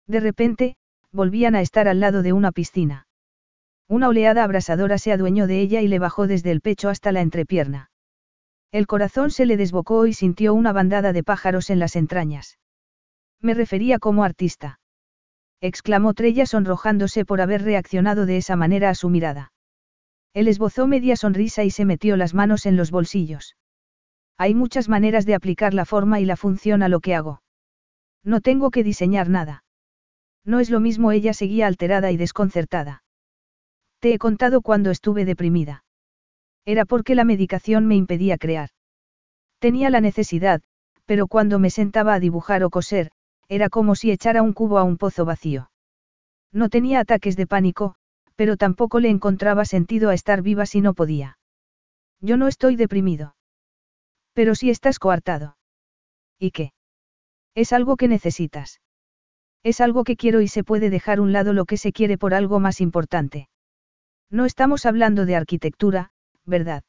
De repente, volvían a estar al lado de una piscina. Una oleada abrasadora se adueñó de ella y le bajó desde el pecho hasta la entrepierna. El corazón se le desbocó y sintió una bandada de pájaros en las entrañas. Me refería como artista. exclamó Trella sonrojándose por haber reaccionado de esa manera a su mirada. Él esbozó media sonrisa y se metió las manos en los bolsillos. Hay muchas maneras de aplicar la forma y la función a lo que hago. No tengo que diseñar nada. No es lo mismo, ella seguía alterada y desconcertada. Te he contado cuando estuve deprimida. Era porque la medicación me impedía crear. Tenía la necesidad, pero cuando me sentaba a dibujar o coser, era como si echara un cubo a un pozo vacío. No tenía ataques de pánico, pero tampoco le encontraba sentido a estar viva si no podía. Yo no estoy deprimido. Pero si estás coartado. ¿Y qué? Es algo que necesitas. Es algo que quiero y se puede dejar un lado lo que se quiere por algo más importante. No estamos hablando de arquitectura, ¿verdad?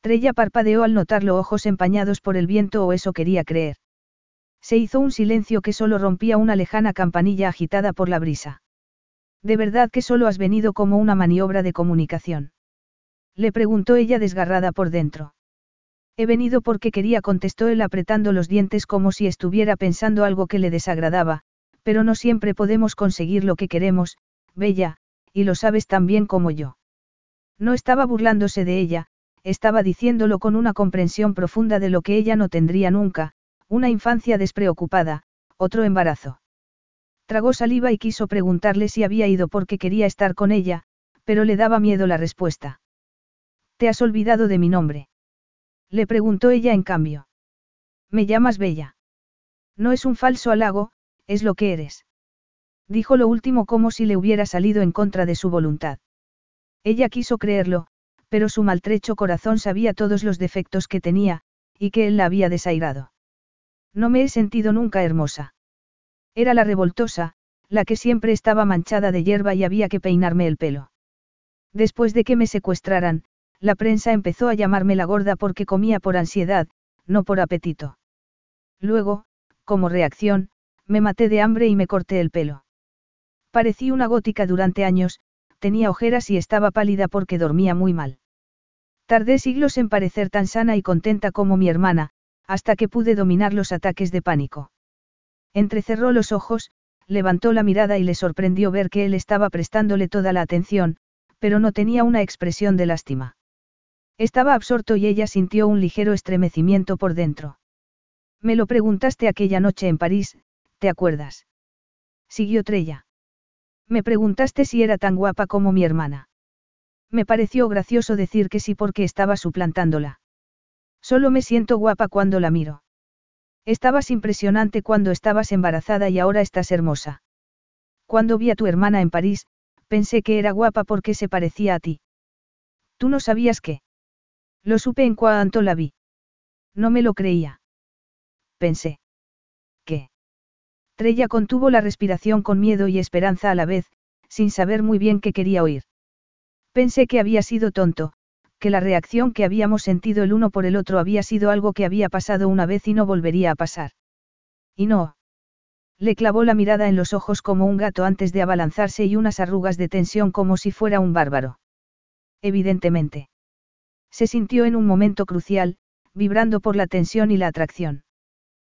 Trella parpadeó al notar los ojos empañados por el viento o eso quería creer. Se hizo un silencio que solo rompía una lejana campanilla agitada por la brisa. ¿De verdad que solo has venido como una maniobra de comunicación? Le preguntó ella desgarrada por dentro. He venido porque quería, contestó él apretando los dientes como si estuviera pensando algo que le desagradaba, pero no siempre podemos conseguir lo que queremos, Bella, y lo sabes tan bien como yo. No estaba burlándose de ella, estaba diciéndolo con una comprensión profunda de lo que ella no tendría nunca, una infancia despreocupada, otro embarazo. Tragó saliva y quiso preguntarle si había ido porque quería estar con ella, pero le daba miedo la respuesta. ¿Te has olvidado de mi nombre? Le preguntó ella en cambio. Me llamas Bella. No es un falso halago, es lo que eres. Dijo lo último como si le hubiera salido en contra de su voluntad. Ella quiso creerlo, pero su maltrecho corazón sabía todos los defectos que tenía, y que él la había desairado. No me he sentido nunca hermosa. Era la revoltosa, la que siempre estaba manchada de hierba y había que peinarme el pelo. Después de que me secuestraran, la prensa empezó a llamarme la gorda porque comía por ansiedad, no por apetito. Luego, como reacción, me maté de hambre y me corté el pelo. Parecí una gótica durante años, tenía ojeras y estaba pálida porque dormía muy mal. Tardé siglos en parecer tan sana y contenta como mi hermana, hasta que pude dominar los ataques de pánico. Entrecerró los ojos, levantó la mirada y le sorprendió ver que él estaba prestándole toda la atención, pero no tenía una expresión de lástima. Estaba absorto y ella sintió un ligero estremecimiento por dentro. Me lo preguntaste aquella noche en París, ¿te acuerdas? Siguió Trella. Me preguntaste si era tan guapa como mi hermana. Me pareció gracioso decir que sí porque estaba suplantándola. Solo me siento guapa cuando la miro. Estabas impresionante cuando estabas embarazada y ahora estás hermosa. Cuando vi a tu hermana en París, pensé que era guapa porque se parecía a ti. Tú no sabías qué. Lo supe en cuanto la vi. No me lo creía. Pensé. Trella contuvo la respiración con miedo y esperanza a la vez, sin saber muy bien qué quería oír. Pensé que había sido tonto, que la reacción que habíamos sentido el uno por el otro había sido algo que había pasado una vez y no volvería a pasar. Y no. Le clavó la mirada en los ojos como un gato antes de abalanzarse y unas arrugas de tensión como si fuera un bárbaro. Evidentemente. Se sintió en un momento crucial, vibrando por la tensión y la atracción.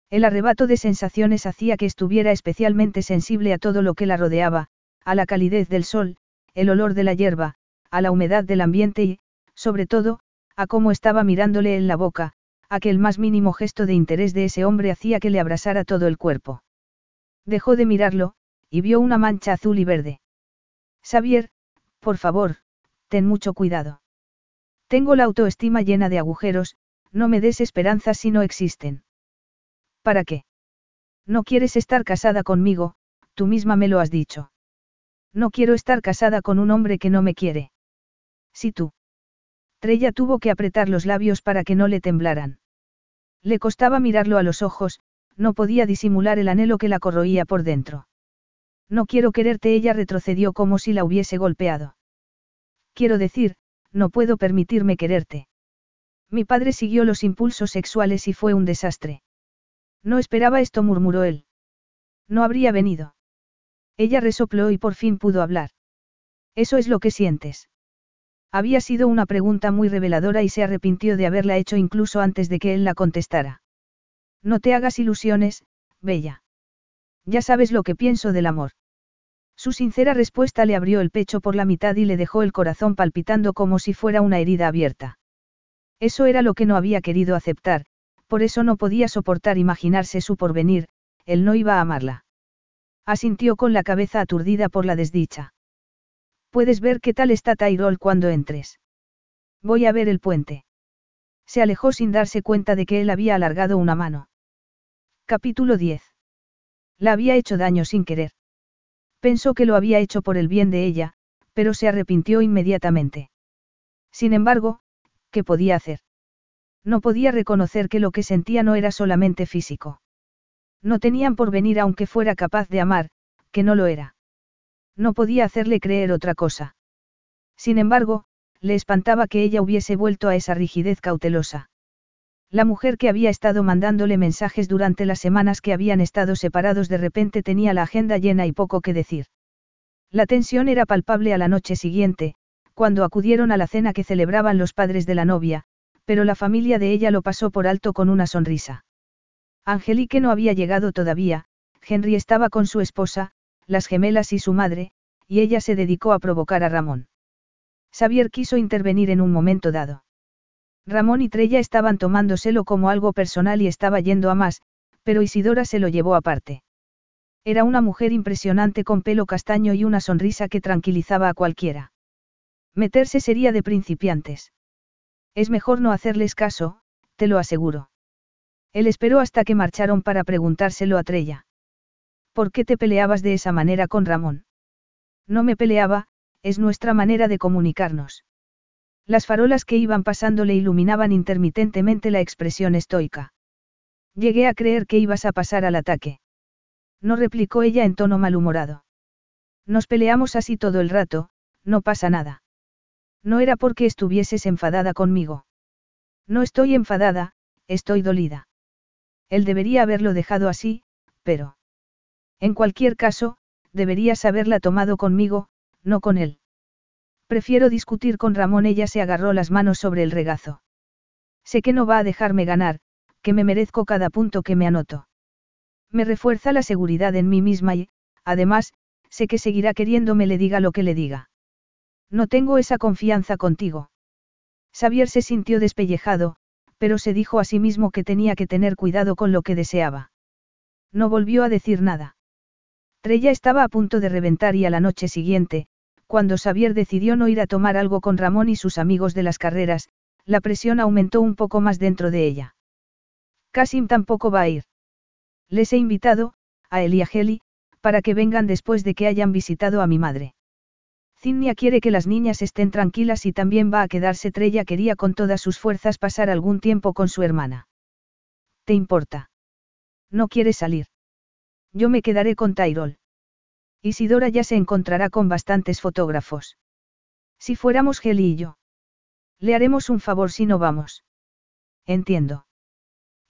El arrebato de sensaciones hacía que estuviera especialmente sensible a todo lo que la rodeaba, a la calidez del sol, el olor de la hierba, a la humedad del ambiente y, sobre todo, a cómo estaba mirándole en la boca, a que el más mínimo gesto de interés de ese hombre hacía que le abrasara todo el cuerpo. Dejó de mirarlo, y vio una mancha azul y verde. Xavier, por favor, ten mucho cuidado. Tengo la autoestima llena de agujeros, no me des esperanzas si no existen. ¿Para qué? No quieres estar casada conmigo, tú misma me lo has dicho. No quiero estar casada con un hombre que no me quiere. Si tú. Trella tuvo que apretar los labios para que no le temblaran. Le costaba mirarlo a los ojos, no podía disimular el anhelo que la corroía por dentro. No quiero quererte, ella retrocedió como si la hubiese golpeado. Quiero decir, no puedo permitirme quererte. Mi padre siguió los impulsos sexuales y fue un desastre. No esperaba esto, murmuró él. No habría venido. Ella resopló y por fin pudo hablar. Eso es lo que sientes. Había sido una pregunta muy reveladora y se arrepintió de haberla hecho incluso antes de que él la contestara. No te hagas ilusiones, Bella. Ya sabes lo que pienso del amor. Su sincera respuesta le abrió el pecho por la mitad y le dejó el corazón palpitando como si fuera una herida abierta. Eso era lo que no había querido aceptar, por eso no podía soportar imaginarse su porvenir, él no iba a amarla. Asintió con la cabeza aturdida por la desdicha. Puedes ver qué tal está Tyrol cuando entres. Voy a ver el puente. Se alejó sin darse cuenta de que él había alargado una mano. Capítulo 10. La había hecho daño sin querer. Pensó que lo había hecho por el bien de ella, pero se arrepintió inmediatamente. Sin embargo, ¿qué podía hacer? No podía reconocer que lo que sentía no era solamente físico. No tenían por venir aunque fuera capaz de amar, que no lo era. No podía hacerle creer otra cosa. Sin embargo, le espantaba que ella hubiese vuelto a esa rigidez cautelosa. La mujer que había estado mandándole mensajes durante las semanas que habían estado separados de repente tenía la agenda llena y poco que decir. La tensión era palpable a la noche siguiente, cuando acudieron a la cena que celebraban los padres de la novia, pero la familia de ella lo pasó por alto con una sonrisa. Angelique no había llegado todavía, Henry estaba con su esposa, las gemelas y su madre, y ella se dedicó a provocar a Ramón. Xavier quiso intervenir en un momento dado. Ramón y Trella estaban tomándoselo como algo personal y estaba yendo a más, pero Isidora se lo llevó aparte. Era una mujer impresionante con pelo castaño y una sonrisa que tranquilizaba a cualquiera. Meterse sería de principiantes. Es mejor no hacerles caso, te lo aseguro. Él esperó hasta que marcharon para preguntárselo a Trella. ¿Por qué te peleabas de esa manera con Ramón? No me peleaba, es nuestra manera de comunicarnos. Las farolas que iban pasando le iluminaban intermitentemente la expresión estoica. Llegué a creer que ibas a pasar al ataque. No replicó ella en tono malhumorado. Nos peleamos así todo el rato, no pasa nada. No era porque estuvieses enfadada conmigo. No estoy enfadada, estoy dolida. Él debería haberlo dejado así, pero... En cualquier caso, deberías haberla tomado conmigo, no con él. Prefiero discutir con Ramón. Ella se agarró las manos sobre el regazo. Sé que no va a dejarme ganar, que me merezco cada punto que me anoto. Me refuerza la seguridad en mí misma y, además, sé que seguirá queriéndome le diga lo que le diga. No tengo esa confianza contigo. Xavier se sintió despellejado, pero se dijo a sí mismo que tenía que tener cuidado con lo que deseaba. No volvió a decir nada. Trella estaba a punto de reventar y a la noche siguiente, cuando Xavier decidió no ir a tomar algo con Ramón y sus amigos de las carreras, la presión aumentó un poco más dentro de ella. Casim tampoco va a ir. Les he invitado, a él y a Heli, para que vengan después de que hayan visitado a mi madre. Zinnia quiere que las niñas estén tranquilas y también va a quedarse Trella quería con todas sus fuerzas pasar algún tiempo con su hermana. ¿Te importa? No quiere salir. Yo me quedaré con Tyrol. Isidora ya se encontrará con bastantes fotógrafos. Si fuéramos Geli y yo. Le haremos un favor si no vamos. Entiendo.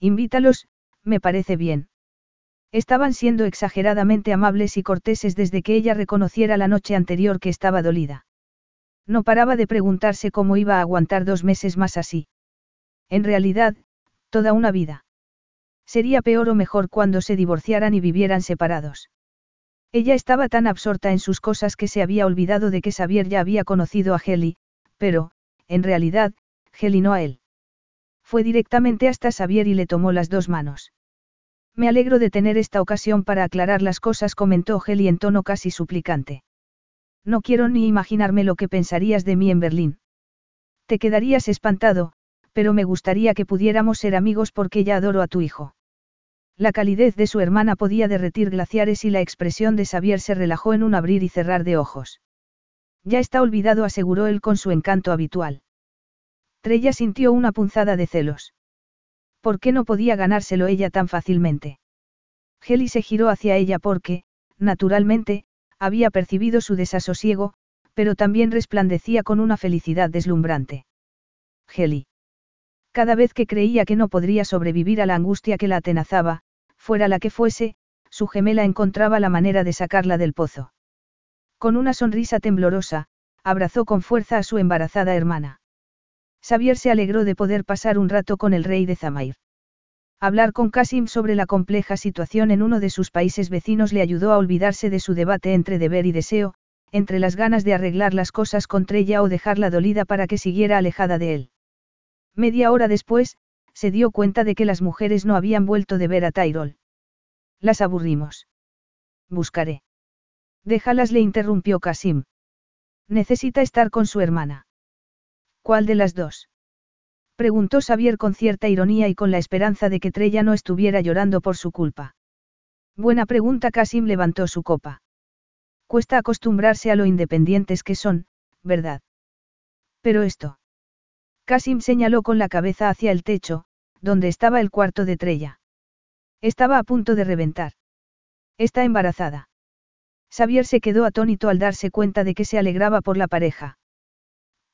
Invítalos, me parece bien. Estaban siendo exageradamente amables y corteses desde que ella reconociera la noche anterior que estaba dolida. No paraba de preguntarse cómo iba a aguantar dos meses más así. En realidad, toda una vida. Sería peor o mejor cuando se divorciaran y vivieran separados. Ella estaba tan absorta en sus cosas que se había olvidado de que Xavier ya había conocido a Heli, pero, en realidad, Heli no a él. Fue directamente hasta Xavier y le tomó las dos manos. Me alegro de tener esta ocasión para aclarar las cosas, comentó Heli en tono casi suplicante. No quiero ni imaginarme lo que pensarías de mí en Berlín. Te quedarías espantado, pero me gustaría que pudiéramos ser amigos porque ya adoro a tu hijo. La calidez de su hermana podía derretir glaciares y la expresión de Xavier se relajó en un abrir y cerrar de ojos. Ya está olvidado, aseguró él con su encanto habitual. Trella sintió una punzada de celos. ¿Por qué no podía ganárselo ella tan fácilmente? Heli se giró hacia ella porque, naturalmente, había percibido su desasosiego, pero también resplandecía con una felicidad deslumbrante. Heli. Cada vez que creía que no podría sobrevivir a la angustia que la atenazaba, fuera la que fuese, su gemela encontraba la manera de sacarla del pozo. Con una sonrisa temblorosa, abrazó con fuerza a su embarazada hermana. Xavier se alegró de poder pasar un rato con el rey de Zamair. Hablar con Kasim sobre la compleja situación en uno de sus países vecinos le ayudó a olvidarse de su debate entre deber y deseo, entre las ganas de arreglar las cosas contra ella o dejarla dolida para que siguiera alejada de él. Media hora después, se dio cuenta de que las mujeres no habían vuelto de ver a Tyrol. Las aburrimos. Buscaré. Déjalas, le interrumpió Kasim. Necesita estar con su hermana. ¿Cuál de las dos? Preguntó Xavier con cierta ironía y con la esperanza de que Trella no estuviera llorando por su culpa. Buena pregunta, Kasim levantó su copa. Cuesta acostumbrarse a lo independientes que son, ¿verdad? Pero esto. Kasim señaló con la cabeza hacia el techo, donde estaba el cuarto de Trella. Estaba a punto de reventar. Está embarazada. Xavier se quedó atónito al darse cuenta de que se alegraba por la pareja.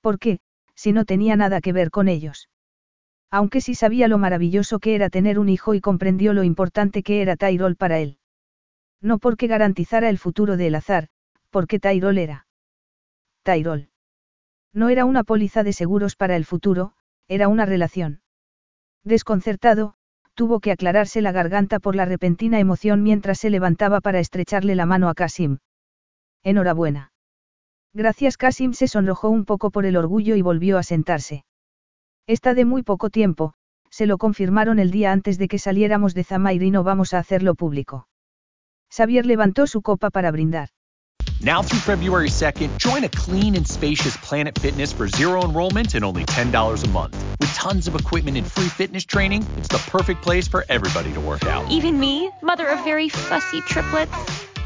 ¿Por qué, si no tenía nada que ver con ellos? Aunque sí sabía lo maravilloso que era tener un hijo y comprendió lo importante que era Tyrol para él. No porque garantizara el futuro de azar, porque Tyrol era. Tyrol. No era una póliza de seguros para el futuro, era una relación. Desconcertado, tuvo que aclararse la garganta por la repentina emoción mientras se levantaba para estrecharle la mano a Kasim. Enhorabuena. Gracias Kasim se sonrojó un poco por el orgullo y volvió a sentarse. Está de muy poco tiempo, se lo confirmaron el día antes de que saliéramos de Zamair y no vamos a hacerlo público. Xavier levantó su copa para brindar. Now through February 2nd, join a clean and spacious Planet Fitness for zero enrollment and only $10 a month. With tons of equipment and free fitness training, it's the perfect place for everybody to work out. Even me, mother of very fussy triplets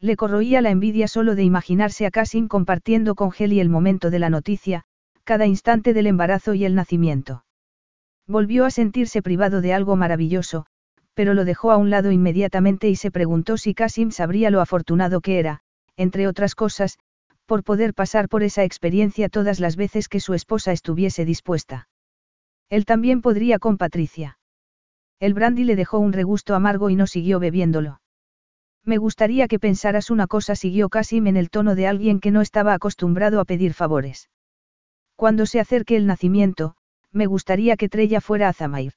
Le corroía la envidia solo de imaginarse a Kasim compartiendo con Heli el momento de la noticia, cada instante del embarazo y el nacimiento. Volvió a sentirse privado de algo maravilloso, pero lo dejó a un lado inmediatamente y se preguntó si Kasim sabría lo afortunado que era, entre otras cosas, por poder pasar por esa experiencia todas las veces que su esposa estuviese dispuesta. Él también podría con Patricia. El brandy le dejó un regusto amargo y no siguió bebiéndolo. Me gustaría que pensaras una cosa, siguió Kasim en el tono de alguien que no estaba acostumbrado a pedir favores. Cuando se acerque el nacimiento, me gustaría que Trella fuera a Zamair.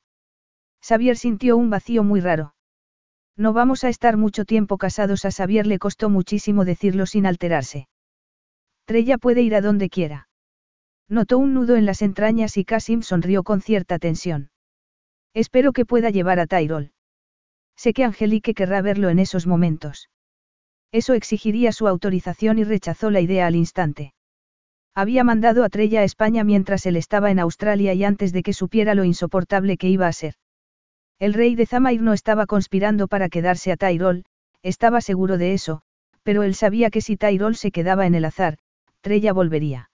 Xavier sintió un vacío muy raro. No vamos a estar mucho tiempo casados, a Xavier le costó muchísimo decirlo sin alterarse. Trella puede ir a donde quiera. Notó un nudo en las entrañas y Kasim sonrió con cierta tensión. Espero que pueda llevar a Tyrol. Sé que Angelique querrá verlo en esos momentos. Eso exigiría su autorización y rechazó la idea al instante. Había mandado a Trella a España mientras él estaba en Australia y antes de que supiera lo insoportable que iba a ser. El rey de Zamair no estaba conspirando para quedarse a Tyrol, estaba seguro de eso, pero él sabía que si Tyrol se quedaba en el azar, Trella volvería.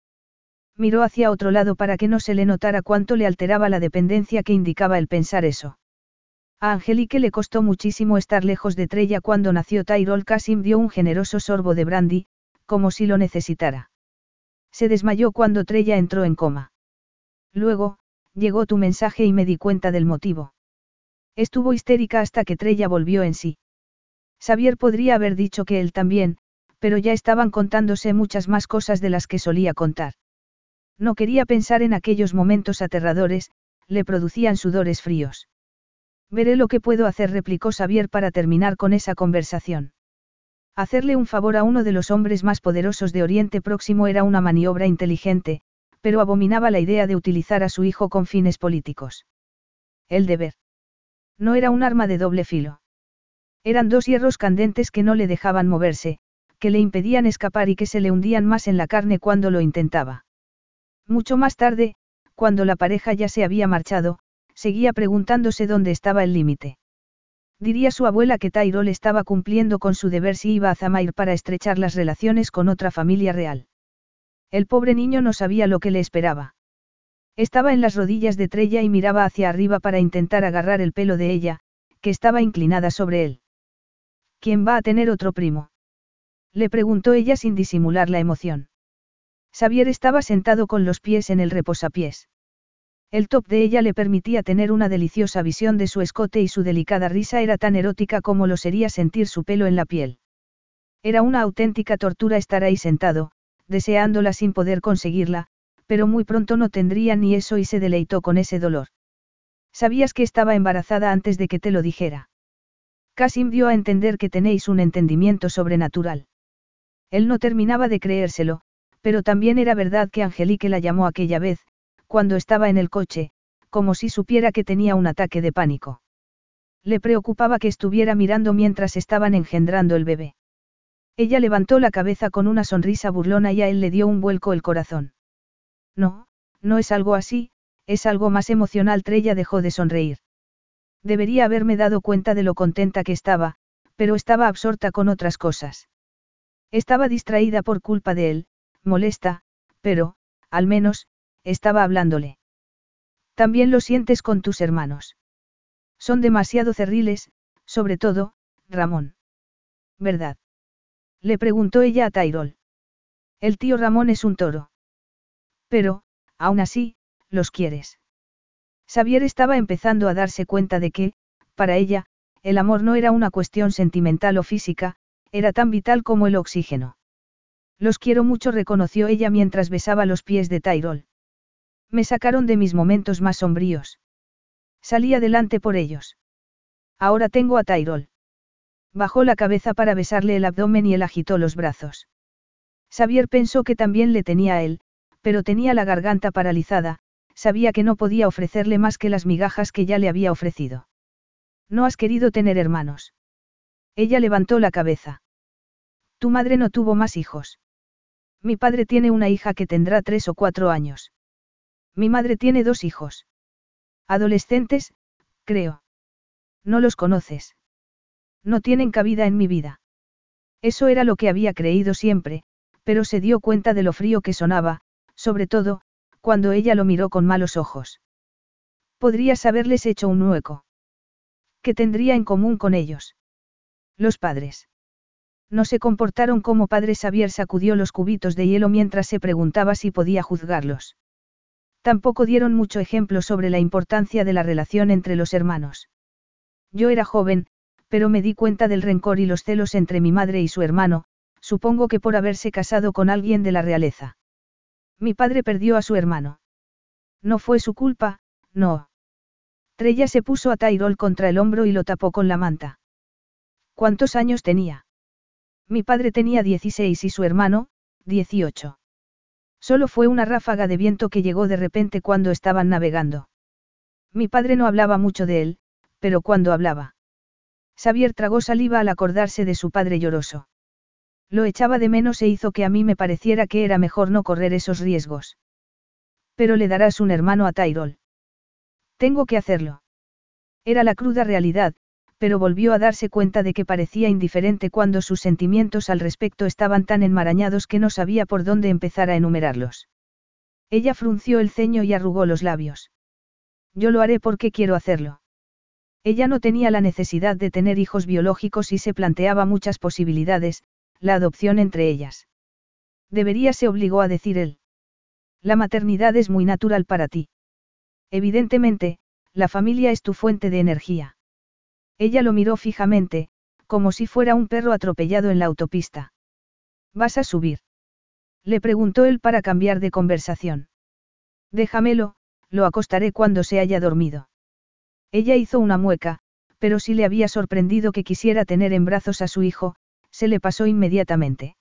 Miró hacia otro lado para que no se le notara cuánto le alteraba la dependencia que indicaba el pensar eso. A Angelique le costó muchísimo estar lejos de Trella cuando nació Tyrol Kasim dio un generoso sorbo de brandy, como si lo necesitara. Se desmayó cuando Trella entró en coma. Luego, llegó tu mensaje y me di cuenta del motivo. Estuvo histérica hasta que Trella volvió en sí. Xavier podría haber dicho que él también, pero ya estaban contándose muchas más cosas de las que solía contar. No quería pensar en aquellos momentos aterradores, le producían sudores fríos. Veré lo que puedo hacer, replicó Xavier para terminar con esa conversación. Hacerle un favor a uno de los hombres más poderosos de Oriente Próximo era una maniobra inteligente, pero abominaba la idea de utilizar a su hijo con fines políticos. El deber. No era un arma de doble filo. Eran dos hierros candentes que no le dejaban moverse, que le impedían escapar y que se le hundían más en la carne cuando lo intentaba. Mucho más tarde, cuando la pareja ya se había marchado, seguía preguntándose dónde estaba el límite. Diría su abuela que Tyrol estaba cumpliendo con su deber si iba a Zamair para estrechar las relaciones con otra familia real. El pobre niño no sabía lo que le esperaba. Estaba en las rodillas de Trella y miraba hacia arriba para intentar agarrar el pelo de ella, que estaba inclinada sobre él. ¿Quién va a tener otro primo? Le preguntó ella sin disimular la emoción. Xavier estaba sentado con los pies en el reposapiés. El top de ella le permitía tener una deliciosa visión de su escote y su delicada risa era tan erótica como lo sería sentir su pelo en la piel. Era una auténtica tortura estar ahí sentado, deseándola sin poder conseguirla, pero muy pronto no tendría ni eso y se deleitó con ese dolor. Sabías que estaba embarazada antes de que te lo dijera. Kasim dio a entender que tenéis un entendimiento sobrenatural. Él no terminaba de creérselo, pero también era verdad que Angelique la llamó aquella vez, cuando estaba en el coche, como si supiera que tenía un ataque de pánico. Le preocupaba que estuviera mirando mientras estaban engendrando el bebé. Ella levantó la cabeza con una sonrisa burlona y a él le dio un vuelco el corazón. No, no es algo así, es algo más emocional. Trella dejó de sonreír. Debería haberme dado cuenta de lo contenta que estaba, pero estaba absorta con otras cosas. Estaba distraída por culpa de él, molesta, pero, al menos, estaba hablándole. También lo sientes con tus hermanos. Son demasiado cerriles, sobre todo, Ramón. ¿Verdad? Le preguntó ella a Tyrol. El tío Ramón es un toro. Pero, aún así, los quieres. Xavier estaba empezando a darse cuenta de que, para ella, el amor no era una cuestión sentimental o física, era tan vital como el oxígeno. Los quiero mucho, reconoció ella mientras besaba los pies de Tyrol. Me sacaron de mis momentos más sombríos. Salí adelante por ellos. Ahora tengo a Tyrol. Bajó la cabeza para besarle el abdomen y él agitó los brazos. Xavier pensó que también le tenía a él, pero tenía la garganta paralizada, sabía que no podía ofrecerle más que las migajas que ya le había ofrecido. No has querido tener hermanos. Ella levantó la cabeza. Tu madre no tuvo más hijos. Mi padre tiene una hija que tendrá tres o cuatro años. Mi madre tiene dos hijos. Adolescentes, creo. No los conoces. No tienen cabida en mi vida. Eso era lo que había creído siempre, pero se dio cuenta de lo frío que sonaba, sobre todo, cuando ella lo miró con malos ojos. Podrías haberles hecho un hueco. ¿Qué tendría en común con ellos? Los padres. No se comportaron como padres. Xavier sacudió los cubitos de hielo mientras se preguntaba si podía juzgarlos. Tampoco dieron mucho ejemplo sobre la importancia de la relación entre los hermanos. Yo era joven, pero me di cuenta del rencor y los celos entre mi madre y su hermano, supongo que por haberse casado con alguien de la realeza. Mi padre perdió a su hermano. No fue su culpa, no. Trella se puso a Tyrol contra el hombro y lo tapó con la manta. ¿Cuántos años tenía? Mi padre tenía 16 y su hermano, 18. Solo fue una ráfaga de viento que llegó de repente cuando estaban navegando. Mi padre no hablaba mucho de él, pero cuando hablaba. Xavier tragó saliva al acordarse de su padre lloroso. Lo echaba de menos e hizo que a mí me pareciera que era mejor no correr esos riesgos. Pero le darás un hermano a Tyrol. Tengo que hacerlo. Era la cruda realidad, pero volvió a darse cuenta de que parecía indiferente cuando sus sentimientos al respecto estaban tan enmarañados que no sabía por dónde empezar a enumerarlos. Ella frunció el ceño y arrugó los labios. Yo lo haré porque quiero hacerlo. Ella no tenía la necesidad de tener hijos biológicos y se planteaba muchas posibilidades, la adopción entre ellas. Debería se obligó a decir él. La maternidad es muy natural para ti. Evidentemente, la familia es tu fuente de energía. Ella lo miró fijamente, como si fuera un perro atropellado en la autopista. ¿Vas a subir? Le preguntó él para cambiar de conversación. Déjamelo, lo acostaré cuando se haya dormido. Ella hizo una mueca, pero si le había sorprendido que quisiera tener en brazos a su hijo, se le pasó inmediatamente.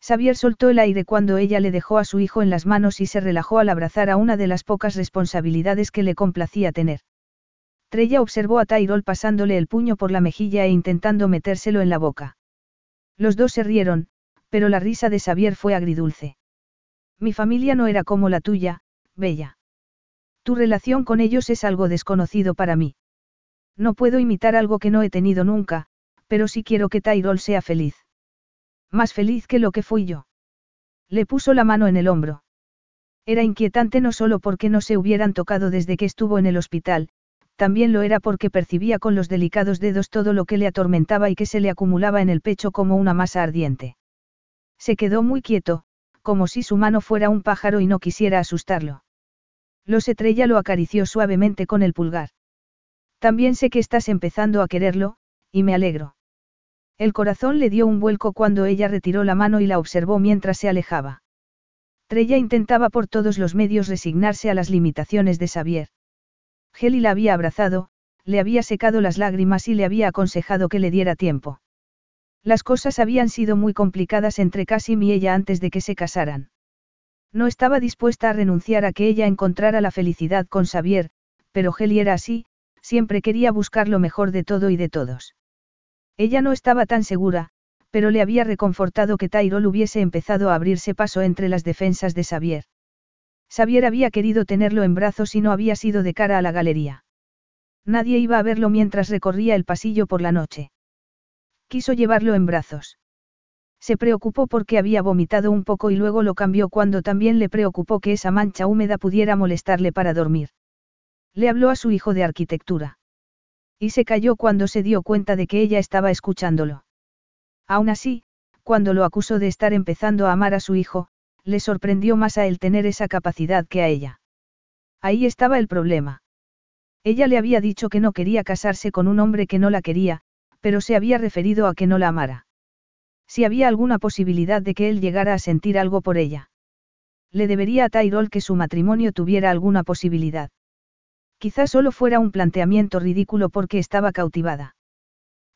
Xavier soltó el aire cuando ella le dejó a su hijo en las manos y se relajó al abrazar a una de las pocas responsabilidades que le complacía tener. Trella observó a Tyrol pasándole el puño por la mejilla e intentando metérselo en la boca. Los dos se rieron, pero la risa de Xavier fue agridulce. Mi familia no era como la tuya, Bella. Tu relación con ellos es algo desconocido para mí. No puedo imitar algo que no he tenido nunca, pero sí quiero que Tyrol sea feliz. Más feliz que lo que fui yo. Le puso la mano en el hombro. Era inquietante no solo porque no se hubieran tocado desde que estuvo en el hospital, también lo era porque percibía con los delicados dedos todo lo que le atormentaba y que se le acumulaba en el pecho como una masa ardiente. Se quedó muy quieto, como si su mano fuera un pájaro y no quisiera asustarlo. Los estrella lo acarició suavemente con el pulgar. También sé que estás empezando a quererlo, y me alegro. El corazón le dio un vuelco cuando ella retiró la mano y la observó mientras se alejaba. Trella intentaba por todos los medios resignarse a las limitaciones de Xavier. Heli la había abrazado, le había secado las lágrimas y le había aconsejado que le diera tiempo. Las cosas habían sido muy complicadas entre Casim y ella antes de que se casaran. No estaba dispuesta a renunciar a que ella encontrara la felicidad con Xavier, pero Heli era así, siempre quería buscar lo mejor de todo y de todos. Ella no estaba tan segura, pero le había reconfortado que Tyrol hubiese empezado a abrirse paso entre las defensas de Xavier. Xavier había querido tenerlo en brazos y no había sido de cara a la galería. Nadie iba a verlo mientras recorría el pasillo por la noche. Quiso llevarlo en brazos. Se preocupó porque había vomitado un poco y luego lo cambió cuando también le preocupó que esa mancha húmeda pudiera molestarle para dormir. Le habló a su hijo de arquitectura. Y se calló cuando se dio cuenta de que ella estaba escuchándolo. Aún así, cuando lo acusó de estar empezando a amar a su hijo, le sorprendió más a él tener esa capacidad que a ella. Ahí estaba el problema. Ella le había dicho que no quería casarse con un hombre que no la quería, pero se había referido a que no la amara. Si había alguna posibilidad de que él llegara a sentir algo por ella. Le debería a Tyrol que su matrimonio tuviera alguna posibilidad. Quizás solo fuera un planteamiento ridículo porque estaba cautivada.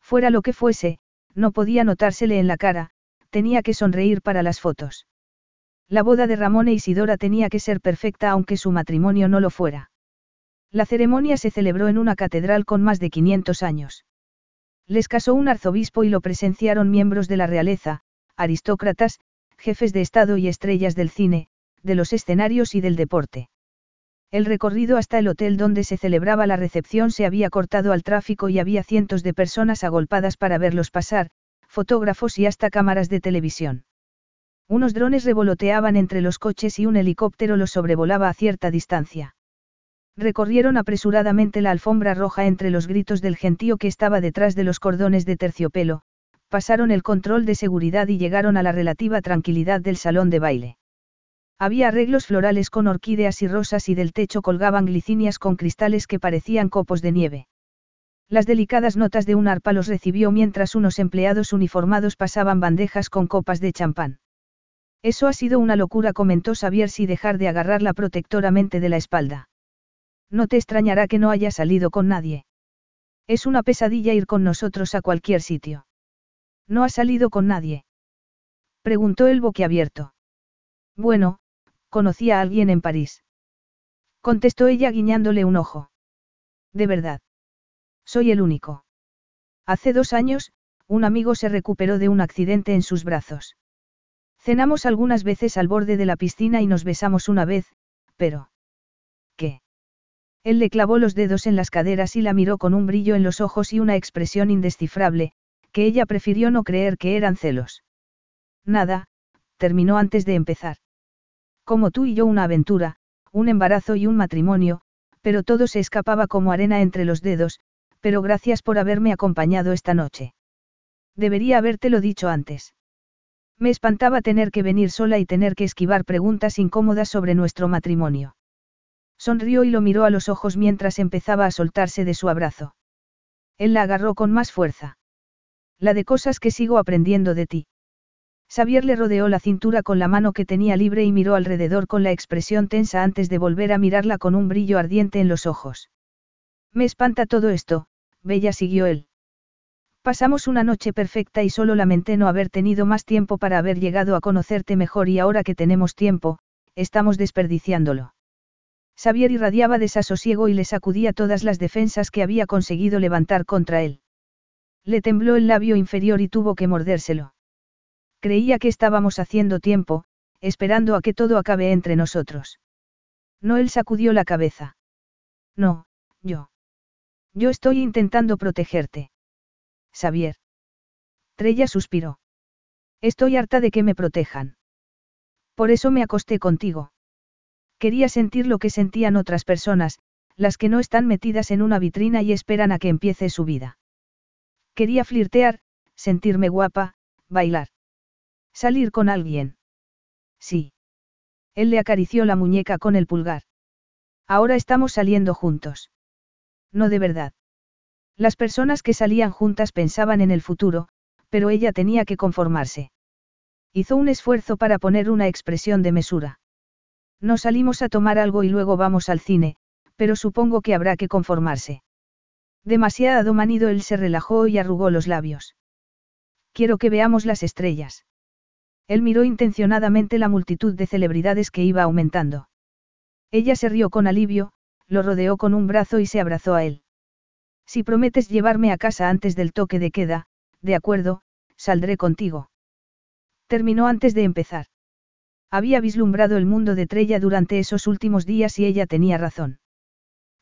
Fuera lo que fuese, no podía notársele en la cara, tenía que sonreír para las fotos. La boda de Ramón e Isidora tenía que ser perfecta aunque su matrimonio no lo fuera. La ceremonia se celebró en una catedral con más de 500 años. Les casó un arzobispo y lo presenciaron miembros de la realeza, aristócratas, jefes de Estado y estrellas del cine, de los escenarios y del deporte. El recorrido hasta el hotel donde se celebraba la recepción se había cortado al tráfico y había cientos de personas agolpadas para verlos pasar, fotógrafos y hasta cámaras de televisión. Unos drones revoloteaban entre los coches y un helicóptero los sobrevolaba a cierta distancia. Recorrieron apresuradamente la alfombra roja entre los gritos del gentío que estaba detrás de los cordones de terciopelo, pasaron el control de seguridad y llegaron a la relativa tranquilidad del salón de baile. Había arreglos florales con orquídeas y rosas y del techo colgaban glicinias con cristales que parecían copos de nieve. Las delicadas notas de un arpa los recibió mientras unos empleados uniformados pasaban bandejas con copas de champán. Eso ha sido una locura, comentó Xavier si dejar de agarrarla protectoramente de la espalda. No te extrañará que no haya salido con nadie. Es una pesadilla ir con nosotros a cualquier sitio. ¿No ha salido con nadie? Preguntó el boquiabierto. Bueno, Conocí a alguien en París. Contestó ella guiñándole un ojo. De verdad. Soy el único. Hace dos años, un amigo se recuperó de un accidente en sus brazos. Cenamos algunas veces al borde de la piscina y nos besamos una vez, pero... ¿Qué? Él le clavó los dedos en las caderas y la miró con un brillo en los ojos y una expresión indescifrable, que ella prefirió no creer que eran celos. Nada, terminó antes de empezar. Como tú y yo una aventura, un embarazo y un matrimonio, pero todo se escapaba como arena entre los dedos, pero gracias por haberme acompañado esta noche. Debería habértelo dicho antes. Me espantaba tener que venir sola y tener que esquivar preguntas incómodas sobre nuestro matrimonio. Sonrió y lo miró a los ojos mientras empezaba a soltarse de su abrazo. Él la agarró con más fuerza. La de cosas que sigo aprendiendo de ti. Xavier le rodeó la cintura con la mano que tenía libre y miró alrededor con la expresión tensa antes de volver a mirarla con un brillo ardiente en los ojos. Me espanta todo esto, Bella siguió él. Pasamos una noche perfecta y solo lamenté no haber tenido más tiempo para haber llegado a conocerte mejor y ahora que tenemos tiempo, estamos desperdiciándolo. Xavier irradiaba desasosiego y le sacudía todas las defensas que había conseguido levantar contra él. Le tembló el labio inferior y tuvo que mordérselo. Creía que estábamos haciendo tiempo, esperando a que todo acabe entre nosotros. No él sacudió la cabeza. No, yo. Yo estoy intentando protegerte. Xavier. Trella suspiró. Estoy harta de que me protejan. Por eso me acosté contigo. Quería sentir lo que sentían otras personas, las que no están metidas en una vitrina y esperan a que empiece su vida. Quería flirtear, sentirme guapa, bailar. Salir con alguien. Sí. Él le acarició la muñeca con el pulgar. Ahora estamos saliendo juntos. No de verdad. Las personas que salían juntas pensaban en el futuro, pero ella tenía que conformarse. Hizo un esfuerzo para poner una expresión de mesura. No salimos a tomar algo y luego vamos al cine, pero supongo que habrá que conformarse. Demasiado manido él se relajó y arrugó los labios. Quiero que veamos las estrellas. Él miró intencionadamente la multitud de celebridades que iba aumentando. Ella se rió con alivio, lo rodeó con un brazo y se abrazó a él. Si prometes llevarme a casa antes del toque de queda, de acuerdo, saldré contigo. Terminó antes de empezar. Había vislumbrado el mundo de Trella durante esos últimos días y ella tenía razón.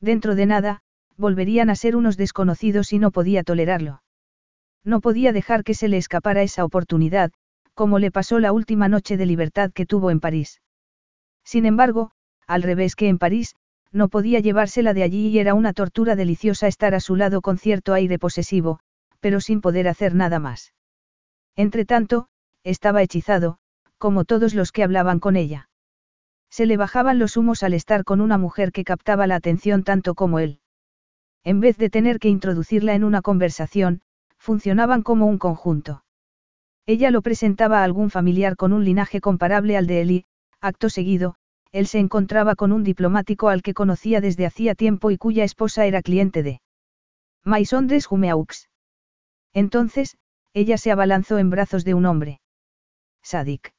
Dentro de nada, volverían a ser unos desconocidos y no podía tolerarlo. No podía dejar que se le escapara esa oportunidad, como le pasó la última noche de libertad que tuvo en París. Sin embargo, al revés que en París, no podía llevársela de allí y era una tortura deliciosa estar a su lado con cierto aire posesivo, pero sin poder hacer nada más. Entretanto, estaba hechizado, como todos los que hablaban con ella. Se le bajaban los humos al estar con una mujer que captaba la atención tanto como él. En vez de tener que introducirla en una conversación, funcionaban como un conjunto. Ella lo presentaba a algún familiar con un linaje comparable al de él y, acto seguido, él se encontraba con un diplomático al que conocía desde hacía tiempo y cuya esposa era cliente de Maisondres Jumeaux. Entonces, ella se abalanzó en brazos de un hombre. Sadik.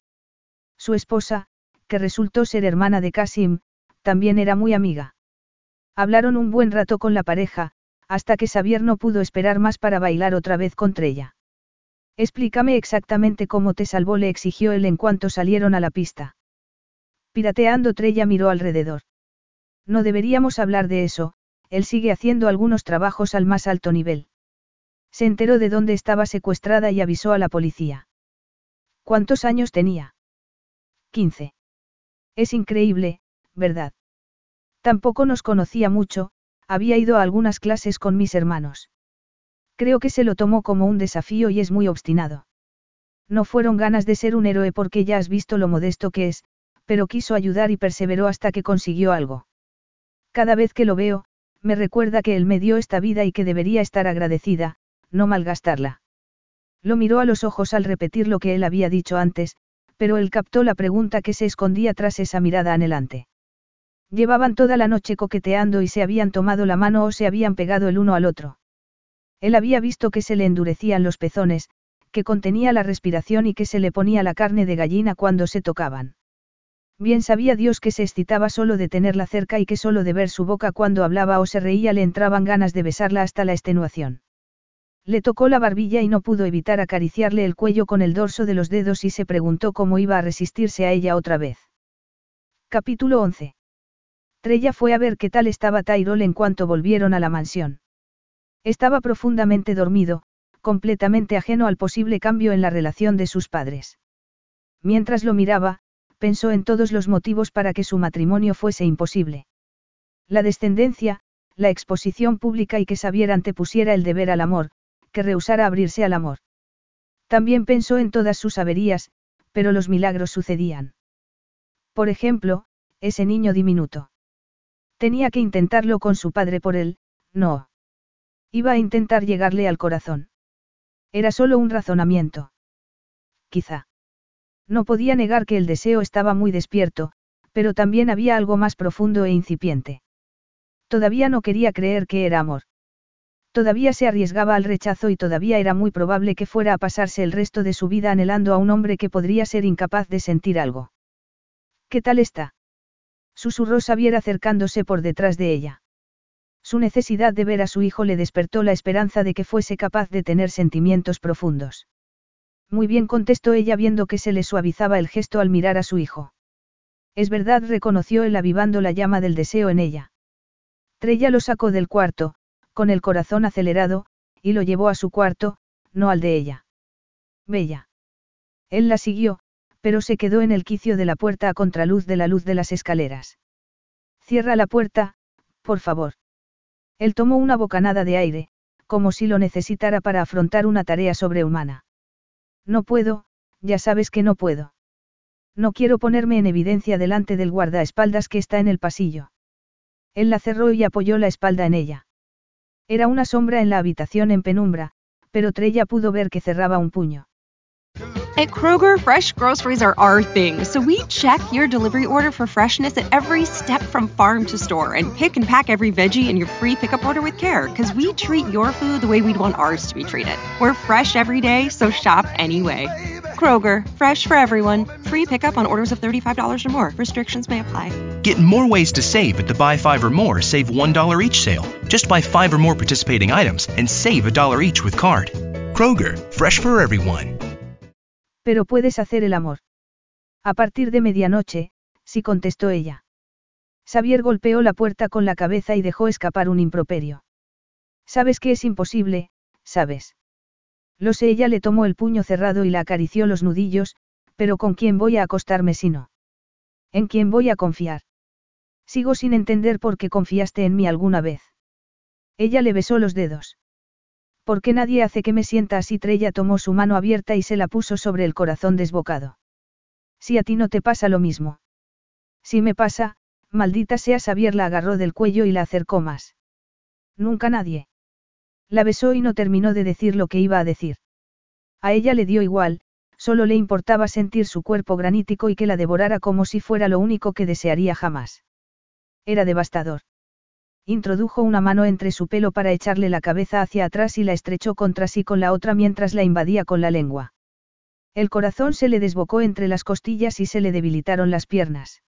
Su esposa, que resultó ser hermana de Kasim, también era muy amiga. Hablaron un buen rato con la pareja, hasta que Xavier no pudo esperar más para bailar otra vez contra ella. Explícame exactamente cómo te salvó, le exigió él en cuanto salieron a la pista. Pirateando Trella miró alrededor. No deberíamos hablar de eso, él sigue haciendo algunos trabajos al más alto nivel. Se enteró de dónde estaba secuestrada y avisó a la policía. ¿Cuántos años tenía? Quince. Es increíble, ¿verdad? Tampoco nos conocía mucho, había ido a algunas clases con mis hermanos. Creo que se lo tomó como un desafío y es muy obstinado. No fueron ganas de ser un héroe porque ya has visto lo modesto que es, pero quiso ayudar y perseveró hasta que consiguió algo. Cada vez que lo veo, me recuerda que él me dio esta vida y que debería estar agradecida, no malgastarla. Lo miró a los ojos al repetir lo que él había dicho antes, pero él captó la pregunta que se escondía tras esa mirada anhelante. Llevaban toda la noche coqueteando y se habían tomado la mano o se habían pegado el uno al otro. Él había visto que se le endurecían los pezones, que contenía la respiración y que se le ponía la carne de gallina cuando se tocaban. Bien sabía Dios que se excitaba solo de tenerla cerca y que solo de ver su boca cuando hablaba o se reía le entraban ganas de besarla hasta la extenuación. Le tocó la barbilla y no pudo evitar acariciarle el cuello con el dorso de los dedos y se preguntó cómo iba a resistirse a ella otra vez. Capítulo 11. Trella fue a ver qué tal estaba Tyrol en cuanto volvieron a la mansión. Estaba profundamente dormido, completamente ajeno al posible cambio en la relación de sus padres. Mientras lo miraba, pensó en todos los motivos para que su matrimonio fuese imposible. La descendencia, la exposición pública y que Xavier antepusiera el deber al amor, que rehusara abrirse al amor. También pensó en todas sus averías, pero los milagros sucedían. Por ejemplo, ese niño diminuto. Tenía que intentarlo con su padre por él, no. Iba a intentar llegarle al corazón. Era solo un razonamiento. Quizá. No podía negar que el deseo estaba muy despierto, pero también había algo más profundo e incipiente. Todavía no quería creer que era amor. Todavía se arriesgaba al rechazo y todavía era muy probable que fuera a pasarse el resto de su vida anhelando a un hombre que podría ser incapaz de sentir algo. ¿Qué tal está? Susurró Xavier acercándose por detrás de ella. Su necesidad de ver a su hijo le despertó la esperanza de que fuese capaz de tener sentimientos profundos. Muy bien contestó ella viendo que se le suavizaba el gesto al mirar a su hijo. Es verdad, reconoció él avivando la llama del deseo en ella. Trella lo sacó del cuarto, con el corazón acelerado, y lo llevó a su cuarto, no al de ella. Bella. Él la siguió, pero se quedó en el quicio de la puerta a contraluz de la luz de las escaleras. Cierra la puerta, por favor. Él tomó una bocanada de aire, como si lo necesitara para afrontar una tarea sobrehumana. No puedo, ya sabes que no puedo. No quiero ponerme en evidencia delante del guardaespaldas que está en el pasillo. Él la cerró y apoyó la espalda en ella. Era una sombra en la habitación en penumbra, pero Trella pudo ver que cerraba un puño. At Kroger, fresh groceries are our thing, so we check your delivery order for freshness at every step from farm to store and pick and pack every veggie in your free pickup order with care because we treat your food the way we'd want ours to be treated. We're fresh every day, so shop anyway. Kroger, fresh for everyone. Free pickup on orders of $35 or more. Restrictions may apply. Get more ways to save at the Buy 5 or More Save $1 each sale. Just buy 5 or more participating items and save a dollar each with card. Kroger, fresh for everyone. Pero puedes hacer el amor. A partir de medianoche, sí contestó ella. Xavier golpeó la puerta con la cabeza y dejó escapar un improperio. Sabes que es imposible, sabes. Lo sé, ella le tomó el puño cerrado y la acarició los nudillos, pero ¿con quién voy a acostarme si no? ¿En quién voy a confiar? Sigo sin entender por qué confiaste en mí alguna vez. Ella le besó los dedos. ¿Por qué nadie hace que me sienta así? Trella tomó su mano abierta y se la puso sobre el corazón desbocado. Si a ti no te pasa lo mismo. Si me pasa, maldita sea Xavier la agarró del cuello y la acercó más. Nunca nadie. La besó y no terminó de decir lo que iba a decir. A ella le dio igual, solo le importaba sentir su cuerpo granítico y que la devorara como si fuera lo único que desearía jamás. Era devastador. Introdujo una mano entre su pelo para echarle la cabeza hacia atrás y la estrechó contra sí con la otra mientras la invadía con la lengua. El corazón se le desbocó entre las costillas y se le debilitaron las piernas.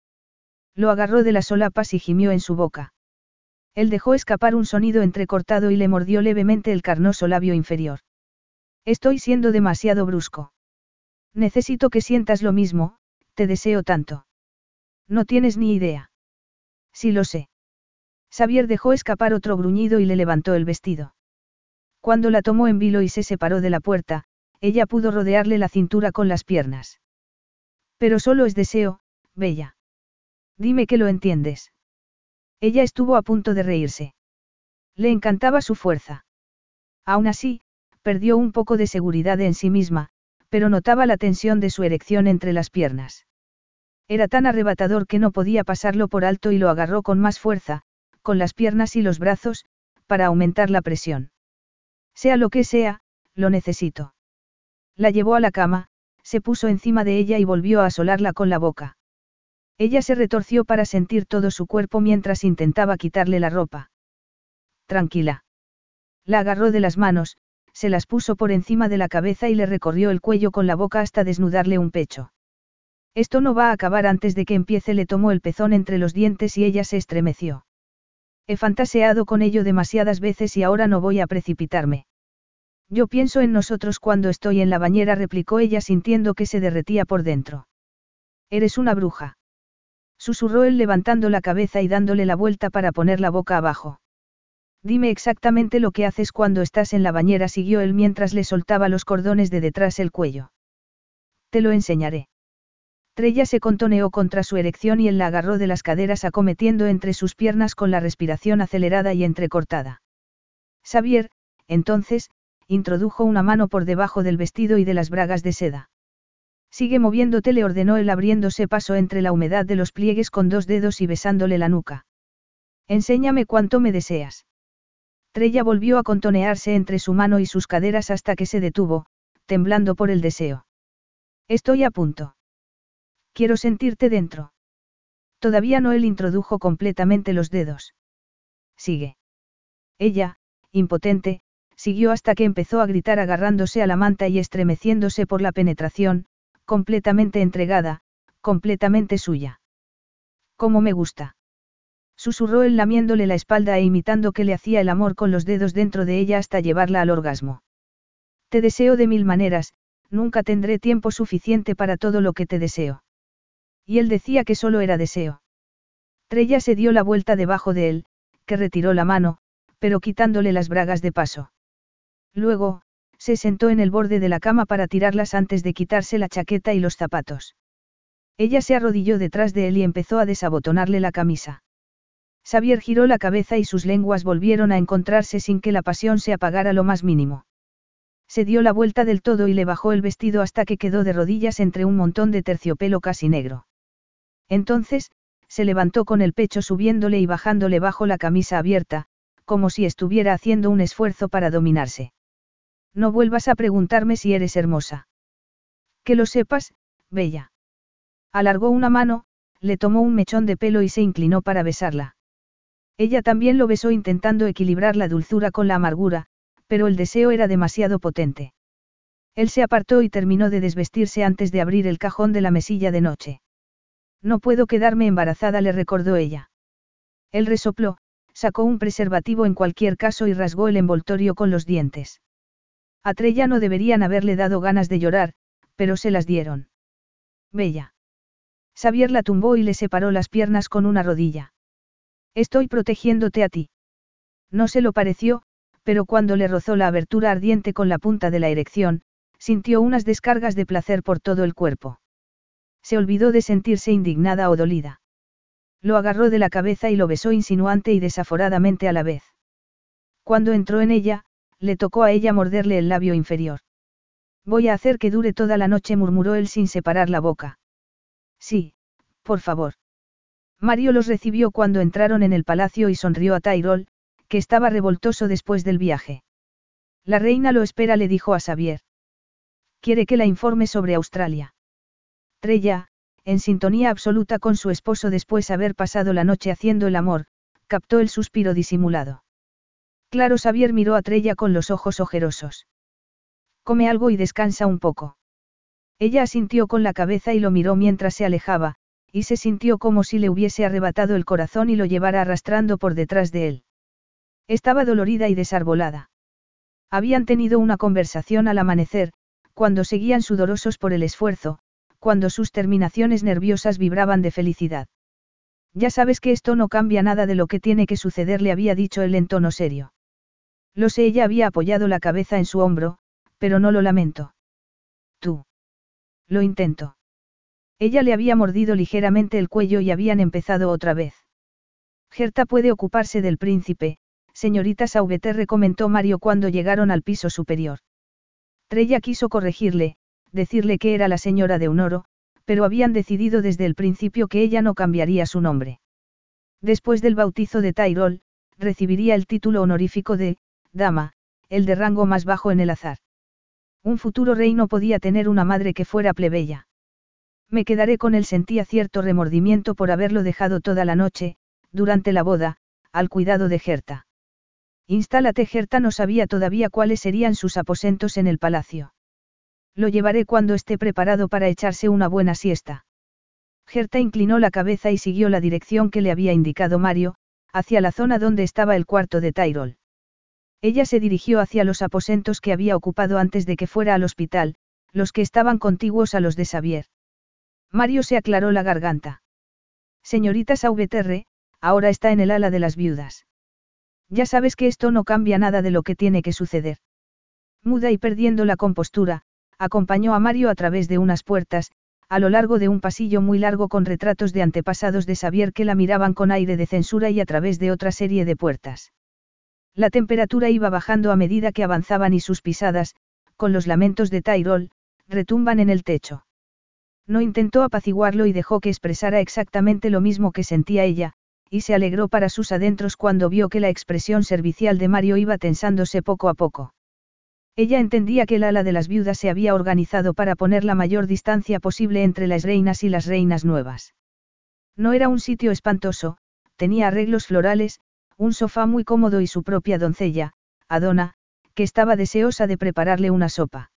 Lo agarró de las solapas y gimió en su boca. Él dejó escapar un sonido entrecortado y le mordió levemente el carnoso labio inferior. Estoy siendo demasiado brusco. Necesito que sientas lo mismo, te deseo tanto. No tienes ni idea. Sí lo sé. Xavier dejó escapar otro gruñido y le levantó el vestido. Cuando la tomó en vilo y se separó de la puerta, ella pudo rodearle la cintura con las piernas. Pero solo es deseo, Bella. Dime que lo entiendes. Ella estuvo a punto de reírse. Le encantaba su fuerza. Aún así, perdió un poco de seguridad en sí misma, pero notaba la tensión de su erección entre las piernas. Era tan arrebatador que no podía pasarlo por alto y lo agarró con más fuerza, con las piernas y los brazos, para aumentar la presión. Sea lo que sea, lo necesito. La llevó a la cama, se puso encima de ella y volvió a asolarla con la boca. Ella se retorció para sentir todo su cuerpo mientras intentaba quitarle la ropa. Tranquila. La agarró de las manos, se las puso por encima de la cabeza y le recorrió el cuello con la boca hasta desnudarle un pecho. Esto no va a acabar antes de que empiece, le tomó el pezón entre los dientes y ella se estremeció. He fantaseado con ello demasiadas veces y ahora no voy a precipitarme. Yo pienso en nosotros cuando estoy en la bañera, replicó ella sintiendo que se derretía por dentro. Eres una bruja. Susurró él levantando la cabeza y dándole la vuelta para poner la boca abajo. Dime exactamente lo que haces cuando estás en la bañera, siguió él mientras le soltaba los cordones de detrás el cuello. Te lo enseñaré. Trella se contoneó contra su erección y él la agarró de las caderas acometiendo entre sus piernas con la respiración acelerada y entrecortada. Xavier, entonces, introdujo una mano por debajo del vestido y de las bragas de seda. Sigue moviéndote, le ordenó él abriéndose paso entre la humedad de los pliegues con dos dedos y besándole la nuca. Enséñame cuánto me deseas. Trella volvió a contonearse entre su mano y sus caderas hasta que se detuvo, temblando por el deseo. Estoy a punto. Quiero sentirte dentro. Todavía no él introdujo completamente los dedos. Sigue. Ella, impotente, siguió hasta que empezó a gritar agarrándose a la manta y estremeciéndose por la penetración, completamente entregada, completamente suya. ¿Cómo me gusta? Susurró él lamiéndole la espalda e imitando que le hacía el amor con los dedos dentro de ella hasta llevarla al orgasmo. Te deseo de mil maneras, nunca tendré tiempo suficiente para todo lo que te deseo. Y él decía que solo era deseo. Trella se dio la vuelta debajo de él, que retiró la mano, pero quitándole las bragas de paso. Luego, se sentó en el borde de la cama para tirarlas antes de quitarse la chaqueta y los zapatos. Ella se arrodilló detrás de él y empezó a desabotonarle la camisa. Xavier giró la cabeza y sus lenguas volvieron a encontrarse sin que la pasión se apagara lo más mínimo. Se dio la vuelta del todo y le bajó el vestido hasta que quedó de rodillas entre un montón de terciopelo casi negro. Entonces, se levantó con el pecho subiéndole y bajándole bajo la camisa abierta, como si estuviera haciendo un esfuerzo para dominarse. No vuelvas a preguntarme si eres hermosa. Que lo sepas, bella. Alargó una mano, le tomó un mechón de pelo y se inclinó para besarla. Ella también lo besó intentando equilibrar la dulzura con la amargura, pero el deseo era demasiado potente. Él se apartó y terminó de desvestirse antes de abrir el cajón de la mesilla de noche. No puedo quedarme embarazada, le recordó ella. Él resopló, sacó un preservativo en cualquier caso y rasgó el envoltorio con los dientes. A Trella no deberían haberle dado ganas de llorar, pero se las dieron. Bella. Xavier la tumbó y le separó las piernas con una rodilla. Estoy protegiéndote a ti. No se lo pareció, pero cuando le rozó la abertura ardiente con la punta de la erección, sintió unas descargas de placer por todo el cuerpo. Se olvidó de sentirse indignada o dolida. Lo agarró de la cabeza y lo besó insinuante y desaforadamente a la vez. Cuando entró en ella, le tocó a ella morderle el labio inferior. Voy a hacer que dure toda la noche, murmuró él sin separar la boca. Sí, por favor. Mario los recibió cuando entraron en el palacio y sonrió a Tyrol, que estaba revoltoso después del viaje. La reina lo espera, le dijo a Xavier. Quiere que la informe sobre Australia. Trella, en sintonía absoluta con su esposo después de haber pasado la noche haciendo el amor, captó el suspiro disimulado. Claro, Xavier miró a Trella con los ojos ojerosos. Come algo y descansa un poco. Ella asintió con la cabeza y lo miró mientras se alejaba, y se sintió como si le hubiese arrebatado el corazón y lo llevara arrastrando por detrás de él. Estaba dolorida y desarbolada. Habían tenido una conversación al amanecer, cuando seguían sudorosos por el esfuerzo, cuando sus terminaciones nerviosas vibraban de felicidad. Ya sabes que esto no cambia nada de lo que tiene que suceder, le había dicho él en tono serio. Lo sé, ella había apoyado la cabeza en su hombro, pero no lo lamento. Tú. Lo intento. Ella le había mordido ligeramente el cuello y habían empezado otra vez. Gerta puede ocuparse del príncipe, señorita Sauveterre comentó Mario cuando llegaron al piso superior. Trella quiso corregirle, decirle que era la señora de Honoro, pero habían decidido desde el principio que ella no cambiaría su nombre. Después del bautizo de Tyrol, recibiría el título honorífico de, dama, el de rango más bajo en el azar. Un futuro rey no podía tener una madre que fuera plebeya. Me quedaré con él sentía cierto remordimiento por haberlo dejado toda la noche, durante la boda, al cuidado de Gerta. Instálate Gerta no sabía todavía cuáles serían sus aposentos en el palacio. Lo llevaré cuando esté preparado para echarse una buena siesta. Gerta inclinó la cabeza y siguió la dirección que le había indicado Mario, hacia la zona donde estaba el cuarto de Tyrol. Ella se dirigió hacia los aposentos que había ocupado antes de que fuera al hospital, los que estaban contiguos a los de Xavier. Mario se aclaró la garganta. Señorita Sauveterre, ahora está en el ala de las viudas. Ya sabes que esto no cambia nada de lo que tiene que suceder. Muda y perdiendo la compostura, acompañó a Mario a través de unas puertas, a lo largo de un pasillo muy largo con retratos de antepasados de Xavier que la miraban con aire de censura y a través de otra serie de puertas. La temperatura iba bajando a medida que avanzaban y sus pisadas, con los lamentos de Tyrol, retumban en el techo. No intentó apaciguarlo y dejó que expresara exactamente lo mismo que sentía ella, y se alegró para sus adentros cuando vio que la expresión servicial de Mario iba tensándose poco a poco. Ella entendía que el ala de las viudas se había organizado para poner la mayor distancia posible entre las reinas y las reinas nuevas. No era un sitio espantoso, tenía arreglos florales, un sofá muy cómodo y su propia doncella, Adona, que estaba deseosa de prepararle una sopa.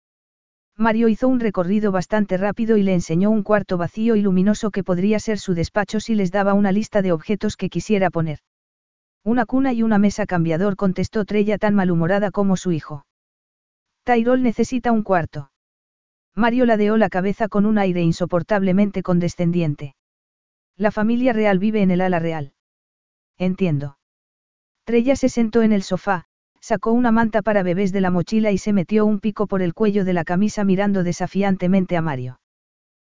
Mario hizo un recorrido bastante rápido y le enseñó un cuarto vacío y luminoso que podría ser su despacho si les daba una lista de objetos que quisiera poner. Una cuna y una mesa cambiador contestó Trella tan malhumorada como su hijo. Tyrol necesita un cuarto. Mario ladeó la cabeza con un aire insoportablemente condescendiente. La familia real vive en el ala real. Entiendo. Trella se sentó en el sofá, sacó una manta para bebés de la mochila y se metió un pico por el cuello de la camisa mirando desafiantemente a Mario.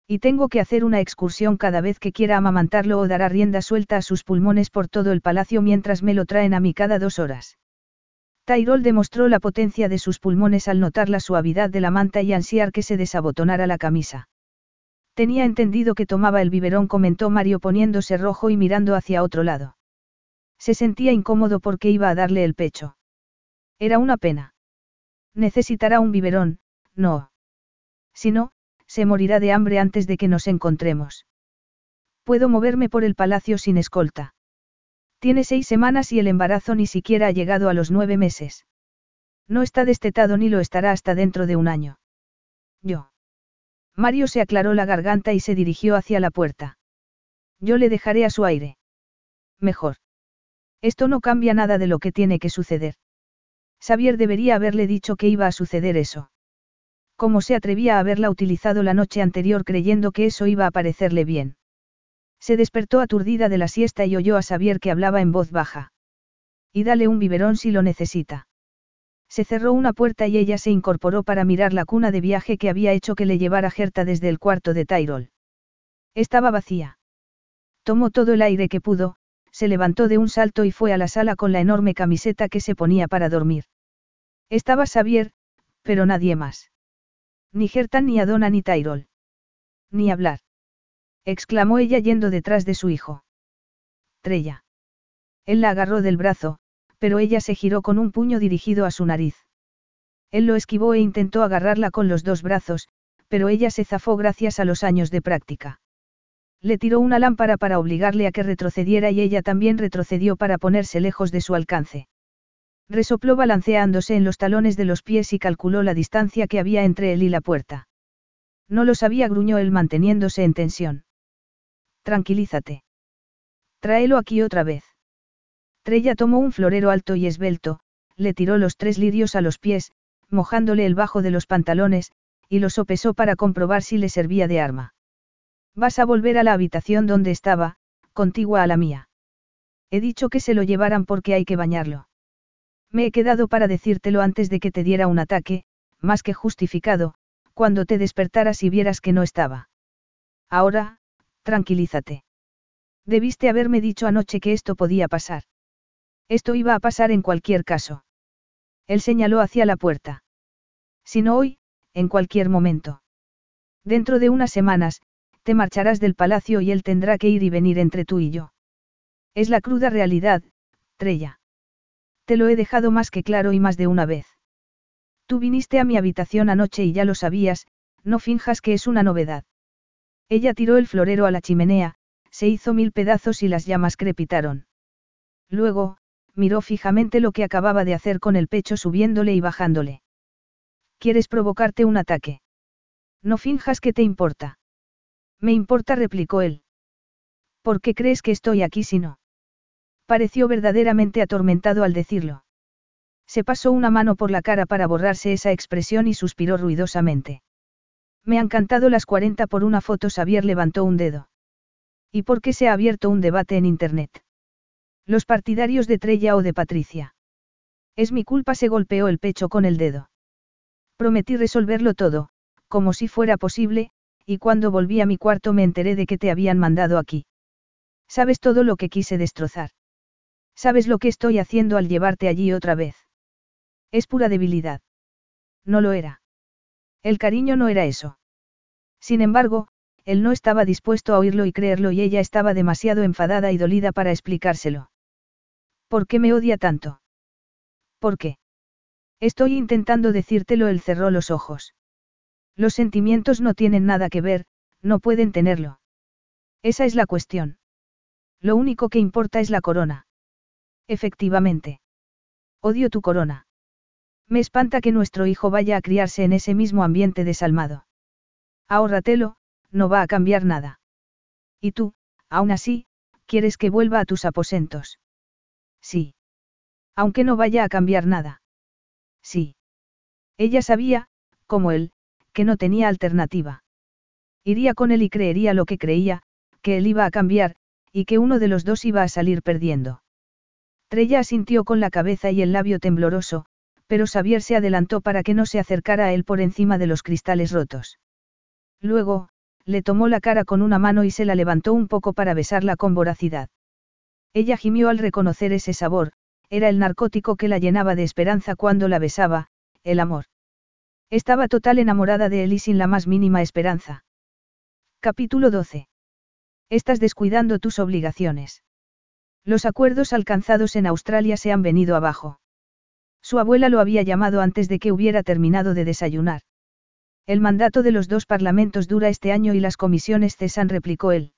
Y tengo que hacer una excursión cada vez que quiera amamantarlo o dará rienda suelta a sus pulmones por todo el palacio mientras me lo traen a mí cada dos horas. Tyrol demostró la potencia de sus pulmones al notar la suavidad de la manta y ansiar que se desabotonara la camisa. Tenía entendido que tomaba el biberón, comentó Mario poniéndose rojo y mirando hacia otro lado. Se sentía incómodo porque iba a darle el pecho. Era una pena. Necesitará un biberón, no. Si no, se morirá de hambre antes de que nos encontremos. Puedo moverme por el palacio sin escolta. Tiene seis semanas y el embarazo ni siquiera ha llegado a los nueve meses. No está destetado ni lo estará hasta dentro de un año. Yo. Mario se aclaró la garganta y se dirigió hacia la puerta. Yo le dejaré a su aire. Mejor. Esto no cambia nada de lo que tiene que suceder. Xavier debería haberle dicho que iba a suceder eso. ¿Cómo se atrevía a haberla utilizado la noche anterior creyendo que eso iba a parecerle bien? Se despertó aturdida de la siesta y oyó a Xavier que hablaba en voz baja. Y dale un biberón si lo necesita. Se cerró una puerta y ella se incorporó para mirar la cuna de viaje que había hecho que le llevara Gerta desde el cuarto de Tyrol. Estaba vacía. Tomó todo el aire que pudo, se levantó de un salto y fue a la sala con la enorme camiseta que se ponía para dormir. Estaba Xavier, pero nadie más. Ni Gerta ni Adona ni Tyrol. Ni hablar exclamó ella yendo detrás de su hijo. Trella. Él la agarró del brazo, pero ella se giró con un puño dirigido a su nariz. Él lo esquivó e intentó agarrarla con los dos brazos, pero ella se zafó gracias a los años de práctica. Le tiró una lámpara para obligarle a que retrocediera y ella también retrocedió para ponerse lejos de su alcance. Resopló balanceándose en los talones de los pies y calculó la distancia que había entre él y la puerta. No lo sabía, gruñó él manteniéndose en tensión. Tranquilízate. Tráelo aquí otra vez. Trella tomó un florero alto y esbelto, le tiró los tres lirios a los pies, mojándole el bajo de los pantalones, y lo sopesó para comprobar si le servía de arma. Vas a volver a la habitación donde estaba, contigua a la mía. He dicho que se lo llevaran porque hay que bañarlo. Me he quedado para decírtelo antes de que te diera un ataque, más que justificado, cuando te despertaras y vieras que no estaba. Ahora, tranquilízate. Debiste haberme dicho anoche que esto podía pasar. Esto iba a pasar en cualquier caso. Él señaló hacia la puerta. Si no hoy, en cualquier momento. Dentro de unas semanas, te marcharás del palacio y él tendrá que ir y venir entre tú y yo. Es la cruda realidad, Trella. Te lo he dejado más que claro y más de una vez. Tú viniste a mi habitación anoche y ya lo sabías, no finjas que es una novedad. Ella tiró el florero a la chimenea, se hizo mil pedazos y las llamas crepitaron. Luego, miró fijamente lo que acababa de hacer con el pecho subiéndole y bajándole. ¿Quieres provocarte un ataque? No finjas que te importa. Me importa, replicó él. ¿Por qué crees que estoy aquí si no? Pareció verdaderamente atormentado al decirlo. Se pasó una mano por la cara para borrarse esa expresión y suspiró ruidosamente. Me han cantado las 40 por una foto. Xavier levantó un dedo. ¿Y por qué se ha abierto un debate en Internet? Los partidarios de Trella o de Patricia. Es mi culpa, se golpeó el pecho con el dedo. Prometí resolverlo todo, como si fuera posible, y cuando volví a mi cuarto me enteré de que te habían mandado aquí. Sabes todo lo que quise destrozar. Sabes lo que estoy haciendo al llevarte allí otra vez. Es pura debilidad. No lo era. El cariño no era eso. Sin embargo, él no estaba dispuesto a oírlo y creerlo y ella estaba demasiado enfadada y dolida para explicárselo. ¿Por qué me odia tanto? ¿Por qué? Estoy intentando decírtelo, él cerró los ojos. Los sentimientos no tienen nada que ver, no pueden tenerlo. Esa es la cuestión. Lo único que importa es la corona. Efectivamente. Odio tu corona. Me espanta que nuestro hijo vaya a criarse en ese mismo ambiente desalmado. Ahórratelo, no va a cambiar nada. Y tú, aún así, quieres que vuelva a tus aposentos. Sí. Aunque no vaya a cambiar nada. Sí. Ella sabía, como él, que no tenía alternativa. Iría con él y creería lo que creía, que él iba a cambiar, y que uno de los dos iba a salir perdiendo. Trella asintió con la cabeza y el labio tembloroso, pero Xavier se adelantó para que no se acercara a él por encima de los cristales rotos. Luego, le tomó la cara con una mano y se la levantó un poco para besarla con voracidad. Ella gimió al reconocer ese sabor, era el narcótico que la llenaba de esperanza cuando la besaba, el amor. Estaba total enamorada de él y sin la más mínima esperanza. Capítulo 12. Estás descuidando tus obligaciones. Los acuerdos alcanzados en Australia se han venido abajo. Su abuela lo había llamado antes de que hubiera terminado de desayunar. El mandato de los dos parlamentos dura este año y las comisiones cesan, replicó él.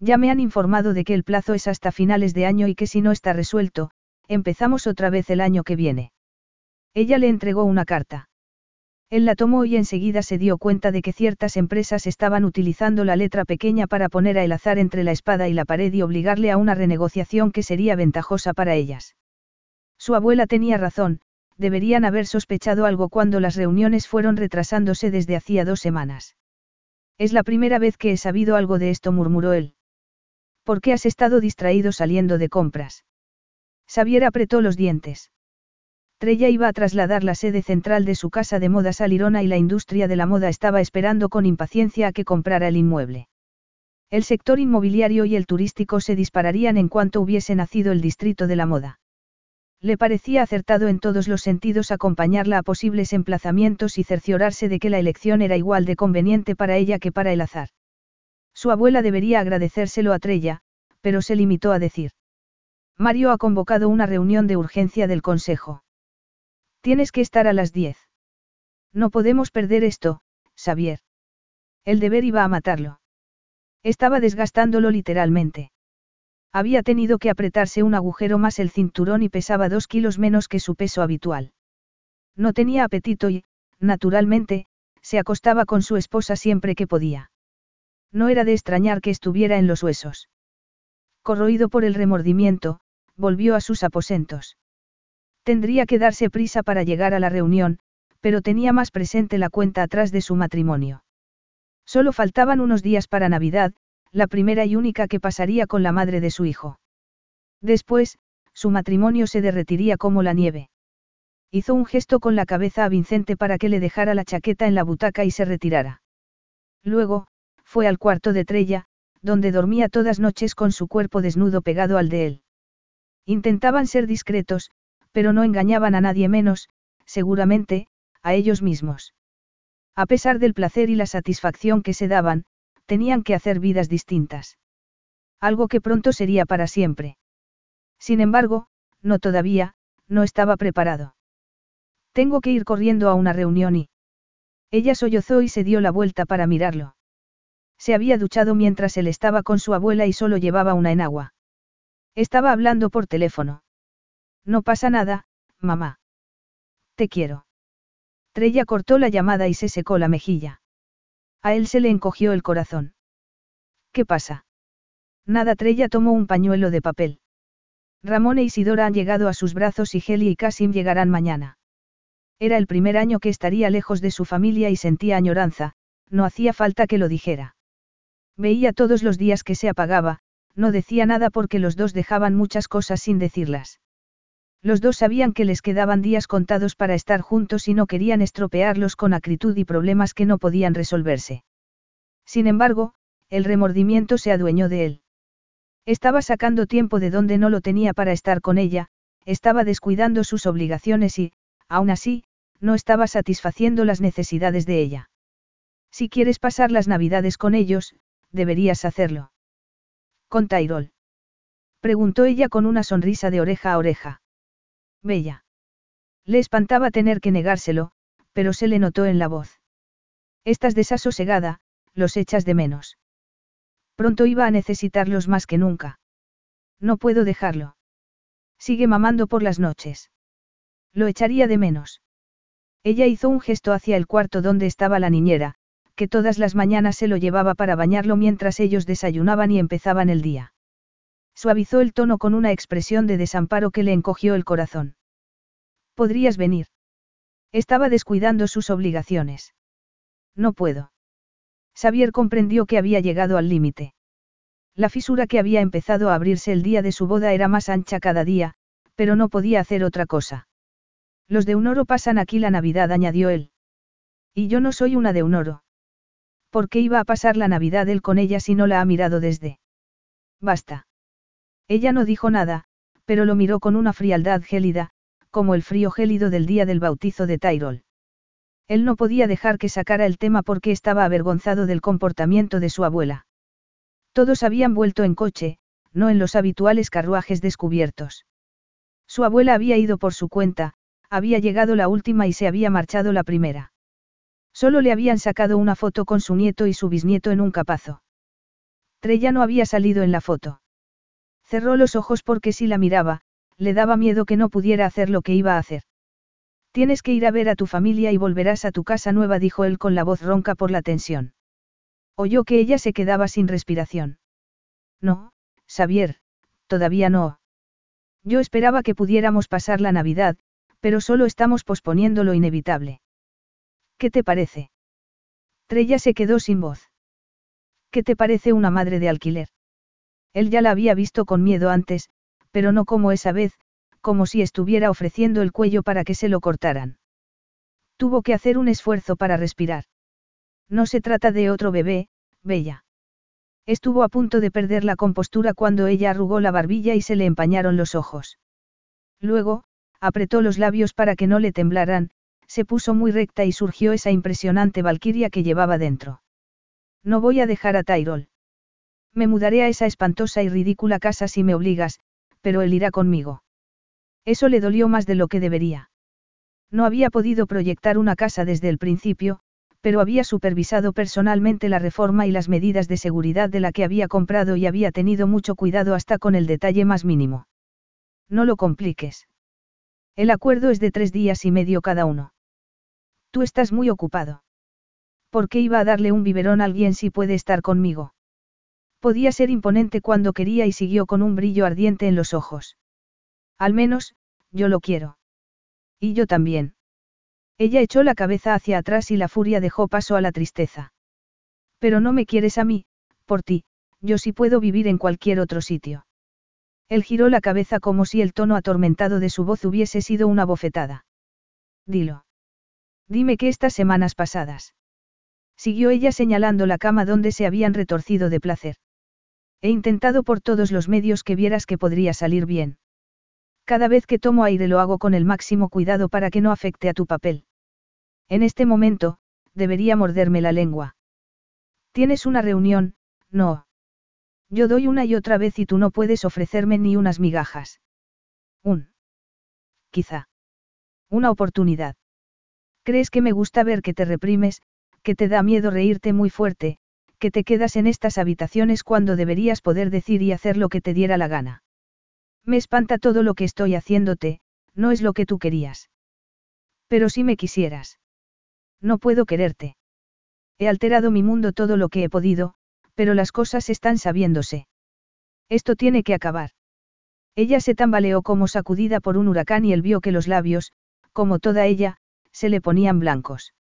Ya me han informado de que el plazo es hasta finales de año y que si no está resuelto, empezamos otra vez el año que viene. Ella le entregó una carta. Él la tomó y enseguida se dio cuenta de que ciertas empresas estaban utilizando la letra pequeña para poner a el azar entre la espada y la pared y obligarle a una renegociación que sería ventajosa para ellas. Su abuela tenía razón, deberían haber sospechado algo cuando las reuniones fueron retrasándose desde hacía dos semanas. Es la primera vez que he sabido algo de esto, murmuró él. ¿Por qué has estado distraído saliendo de compras? Xavier apretó los dientes. Trella iba a trasladar la sede central de su casa de moda Salirona y la industria de la moda estaba esperando con impaciencia a que comprara el inmueble. El sector inmobiliario y el turístico se dispararían en cuanto hubiese nacido el distrito de la moda. Le parecía acertado en todos los sentidos acompañarla a posibles emplazamientos y cerciorarse de que la elección era igual de conveniente para ella que para el azar. Su abuela debería agradecérselo a Trella, pero se limitó a decir. Mario ha convocado una reunión de urgencia del Consejo. Tienes que estar a las 10. No podemos perder esto, Xavier. El deber iba a matarlo. Estaba desgastándolo literalmente. Había tenido que apretarse un agujero más el cinturón y pesaba dos kilos menos que su peso habitual. No tenía apetito y, naturalmente, se acostaba con su esposa siempre que podía. No era de extrañar que estuviera en los huesos. Corroído por el remordimiento, volvió a sus aposentos. Tendría que darse prisa para llegar a la reunión, pero tenía más presente la cuenta atrás de su matrimonio. Solo faltaban unos días para Navidad, la primera y única que pasaría con la madre de su hijo. Después, su matrimonio se derretiría como la nieve. Hizo un gesto con la cabeza a Vincente para que le dejara la chaqueta en la butaca y se retirara. Luego, fue al cuarto de Trella, donde dormía todas noches con su cuerpo desnudo pegado al de él. Intentaban ser discretos, pero no engañaban a nadie menos, seguramente, a ellos mismos. A pesar del placer y la satisfacción que se daban, tenían que hacer vidas distintas. Algo que pronto sería para siempre. Sin embargo, no todavía, no estaba preparado. Tengo que ir corriendo a una reunión y... Ella sollozó y se dio la vuelta para mirarlo. Se había duchado mientras él estaba con su abuela y solo llevaba una enagua. Estaba hablando por teléfono. No pasa nada, mamá. Te quiero. Trella cortó la llamada y se secó la mejilla. A él se le encogió el corazón. ¿Qué pasa? Nada Trella tomó un pañuelo de papel. Ramón e Isidora han llegado a sus brazos y Heli y Casim llegarán mañana. Era el primer año que estaría lejos de su familia y sentía añoranza, no hacía falta que lo dijera. Veía todos los días que se apagaba, no decía nada porque los dos dejaban muchas cosas sin decirlas. Los dos sabían que les quedaban días contados para estar juntos y no querían estropearlos con acritud y problemas que no podían resolverse. Sin embargo, el remordimiento se adueñó de él. Estaba sacando tiempo de donde no lo tenía para estar con ella, estaba descuidando sus obligaciones y, aún así, no estaba satisfaciendo las necesidades de ella. Si quieres pasar las navidades con ellos, deberías hacerlo. Con Tyrol. Preguntó ella con una sonrisa de oreja a oreja. Bella. Le espantaba tener que negárselo, pero se le notó en la voz. Estás desasosegada, los echas de menos. Pronto iba a necesitarlos más que nunca. No puedo dejarlo. Sigue mamando por las noches. Lo echaría de menos. Ella hizo un gesto hacia el cuarto donde estaba la niñera, que todas las mañanas se lo llevaba para bañarlo mientras ellos desayunaban y empezaban el día. Suavizó el tono con una expresión de desamparo que le encogió el corazón. Podrías venir. Estaba descuidando sus obligaciones. No puedo. Xavier comprendió que había llegado al límite. La fisura que había empezado a abrirse el día de su boda era más ancha cada día, pero no podía hacer otra cosa. Los de un oro pasan aquí la Navidad, añadió él. Y yo no soy una de un oro. ¿Por qué iba a pasar la Navidad él con ella si no la ha mirado desde? Basta. Ella no dijo nada, pero lo miró con una frialdad gélida, como el frío gélido del día del bautizo de Tyrol. Él no podía dejar que sacara el tema porque estaba avergonzado del comportamiento de su abuela. Todos habían vuelto en coche, no en los habituales carruajes descubiertos. Su abuela había ido por su cuenta, había llegado la última y se había marchado la primera. Solo le habían sacado una foto con su nieto y su bisnieto en un capazo. Trella no había salido en la foto. Cerró los ojos porque si la miraba, le daba miedo que no pudiera hacer lo que iba a hacer. Tienes que ir a ver a tu familia y volverás a tu casa nueva, dijo él con la voz ronca por la tensión. Oyó que ella se quedaba sin respiración. No, Xavier, todavía no. Yo esperaba que pudiéramos pasar la Navidad, pero solo estamos posponiendo lo inevitable. ¿Qué te parece? Trella se quedó sin voz. ¿Qué te parece una madre de alquiler? Él ya la había visto con miedo antes, pero no como esa vez, como si estuviera ofreciendo el cuello para que se lo cortaran. Tuvo que hacer un esfuerzo para respirar. No se trata de otro bebé, Bella. Estuvo a punto de perder la compostura cuando ella arrugó la barbilla y se le empañaron los ojos. Luego, apretó los labios para que no le temblaran, se puso muy recta y surgió esa impresionante valquiria que llevaba dentro. No voy a dejar a Tyrol. Me mudaré a esa espantosa y ridícula casa si me obligas, pero él irá conmigo. Eso le dolió más de lo que debería. No había podido proyectar una casa desde el principio, pero había supervisado personalmente la reforma y las medidas de seguridad de la que había comprado y había tenido mucho cuidado hasta con el detalle más mínimo. No lo compliques. El acuerdo es de tres días y medio cada uno. Tú estás muy ocupado. ¿Por qué iba a darle un biberón a alguien si puede estar conmigo? Podía ser imponente cuando quería y siguió con un brillo ardiente en los ojos. Al menos, yo lo quiero. Y yo también. Ella echó la cabeza hacia atrás y la furia dejó paso a la tristeza. Pero no me quieres a mí, por ti, yo sí puedo vivir en cualquier otro sitio. Él giró la cabeza como si el tono atormentado de su voz hubiese sido una bofetada. Dilo. Dime que estas semanas pasadas. Siguió ella señalando la cama donde se habían retorcido de placer. He intentado por todos los medios que vieras que podría salir bien. Cada vez que tomo aire lo hago con el máximo cuidado para que no afecte a tu papel. En este momento, debería morderme la lengua. Tienes una reunión, no. Yo doy una y otra vez y tú no puedes ofrecerme ni unas migajas. Un. Quizá. Una oportunidad. ¿Crees que me gusta ver que te reprimes, que te da miedo reírte muy fuerte, que te quedas en estas habitaciones cuando deberías poder decir y hacer lo que te diera la gana? Me espanta todo lo que estoy haciéndote, no es lo que tú querías. Pero si me quisieras. No puedo quererte. He alterado mi mundo todo lo que he podido, pero las cosas están sabiéndose. Esto tiene que acabar. Ella se tambaleó como sacudida por un huracán y él vio que los labios, como toda ella, se le ponían blancos.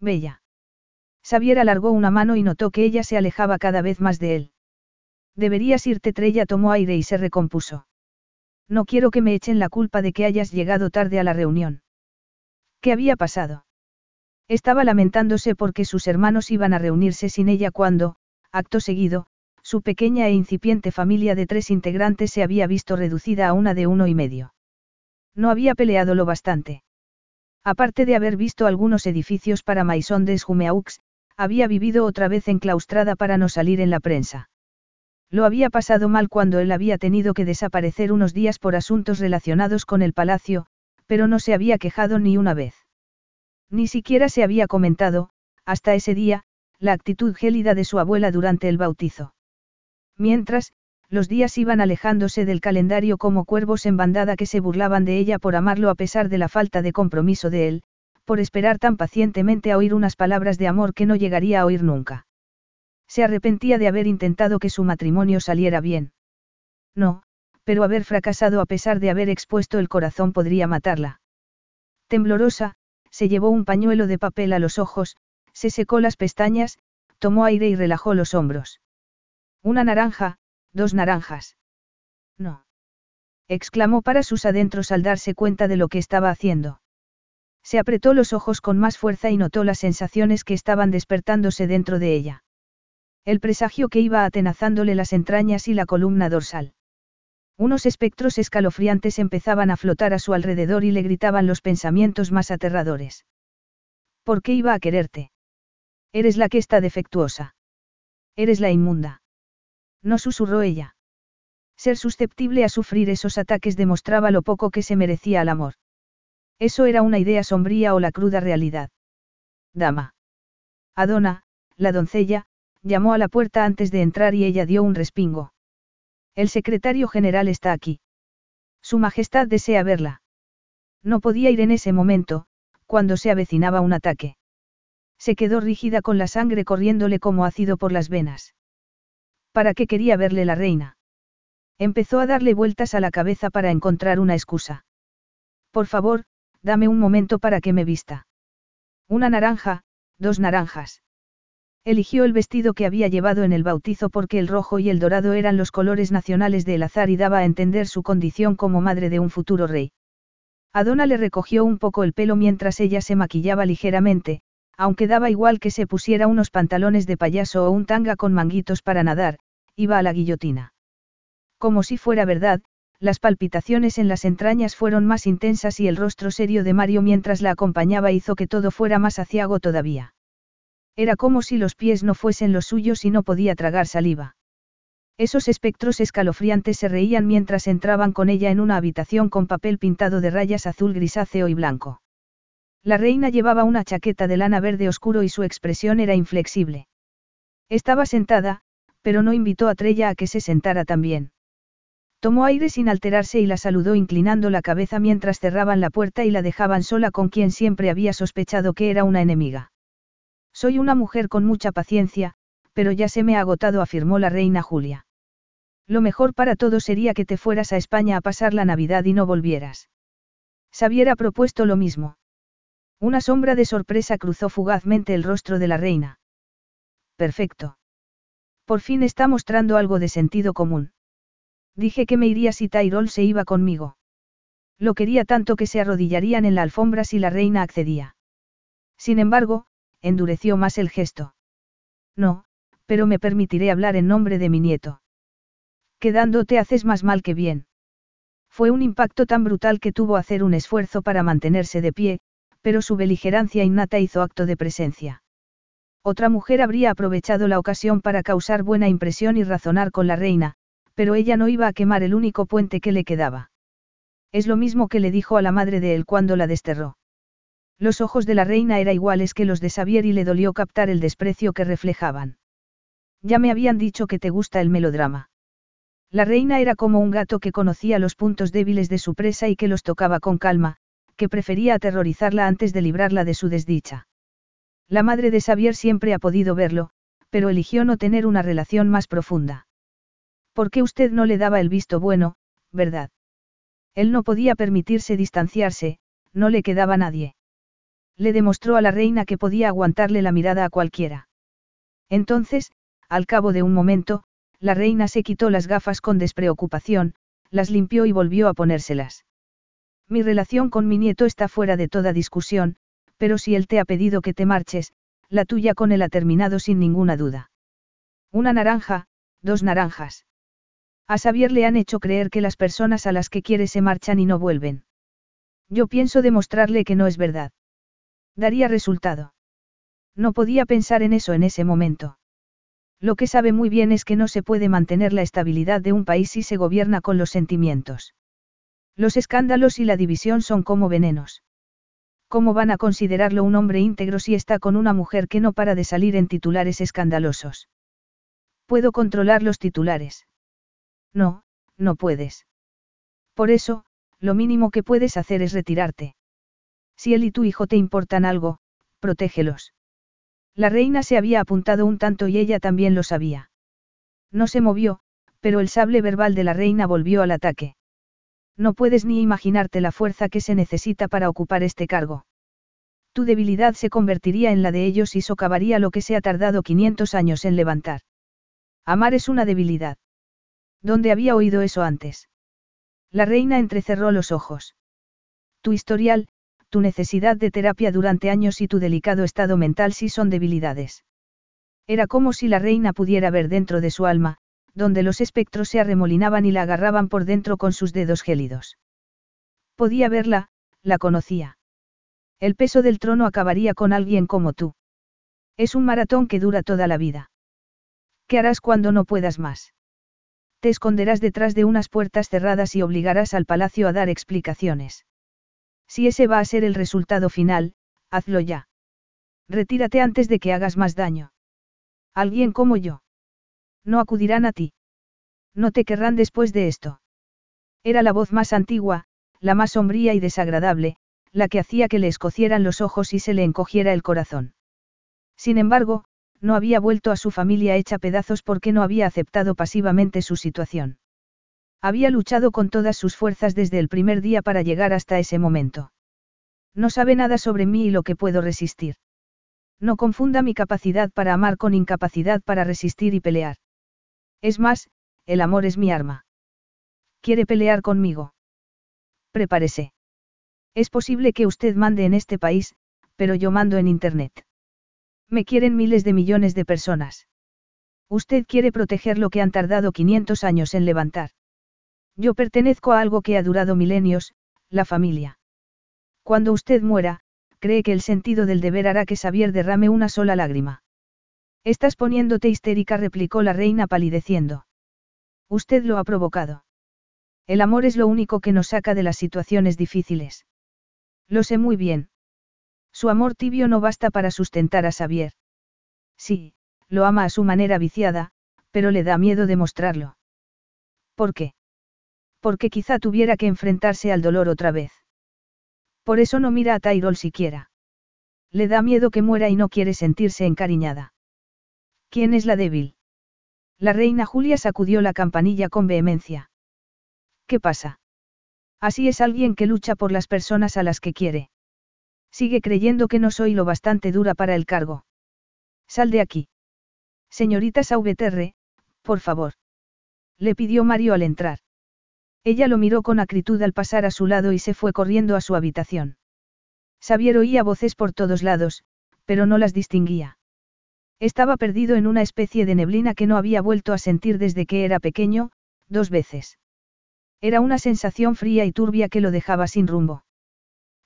Bella. Xavier alargó una mano y notó que ella se alejaba cada vez más de él. Deberías irte, Trella tomó aire y se recompuso. No quiero que me echen la culpa de que hayas llegado tarde a la reunión. ¿Qué había pasado? Estaba lamentándose porque sus hermanos iban a reunirse sin ella cuando, acto seguido, su pequeña e incipiente familia de tres integrantes se había visto reducida a una de uno y medio. No había peleado lo bastante. Aparte de haber visto algunos edificios para Maison des Jumeaux, había vivido otra vez enclaustrada para no salir en la prensa. Lo había pasado mal cuando él había tenido que desaparecer unos días por asuntos relacionados con el palacio, pero no se había quejado ni una vez. Ni siquiera se había comentado, hasta ese día, la actitud gélida de su abuela durante el bautizo. Mientras, los días iban alejándose del calendario como cuervos en bandada que se burlaban de ella por amarlo a pesar de la falta de compromiso de él, por esperar tan pacientemente a oír unas palabras de amor que no llegaría a oír nunca. Se arrepentía de haber intentado que su matrimonio saliera bien. No, pero haber fracasado a pesar de haber expuesto el corazón podría matarla. Temblorosa, se llevó un pañuelo de papel a los ojos, se secó las pestañas, tomó aire y relajó los hombros. Una naranja, dos naranjas. No. exclamó para sus adentros al darse cuenta de lo que estaba haciendo. Se apretó los ojos con más fuerza y notó las sensaciones que estaban despertándose dentro de ella. El presagio que iba atenazándole las entrañas y la columna dorsal. Unos espectros escalofriantes empezaban a flotar a su alrededor y le gritaban los pensamientos más aterradores. ¿Por qué iba a quererte? Eres la que está defectuosa. Eres la inmunda. No susurró ella. Ser susceptible a sufrir esos ataques demostraba lo poco que se merecía al amor. Eso era una idea sombría o la cruda realidad. Dama. Adona, la doncella, llamó a la puerta antes de entrar y ella dio un respingo. El secretario general está aquí. Su Majestad desea verla. No podía ir en ese momento, cuando se avecinaba un ataque. Se quedó rígida con la sangre corriéndole como ácido por las venas. ¿Para qué quería verle la reina? Empezó a darle vueltas a la cabeza para encontrar una excusa. Por favor, dame un momento para que me vista. Una naranja, dos naranjas. Eligió el vestido que había llevado en el bautizo porque el rojo y el dorado eran los colores nacionales de El Azar y daba a entender su condición como madre de un futuro rey. Adona le recogió un poco el pelo mientras ella se maquillaba ligeramente, aunque daba igual que se pusiera unos pantalones de payaso o un tanga con manguitos para nadar, iba a la guillotina. Como si fuera verdad, las palpitaciones en las entrañas fueron más intensas y el rostro serio de Mario mientras la acompañaba hizo que todo fuera más aciago todavía. Era como si los pies no fuesen los suyos y no podía tragar saliva. Esos espectros escalofriantes se reían mientras entraban con ella en una habitación con papel pintado de rayas azul grisáceo y blanco. La reina llevaba una chaqueta de lana verde oscuro y su expresión era inflexible. Estaba sentada, pero no invitó a Trella a que se sentara también. Tomó aire sin alterarse y la saludó inclinando la cabeza mientras cerraban la puerta y la dejaban sola con quien siempre había sospechado que era una enemiga. Soy una mujer con mucha paciencia, pero ya se me ha agotado, afirmó la reina Julia. Lo mejor para todos sería que te fueras a España a pasar la Navidad y no volvieras. Xavier ha propuesto lo mismo. Una sombra de sorpresa cruzó fugazmente el rostro de la reina. Perfecto. Por fin está mostrando algo de sentido común. Dije que me iría si Tyrol se iba conmigo. Lo quería tanto que se arrodillarían en la alfombra si la reina accedía. Sin embargo, endureció más el gesto. No, pero me permitiré hablar en nombre de mi nieto. Quedándote haces más mal que bien. Fue un impacto tan brutal que tuvo hacer un esfuerzo para mantenerse de pie, pero su beligerancia innata hizo acto de presencia. Otra mujer habría aprovechado la ocasión para causar buena impresión y razonar con la reina, pero ella no iba a quemar el único puente que le quedaba. Es lo mismo que le dijo a la madre de él cuando la desterró. Los ojos de la reina eran iguales que los de Xavier y le dolió captar el desprecio que reflejaban. Ya me habían dicho que te gusta el melodrama. La reina era como un gato que conocía los puntos débiles de su presa y que los tocaba con calma, que prefería aterrorizarla antes de librarla de su desdicha. La madre de Xavier siempre ha podido verlo, pero eligió no tener una relación más profunda. Porque usted no le daba el visto bueno, ¿verdad? Él no podía permitirse distanciarse, no le quedaba nadie. Le demostró a la reina que podía aguantarle la mirada a cualquiera. Entonces, al cabo de un momento, la reina se quitó las gafas con despreocupación, las limpió y volvió a ponérselas. Mi relación con mi nieto está fuera de toda discusión, pero si él te ha pedido que te marches, la tuya con él ha terminado sin ninguna duda. Una naranja, dos naranjas. A Xavier le han hecho creer que las personas a las que quiere se marchan y no vuelven. Yo pienso demostrarle que no es verdad. Daría resultado. No podía pensar en eso en ese momento. Lo que sabe muy bien es que no se puede mantener la estabilidad de un país si se gobierna con los sentimientos. Los escándalos y la división son como venenos. ¿Cómo van a considerarlo un hombre íntegro si está con una mujer que no para de salir en titulares escandalosos? Puedo controlar los titulares. No, no puedes. Por eso, lo mínimo que puedes hacer es retirarte. Si él y tu hijo te importan algo, protégelos. La reina se había apuntado un tanto y ella también lo sabía. No se movió, pero el sable verbal de la reina volvió al ataque. No puedes ni imaginarte la fuerza que se necesita para ocupar este cargo. Tu debilidad se convertiría en la de ellos y socavaría lo que se ha tardado 500 años en levantar. Amar es una debilidad. ¿Dónde había oído eso antes? La reina entrecerró los ojos. Tu historial, tu necesidad de terapia durante años y tu delicado estado mental sí son debilidades. Era como si la reina pudiera ver dentro de su alma, donde los espectros se arremolinaban y la agarraban por dentro con sus dedos gélidos. Podía verla, la conocía. El peso del trono acabaría con alguien como tú. Es un maratón que dura toda la vida. ¿Qué harás cuando no puedas más? Te esconderás detrás de unas puertas cerradas y obligarás al palacio a dar explicaciones. Si ese va a ser el resultado final, hazlo ya. Retírate antes de que hagas más daño. Alguien como yo. No acudirán a ti. No te querrán después de esto. Era la voz más antigua, la más sombría y desagradable, la que hacía que le escocieran los ojos y se le encogiera el corazón. Sin embargo, no había vuelto a su familia hecha pedazos porque no había aceptado pasivamente su situación. Había luchado con todas sus fuerzas desde el primer día para llegar hasta ese momento. No sabe nada sobre mí y lo que puedo resistir. No confunda mi capacidad para amar con incapacidad para resistir y pelear. Es más, el amor es mi arma. ¿Quiere pelear conmigo? Prepárese. Es posible que usted mande en este país, pero yo mando en Internet. Me quieren miles de millones de personas. Usted quiere proteger lo que han tardado 500 años en levantar. Yo pertenezco a algo que ha durado milenios, la familia. Cuando usted muera, cree que el sentido del deber hará que Xavier derrame una sola lágrima. Estás poniéndote histérica, replicó la reina palideciendo. Usted lo ha provocado. El amor es lo único que nos saca de las situaciones difíciles. Lo sé muy bien. Su amor tibio no basta para sustentar a Xavier. Sí, lo ama a su manera viciada, pero le da miedo demostrarlo. ¿Por qué? Porque quizá tuviera que enfrentarse al dolor otra vez. Por eso no mira a Tyrol siquiera. Le da miedo que muera y no quiere sentirse encariñada. ¿Quién es la débil? La reina Julia sacudió la campanilla con vehemencia. ¿Qué pasa? Así es alguien que lucha por las personas a las que quiere. Sigue creyendo que no soy lo bastante dura para el cargo. Sal de aquí. Señorita Sauveterre, por favor. Le pidió Mario al entrar. Ella lo miró con acritud al pasar a su lado y se fue corriendo a su habitación. Xavier oía voces por todos lados, pero no las distinguía. Estaba perdido en una especie de neblina que no había vuelto a sentir desde que era pequeño, dos veces. Era una sensación fría y turbia que lo dejaba sin rumbo.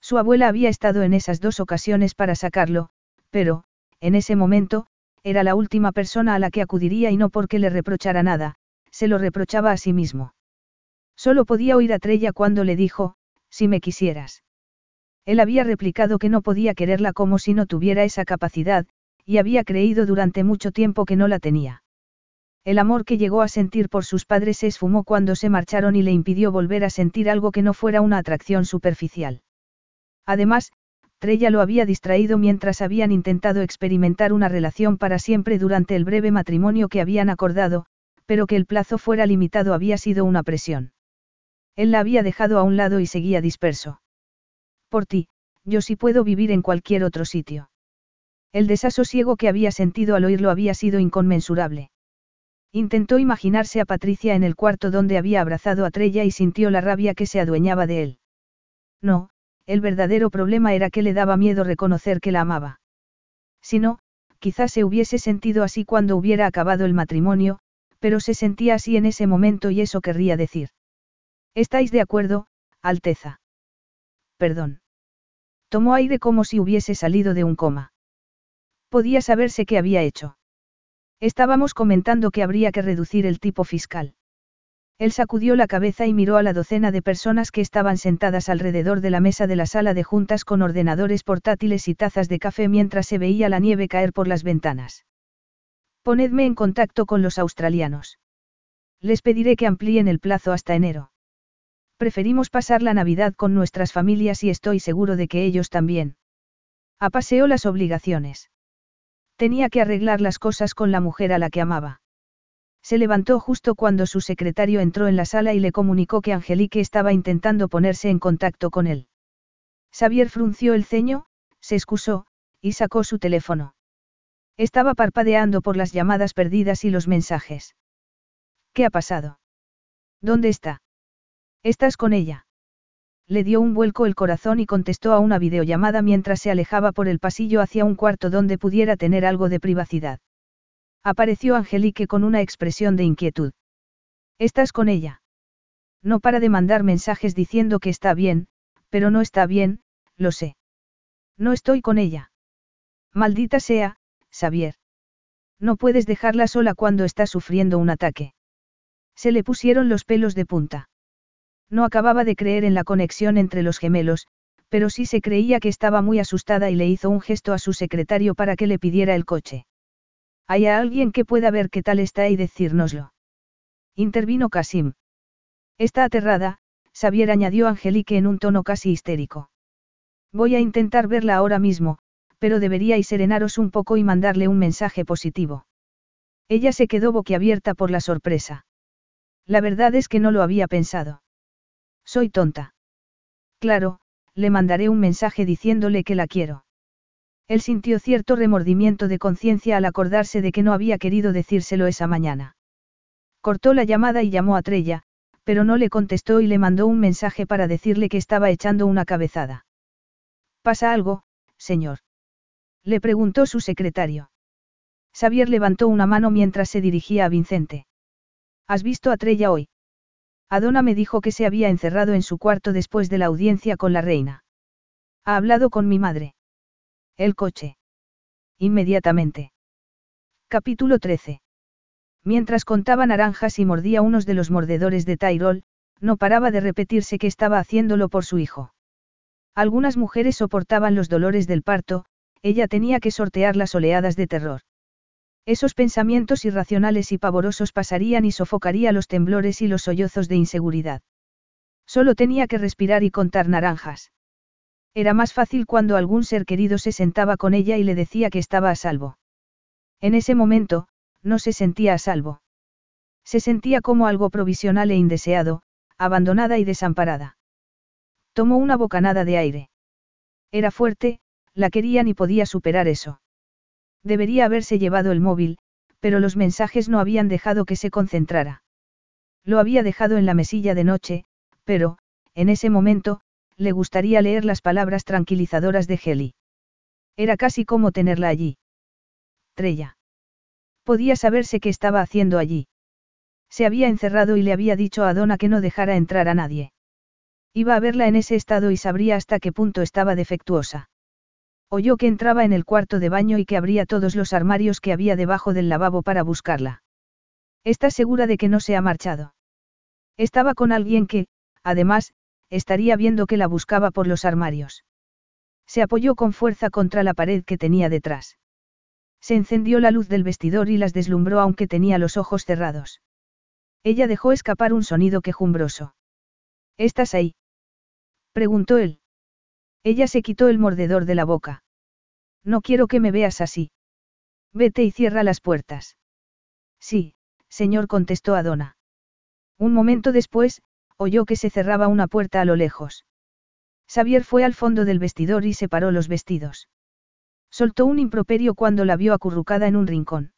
Su abuela había estado en esas dos ocasiones para sacarlo, pero, en ese momento, era la última persona a la que acudiría y no porque le reprochara nada, se lo reprochaba a sí mismo. Solo podía oír a Trella cuando le dijo, si me quisieras. Él había replicado que no podía quererla como si no tuviera esa capacidad, y había creído durante mucho tiempo que no la tenía. El amor que llegó a sentir por sus padres se esfumó cuando se marcharon y le impidió volver a sentir algo que no fuera una atracción superficial. Además, Trella lo había distraído mientras habían intentado experimentar una relación para siempre durante el breve matrimonio que habían acordado, pero que el plazo fuera limitado había sido una presión. Él la había dejado a un lado y seguía disperso. Por ti, yo sí puedo vivir en cualquier otro sitio. El desasosiego que había sentido al oírlo había sido inconmensurable. Intentó imaginarse a Patricia en el cuarto donde había abrazado a Trella y sintió la rabia que se adueñaba de él. No, el verdadero problema era que le daba miedo reconocer que la amaba. Si no, quizás se hubiese sentido así cuando hubiera acabado el matrimonio, pero se sentía así en ese momento y eso querría decir. ¿Estáis de acuerdo, Alteza? Perdón. Tomó aire como si hubiese salido de un coma. Podía saberse qué había hecho. Estábamos comentando que habría que reducir el tipo fiscal. Él sacudió la cabeza y miró a la docena de personas que estaban sentadas alrededor de la mesa de la sala de juntas con ordenadores portátiles y tazas de café mientras se veía la nieve caer por las ventanas. Ponedme en contacto con los australianos. Les pediré que amplíen el plazo hasta enero. Preferimos pasar la Navidad con nuestras familias y estoy seguro de que ellos también. Apaseó las obligaciones. Tenía que arreglar las cosas con la mujer a la que amaba. Se levantó justo cuando su secretario entró en la sala y le comunicó que Angelique estaba intentando ponerse en contacto con él. Xavier frunció el ceño, se excusó, y sacó su teléfono. Estaba parpadeando por las llamadas perdidas y los mensajes. ¿Qué ha pasado? ¿Dónde está? ¿Estás con ella? Le dio un vuelco el corazón y contestó a una videollamada mientras se alejaba por el pasillo hacia un cuarto donde pudiera tener algo de privacidad. Apareció Angelique con una expresión de inquietud. ¿Estás con ella? No para de mandar mensajes diciendo que está bien, pero no está bien, lo sé. No estoy con ella. Maldita sea, Xavier. No puedes dejarla sola cuando está sufriendo un ataque. Se le pusieron los pelos de punta. No acababa de creer en la conexión entre los gemelos, pero sí se creía que estaba muy asustada y le hizo un gesto a su secretario para que le pidiera el coche. ¿Hay alguien que pueda ver qué tal está y decírnoslo? Intervino Kasim. Está aterrada, Xavier añadió Angelique en un tono casi histérico. Voy a intentar verla ahora mismo, pero deberíais serenaros un poco y mandarle un mensaje positivo. Ella se quedó boquiabierta por la sorpresa. La verdad es que no lo había pensado. Soy tonta. Claro, le mandaré un mensaje diciéndole que la quiero. Él sintió cierto remordimiento de conciencia al acordarse de que no había querido decírselo esa mañana. Cortó la llamada y llamó a Trella, pero no le contestó y le mandó un mensaje para decirle que estaba echando una cabezada. ¿Pasa algo, señor? Le preguntó su secretario. Xavier levantó una mano mientras se dirigía a Vincente. ¿Has visto a Trella hoy? Adona me dijo que se había encerrado en su cuarto después de la audiencia con la reina. Ha hablado con mi madre. El coche. Inmediatamente. Capítulo 13. Mientras contaba naranjas y mordía unos de los mordedores de Tyrol, no paraba de repetirse que estaba haciéndolo por su hijo. Algunas mujeres soportaban los dolores del parto, ella tenía que sortear las oleadas de terror. Esos pensamientos irracionales y pavorosos pasarían y sofocaría los temblores y los sollozos de inseguridad. Solo tenía que respirar y contar naranjas. Era más fácil cuando algún ser querido se sentaba con ella y le decía que estaba a salvo. En ese momento, no se sentía a salvo. Se sentía como algo provisional e indeseado, abandonada y desamparada. Tomó una bocanada de aire. Era fuerte, la querían y podía superar eso. Debería haberse llevado el móvil, pero los mensajes no habían dejado que se concentrara. Lo había dejado en la mesilla de noche, pero, en ese momento, le gustaría leer las palabras tranquilizadoras de Heli. Era casi como tenerla allí. Trella. Podía saberse qué estaba haciendo allí. Se había encerrado y le había dicho a Donna que no dejara entrar a nadie. Iba a verla en ese estado y sabría hasta qué punto estaba defectuosa. Oyó que entraba en el cuarto de baño y que abría todos los armarios que había debajo del lavabo para buscarla. ¿Estás segura de que no se ha marchado? Estaba con alguien que, además, estaría viendo que la buscaba por los armarios. Se apoyó con fuerza contra la pared que tenía detrás. Se encendió la luz del vestidor y las deslumbró aunque tenía los ojos cerrados. Ella dejó escapar un sonido quejumbroso. ¿Estás ahí? preguntó él. Ella se quitó el mordedor de la boca. No quiero que me veas así. Vete y cierra las puertas. Sí, señor, contestó Adona. Un momento después, oyó que se cerraba una puerta a lo lejos. Xavier fue al fondo del vestidor y separó los vestidos. Soltó un improperio cuando la vio acurrucada en un rincón.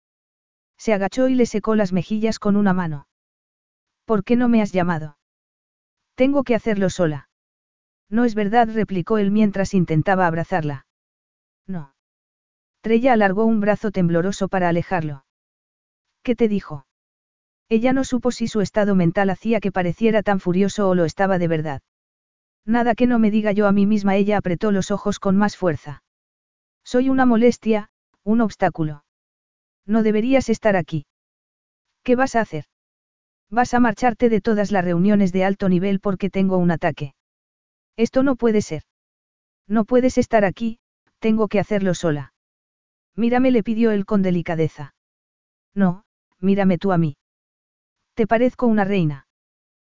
Se agachó y le secó las mejillas con una mano. ¿Por qué no me has llamado? Tengo que hacerlo sola. No es verdad, replicó él mientras intentaba abrazarla. No. Trella alargó un brazo tembloroso para alejarlo. ¿Qué te dijo? Ella no supo si su estado mental hacía que pareciera tan furioso o lo estaba de verdad. Nada que no me diga yo a mí misma, ella apretó los ojos con más fuerza. Soy una molestia, un obstáculo. No deberías estar aquí. ¿Qué vas a hacer? Vas a marcharte de todas las reuniones de alto nivel porque tengo un ataque. Esto no puede ser. No puedes estar aquí, tengo que hacerlo sola. Mírame, le pidió él con delicadeza. No, mírame tú a mí. ¿Te parezco una reina?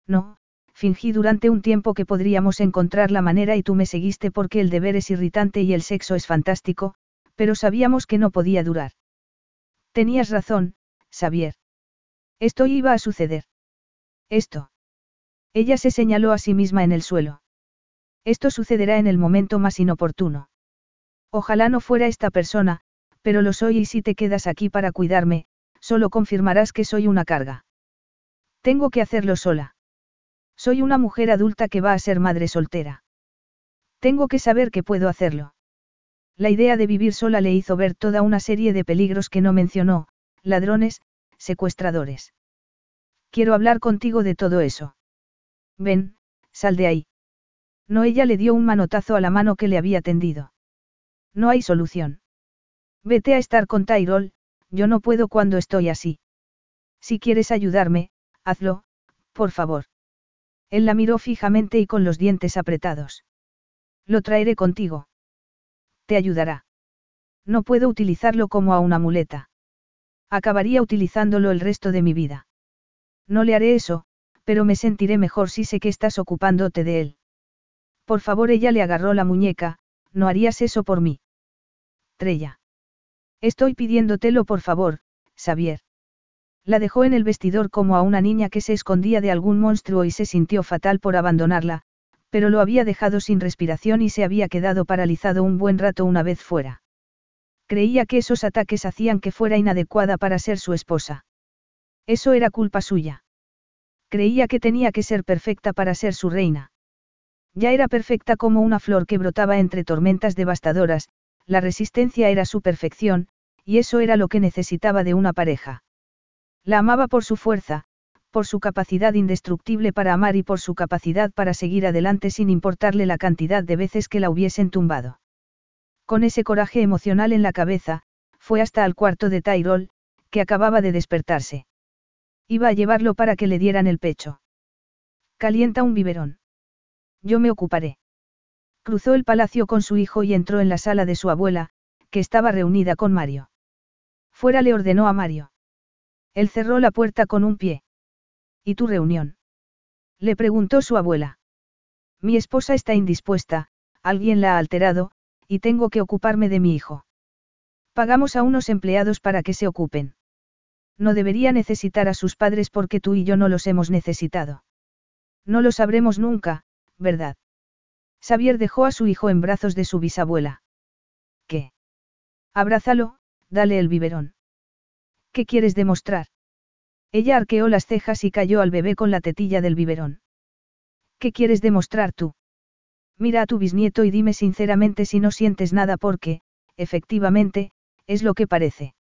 No, fingí durante un tiempo que podríamos encontrar la manera y tú me seguiste porque el deber es irritante y el sexo es fantástico, pero sabíamos que no podía durar. Tenías razón, Xavier. Esto iba a suceder. Esto. Ella se señaló a sí misma en el suelo. Esto sucederá en el momento más inoportuno. Ojalá no fuera esta persona, pero lo soy y si te quedas aquí para cuidarme, solo confirmarás que soy una carga. Tengo que hacerlo sola. Soy una mujer adulta que va a ser madre soltera. Tengo que saber que puedo hacerlo. La idea de vivir sola le hizo ver toda una serie de peligros que no mencionó, ladrones, secuestradores. Quiero hablar contigo de todo eso. Ven, sal de ahí. No ella le dio un manotazo a la mano que le había tendido. No hay solución. Vete a estar con Tyrol, yo no puedo cuando estoy así. Si quieres ayudarme, hazlo, por favor. Él la miró fijamente y con los dientes apretados. Lo traeré contigo. Te ayudará. No puedo utilizarlo como a una muleta. Acabaría utilizándolo el resto de mi vida. No le haré eso, pero me sentiré mejor si sé que estás ocupándote de él. Por favor, ella le agarró la muñeca, no harías eso por mí. Trella. Estoy pidiéndotelo por favor, Xavier. La dejó en el vestidor como a una niña que se escondía de algún monstruo y se sintió fatal por abandonarla, pero lo había dejado sin respiración y se había quedado paralizado un buen rato una vez fuera. Creía que esos ataques hacían que fuera inadecuada para ser su esposa. Eso era culpa suya. Creía que tenía que ser perfecta para ser su reina. Ya era perfecta como una flor que brotaba entre tormentas devastadoras, la resistencia era su perfección, y eso era lo que necesitaba de una pareja. La amaba por su fuerza, por su capacidad indestructible para amar y por su capacidad para seguir adelante sin importarle la cantidad de veces que la hubiesen tumbado. Con ese coraje emocional en la cabeza, fue hasta el cuarto de Tyrol, que acababa de despertarse. Iba a llevarlo para que le dieran el pecho. Calienta un biberón. Yo me ocuparé. Cruzó el palacio con su hijo y entró en la sala de su abuela, que estaba reunida con Mario. Fuera le ordenó a Mario. Él cerró la puerta con un pie. ¿Y tu reunión? Le preguntó su abuela. Mi esposa está indispuesta, alguien la ha alterado, y tengo que ocuparme de mi hijo. Pagamos a unos empleados para que se ocupen. No debería necesitar a sus padres porque tú y yo no los hemos necesitado. No lo sabremos nunca, ¿verdad? Xavier dejó a su hijo en brazos de su bisabuela. ¿Qué? Abrázalo, dale el biberón. ¿Qué quieres demostrar? Ella arqueó las cejas y cayó al bebé con la tetilla del biberón. ¿Qué quieres demostrar tú? Mira a tu bisnieto y dime sinceramente si no sientes nada porque, efectivamente, es lo que parece.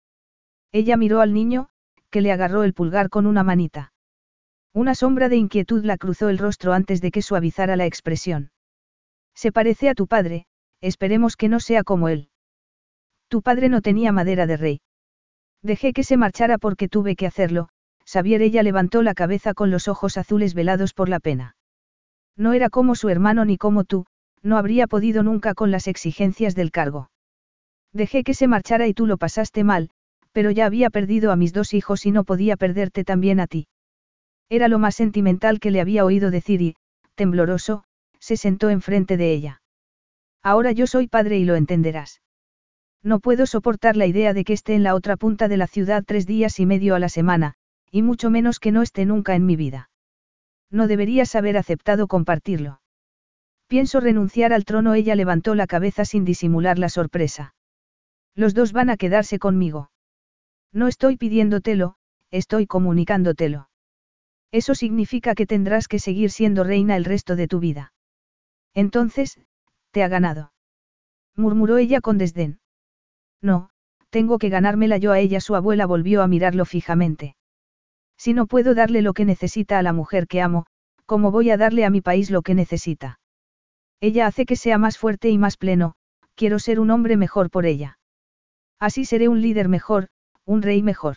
Ella miró al niño, que le agarró el pulgar con una manita. Una sombra de inquietud la cruzó el rostro antes de que suavizara la expresión. Se parece a tu padre, esperemos que no sea como él. Tu padre no tenía madera de rey. Dejé que se marchara porque tuve que hacerlo, Xavier ella levantó la cabeza con los ojos azules velados por la pena. No era como su hermano ni como tú, no habría podido nunca con las exigencias del cargo. Dejé que se marchara y tú lo pasaste mal, pero ya había perdido a mis dos hijos y no podía perderte también a ti. Era lo más sentimental que le había oído decir y, tembloroso, se sentó enfrente de ella. Ahora yo soy padre y lo entenderás. No puedo soportar la idea de que esté en la otra punta de la ciudad tres días y medio a la semana, y mucho menos que no esté nunca en mi vida. No deberías haber aceptado compartirlo. Pienso renunciar al trono. Ella levantó la cabeza sin disimular la sorpresa. Los dos van a quedarse conmigo. No estoy pidiéndotelo, estoy comunicándotelo. Eso significa que tendrás que seguir siendo reina el resto de tu vida. Entonces, te ha ganado. Murmuró ella con desdén. No, tengo que ganármela yo a ella. Su abuela volvió a mirarlo fijamente. Si no puedo darle lo que necesita a la mujer que amo, ¿cómo voy a darle a mi país lo que necesita? Ella hace que sea más fuerte y más pleno, quiero ser un hombre mejor por ella. Así seré un líder mejor, un rey mejor.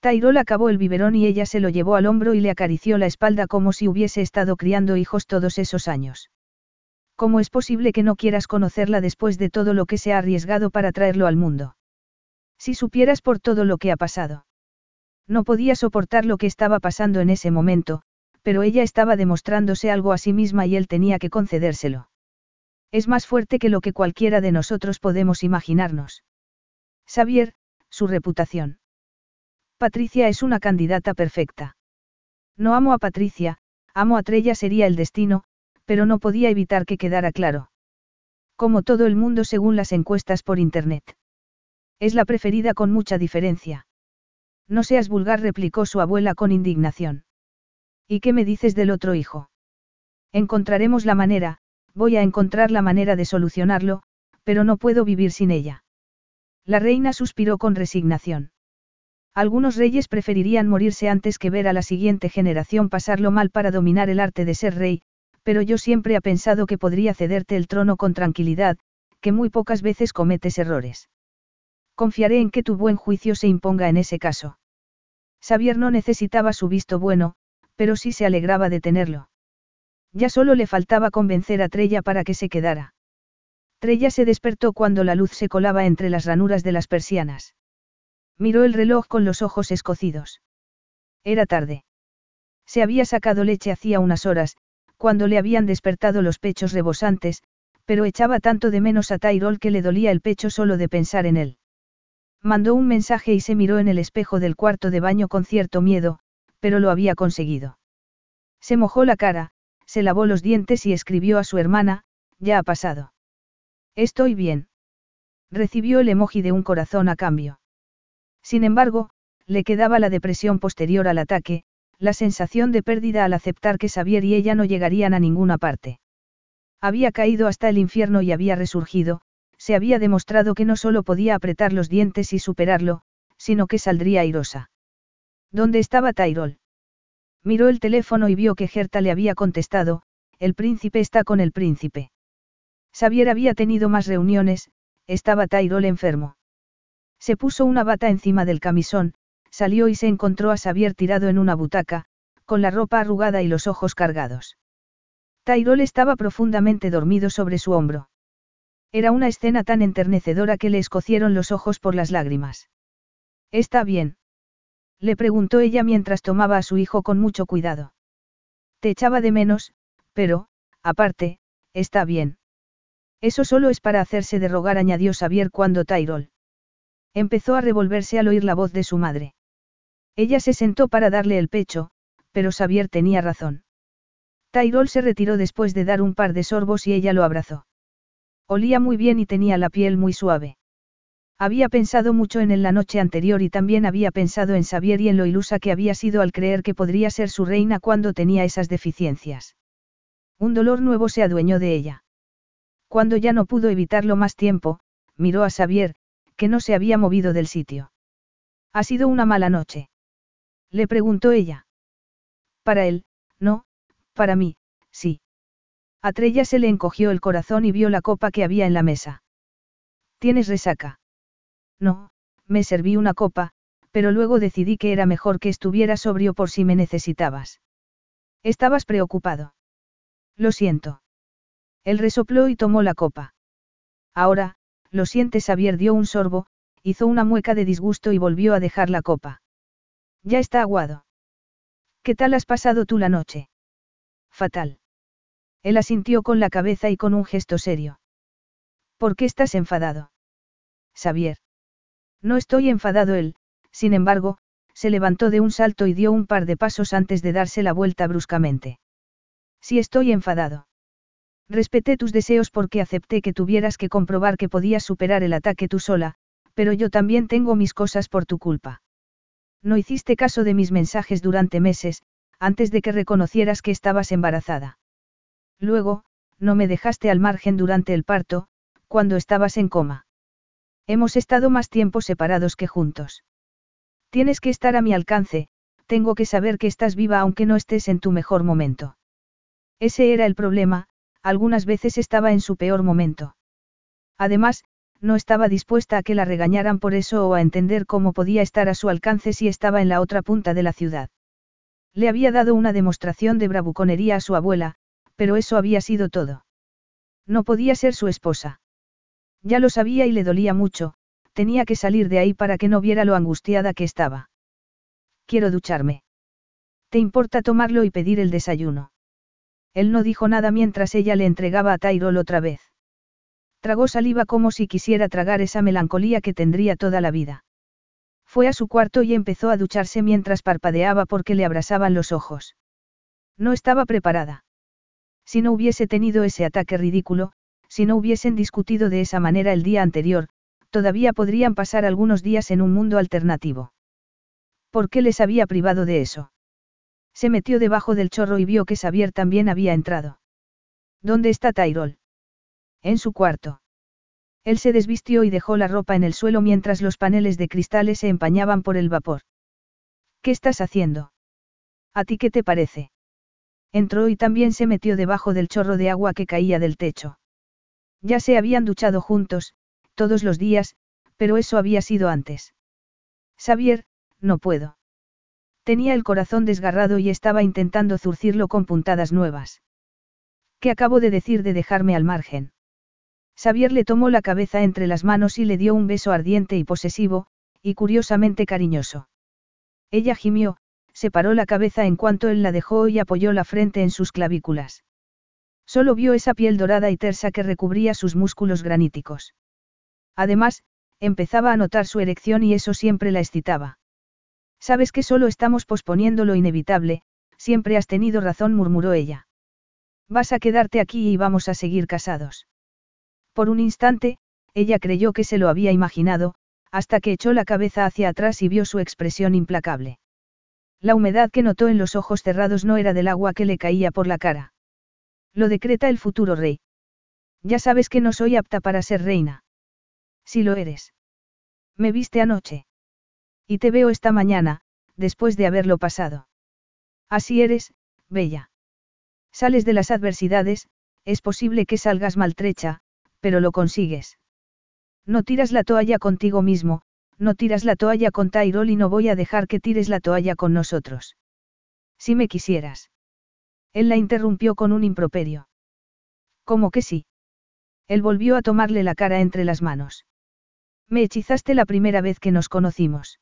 Tyrol acabó el biberón y ella se lo llevó al hombro y le acarició la espalda como si hubiese estado criando hijos todos esos años. ¿Cómo es posible que no quieras conocerla después de todo lo que se ha arriesgado para traerlo al mundo? Si supieras por todo lo que ha pasado. No podía soportar lo que estaba pasando en ese momento, pero ella estaba demostrándose algo a sí misma y él tenía que concedérselo. Es más fuerte que lo que cualquiera de nosotros podemos imaginarnos. Xavier, su reputación. Patricia es una candidata perfecta. No amo a Patricia, amo a Trella sería el destino, pero no podía evitar que quedara claro. Como todo el mundo según las encuestas por Internet. Es la preferida con mucha diferencia. No seas vulgar, replicó su abuela con indignación. ¿Y qué me dices del otro hijo? Encontraremos la manera, voy a encontrar la manera de solucionarlo, pero no puedo vivir sin ella. La reina suspiró con resignación. Algunos reyes preferirían morirse antes que ver a la siguiente generación pasarlo mal para dominar el arte de ser rey, pero yo siempre he pensado que podría cederte el trono con tranquilidad, que muy pocas veces cometes errores. Confiaré en que tu buen juicio se imponga en ese caso. Xavier no necesitaba su visto bueno, pero sí se alegraba de tenerlo. Ya solo le faltaba convencer a Trella para que se quedara. Trella se despertó cuando la luz se colaba entre las ranuras de las persianas. Miró el reloj con los ojos escocidos. Era tarde. Se había sacado leche hacía unas horas, cuando le habían despertado los pechos rebosantes, pero echaba tanto de menos a Tyrol que le dolía el pecho solo de pensar en él. Mandó un mensaje y se miró en el espejo del cuarto de baño con cierto miedo, pero lo había conseguido. Se mojó la cara, se lavó los dientes y escribió a su hermana, ya ha pasado. Estoy bien. Recibió el emoji de un corazón a cambio. Sin embargo, le quedaba la depresión posterior al ataque, la sensación de pérdida al aceptar que Xavier y ella no llegarían a ninguna parte. Había caído hasta el infierno y había resurgido, se había demostrado que no solo podía apretar los dientes y superarlo, sino que saldría airosa. ¿Dónde estaba Tyrol? Miró el teléfono y vio que Gerta le había contestado, el príncipe está con el príncipe. Xavier había tenido más reuniones, estaba Tyrol enfermo. Se puso una bata encima del camisón, salió y se encontró a Xavier tirado en una butaca, con la ropa arrugada y los ojos cargados. Tyrol estaba profundamente dormido sobre su hombro. Era una escena tan enternecedora que le escocieron los ojos por las lágrimas. ¿Está bien? Le preguntó ella mientras tomaba a su hijo con mucho cuidado. Te echaba de menos, pero, aparte, está bien. Eso solo es para hacerse de rogar, añadió Xavier cuando Tyrol. Empezó a revolverse al oír la voz de su madre. Ella se sentó para darle el pecho, pero Xavier tenía razón. Tyrol se retiró después de dar un par de sorbos y ella lo abrazó. Olía muy bien y tenía la piel muy suave. Había pensado mucho en él la noche anterior y también había pensado en Xavier y en lo ilusa que había sido al creer que podría ser su reina cuando tenía esas deficiencias. Un dolor nuevo se adueñó de ella. Cuando ya no pudo evitarlo más tiempo, miró a Xavier, que no se había movido del sitio. Ha sido una mala noche. Le preguntó ella. Para él, no, para mí, sí. A Trella se le encogió el corazón y vio la copa que había en la mesa. ¿Tienes resaca? No, me serví una copa, pero luego decidí que era mejor que estuviera sobrio por si me necesitabas. Estabas preocupado. Lo siento. Él resopló y tomó la copa. Ahora, lo sientes, Xavier dio un sorbo, hizo una mueca de disgusto y volvió a dejar la copa. Ya está aguado. ¿Qué tal has pasado tú la noche? Fatal. Él asintió con la cabeza y con un gesto serio. ¿Por qué estás enfadado? Xavier. No estoy enfadado él, sin embargo, se levantó de un salto y dio un par de pasos antes de darse la vuelta bruscamente. Si estoy enfadado. Respeté tus deseos porque acepté que tuvieras que comprobar que podías superar el ataque tú sola, pero yo también tengo mis cosas por tu culpa. No hiciste caso de mis mensajes durante meses, antes de que reconocieras que estabas embarazada. Luego, no me dejaste al margen durante el parto, cuando estabas en coma. Hemos estado más tiempo separados que juntos. Tienes que estar a mi alcance, tengo que saber que estás viva aunque no estés en tu mejor momento. Ese era el problema, algunas veces estaba en su peor momento. Además, no estaba dispuesta a que la regañaran por eso o a entender cómo podía estar a su alcance si estaba en la otra punta de la ciudad. Le había dado una demostración de bravuconería a su abuela, pero eso había sido todo. No podía ser su esposa. Ya lo sabía y le dolía mucho, tenía que salir de ahí para que no viera lo angustiada que estaba. Quiero ducharme. ¿Te importa tomarlo y pedir el desayuno? Él no dijo nada mientras ella le entregaba a Tyrol otra vez. Tragó saliva como si quisiera tragar esa melancolía que tendría toda la vida. Fue a su cuarto y empezó a ducharse mientras parpadeaba porque le abrasaban los ojos. No estaba preparada. Si no hubiese tenido ese ataque ridículo, si no hubiesen discutido de esa manera el día anterior, todavía podrían pasar algunos días en un mundo alternativo. ¿Por qué les había privado de eso? Se metió debajo del chorro y vio que Xavier también había entrado. ¿Dónde está Tyrol? En su cuarto. Él se desvistió y dejó la ropa en el suelo mientras los paneles de cristales se empañaban por el vapor. ¿Qué estás haciendo? ¿A ti qué te parece? Entró y también se metió debajo del chorro de agua que caía del techo. Ya se habían duchado juntos, todos los días, pero eso había sido antes. Xavier, no puedo. Tenía el corazón desgarrado y estaba intentando zurcirlo con puntadas nuevas. ¿Qué acabo de decir de dejarme al margen? Xavier le tomó la cabeza entre las manos y le dio un beso ardiente y posesivo, y curiosamente cariñoso. Ella gimió, separó la cabeza en cuanto él la dejó y apoyó la frente en sus clavículas. Solo vio esa piel dorada y tersa que recubría sus músculos graníticos. Además, empezaba a notar su erección y eso siempre la excitaba. Sabes que solo estamos posponiendo lo inevitable, siempre has tenido razón, murmuró ella. Vas a quedarte aquí y vamos a seguir casados. Por un instante, ella creyó que se lo había imaginado, hasta que echó la cabeza hacia atrás y vio su expresión implacable. La humedad que notó en los ojos cerrados no era del agua que le caía por la cara. Lo decreta el futuro rey. Ya sabes que no soy apta para ser reina. Si lo eres. Me viste anoche. Y te veo esta mañana, después de haberlo pasado. Así eres, bella. Sales de las adversidades, es posible que salgas maltrecha, pero lo consigues. No tiras la toalla contigo mismo, no tiras la toalla con Tyrol y no voy a dejar que tires la toalla con nosotros. Si me quisieras. Él la interrumpió con un improperio. ¿Cómo que sí? Él volvió a tomarle la cara entre las manos. Me hechizaste la primera vez que nos conocimos.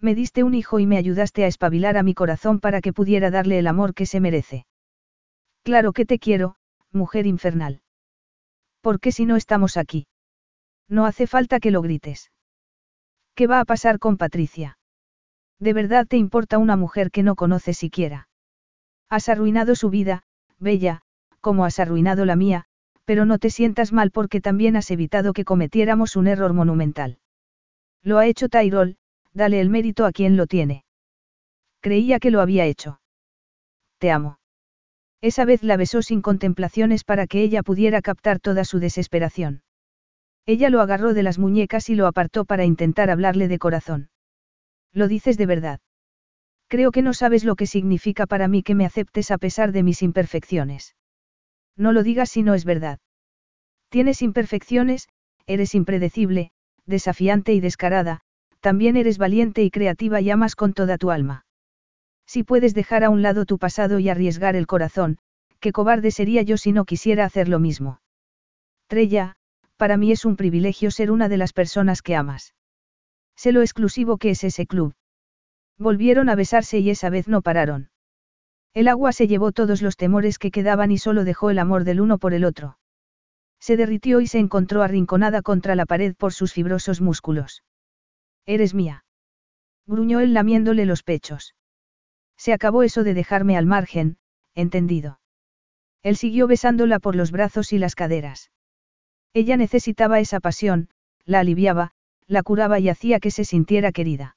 Me diste un hijo y me ayudaste a espabilar a mi corazón para que pudiera darle el amor que se merece. Claro que te quiero, mujer infernal. ¿Por qué si no estamos aquí? No hace falta que lo grites. ¿Qué va a pasar con Patricia? ¿De verdad te importa una mujer que no conoces siquiera? Has arruinado su vida, Bella, como has arruinado la mía, pero no te sientas mal porque también has evitado que cometiéramos un error monumental. Lo ha hecho Tyrol, dale el mérito a quien lo tiene. Creía que lo había hecho. Te amo. Esa vez la besó sin contemplaciones para que ella pudiera captar toda su desesperación. Ella lo agarró de las muñecas y lo apartó para intentar hablarle de corazón. Lo dices de verdad. Creo que no sabes lo que significa para mí que me aceptes a pesar de mis imperfecciones. No lo digas si no es verdad. Tienes imperfecciones, eres impredecible, desafiante y descarada, también eres valiente y creativa y amas con toda tu alma. Si puedes dejar a un lado tu pasado y arriesgar el corazón, qué cobarde sería yo si no quisiera hacer lo mismo. Trella, para mí es un privilegio ser una de las personas que amas. Sé lo exclusivo que es ese club. Volvieron a besarse y esa vez no pararon. El agua se llevó todos los temores que quedaban y solo dejó el amor del uno por el otro. Se derritió y se encontró arrinconada contra la pared por sus fibrosos músculos. Eres mía. gruñó él lamiéndole los pechos. Se acabó eso de dejarme al margen, entendido. Él siguió besándola por los brazos y las caderas. Ella necesitaba esa pasión, la aliviaba, la curaba y hacía que se sintiera querida.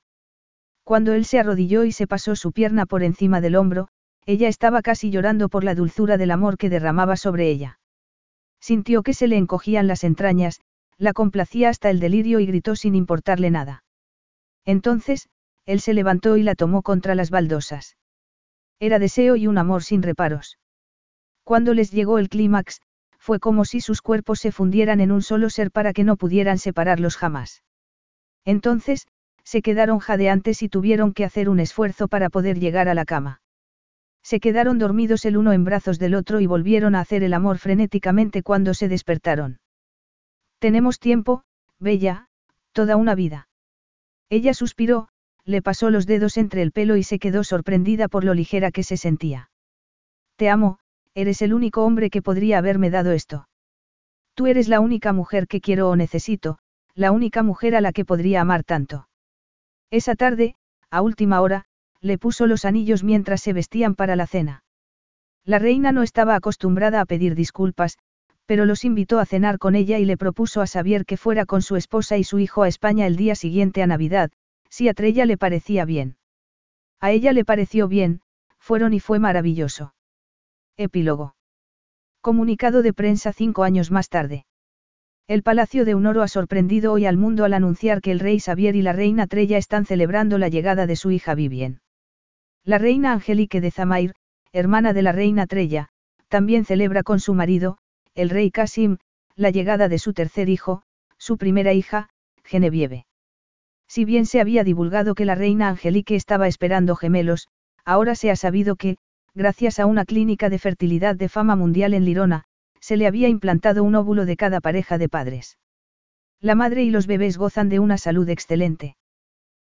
Cuando él se arrodilló y se pasó su pierna por encima del hombro, ella estaba casi llorando por la dulzura del amor que derramaba sobre ella. Sintió que se le encogían las entrañas, la complacía hasta el delirio y gritó sin importarle nada. Entonces, él se levantó y la tomó contra las baldosas. Era deseo y un amor sin reparos. Cuando les llegó el clímax, fue como si sus cuerpos se fundieran en un solo ser para que no pudieran separarlos jamás. Entonces, se quedaron jadeantes y tuvieron que hacer un esfuerzo para poder llegar a la cama. Se quedaron dormidos el uno en brazos del otro y volvieron a hacer el amor frenéticamente cuando se despertaron. Tenemos tiempo, Bella, toda una vida. Ella suspiró, le pasó los dedos entre el pelo y se quedó sorprendida por lo ligera que se sentía. Te amo, eres el único hombre que podría haberme dado esto. Tú eres la única mujer que quiero o necesito, la única mujer a la que podría amar tanto. Esa tarde, a última hora, le puso los anillos mientras se vestían para la cena. La reina no estaba acostumbrada a pedir disculpas, pero los invitó a cenar con ella y le propuso a Xavier que fuera con su esposa y su hijo a España el día siguiente a Navidad, si a Trella le parecía bien. A ella le pareció bien, fueron y fue maravilloso. Epílogo. Comunicado de prensa cinco años más tarde. El Palacio de Unoro ha sorprendido hoy al mundo al anunciar que el rey Xavier y la reina Trella están celebrando la llegada de su hija Vivien. La reina Angelique de Zamair, hermana de la reina Trella, también celebra con su marido, el rey Casim, la llegada de su tercer hijo, su primera hija, Genevieve. Si bien se había divulgado que la reina Angelique estaba esperando gemelos, ahora se ha sabido que, gracias a una clínica de fertilidad de fama mundial en Lirona, se le había implantado un óvulo de cada pareja de padres. La madre y los bebés gozan de una salud excelente.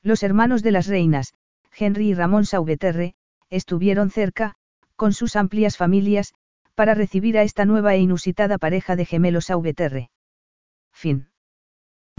Los hermanos de las reinas, Henry y Ramón Sauveterre, estuvieron cerca, con sus amplias familias, para recibir a esta nueva e inusitada pareja de gemelos Sauveterre. Fin.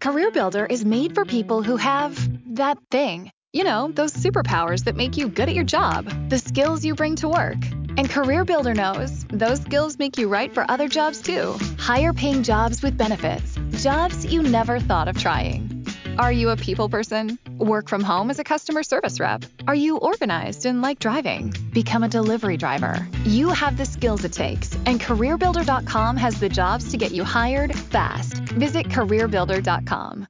Career Builder is made for people who have that thing. You know, those superpowers that make you good at your job, the skills you bring to work. And Career Builder knows those skills make you right for other jobs too. Higher paying jobs with benefits, jobs you never thought of trying. Are you a people person? Work from home as a customer service rep? Are you organized and like driving? Become a delivery driver. You have the skills it takes, and CareerBuilder.com has the jobs to get you hired fast. Visit CareerBuilder.com.